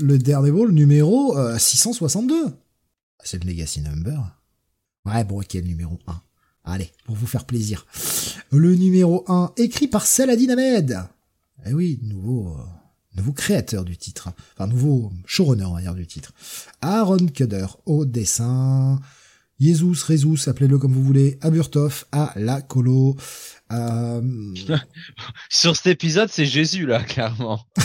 Le Daredevil numéro 662. Euh, C'est le Legacy Number. Ouais, bon, ok, le numéro 1. Allez, pour vous faire plaisir. Le numéro 1, écrit par Saladin Ahmed. Eh oui, nouveau, euh, nouveau créateur du titre. Enfin, nouveau showrunner, on va dire, du titre. Aaron Cudder au dessin. Jesus, Rezus, appelez-le comme vous voulez, Aburtov à la colo. Euh... Sur cet épisode, c'est Jésus là, clairement.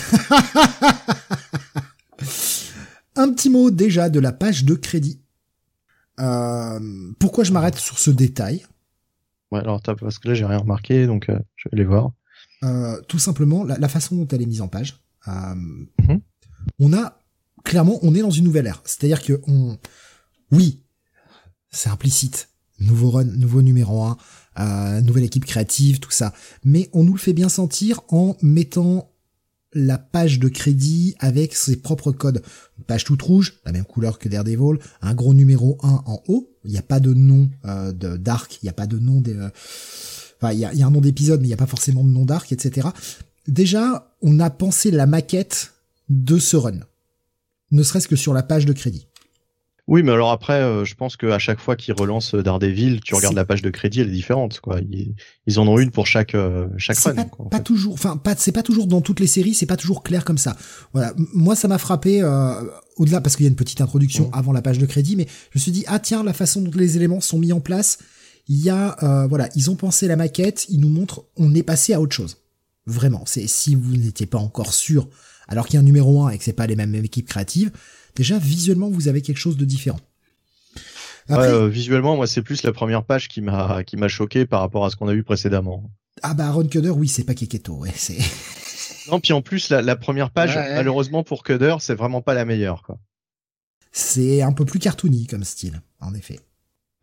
Un petit mot déjà de la page de crédit. Euh, pourquoi je m'arrête sur ce détail? Ouais, alors parce que là j'ai rien remarqué, donc euh, je vais aller voir. Euh, tout simplement, la, façon dont elle est mise en page. Mhm. On a clairement, on est dans une nouvelle ère. C'est-à-dire que on, oui, c'est implicite. Nouveau run, nouveau numéro 1, nouvelle équipe créative, tout ça. Mais on nous le fait bien sentir en mettant la page de crédit avec ses propres codes. Une page toute rouge, la même couleur que Daredevil, un gros numéro 1 en haut. Il n'y a pas de nom euh, de d'arc, il n'y a pas de nom des... Euh, enfin, il y a, y a, un nom d'épisode, mais il n'y a pas forcément de nom d'arc, etc. Déjà, on a pensé la maquette de ce run. Ne serait-ce que sur la page de crédit. Oui, mais alors après, euh, je pense qu'à chaque fois qu'ils relancent Daredevil, tu regardes la page de crédit, elle est différente, quoi. Ils, en ont une pour chaque euh, chaque run. Pas, pas toujours, enfin, pas, c'est pas toujours dans toutes les séries, c'est pas toujours clair comme ça. Voilà, moi ça m'a frappé euh, au-delà parce qu'il y a une petite introduction mmh. avant la page de crédit, mais je me suis dit ah tiens la façon dont les éléments sont mis en place, il y a voilà, ils ont pensé la maquette, ils nous montrent, on est passé à autre chose. Vraiment, c'est si vous n'étiez pas encore sûr, alors qu'il y a un numéro 1 et que c'est pas les mêmes équipes créatives déjà visuellement vous avez quelque chose de différent. Euh, visuellement, moi, c'est plus la première page qui m'a qui m'a choqué par rapport à ce qu'on a vu précédemment. Ah bah Ron Cudder, oui, c'est pas Keketo, ouais, c'est. non, puis en plus, la, première page, malheureusement pour Cudder, c'est vraiment pas la meilleure, quoi. C'est un peu plus cartoony comme style, en effet.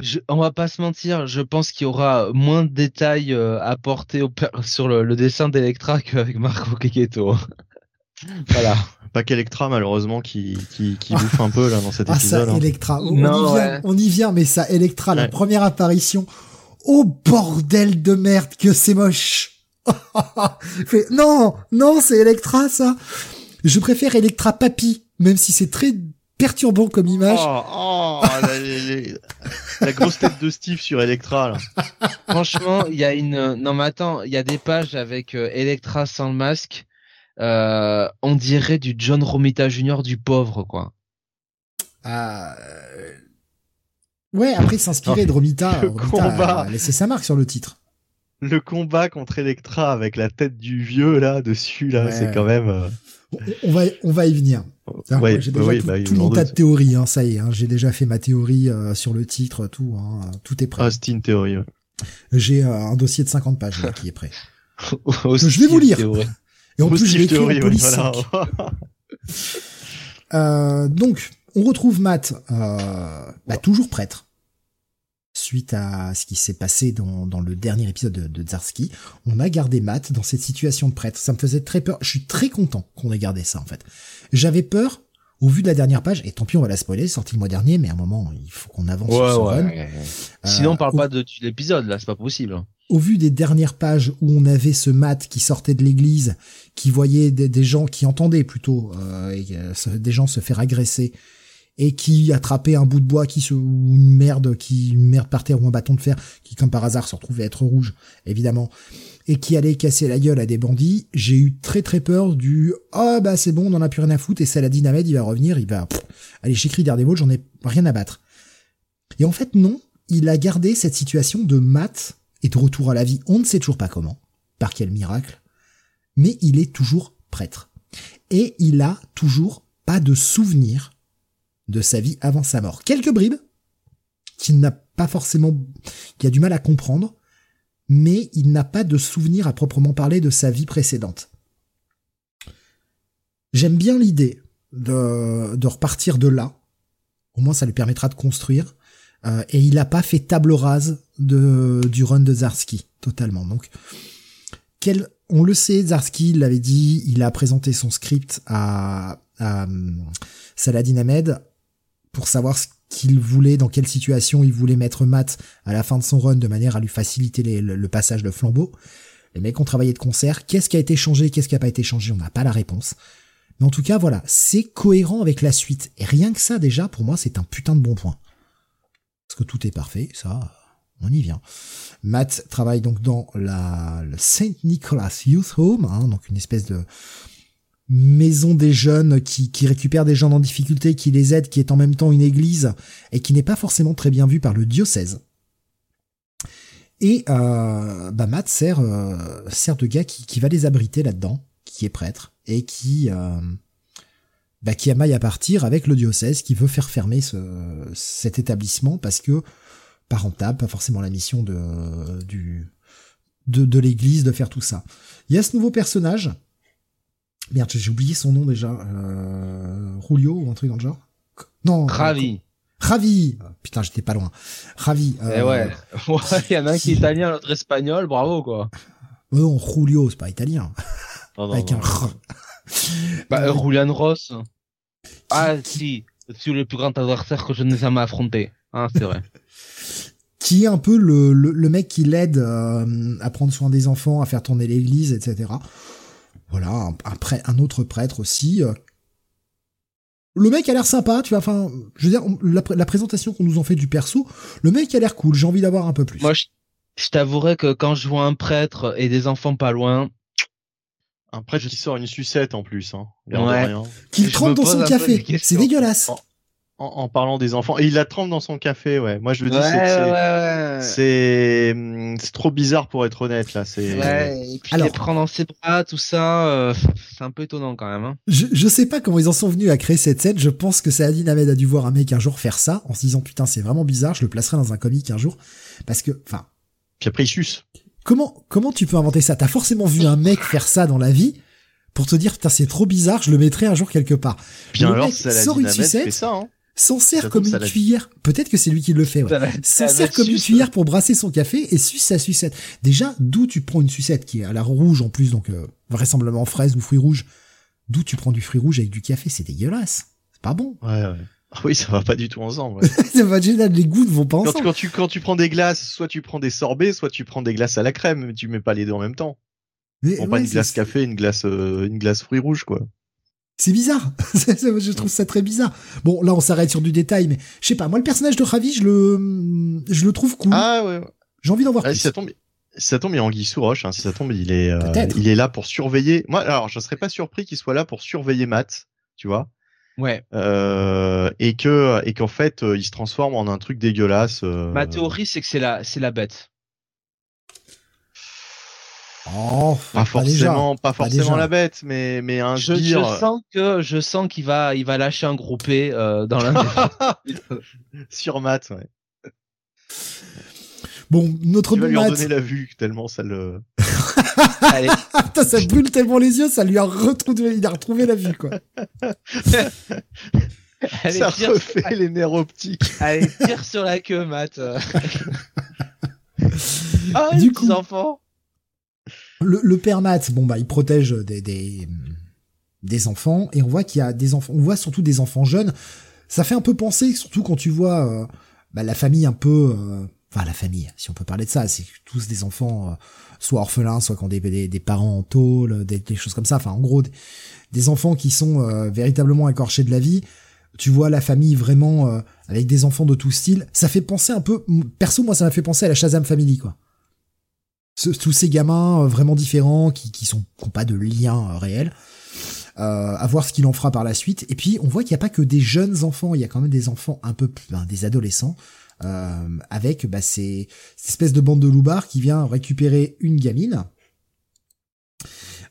Je, on va pas se mentir, je pense qu'il y aura moins de détails euh, apportés sur le, dessin d'Electra qu'avec Marco Keketo. voilà pas qu'Electra malheureusement qui, qui, qui bouffe un peu là dans cet épisode. Ah ça, Electra, on, y vient, on y vient, mais ça, Electra, la première apparition. Oh bordel de merde que c'est moche. non, non, c'est Electra ça. Je préfère Electra Papy, même si c'est très perturbant comme image. Oh, oh la, grosse tête de Steve sur Electra. Là. Franchement, il y a une. Non mais attends, il y a des pages avec euh, Electra sans le masque euh, on dirait du John Romita Jr. du pauvre, quoi. Ah, euh, ouais, après s'inspirer de Romita, le Romita a laissé sa marque sur le titre. Le combat contre Electra avec la tête du vieux là dessus là, c'est quand même. Euh, on va on va y venir. j'ai déjà tout, bah, mon tas de théories, hein, ça y est, hein, j'ai déjà fait ma théorie sur le titre, tout, hein, tout est prêt. Austin théorie. J'ai un dossier de 50 pages là, qui est prêt. je vais vous lire. Et en plus, je l'ai en police euh, donc, on retrouve Matt, euh, bah, toujours prêtre. Suite à ce qui s'est passé dans, dans, le dernier épisode de, de Zarski, on a gardé Matt dans cette situation de prêtre. Ça me faisait très peur. Je suis très content qu'on ait gardé ça, en fait. J'avais peur, au vu de la dernière page, et tant pis, on va la spoiler, sorti le mois dernier, mais à un moment, il faut qu'on avance sur ce run. Sinon, on parle au- pas de l'épisode, là, c'est pas possible. Au vu des dernières pages où on avait ce Matt qui sortait de l'église, qui voyait des, gens, qui entendaient plutôt euh, euh, des gens se faire agresser, et qui attrapait un bout de bois qui se, ou une merde qui une merde par terre ou un bâton de fer qui comme par hasard se retrouvait être rouge évidemment et qui allait casser la gueule à des bandits. J'ai eu très très peur du ah bah c'est bon on en a plus rien à foutre et Saladin Ahmed il va revenir il va aller chez Daredevil j'en ai rien à battre. Et en fait non il a gardé cette situation de Matt et de retour à la vie on ne sait toujours pas comment par quel miracle mais il est toujours prêtre et il a toujours pas de souvenir de sa vie avant sa mort. Quelques bribes qu'il n'a pas forcément, qu'il a du mal à comprendre, mais il n'a pas de souvenir à proprement parler de sa vie précédente. J'aime bien l'idée de, de repartir de là. Au moins, ça lui permettra de construire. Euh, et il n'a pas fait table rase de, du run de Zarski, totalement. Donc, quel, on le sait, Zarski l'avait dit, il a présenté son script à, à hum, Saladin Ahmed pour savoir ce qu'il voulait, dans quelle situation il voulait mettre Matt à la fin de son run de manière à lui faciliter le, le passage de flambeau. Les mecs ont travaillé de concert. Qu'est-ce qui a été changé, qu'est-ce qui a pas été changé, on n'a pas la réponse. Mais en tout cas, voilà, c'est cohérent avec la suite. Et rien que ça, déjà, pour moi, c'est un putain de bon point. Parce que tout est parfait, ça, on y vient. Matt travaille donc dans la le Saint Nicholas Youth Home, hein, donc une espèce de maison des jeunes qui, récupère des gens en difficulté, qui les aide, qui est en même temps une église et qui n'est pas forcément très bien vue par le diocèse. Et euh, bah Matt sert, euh, sert de gars qui, va les abriter là-dedans, qui est prêtre et qui euh, bah, qui amaille à partir avec le diocèse qui veut faire fermer ce, cet établissement parce que pas rentable, pas forcément la mission de du de, de l'église de faire tout ça. Il y a ce nouveau personnage. Merde, j'ai oublié son nom déjà. Euh, Julio ou un truc dans le genre. Non. Ravi. Ravi. Ah, Putain, j'étais pas loin. Ravi. Eh euh, ouais. Ouais, il y en a un qui est italien, l'autre espagnol, bravo, quoi. euh, Non, Julio, c'est pas italien. Non, non, avec non. un R. Bah, Euh, Julian Ross. Ah, si. C'est le plus grand adversaire que je n'ai jamais affronté. Hein, c'est vrai. qui est un peu le, le, le mec qui l'aide euh, à prendre soin des enfants, à faire tourner l'église, etc. Voilà, un, un, prêtre- un autre prêtre aussi. euh. Le mec a l'air sympa, tu vois. Enfin, je veux dire, on- la, la présentation qu'on nous en fait du perso, le mec a l'air cool. J'ai envie d'avoir un peu plus. Moi, je, je t'avouerais que quand je vois un prêtre et des enfants pas loin, Un prêtre qui sort une sucette en plus, hein. Ouais. Qu'il trempe dans son café. C'est dégueulasse. En, en parlant des enfants. Et il la trempe dans son café, ouais. Moi, je le dis, ouais, c'est- c'est- ouais, ouais. c'est hum, c'est trop bizarre pour être honnête, là. C'est Ouais, et puis Alors- les prendre dans ses bras, tout ça, euh, c'est un peu étonnant quand même. Hein. Je, je sais pas comment ils en sont venus à créer cette scène. Je pense que Saladin Ahmed a dû voir un mec un jour faire ça en se disant putain c'est vraiment bizarre. Je le placerai dans un comic un jour parce que enfin Puis après, il suce. comment comment tu peux inventer ça? T'as forcément vu un mec faire ça dans la vie pour te dire putain c'est trop bizarre. Je le mettrai un jour quelque part. Bien Le alors, mec Saladin sort une Ahmed sucette. fait ça, hein. S'en sert comme une ça cuillère. Peut-être que c'est lui qui le fait. Ouais. Ça va- S'en ça sert va comme une cuillère pour brasser son café et suce sa sucette. Déjà, d'où tu prends une sucette qui est à la rouge en plus, donc euh, vraisemblablement fraise ou fruits rouges. D'où tu prends du fruit rouge avec du café, c'est dégueulasse. C'est pas bon. Ouais, ouais. Ah oui, ça va pas du tout ensemble. ouais. c'est pas génial, les goûts ne vont pas quand, ensemble. quand tu, quand tu prends des glaces, soit tu prends des sorbets, soit tu prends des glaces à la crème, mais tu mets pas les deux en même temps. Mais Prends ouais, pas une glace café, une glace, euh, une glace fruits rouges, quoi. C'est bizarre. Je trouve ça très bizarre. Bon, là, on s'arrête sur du détail, mais je sais pas. Moi, le personnage de Ravi, je le, je le trouve cool. Ah ouais. J'ai envie d'en voir Ah, plus. si ça tombe, si ça tombe, il a Anguille sous roche. Hein. Si ça tombe, il est, euh, Peut-être. il est là pour surveiller. Moi, alors, je serais pas surpris qu'il soit là pour surveiller Matt, tu vois, Ouais. euh, et que, et qu'en fait, euh, il se transforme en un truc dégueulasse. euh, Ma théorie, c'est que c'est la, c'est la bête. Oh, Pas forcément, pas forcément déjà. la bête, mais, mais un Je, je sens que, je sens qu'il va, il va lâcher un gros P euh, dans l'un des sur Matt, ouais. Bon, notre Tu vas lui en Matt. donner la vue tellement ça le. Allez, Putain, ça brûle tellement les yeux, ça lui a retrouvé, il a retrouvé la vue, quoi. allez, ça tire, refait les nerfs optiques. allez, tire sur la queue, Matt. ah, Du les coup- petits enfants. Le, le père Matt, bon, bah, il protège des, des, des enfants et on voit qu'il y a des enfants, on voit surtout des enfants jeunes. Ça fait un peu penser, surtout quand tu vois euh, bah, la famille un peu, euh, enfin la famille, si on peut parler de ça, c'est tous des enfants euh, soit orphelins, soit qui ont des, des, parents en tôle, des, choses comme ça. Enfin, en gros, des, enfants qui sont véritablement écorchés de la vie. Tu vois la famille vraiment avec des enfants de tout style. Ça fait penser un peu, perso, moi, ça m'a fait penser à la Shazam Family, quoi. Tous ces gamins vraiment différents qui, qui sont qui ont pas de lien réel euh, à voir ce qu'il en fera par la suite. Et puis on voit qu'il n'y a pas que des jeunes enfants, il y a quand même des enfants un peu, ben, des adolescents. Euh, avec bah, ces, cette espèce de bande de loupards qui vient récupérer une gamine,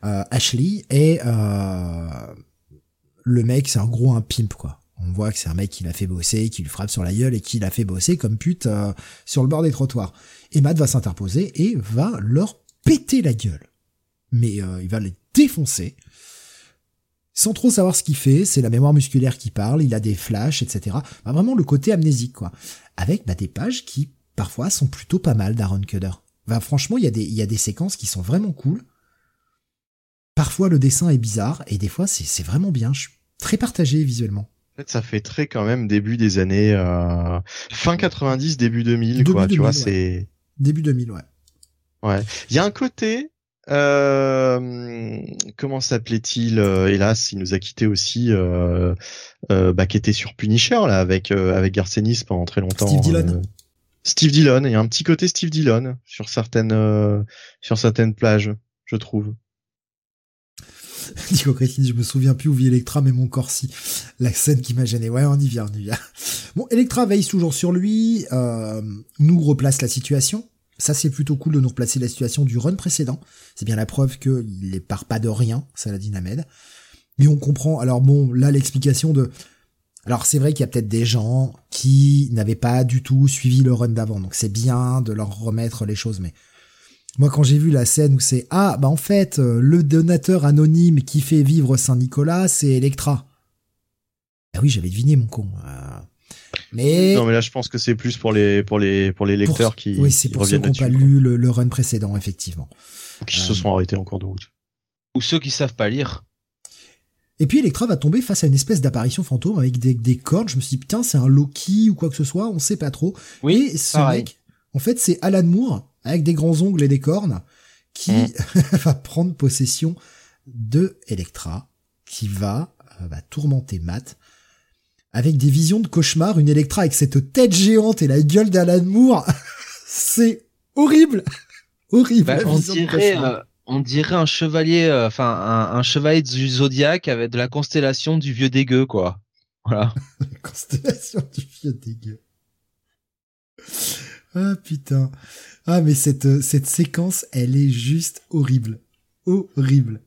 euh, Ashley, et euh, le mec, c'est un gros un pimp, quoi. On voit que c'est un mec qui l'a fait bosser, qui lui frappe sur la gueule et qui l'a fait bosser comme pute euh, sur le bord des trottoirs. Et Matt va s'interposer et va leur péter la gueule. Mais euh, il va les défoncer sans trop savoir ce qu'il fait, c'est la mémoire musculaire qui parle, il a des flashs, etc. Bah, vraiment le côté amnésique, quoi. Avec bah, des pages qui, parfois, sont plutôt pas mal d'Aaron Cudder. Bah, franchement, il y, a des, il y a des séquences qui sont vraiment cool. Parfois, le dessin est bizarre, et des fois, c'est vraiment bien. Je suis très partagé visuellement. En fait, ça fait très quand même début des années euh, fin 90, début 2000, quoi. tu vois, c'est début 2000, ouais. Ouais. Il y a un côté euh, comment s'appelait-il euh, Hélas, il nous a quitté aussi. Euh, euh, bah, qui était sur Punisher là avec avec Garcenis pendant très longtemps. Steve Dillon. Steve Dillon. Il y a un petit côté Steve Dillon sur certaines sur certaines plages, je trouve. Nico Christine, je me souviens plus où vit Electra, mais mon corps si. La scène qui m'a gêné. Ouais, on y vient, on y vient. Bon, Electra veille toujours sur lui, nous replace la situation. Ça, c'est plutôt cool de nous replacer la situation du run précédent. C'est bien la preuve qu'il ne part pas de rien, Saladin Ahmed. Mais on comprend, alors bon, là, l'explication de... Alors c'est vrai qu'il y a peut-être des gens qui n'avaient pas du tout suivi le run d'avant, donc c'est bien de leur remettre les choses, mais moi quand j'ai vu la scène où c'est ah bah en fait euh, le donateur anonyme qui fait vivre Saint Nicolas c'est Electra. Ah oui j'avais deviné mon con. Euh, mais non, mais là, je pense que c'est plus pour les pour les pour les lecteurs qui oui, c'est pour ceux qui n'ont pas lu le, run précédent, effectivement, qui se sont arrêtés en cours de route, ou ceux qui savent pas lire. Et puis Electra va tomber face à une espèce d'apparition fantôme avec des, des cordes. Je me suis dit putain, c'est un Loki ou quoi que ce soit, on sait pas trop. Oui, et ce mec, en fait, c'est Alan Moore avec des grands ongles et des cornes qui mm. va prendre possession de Electra, qui va euh, bah, tourmenter Matt avec des visions de cauchemar, une Electra avec cette tête géante et la gueule d'Alan Moore. c'est horrible. horrible. Bah, on, dirait, euh, on dirait un chevalier, euh, enfin un, chevalier du zodiaque avec de la constellation du vieux dégueu, quoi. Voilà. la constellation du vieux dégueu. Ah putain. Ah mais cette, cette séquence, elle est juste horrible. Horrible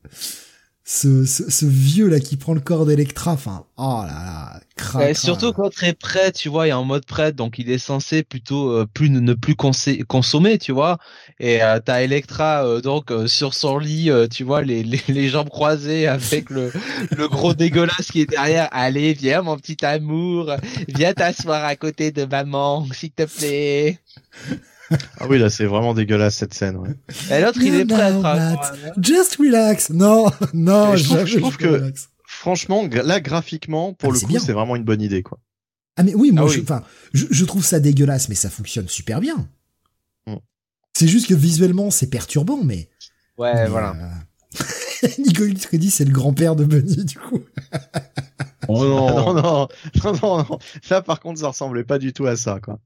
ce, ce, vieux là qui prend le corps d'Electra, enfin, oh là là, Surtout quand il est prêt, tu vois, il est en mode prêt, donc il est censé plutôt euh, plus ne plus consommer, tu vois. Et euh, t'as Electra euh, donc euh, sur son lit, tu vois, les, les, les, jambes croisées avec le, le gros dégueulasse qui est derrière. Allez, viens mon petit amour, viens t'asseoir à côté de maman, s'il te plaît ah oui, là, c'est vraiment dégueulasse cette scène. Ouais. Et l'autre, il est prêt. Just relax. Non, non, je trouve, que, franchement, là, graphiquement, pour ah, le coup, c'est vraiment une bonne idée, quoi. Ah mais oui, moi, ah enfin, je, je, trouve ça dégueulasse, mais ça fonctionne super bien. Mm. C'est juste que visuellement, c'est perturbant, mais. Ouais, voilà. Euh... Nico dit c'est le grand-père de Bunny, du coup. oh non. non, non, non, non, non. Là, par contre, ça ressemblait pas du tout à ça, quoi.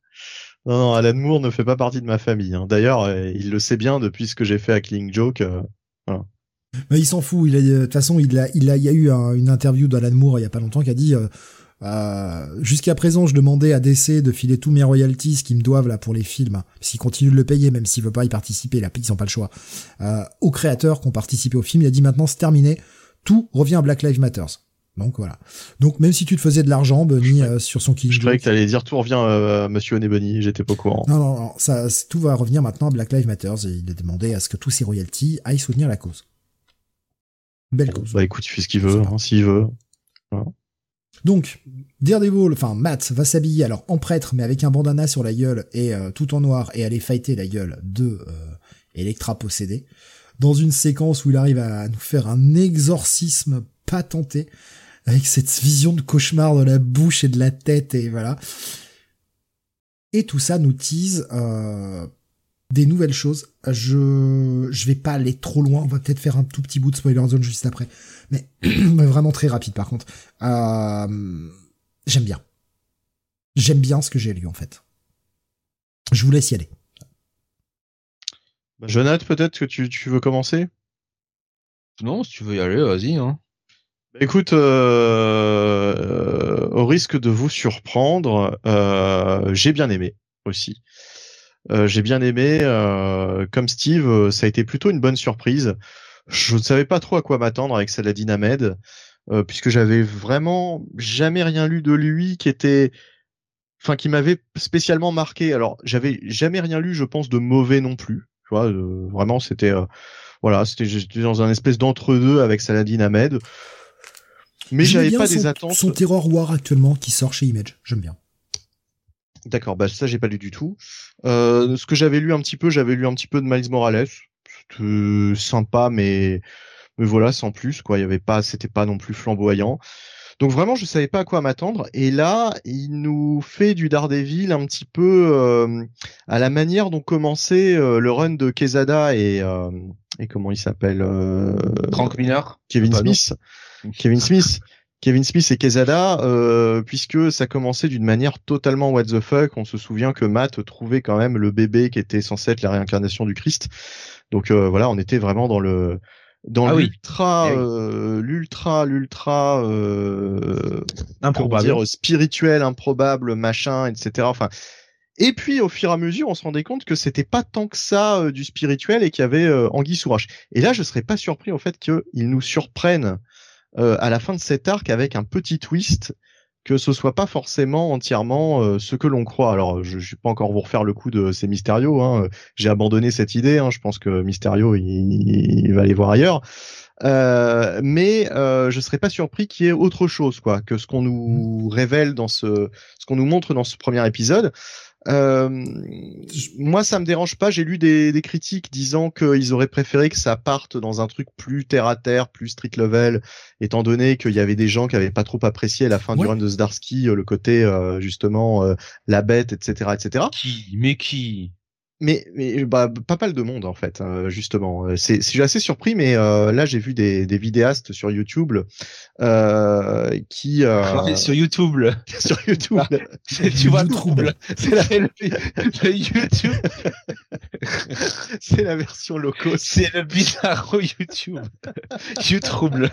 Non, non, Alan Moore ne fait pas partie de ma famille. Hein. D'ailleurs, euh, il le sait bien depuis ce que j'ai fait à Killing Joke. Euh. Mais il s'en fout. Il a, de toute façon, il a, il a, il y a eu une interview d'Alan Moore il y a pas longtemps qui a dit. Euh, euh, Jusqu'à présent, je demandais à DC de filer tous mes royalties qu'ils me doivent là pour les films, s'ils continuent de le payer, même s'ils veulent pas y participer, là, ils n'ont pas le choix. Euh, aux créateurs qui ont participé au film, il a dit maintenant c'est terminé, tout revient à Black Lives Matters. Donc voilà. Donc même si tu te faisais de l'argent, Bunny, euh, sur son killing Je croyais que t'allais dire tout revient euh, Monsieur Oné Bunny, j'étais pas au courant. Non, non, non, ça, tout va revenir maintenant à Black Lives Matter et il a demandé à ce que tous ses royalties aillent soutenir la cause. Belle cause. Bah écoute, il fait ce qu'il veut, hein, s'il veut. Donc, Daredevil, enfin Matt va s'habiller alors en prêtre mais avec un bandana sur la gueule et euh, tout en noir et aller fighter la gueule de euh, Electra possédée dans une séquence où il arrive à nous faire un exorcisme pas tenté avec cette vision de cauchemar de la bouche et de la tête et voilà. Et tout ça nous tease euh, des nouvelles choses. Je je vais pas aller trop loin. On va peut-être faire un tout petit bout de spoiler zone juste après, mais, vraiment très rapide par contre. Euh, j'aime bien. J'aime bien ce que j'ai lu en fait. Je vous laisse y aller. Bah, Jonathan, peut-être que tu, tu veux commencer? Non, si tu veux y aller, vas-y. Hein. Bah, écoute, euh, au risque de vous surprendre, euh, j'ai bien aimé aussi. Euh, j'ai bien aimé, euh, comme Steve, ça a été plutôt une bonne surprise. Je ne savais pas trop à quoi m'attendre avec Saladin Ahmed, euh, puisque j'avais vraiment jamais rien lu de lui qui était, enfin, qui m'avait spécialement marqué. Alors, j'avais jamais rien lu, je pense, de mauvais non plus. Tu vois, euh, vraiment, c'était, euh, voilà, c'était j'étais dans un espèce d'entre-deux avec Saladin Ahmed. Mais j'avais pas son, des attentes. Son Terror War actuellement qui sort chez Image. J'aime bien. D'accord, bah ça j'ai pas lu du tout. Euh, ce que j'avais lu un petit peu, j'avais lu un petit peu de Miles Morales. C'était sympa, mais mais voilà, sans plus quoi. Il y avait pas, c'était pas non plus flamboyant. Donc vraiment, je savais pas à quoi m'attendre. Et là, il nous fait du Daredevil un petit peu euh, à la manière dont commençait euh, le run de Quesada et euh, et comment il s'appelle euh, Frank Miller. Kevin Bah non. Kevin Smith. Kevin Smith et Quesada, euh, puisque ça commençait d'une manière totalement what the fuck. On se souvient que Matt trouvait quand même le bébé qui était censé être la réincarnation du Christ. Donc euh, voilà, on était vraiment dans le dans Ah l'ultra, Eh oui. euh, l'ultra, l'ultra, comment Improbable. dire, spirituel, improbable, machin, etc. Enfin, et puis au fur et à mesure, on se rendait compte que c'était pas tant que ça du spirituel et qu'il y avait anguille sous roche. Et là, je serais pas surpris au fait qu'ils nous surprennent euh, à la fin de cet arc avec un petit twist que ce soit pas forcément entièrement euh, ce que l'on croit. Alors, je, je vais pas encore vous refaire le coup de ces Mysterio. Hein. J'ai abandonné cette idée. Hein. Je pense que Mysterio, il, va aller voir ailleurs. Euh, mais euh, je serais pas surpris qu'il y ait autre chose, quoi, que ce qu'on nous révèle dans ce, ce qu'on nous montre dans ce premier épisode. Euh, moi, ça me dérange pas. J'ai lu des, des critiques disant qu'ils auraient préféré que ça parte dans un truc plus terre à terre, plus street level, étant donné qu'il y avait des gens qui avaient pas trop apprécié à la fin du run de Zdarsky euh, le côté euh, justement euh, la bête, etc., etc. Qui? Mais qui? Mais, mais bah, pas mal de monde en fait, euh, justement. Euh, C'est, je suis assez surpris, mais euh, là j'ai vu des, des vidéastes sur YouTube euh, qui euh, Sur YouTube. sur YouTube. C'est- tu vois le YouTube. trouble. C'est la- le, le YouTube. c'est la version loco. C'est le bizarro YouTube. YouTube.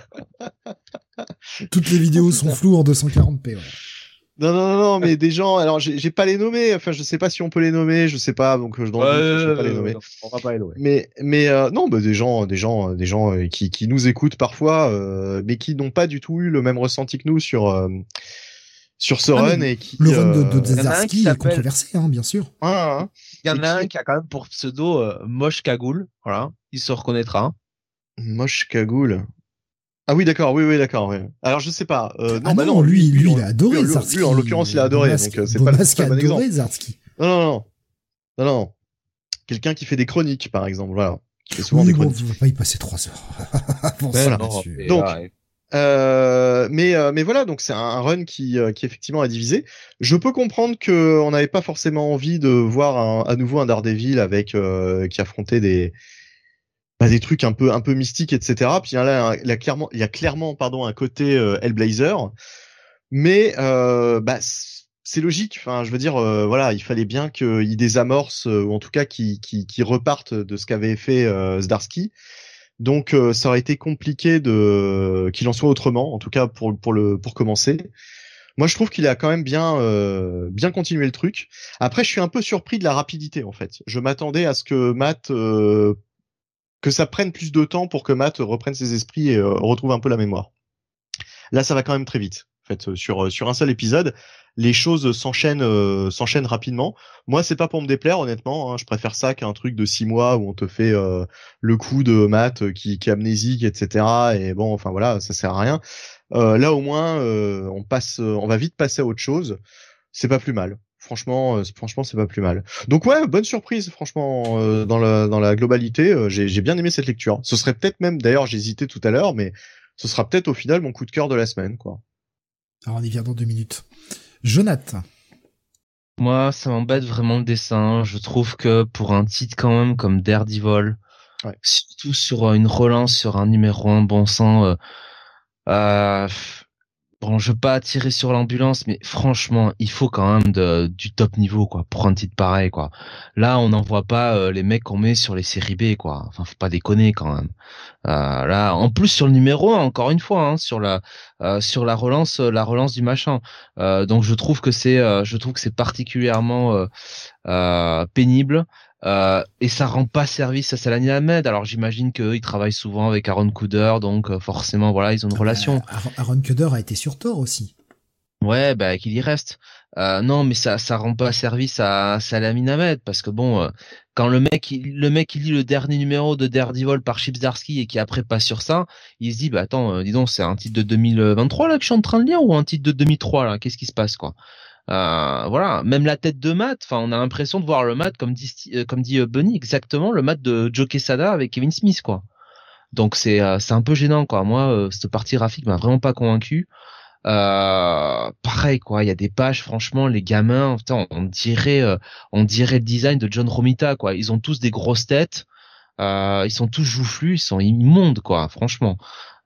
Toutes les vidéos sont floues en 240p. ouais. Non, non, non, non, mais des gens. Alors, j'ai pas les nommer. Enfin, je sais pas si on peut les nommer. Je sais pas. Donc, je, doute, je vais pas les nommer. on va pas les nommer. Mais, mais euh, non, bah, des gens, des gens, des gens euh, qui, qui nous écoutent parfois, euh, mais qui n'ont pas du tout eu le même ressenti que nous sur euh, sur ce Ah, run et qui. Le run de, de euh, est controversé, hein, bien sûr. hein, hein. Il y en a qui- un qui a quand même pour pseudo euh, Moche Cagoule. Voilà. Il se reconnaîtra. Moche cagoule. Ah oui, d'accord, oui, oui, d'accord. oui. Alors je sais pas. Euh, non, ah bah non, non, lui, lui, en- il a adoré lui, lui, lui, en l'occurrence, il a adoré, donc euh, c'est pas, c'est pas a bon adoré exemple. Zdarsky. Non, non, non, non, non. Quelqu'un qui fait des chroniques, par exemple, voilà, qui fait souvent Oui, des bon, chroniques. on va pas y passer trois heures. Pour Ouais, ça, non, là-dessus. Et Donc, Euh, mais euh, mais voilà, donc c'est un run qui euh, qui effectivement a divisé. Je peux comprendre que on n'avait pas forcément envie de voir un- à nouveau un Daredevil avec euh, qui affrontait des bah, des trucs un peu un peu mystiques, etc. Puis là, il y a clairement il y a clairement pardon un côté euh, Hellblazer, mais euh, bah c'est logique. Enfin, je veux dire, euh, voilà, il fallait bien qu'il désamorce euh, ou en tout cas qu'il qu'il reparte de ce qu'avait fait euh, Zdarsky. Donc ça aurait été compliqué de qu'il en soit autrement, en tout cas pour pour le pour commencer. Moi je trouve qu'il a quand même bien bien continué le truc. Après je suis un peu surpris de la rapidité en fait. Je m'attendais à ce que Matt que ça prenne plus de temps pour que Matt reprenne ses esprits et euh, retrouve un peu la mémoire. Là ça va quand même très vite. En fait sur sur un seul épisode, les choses s'enchaînent euh, s'enchaînent rapidement. Moi c'est pas pour me déplaire honnêtement. hein. Je préfère ça qu'un truc de six mois où on te fait euh, le coup de Matt euh, qui, qui est amnésique, etc. Et bon, enfin voilà, ça sert à rien. Euh, là au moins, euh, on passe, euh, on va vite passer à autre chose. C'est pas plus mal. Franchement, euh, franchement, c'est pas plus mal. Donc ouais, bonne surprise, franchement, euh, dans la dans la globalité, euh, j'ai j'ai bien aimé cette lecture. Ce serait peut-être même, d'ailleurs, j'hésitais tout à l'heure, mais ce sera peut-être au final mon coup de cœur de la semaine, quoi. Alors on y vient dans deux minutes. Jonathan. Moi, ça m'embête vraiment le dessin. Je trouve que pour un titre quand même comme Daredevil, ouais. surtout sur euh, une relance sur un numéro un bon sang, euh, euh, bon, je veux pas tirer sur l'ambulance, mais franchement, il faut quand même de, du top niveau, quoi, pour un titre pareil, quoi. Là, on n'en voit pas euh, les mecs qu'on met sur les séries B, quoi. Enfin, faut pas déconner quand même. Euh, là, en plus sur le numéro 1, encore une fois, hein, sur la euh, sur la relance, la relance du machin. donc, je trouve que c'est, je trouve que c'est particulièrement pénible. Euh, et ça rend pas service à Salani Ahmed. Alors j'imagine qu'ils travaillent souvent avec Aaron Kuder, donc euh, forcément voilà, ils ont une ah relation. Bah, Aaron Kuder a été sur Thor aussi. Ouais, bah qu'il y reste. Euh, non, mais ça ça rend pas service à Salami Ahmed parce que bon, quand le mec il, le mec il lit le dernier numéro de Daredevil par Chips Darsky et qui après passe sur ça, il se dit bah attends, dis donc c'est un titre de 2023 là que je suis en train de lire ou un titre de 2003 là, qu'est-ce qui se passe quoi? Euh, voilà, même la tête de Matt, enfin, on a l'impression de voir le Matt comme dit, euh, comme dit euh, Bunny, exactement le Matt de Joe Quesada avec Kevin Smith, quoi. Donc c'est c'est un peu gênant, quoi. Moi, cette partie graphique m'a vraiment pas convaincu. pareil, quoi. Il y a des pages, franchement, les gamins, on, dirait, on dirait le design de John Romita, quoi. Ils ont tous des grosses têtes. ils sont tous joufflus, ils sont immondes, quoi. Franchement.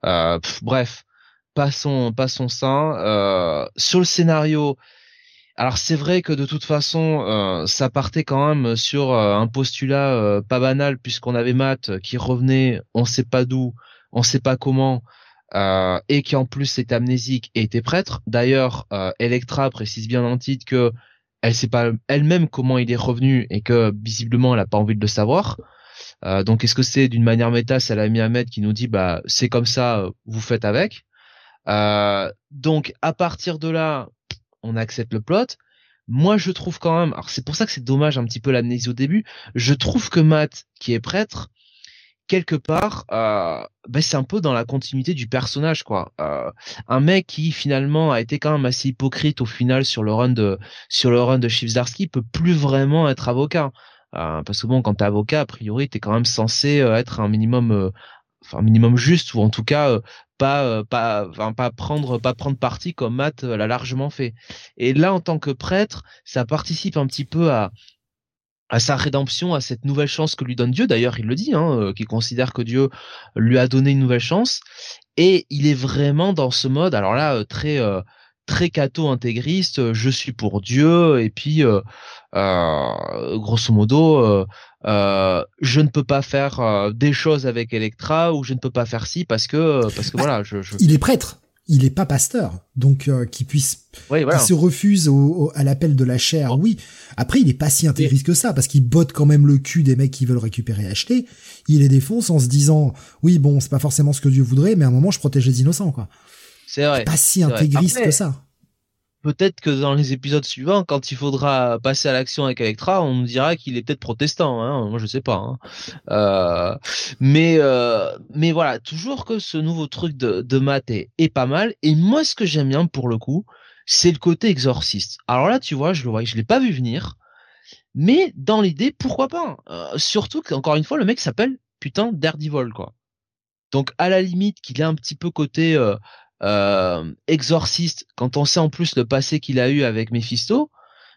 bref, passons, passons ça. sur le scénario, alors c'est vrai que de toute façon, euh, ça partait quand même sur euh, un postulat euh, pas banal puisqu'on avait Matt qui revenait, on sait pas d'où, on sait pas comment, et qui en plus était amnésique et était prêtre. D'ailleurs, Electra précise bien dans le titre que elle sait pas elle-même comment il est revenu et que visiblement elle a pas envie de le savoir. donc est-ce que c'est d'une manière méta, c'est la Ahmed qui nous dit bah c'est comme ça, vous faites avec. donc à partir de là, on accepte le plot. Moi, je trouve quand même, alors c'est pour ça que c'est dommage un petit peu l'amnésie au début. Je trouve que Matt, qui est prêtre, quelque part, euh, ben c'est un peu dans la continuité du personnage, quoi. Euh, un mec qui finalement a été quand même assez hypocrite au final sur le run de sur le run de Chivzarsky peut plus vraiment être avocat. Euh, parce que bon, quand t'es avocat, a priori, t'es quand même censé être un minimum enfin minimum juste ou en tout cas euh, pas euh, pas enfin, pas prendre pas prendre parti comme Matt euh, l'a largement fait. Et là en tant que prêtre, ça participe un petit peu à à sa rédemption, à cette nouvelle chance que lui donne Dieu. D'ailleurs, il le dit, hein, qu'il considère que Dieu lui a donné une nouvelle chance. Et il est vraiment dans ce mode, alors là, très très catho intégriste, je suis pour Dieu, et puis euh, grosso modo, euh, je ne peux pas faire euh, des choses avec Electra ou je ne peux pas faire ci parce que parce que bah, voilà je, il est prêtre. Il est pas pasteur. Donc euh, qu'il puisse il se refuse au, à l'appel de la chair oui. Après il est pas si intégriste que ça parce qu'il botte quand même le cul des mecs qui veulent récupérer et acheter. Il les défonce en se disant oui bon c'est pas forcément ce que Dieu voudrait mais à un moment je protège les innocents quoi c'est vrai pas si intégriste que ça peut-être que dans les épisodes suivants, quand il faudra passer à l'action avec Electra, on nous dira qu'il est peut-être protestant. Hein Moi, je sais pas. Hein. Euh, mais euh, mais voilà, toujours que ce nouveau truc de, de Matt est, pas mal. Et moi, ce que j'aime bien pour le coup, c'est le côté exorciste. Alors là, tu vois, je le vois, je l'ai pas vu venir. Mais dans l'idée, pourquoi pas euh, Surtout qu'encore une fois, le mec s'appelle putain Daredevil, quoi. Donc à la limite qu'il ait un petit peu côté euh, euh, exorciste, quand on sait en plus le passé qu'il a eu avec Mephisto,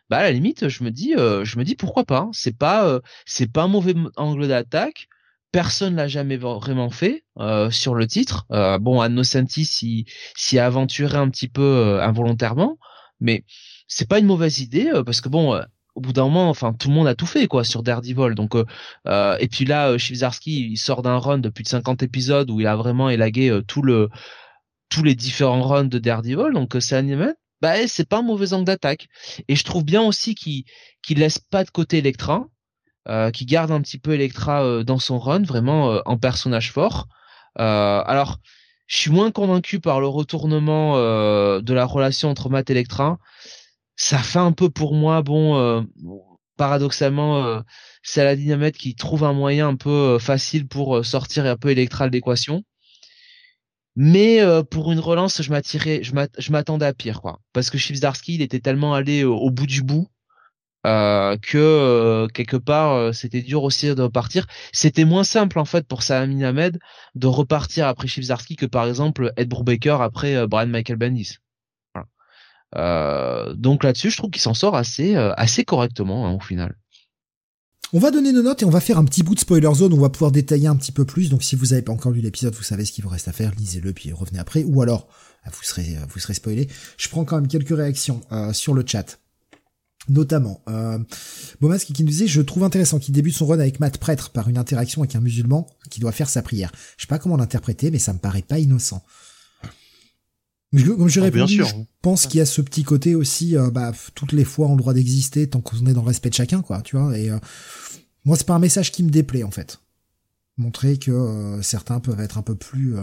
bah à la limite, je me dis, euh, je me dis pourquoi pas. Hein. C'est pas, euh, c'est pas un mauvais angle d'attaque. Personne l'a jamais vraiment fait sur le titre. bon, Annocentis s'y, s'y aventuré un petit peu involontairement, mais c'est pas une mauvaise idée parce que bon, au bout d'un moment, enfin, tout le monde a tout fait quoi sur Daredevil. Donc, et puis là, Chivzarsky, il sort d'un run de plus de 50 épisodes où il a vraiment élagué tout le tous les différents runs de Daredevil, donc euh, c'est animé, bah eh, c'est pas un mauvais angle d'attaque. Et je trouve bien aussi qu'il qu'il laisse pas de côté Electra, euh, qui garde un petit peu Electra euh, dans son run, vraiment euh, en personnage fort. alors, je suis moins convaincu par le retournement de la relation entre Matt et Electra. Ça fait un peu pour moi, bon, paradoxalement, c'est la dynamite qui trouve un moyen un peu facile pour sortir un peu Electra de l'équation. Mais euh, pour une relance, je m'attendais à pire, quoi. Parce que Chivsdarsky, il était tellement allé au bout du bout euh, que euh, quelque part c'était dur aussi de repartir. C'était moins simple en fait pour Salamine Ahmed de repartir après Chibzarski que par exemple Ed Brubaker après Brian Michael Bendis. donc là-dessus, je trouve qu'il s'en sort assez assez correctement hein, au final. On va donner nos notes et on va faire un petit bout de spoiler zone. On va pouvoir détailler un petit peu plus. Donc si vous n'avez pas encore lu l'épisode, vous savez ce qu'il vous reste à faire. Lisez-le puis revenez après. Ou alors vous serez vous serez spoilé. Je prends quand même quelques réactions sur le chat. Notamment, euh, qui nous disait, je trouve intéressant qu'il débute son run avec Matt Prêtre par une interaction avec un musulman qui doit faire sa prière. Je sais pas comment l'interpréter, mais ça me paraît pas innocent. Comme je ah, répondu, je pense qu'il y a ce petit côté aussi, euh, bah, toutes les fois ont le droit d'exister tant qu'on est dans le respect de chacun, quoi, tu vois. Et euh, moi, c'est pas un message qui me déplaît, en fait. Montrer que euh, certains peuvent être un peu plus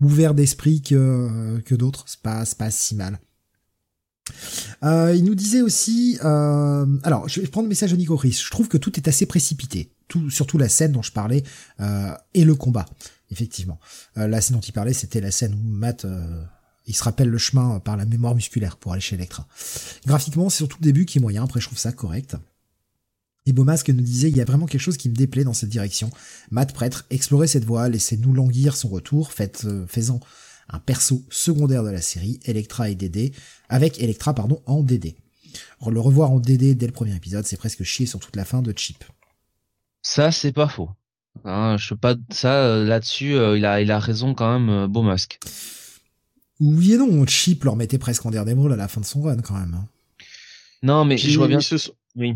ouverts d'esprit que que d'autres, c'est pas c'est pas si mal. Euh, il nous disait aussi, euh, alors je vais prendre le message de Nico Chris. Je trouve que tout est assez précipité, tout, surtout la scène dont je parlais euh, et le combat. Effectivement, euh, la scène dont il parlait, c'était la scène où Matt euh, il se rappelle le chemin par la mémoire musculaire pour aller chez Electra. Graphiquement, c'est surtout le début qui est moyen. Après, je trouve ça correct. Et Beaumasque nous disait, il y a vraiment quelque chose qui me déplaît dans cette direction. Matt prêtre, explorer cette voie, laissez-nous languir son retour, faites, faisant un perso secondaire de la série, Electra et DD, avec Electra pardon en DD. Le revoir en DD dès le premier épisode, c'est presque chier sur toute la fin de Chip. Ça c'est pas faux. Hein, je pas ça euh, là-dessus, euh, il a il a raison quand même, euh, beau masque. Oui et non, Chip leur mettait presque en Daredevil à la fin de son run quand même. Hein. Non mais je vois bien. Ce... Oui.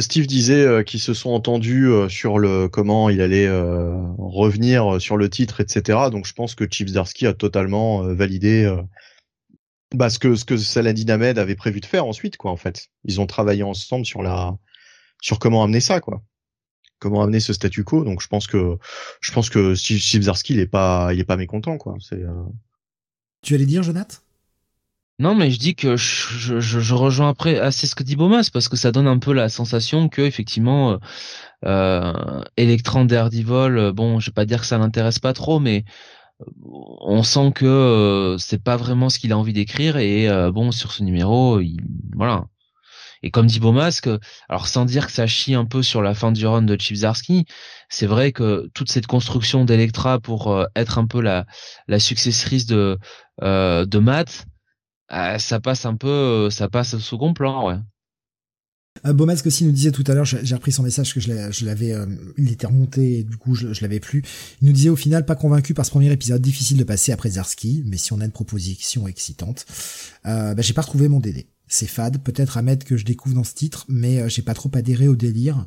Steve disait qu'ils se sont entendus sur le comment il allait revenir sur le titre, etc. Donc je pense que Chip Zdarsky a totalement validé bah, ce que ce que Saladin Ahmed avait prévu de faire ensuite quoi en fait. Ils ont travaillé ensemble sur la sur comment amener ça quoi. Comment amener ce statu quo. Donc je pense que je pense que Steve Zarsky il est pas il est pas mécontent quoi. C'est euh... Tu allais dire Jonathan? Non, mais je dis que je, rejoins après assez ce que dit Bomas parce que ça donne un peu la sensation que effectivement, euh, Electran Daredevil, euh, bon, je vais pas dire que ça l'intéresse pas trop, mais on sent que euh, c'est pas vraiment ce qu'il a envie d'écrire et euh, bon sur ce numéro il, voilà et comme dit Beaumasque alors sans dire que ça chie un peu sur la fin du run de Chipzarski c'est vrai que toute cette construction d'Electra pour euh, être un peu la la successrice de de Matt ça passe un peu ça passe au second plan ouais euh, Beaumasque aussi nous disait tout à l'heure, j'ai repris son message que je l'avais, euh, il était remonté et du coup je, l'avais plus. Il nous disait au final pas convaincu par ce premier épisode, difficile de passer après Zarski, mais si on a une proposition excitante, euh, bah, j'ai pas retrouvé mon DD. C'est fade, peut-être à mettre que je découvre dans ce titre, mais euh, j'ai pas trop adhéré au délire,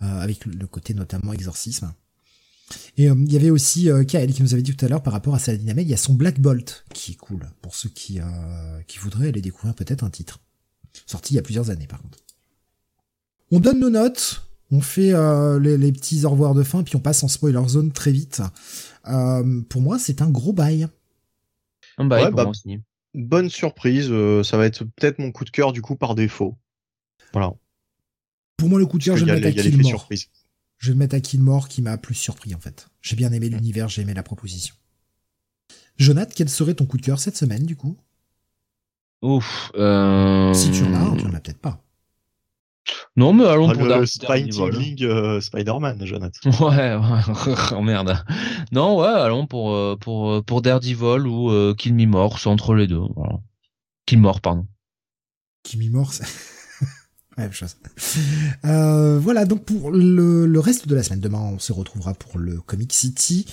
avec le, côté notamment exorcisme. Et il y avait aussi Kael qui nous avait dit tout à l'heure par rapport à Ahmed, il y a son Black Bolt qui est cool pour ceux qui qui voudraient aller découvrir peut-être un titre sorti il y a plusieurs années par contre. On donne nos notes, on fait euh, les, petits au revoir de fin, puis on passe en spoiler zone très vite. Euh, pour moi, c'est un gros bail. Un bail bah, Bonne surprise, euh, ça va être peut-être mon coup de cœur du coup par défaut. Voilà. Pour moi, le coup de cœur, je vais le mettre à Killmore. Je vais le mettre à Killmore qui m'a plus surpris en fait. J'ai bien aimé l'univers, j'ai aimé la proposition. Jonathan, quel serait ton coup de cœur cette semaine du coup? Ouf. Euh... Si tu en as, tu en as peut-être pas. Non, mais allons pour le League euh, Spider-Man, Jonathan. Ouais, ouais. oh merde. Non, ouais, allons pour euh, pour euh, pour Daredevil ou euh, Kill Me More, c'est entre les deux. Voilà. Kill More, pardon. Kill Me More, c'est même chose. Euh, voilà, donc pour le, le reste de la semaine, demain on se retrouvera pour le Comic City.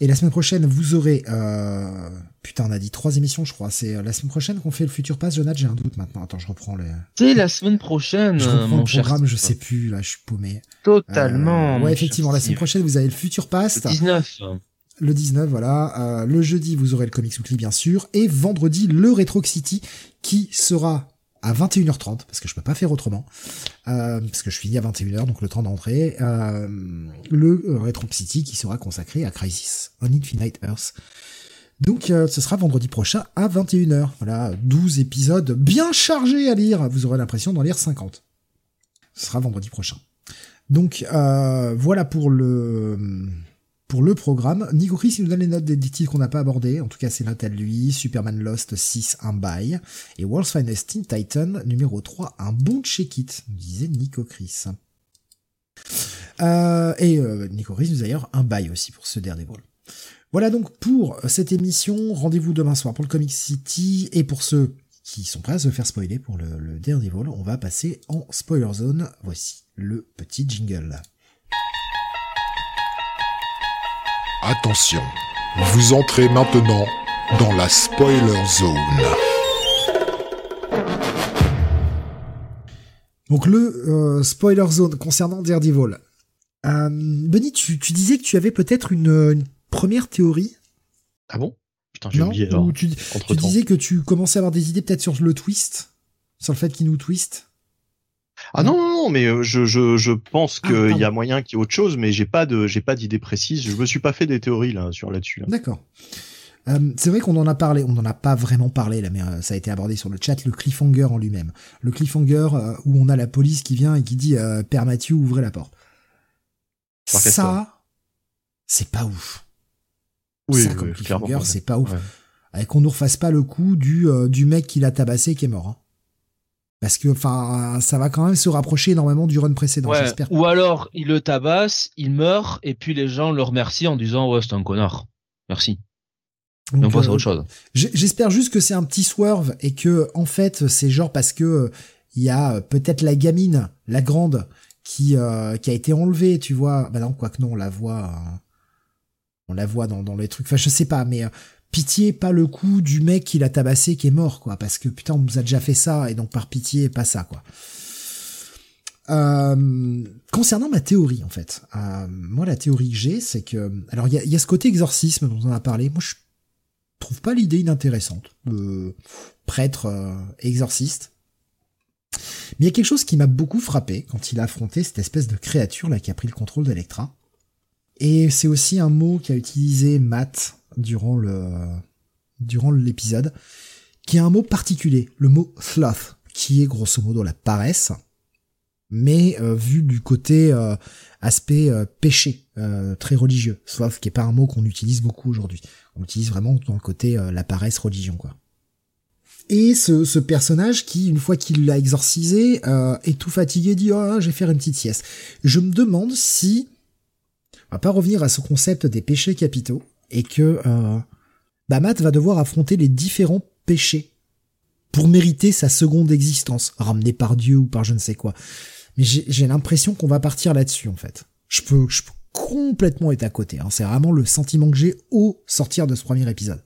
Et la semaine prochaine, vous aurez... Euh... Putain, on a dit trois émissions, je crois. C'est euh, la semaine prochaine qu'on fait le Futur Pass, Jonathan, j'ai un doute maintenant. Attends, je reprends les... C'est la semaine prochaine, je reprends mon le programme, je sais plus, là, je suis paumé. Totalement. Euh, ouais, effectivement, la semaine prochaine, vous avez le Futur Pass. Le 19. Le 19, voilà. Euh, le jeudi, vous aurez le Comics Weekly, bien sûr. Et vendredi, le Retro City, qui sera à 21h30 parce que je peux pas faire autrement euh, parce que je finis à 21h donc le temps d'entrer euh, le euh, Retro City qui sera consacré à Crisis on Infinite Earth donc euh, ce sera vendredi prochain à 21h voilà 12 épisodes bien chargés à lire. Vous aurez l'impression d'en lire 50 ce sera vendredi prochain. Donc euh, voilà pour le pour le programme. Nico Chris, nous donne les notes des, titres qu'on n'a pas abordés. En tout cas, c'est à lui. Superman Lost 6, un bail. Et World's Finest Teen Titan, numéro 3, un bon check-it, disait Nico Chris. Euh, et euh, Nico Chris nous d'ailleurs un bail aussi pour ce dernier vol. Voilà donc pour cette émission. Rendez-vous demain soir pour le Comic City. Et pour ceux qui sont prêts à se faire spoiler pour le, le dernier vol, on va passer en spoiler zone. Voici le petit jingle. Attention, vous entrez maintenant dans la spoiler zone. Donc le euh, spoiler zone concernant Daredevil. Euh, Benny, tu, disais que tu avais peut-être une, première théorie. Ah bon? Putain, j'ai oublié alors. Tu, tu disais que tu commençais à avoir des idées peut-être sur le twist, sur le fait qu'il nous twist? Ah non, non, non, mais euh, je, je, je pense ah, qu'il y a moyen qu'il y ait autre chose, mais j'ai pas de, j'ai pas d'idée précise. Je me suis pas fait des théories là sur là-dessus. D'accord. Euh, c'est vrai qu'on en a parlé, on n'en a pas vraiment parlé là, mais euh, ça a été abordé sur le chat, le cliffhanger en lui-même. Le cliffhanger où on a la police qui vient et qui dit Père Mathieu, ouvrez la porte. Ça, c'est pas ouf. Oui, ça, comme cliffhanger, c'est pas ouf. Ouais. qu'on nous refasse pas le coup du, du mec qui l'a tabassé et qui est mort. Hein. Parce que, enfin, ça va quand même se rapprocher énormément du run précédent, j'espère. Ou alors, il le tabasse, il meurt, et puis les gens le remercient en disant, ouais, c'est un connard. Merci. Donc, on euh, autre chose. J'espère juste que c'est un petit swerve et que, en fait, c'est genre parce que il y a peut-être la gamine, la grande, qui, euh, qui a été enlevée, tu vois. Bah non, quoique non, on la voit, euh, on la voit dans, dans les trucs. Enfin, je sais pas, mais pitié pas le coup du mec qui l'a tabassé qui est mort quoi. Parce que putain on nous a déjà fait ça et donc par pitié pas ça quoi. Euh, concernant ma théorie en fait euh, moi la théorie que j'ai c'est que alors il y a, ce côté exorcisme dont on a parlé. Moi je trouve pas l'idée inintéressante euh, prêtre exorciste. Mais il y a quelque chose qui m'a beaucoup frappé quand il a affronté cette espèce de créature là qui a pris le contrôle d'Electra. Et c'est aussi un mot qu'a utilisé Matt durant le durant l'épisode, qui est un mot particulier, le mot sloth, qui est grosso modo la paresse, mais euh, vu du côté euh, aspect euh, péché, très religieux. Sloth, qui est pas un mot qu'on utilise beaucoup aujourd'hui. On utilise vraiment dans le côté la paresse, religion, quoi. Et ce, ce personnage qui, une fois qu'il l'a exorcisé, est tout fatigué, dit oh, je vais faire une petite sieste. Je me demande si on va pas revenir à ce concept des péchés capitaux, et que euh, bah, Matt va devoir affronter les différents péchés pour mériter sa seconde existence, ramenée par Dieu ou par je ne sais quoi. Mais j'ai l'impression qu'on va partir là-dessus en fait. Je peux, complètement être à côté. Hein. C'est vraiment le sentiment que j'ai au sortir de ce premier épisode.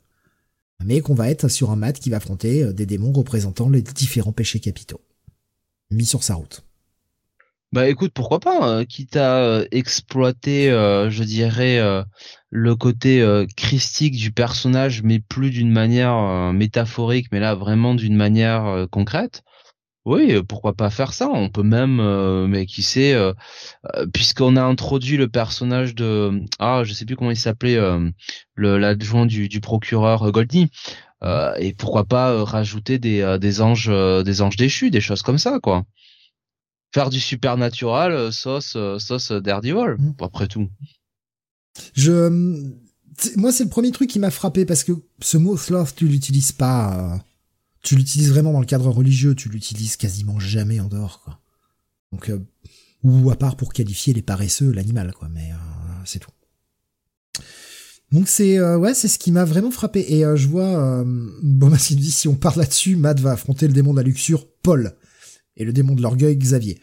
Mais qu'on va être sur un Matt qui va affronter euh, des démons représentant les différents péchés capitaux, mis sur sa route. Bah écoute, pourquoi pas, hein, quitte à euh, exploiter, je dirais, le côté christique du personnage, mais plus d'une manière métaphorique, mais là vraiment d'une manière concrète. Oui, pourquoi pas faire ça? On peut même, mais qui sait, puisqu'on a introduit le personnage de, ah, je sais plus comment il s'appelait, le l'adjoint du, du procureur Goldie. et pourquoi pas rajouter des, des anges, des anges déchus, des choses comme ça, quoi faire du supernatural euh, sauce euh, sauce Daredevil mmh. après tout. Je moi c'est le premier truc qui m'a frappé parce que ce mot sloth tu l'utilises pas euh, tu l'utilises vraiment dans le cadre religieux, tu l'utilises quasiment jamais en dehors quoi. Donc ou à part pour qualifier les paresseux l'animal quoi mais c'est tout. Donc c'est ouais c'est ce qui m'a vraiment frappé et je vois bon bah, si on parle là-dessus Matt va affronter le démon de la luxure Paul et le démon de l'orgueil Xavier.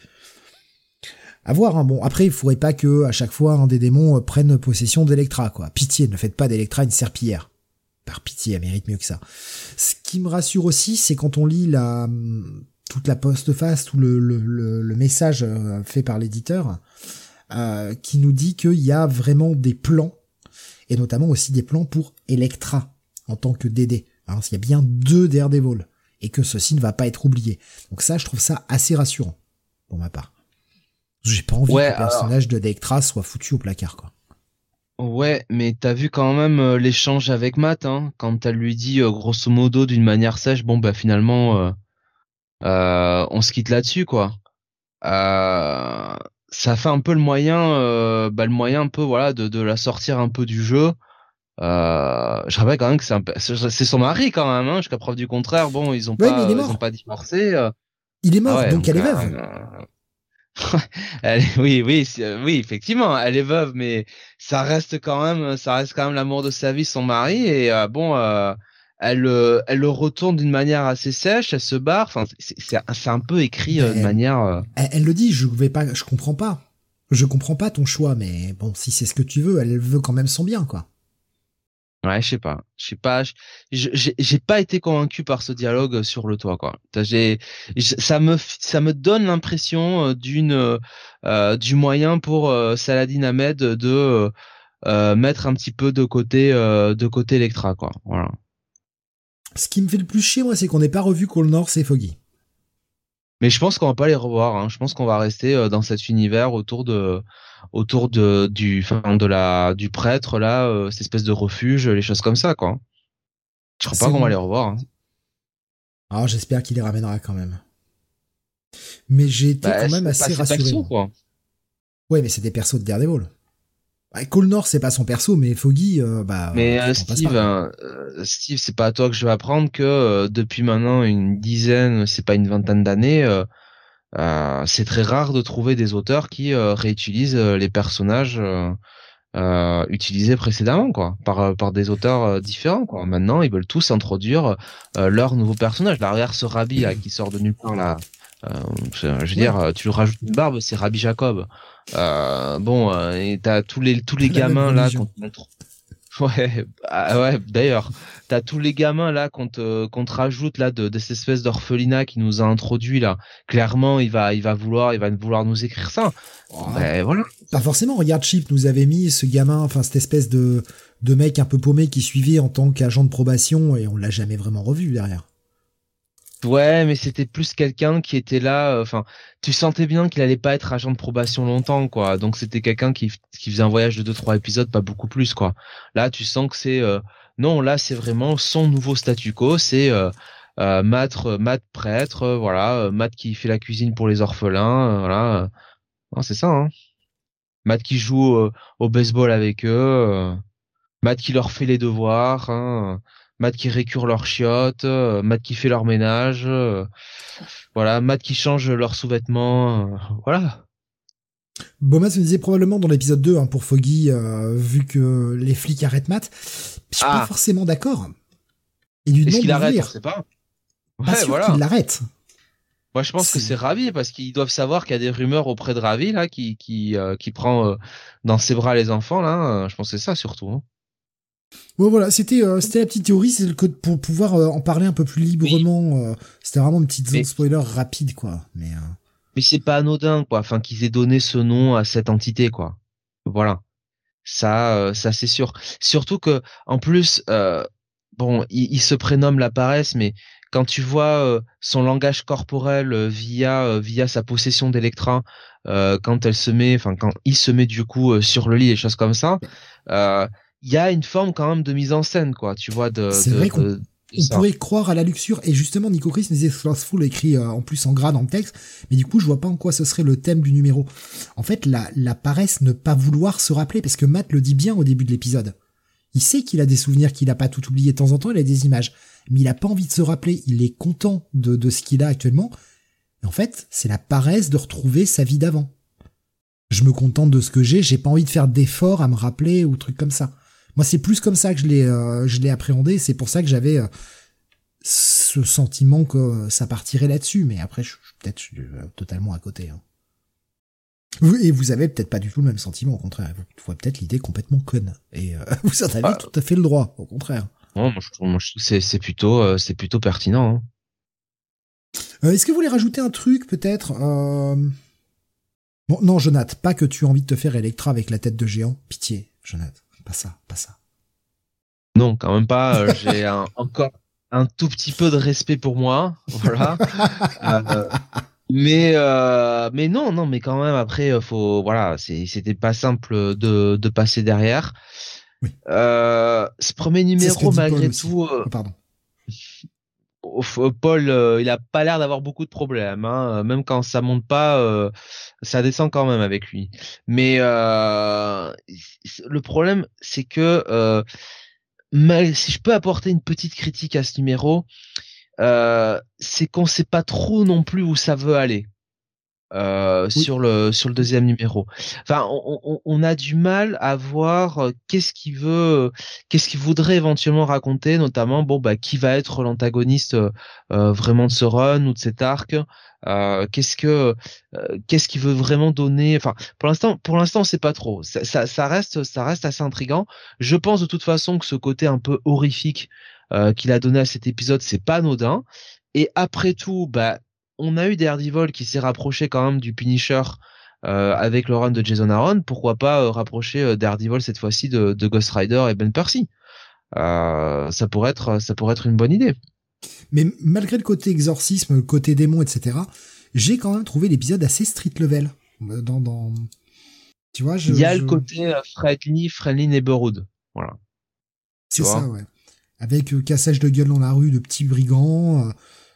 À voir, bon, après, il faudrait pas que, à chaque fois, un des démons euh, prenne possession d'Electra, quoi. Pitié, ne faites pas d'Electra une serpillière. Par pitié, elle mérite mieux que ça. Ce qui me rassure aussi, c'est quand on lit la, hum, toute la post-face, tout le, message euh, fait par l'éditeur, euh, qui nous dit qu'il y a vraiment des plans, et notamment aussi des plans pour Electra, en tant que DD. Hein, y a bien deux Daredevil et que ceci ne va pas être oublié. Donc ça, je trouve ça assez rassurant, pour ma part. J'ai pas envie que le personnage de Dektra soit foutu au placard, quoi. Ouais, mais t'as vu quand même euh, l'échange avec Matt, hein, quand elle lui dit euh, grosso modo d'une manière sèche, bon bah finalement, euh, on se quitte là-dessus, quoi. ça fait un peu le moyen, euh, bah, le moyen un peu voilà de, de la sortir un peu du jeu. Euh, je rappelle quand même que c'est, son mari quand même, hein, jusqu'à preuve du contraire. Bon, ils ont pas, ils ont pas divorcé. Euh. Il est mort, ah donc, elle est veuve. Elle, oui, oui, oui, effectivement, elle est veuve, mais ça reste quand même, ça reste quand même l'amour de sa vie, son mari, et bon, elle, elle le retourne d'une manière assez sèche, elle se barre. Enfin, c'est un peu écrit de manière. Elle, elle, le dit, je vais pas, je comprends pas, je comprends pas ton choix, mais bon, si c'est ce que tu veux, elle veut quand même son bien, quoi. Ouais, je sais pas, je sais pas, j'ai pas été convaincu par ce dialogue sur le toit quoi. J'ai, ça me ça me donne l'impression euh, d'une euh, du moyen pour euh, Saladin Ahmed de euh, mettre un petit peu de côté de côté Electra quoi. Voilà. Ce qui me fait le plus chier moi, c'est qu'on n'ait pas revu Cole North et Foggy. Mais je pense qu'on va pas les revoir. Hein. Je pense qu'on va rester dans cet univers autour de autour de du enfin de la du prêtre là euh, cette espèce de refuge les choses comme ça quoi. Je crois pas qu'on va les revoir hein. ah j'espère qu'il les ramènera quand même. Mais j'ai été bah, quand même assez rassuré perso, quoi. ouais mais c'est des persos de Daredevil. Ouais, Cole Nord c'est pas son perso mais Foggy euh, bah mais euh, Steve hein, Steve c'est pas à toi que je vais apprendre que depuis maintenant une dizaine c'est pas une vingtaine d'années c'est très rare de trouver des auteurs qui euh, réutilisent euh, les personnages utilisés précédemment, quoi, par par des auteurs différents, quoi. Maintenant, ils veulent tous introduire leur nouveau personnage. L'arrière ce Rabbi qui sort de nulle part là. je veux dire, tu rajoutes une barbe, c'est Rabbi Jacob. bon, et t'as tous les tous les gamins là Ouais, bah, ouais. D'ailleurs, t'as tous les gamins là qu'on te qu'on te rajoute là de, de cette espèce d'orphelinat qui nous a introduit là. Clairement, il va il va vouloir il va vouloir nous écrire ça. Ben, voilà. Pas forcément. Regarde, Chip nous avait mis ce gamin, enfin cette espèce de de mec un peu paumé qui suivait en tant qu'agent de probation et on l'a jamais vraiment revu derrière. Ouais, mais c'était plus quelqu'un qui était là. Euh, enfin, tu sentais bien qu'il allait pas être agent de probation longtemps, quoi. Donc c'était quelqu'un qui, qui faisait un voyage de deux trois épisodes, pas beaucoup plus, quoi. Là, tu sens que c'est euh, non, là c'est vraiment son nouveau statu quo. C'est euh, euh, Matt prêtre, voilà, Matt qui fait la cuisine pour les orphelins, voilà. c'est ça. Hein. Matt qui joue au baseball avec eux, Matt qui leur fait les devoirs. Hein. Matt qui récure leurs chiottes, euh, Matt qui fait leur ménage, euh, voilà, Matt qui change leurs sous-vêtements, euh, voilà. Bomas se disait probablement dans l'épisode 2 hein, pour Foggy, vu que les flics arrêtent Matt. Je suis pas ah. forcément d'accord. Est-ce qu'il arrête On sait pas. pas sûr qu'il l'arrête. Moi, je pense que c'est Ravi parce qu'ils doivent savoir qu'il y a des rumeurs auprès de Ravi là, qui qui qui prend dans ses bras les enfants là. Je pense que c'est ça surtout. Hein. Ouais, voilà, c'était euh, c'était la petite théorie, c'est que pour pouvoir euh, en parler un peu plus librement. Euh, c'était vraiment une petite zone spoiler rapide, quoi. Mais mais c'est pas anodin, quoi. Enfin, qu'ils aient donné ce nom à cette entité, quoi. Voilà, ça, ça c'est sûr. Surtout que en plus, bon, il, se prénomme la paresse, mais quand tu vois son langage corporel via via sa possession d'Electra, quand elle se met, enfin quand il se met du coup sur le lit et choses comme ça, il y a une forme quand même de mise en scène, quoi. Tu vois, de. C'est vrai qu'on on pourrait croire à la luxure. Et justement, Nico Chris nous disait Slothful écrit euh, en plus en gras dans le texte. Mais du coup, je vois pas en quoi ce serait le thème du numéro. En fait, la, la paresse ne pas vouloir se rappeler, parce que Matt le dit bien au début de l'épisode. Il sait qu'il a des souvenirs, qu'il a pas tout oublié de temps en temps, il a des images. Mais il a pas envie de se rappeler. Il est content de, de ce qu'il a actuellement. Et en fait, c'est la paresse de retrouver sa vie d'avant. Je me contente de ce que j'ai, j'ai pas envie de faire d'efforts à me rappeler ou trucs comme ça. Moi, c'est plus comme ça que je l'ai, euh, je l'ai appréhendé. C'est pour ça que j'avais euh, ce sentiment que ça partirait là-dessus. Mais après, je, suis peut-être euh, totalement à côté. Hein. Et vous avez peut-être pas du tout le même sentiment. Au contraire, vous voyez peut-être l'idée complètement conne. Et vous en avez ah. tout à fait le droit. Au contraire. moi, je c'est, c'est plutôt, c'est plutôt pertinent. Hein. est-ce que vous voulez rajouter un truc, peut-être Bon, non, Jonathan, pas que tu as envie de te faire Electra avec la tête de géant. Pitié, Jonathan pas ça, pas ça. Non, quand même pas. Euh, j'ai encore un tout petit peu de respect pour moi, voilà. Euh, mais euh, mais non, non, mais quand même après, faut voilà, c'était pas simple de, de passer derrière. ce premier numéro, malgré tout. pardon. Paul, euh, il a pas l'air d'avoir beaucoup de problèmes. Hein. Même quand ça monte pas, euh, ça descend quand même avec lui. Mais le problème, c'est que si je peux apporter une petite critique à ce numéro, c'est qu'on sait pas trop non plus où ça veut aller. Euh, sur le sur le deuxième numéro. Enfin, on, on, a du mal à voir euh, qu'est-ce qu'il veut, qu'est-ce qu'il voudrait éventuellement raconter, notamment bon bah qui va être l'antagoniste euh, vraiment de ce run ou de cet arc. qu'est-ce que qu'est-ce qu'il veut vraiment donner. Enfin, pour l'instant, pour l'instant, c'est pas trop. Ça, ça, ça, reste ça reste assez intrigant. Je pense de toute façon que ce côté un peu horrifique qu'il a donné à cet épisode, c'est pas anodin. Et après tout, bah on a eu Daredevil qui s'est rapproché quand même du Punisher euh, avec le run de Jason Aaron, pourquoi pas euh, rapprocher euh, Daredevil cette fois-ci de, Ghost Rider et Ben Percy Ça pourrait être, ça pourrait être une bonne idée. Mais malgré le côté exorcisme, le côté démon, etc., j'ai quand même trouvé l'épisode assez street level. Dans, dans... Tu vois, il y a le côté friendly, friendly neighborhood. Voilà. C'est ça, ouais. Avec cassage de gueule dans la rue de petits brigands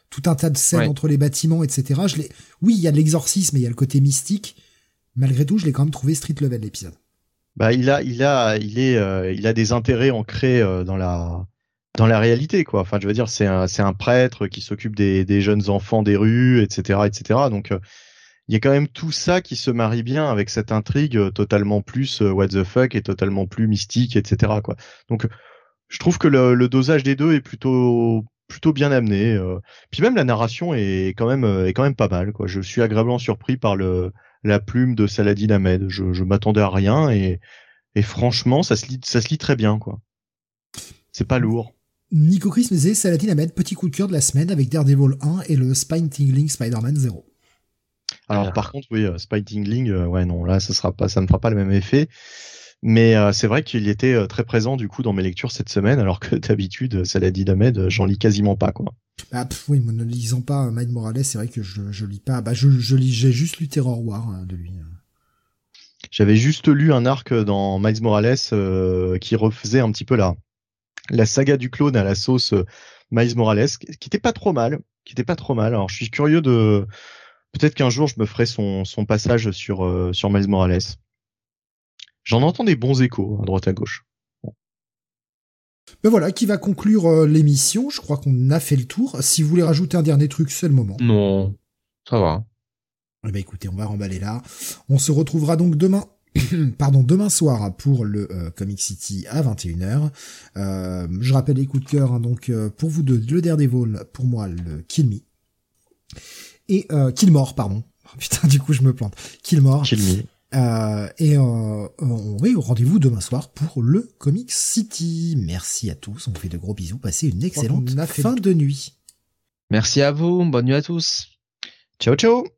tout un tas de scènes entre les bâtiments, etc. Je l'ai, oui, il y a l'exorcisme et il y a le côté mystique. Malgré tout, je l'ai quand même trouvé street level l'épisode. Bah, il a, il a, il est, euh, il a des intérêts ancrés euh, dans la, dans la réalité, quoi. Enfin, je veux dire, c'est un, c'est un prêtre qui s'occupe des, des jeunes enfants des rues, etc., etc. Donc, euh, il y a quand même tout ça qui se marie bien avec cette intrigue totalement plus what the fuck et totalement plus mystique, etc., quoi. Donc, je trouve que le, le dosage des deux est plutôt plutôt bien amené. Euh. Puis même la narration est quand même euh, est quand même pas mal. Quoi. Je suis agréablement surpris par le la plume de Saladin Ahmed. Je, je m'attendais à rien et, et franchement ça se lit ça se lit très bien quoi. C'est pas lourd. Nico Chris me disait Saladin Ahmed, petit coup de cœur de la semaine avec Daredevil 1 et le Spine Tingling Spider-Man 0. Alors par contre oui, euh, Spine Tingling, ouais non là ça sera pas ça ne fera pas le même effet. Mais euh, c'est vrai qu'il était euh, très présent du coup dans mes lectures cette semaine, alors que d'habitude, dit Damed, j'en lis quasiment pas quoi. Ah oui, moi ne lisant pas Miles Morales, c'est vrai que je, je lis pas. Bah je, je lis, j'ai juste lu Terror War hein, de lui. J'avais juste lu un arc dans Miles Morales euh, qui refaisait un petit peu la la saga du clone à la sauce Miles Morales, qui était pas trop mal, qui était pas trop mal. Alors je suis curieux de peut-être qu'un jour je me ferai son son passage sur sur Miles Morales. J'en entends des bons échos à droite à gauche. Ben voilà, qui va conclure euh, l'émission. Je crois qu'on a fait le tour. Si vous voulez rajouter un dernier truc, c'est le moment. Non, ça va. Eh ben écoutez, on va remballer là. On se retrouvera donc demain pardon, demain soir pour le euh, Comic City à 21h. Euh, je rappelle les coups de cœur, hein, donc pour vous deux, le Daredevil, pour moi le Kill Me. Et euh, Killmore, pardon. putain, du coup je me plante. Killmore. Kill Me. Euh, et euh, on au rendez-vous demain soir pour le Comic City. Merci à tous, on vous fait de gros bisous, passez une excellente fin de nuit. Merci à vous, bonne nuit à tous. Ciao ciao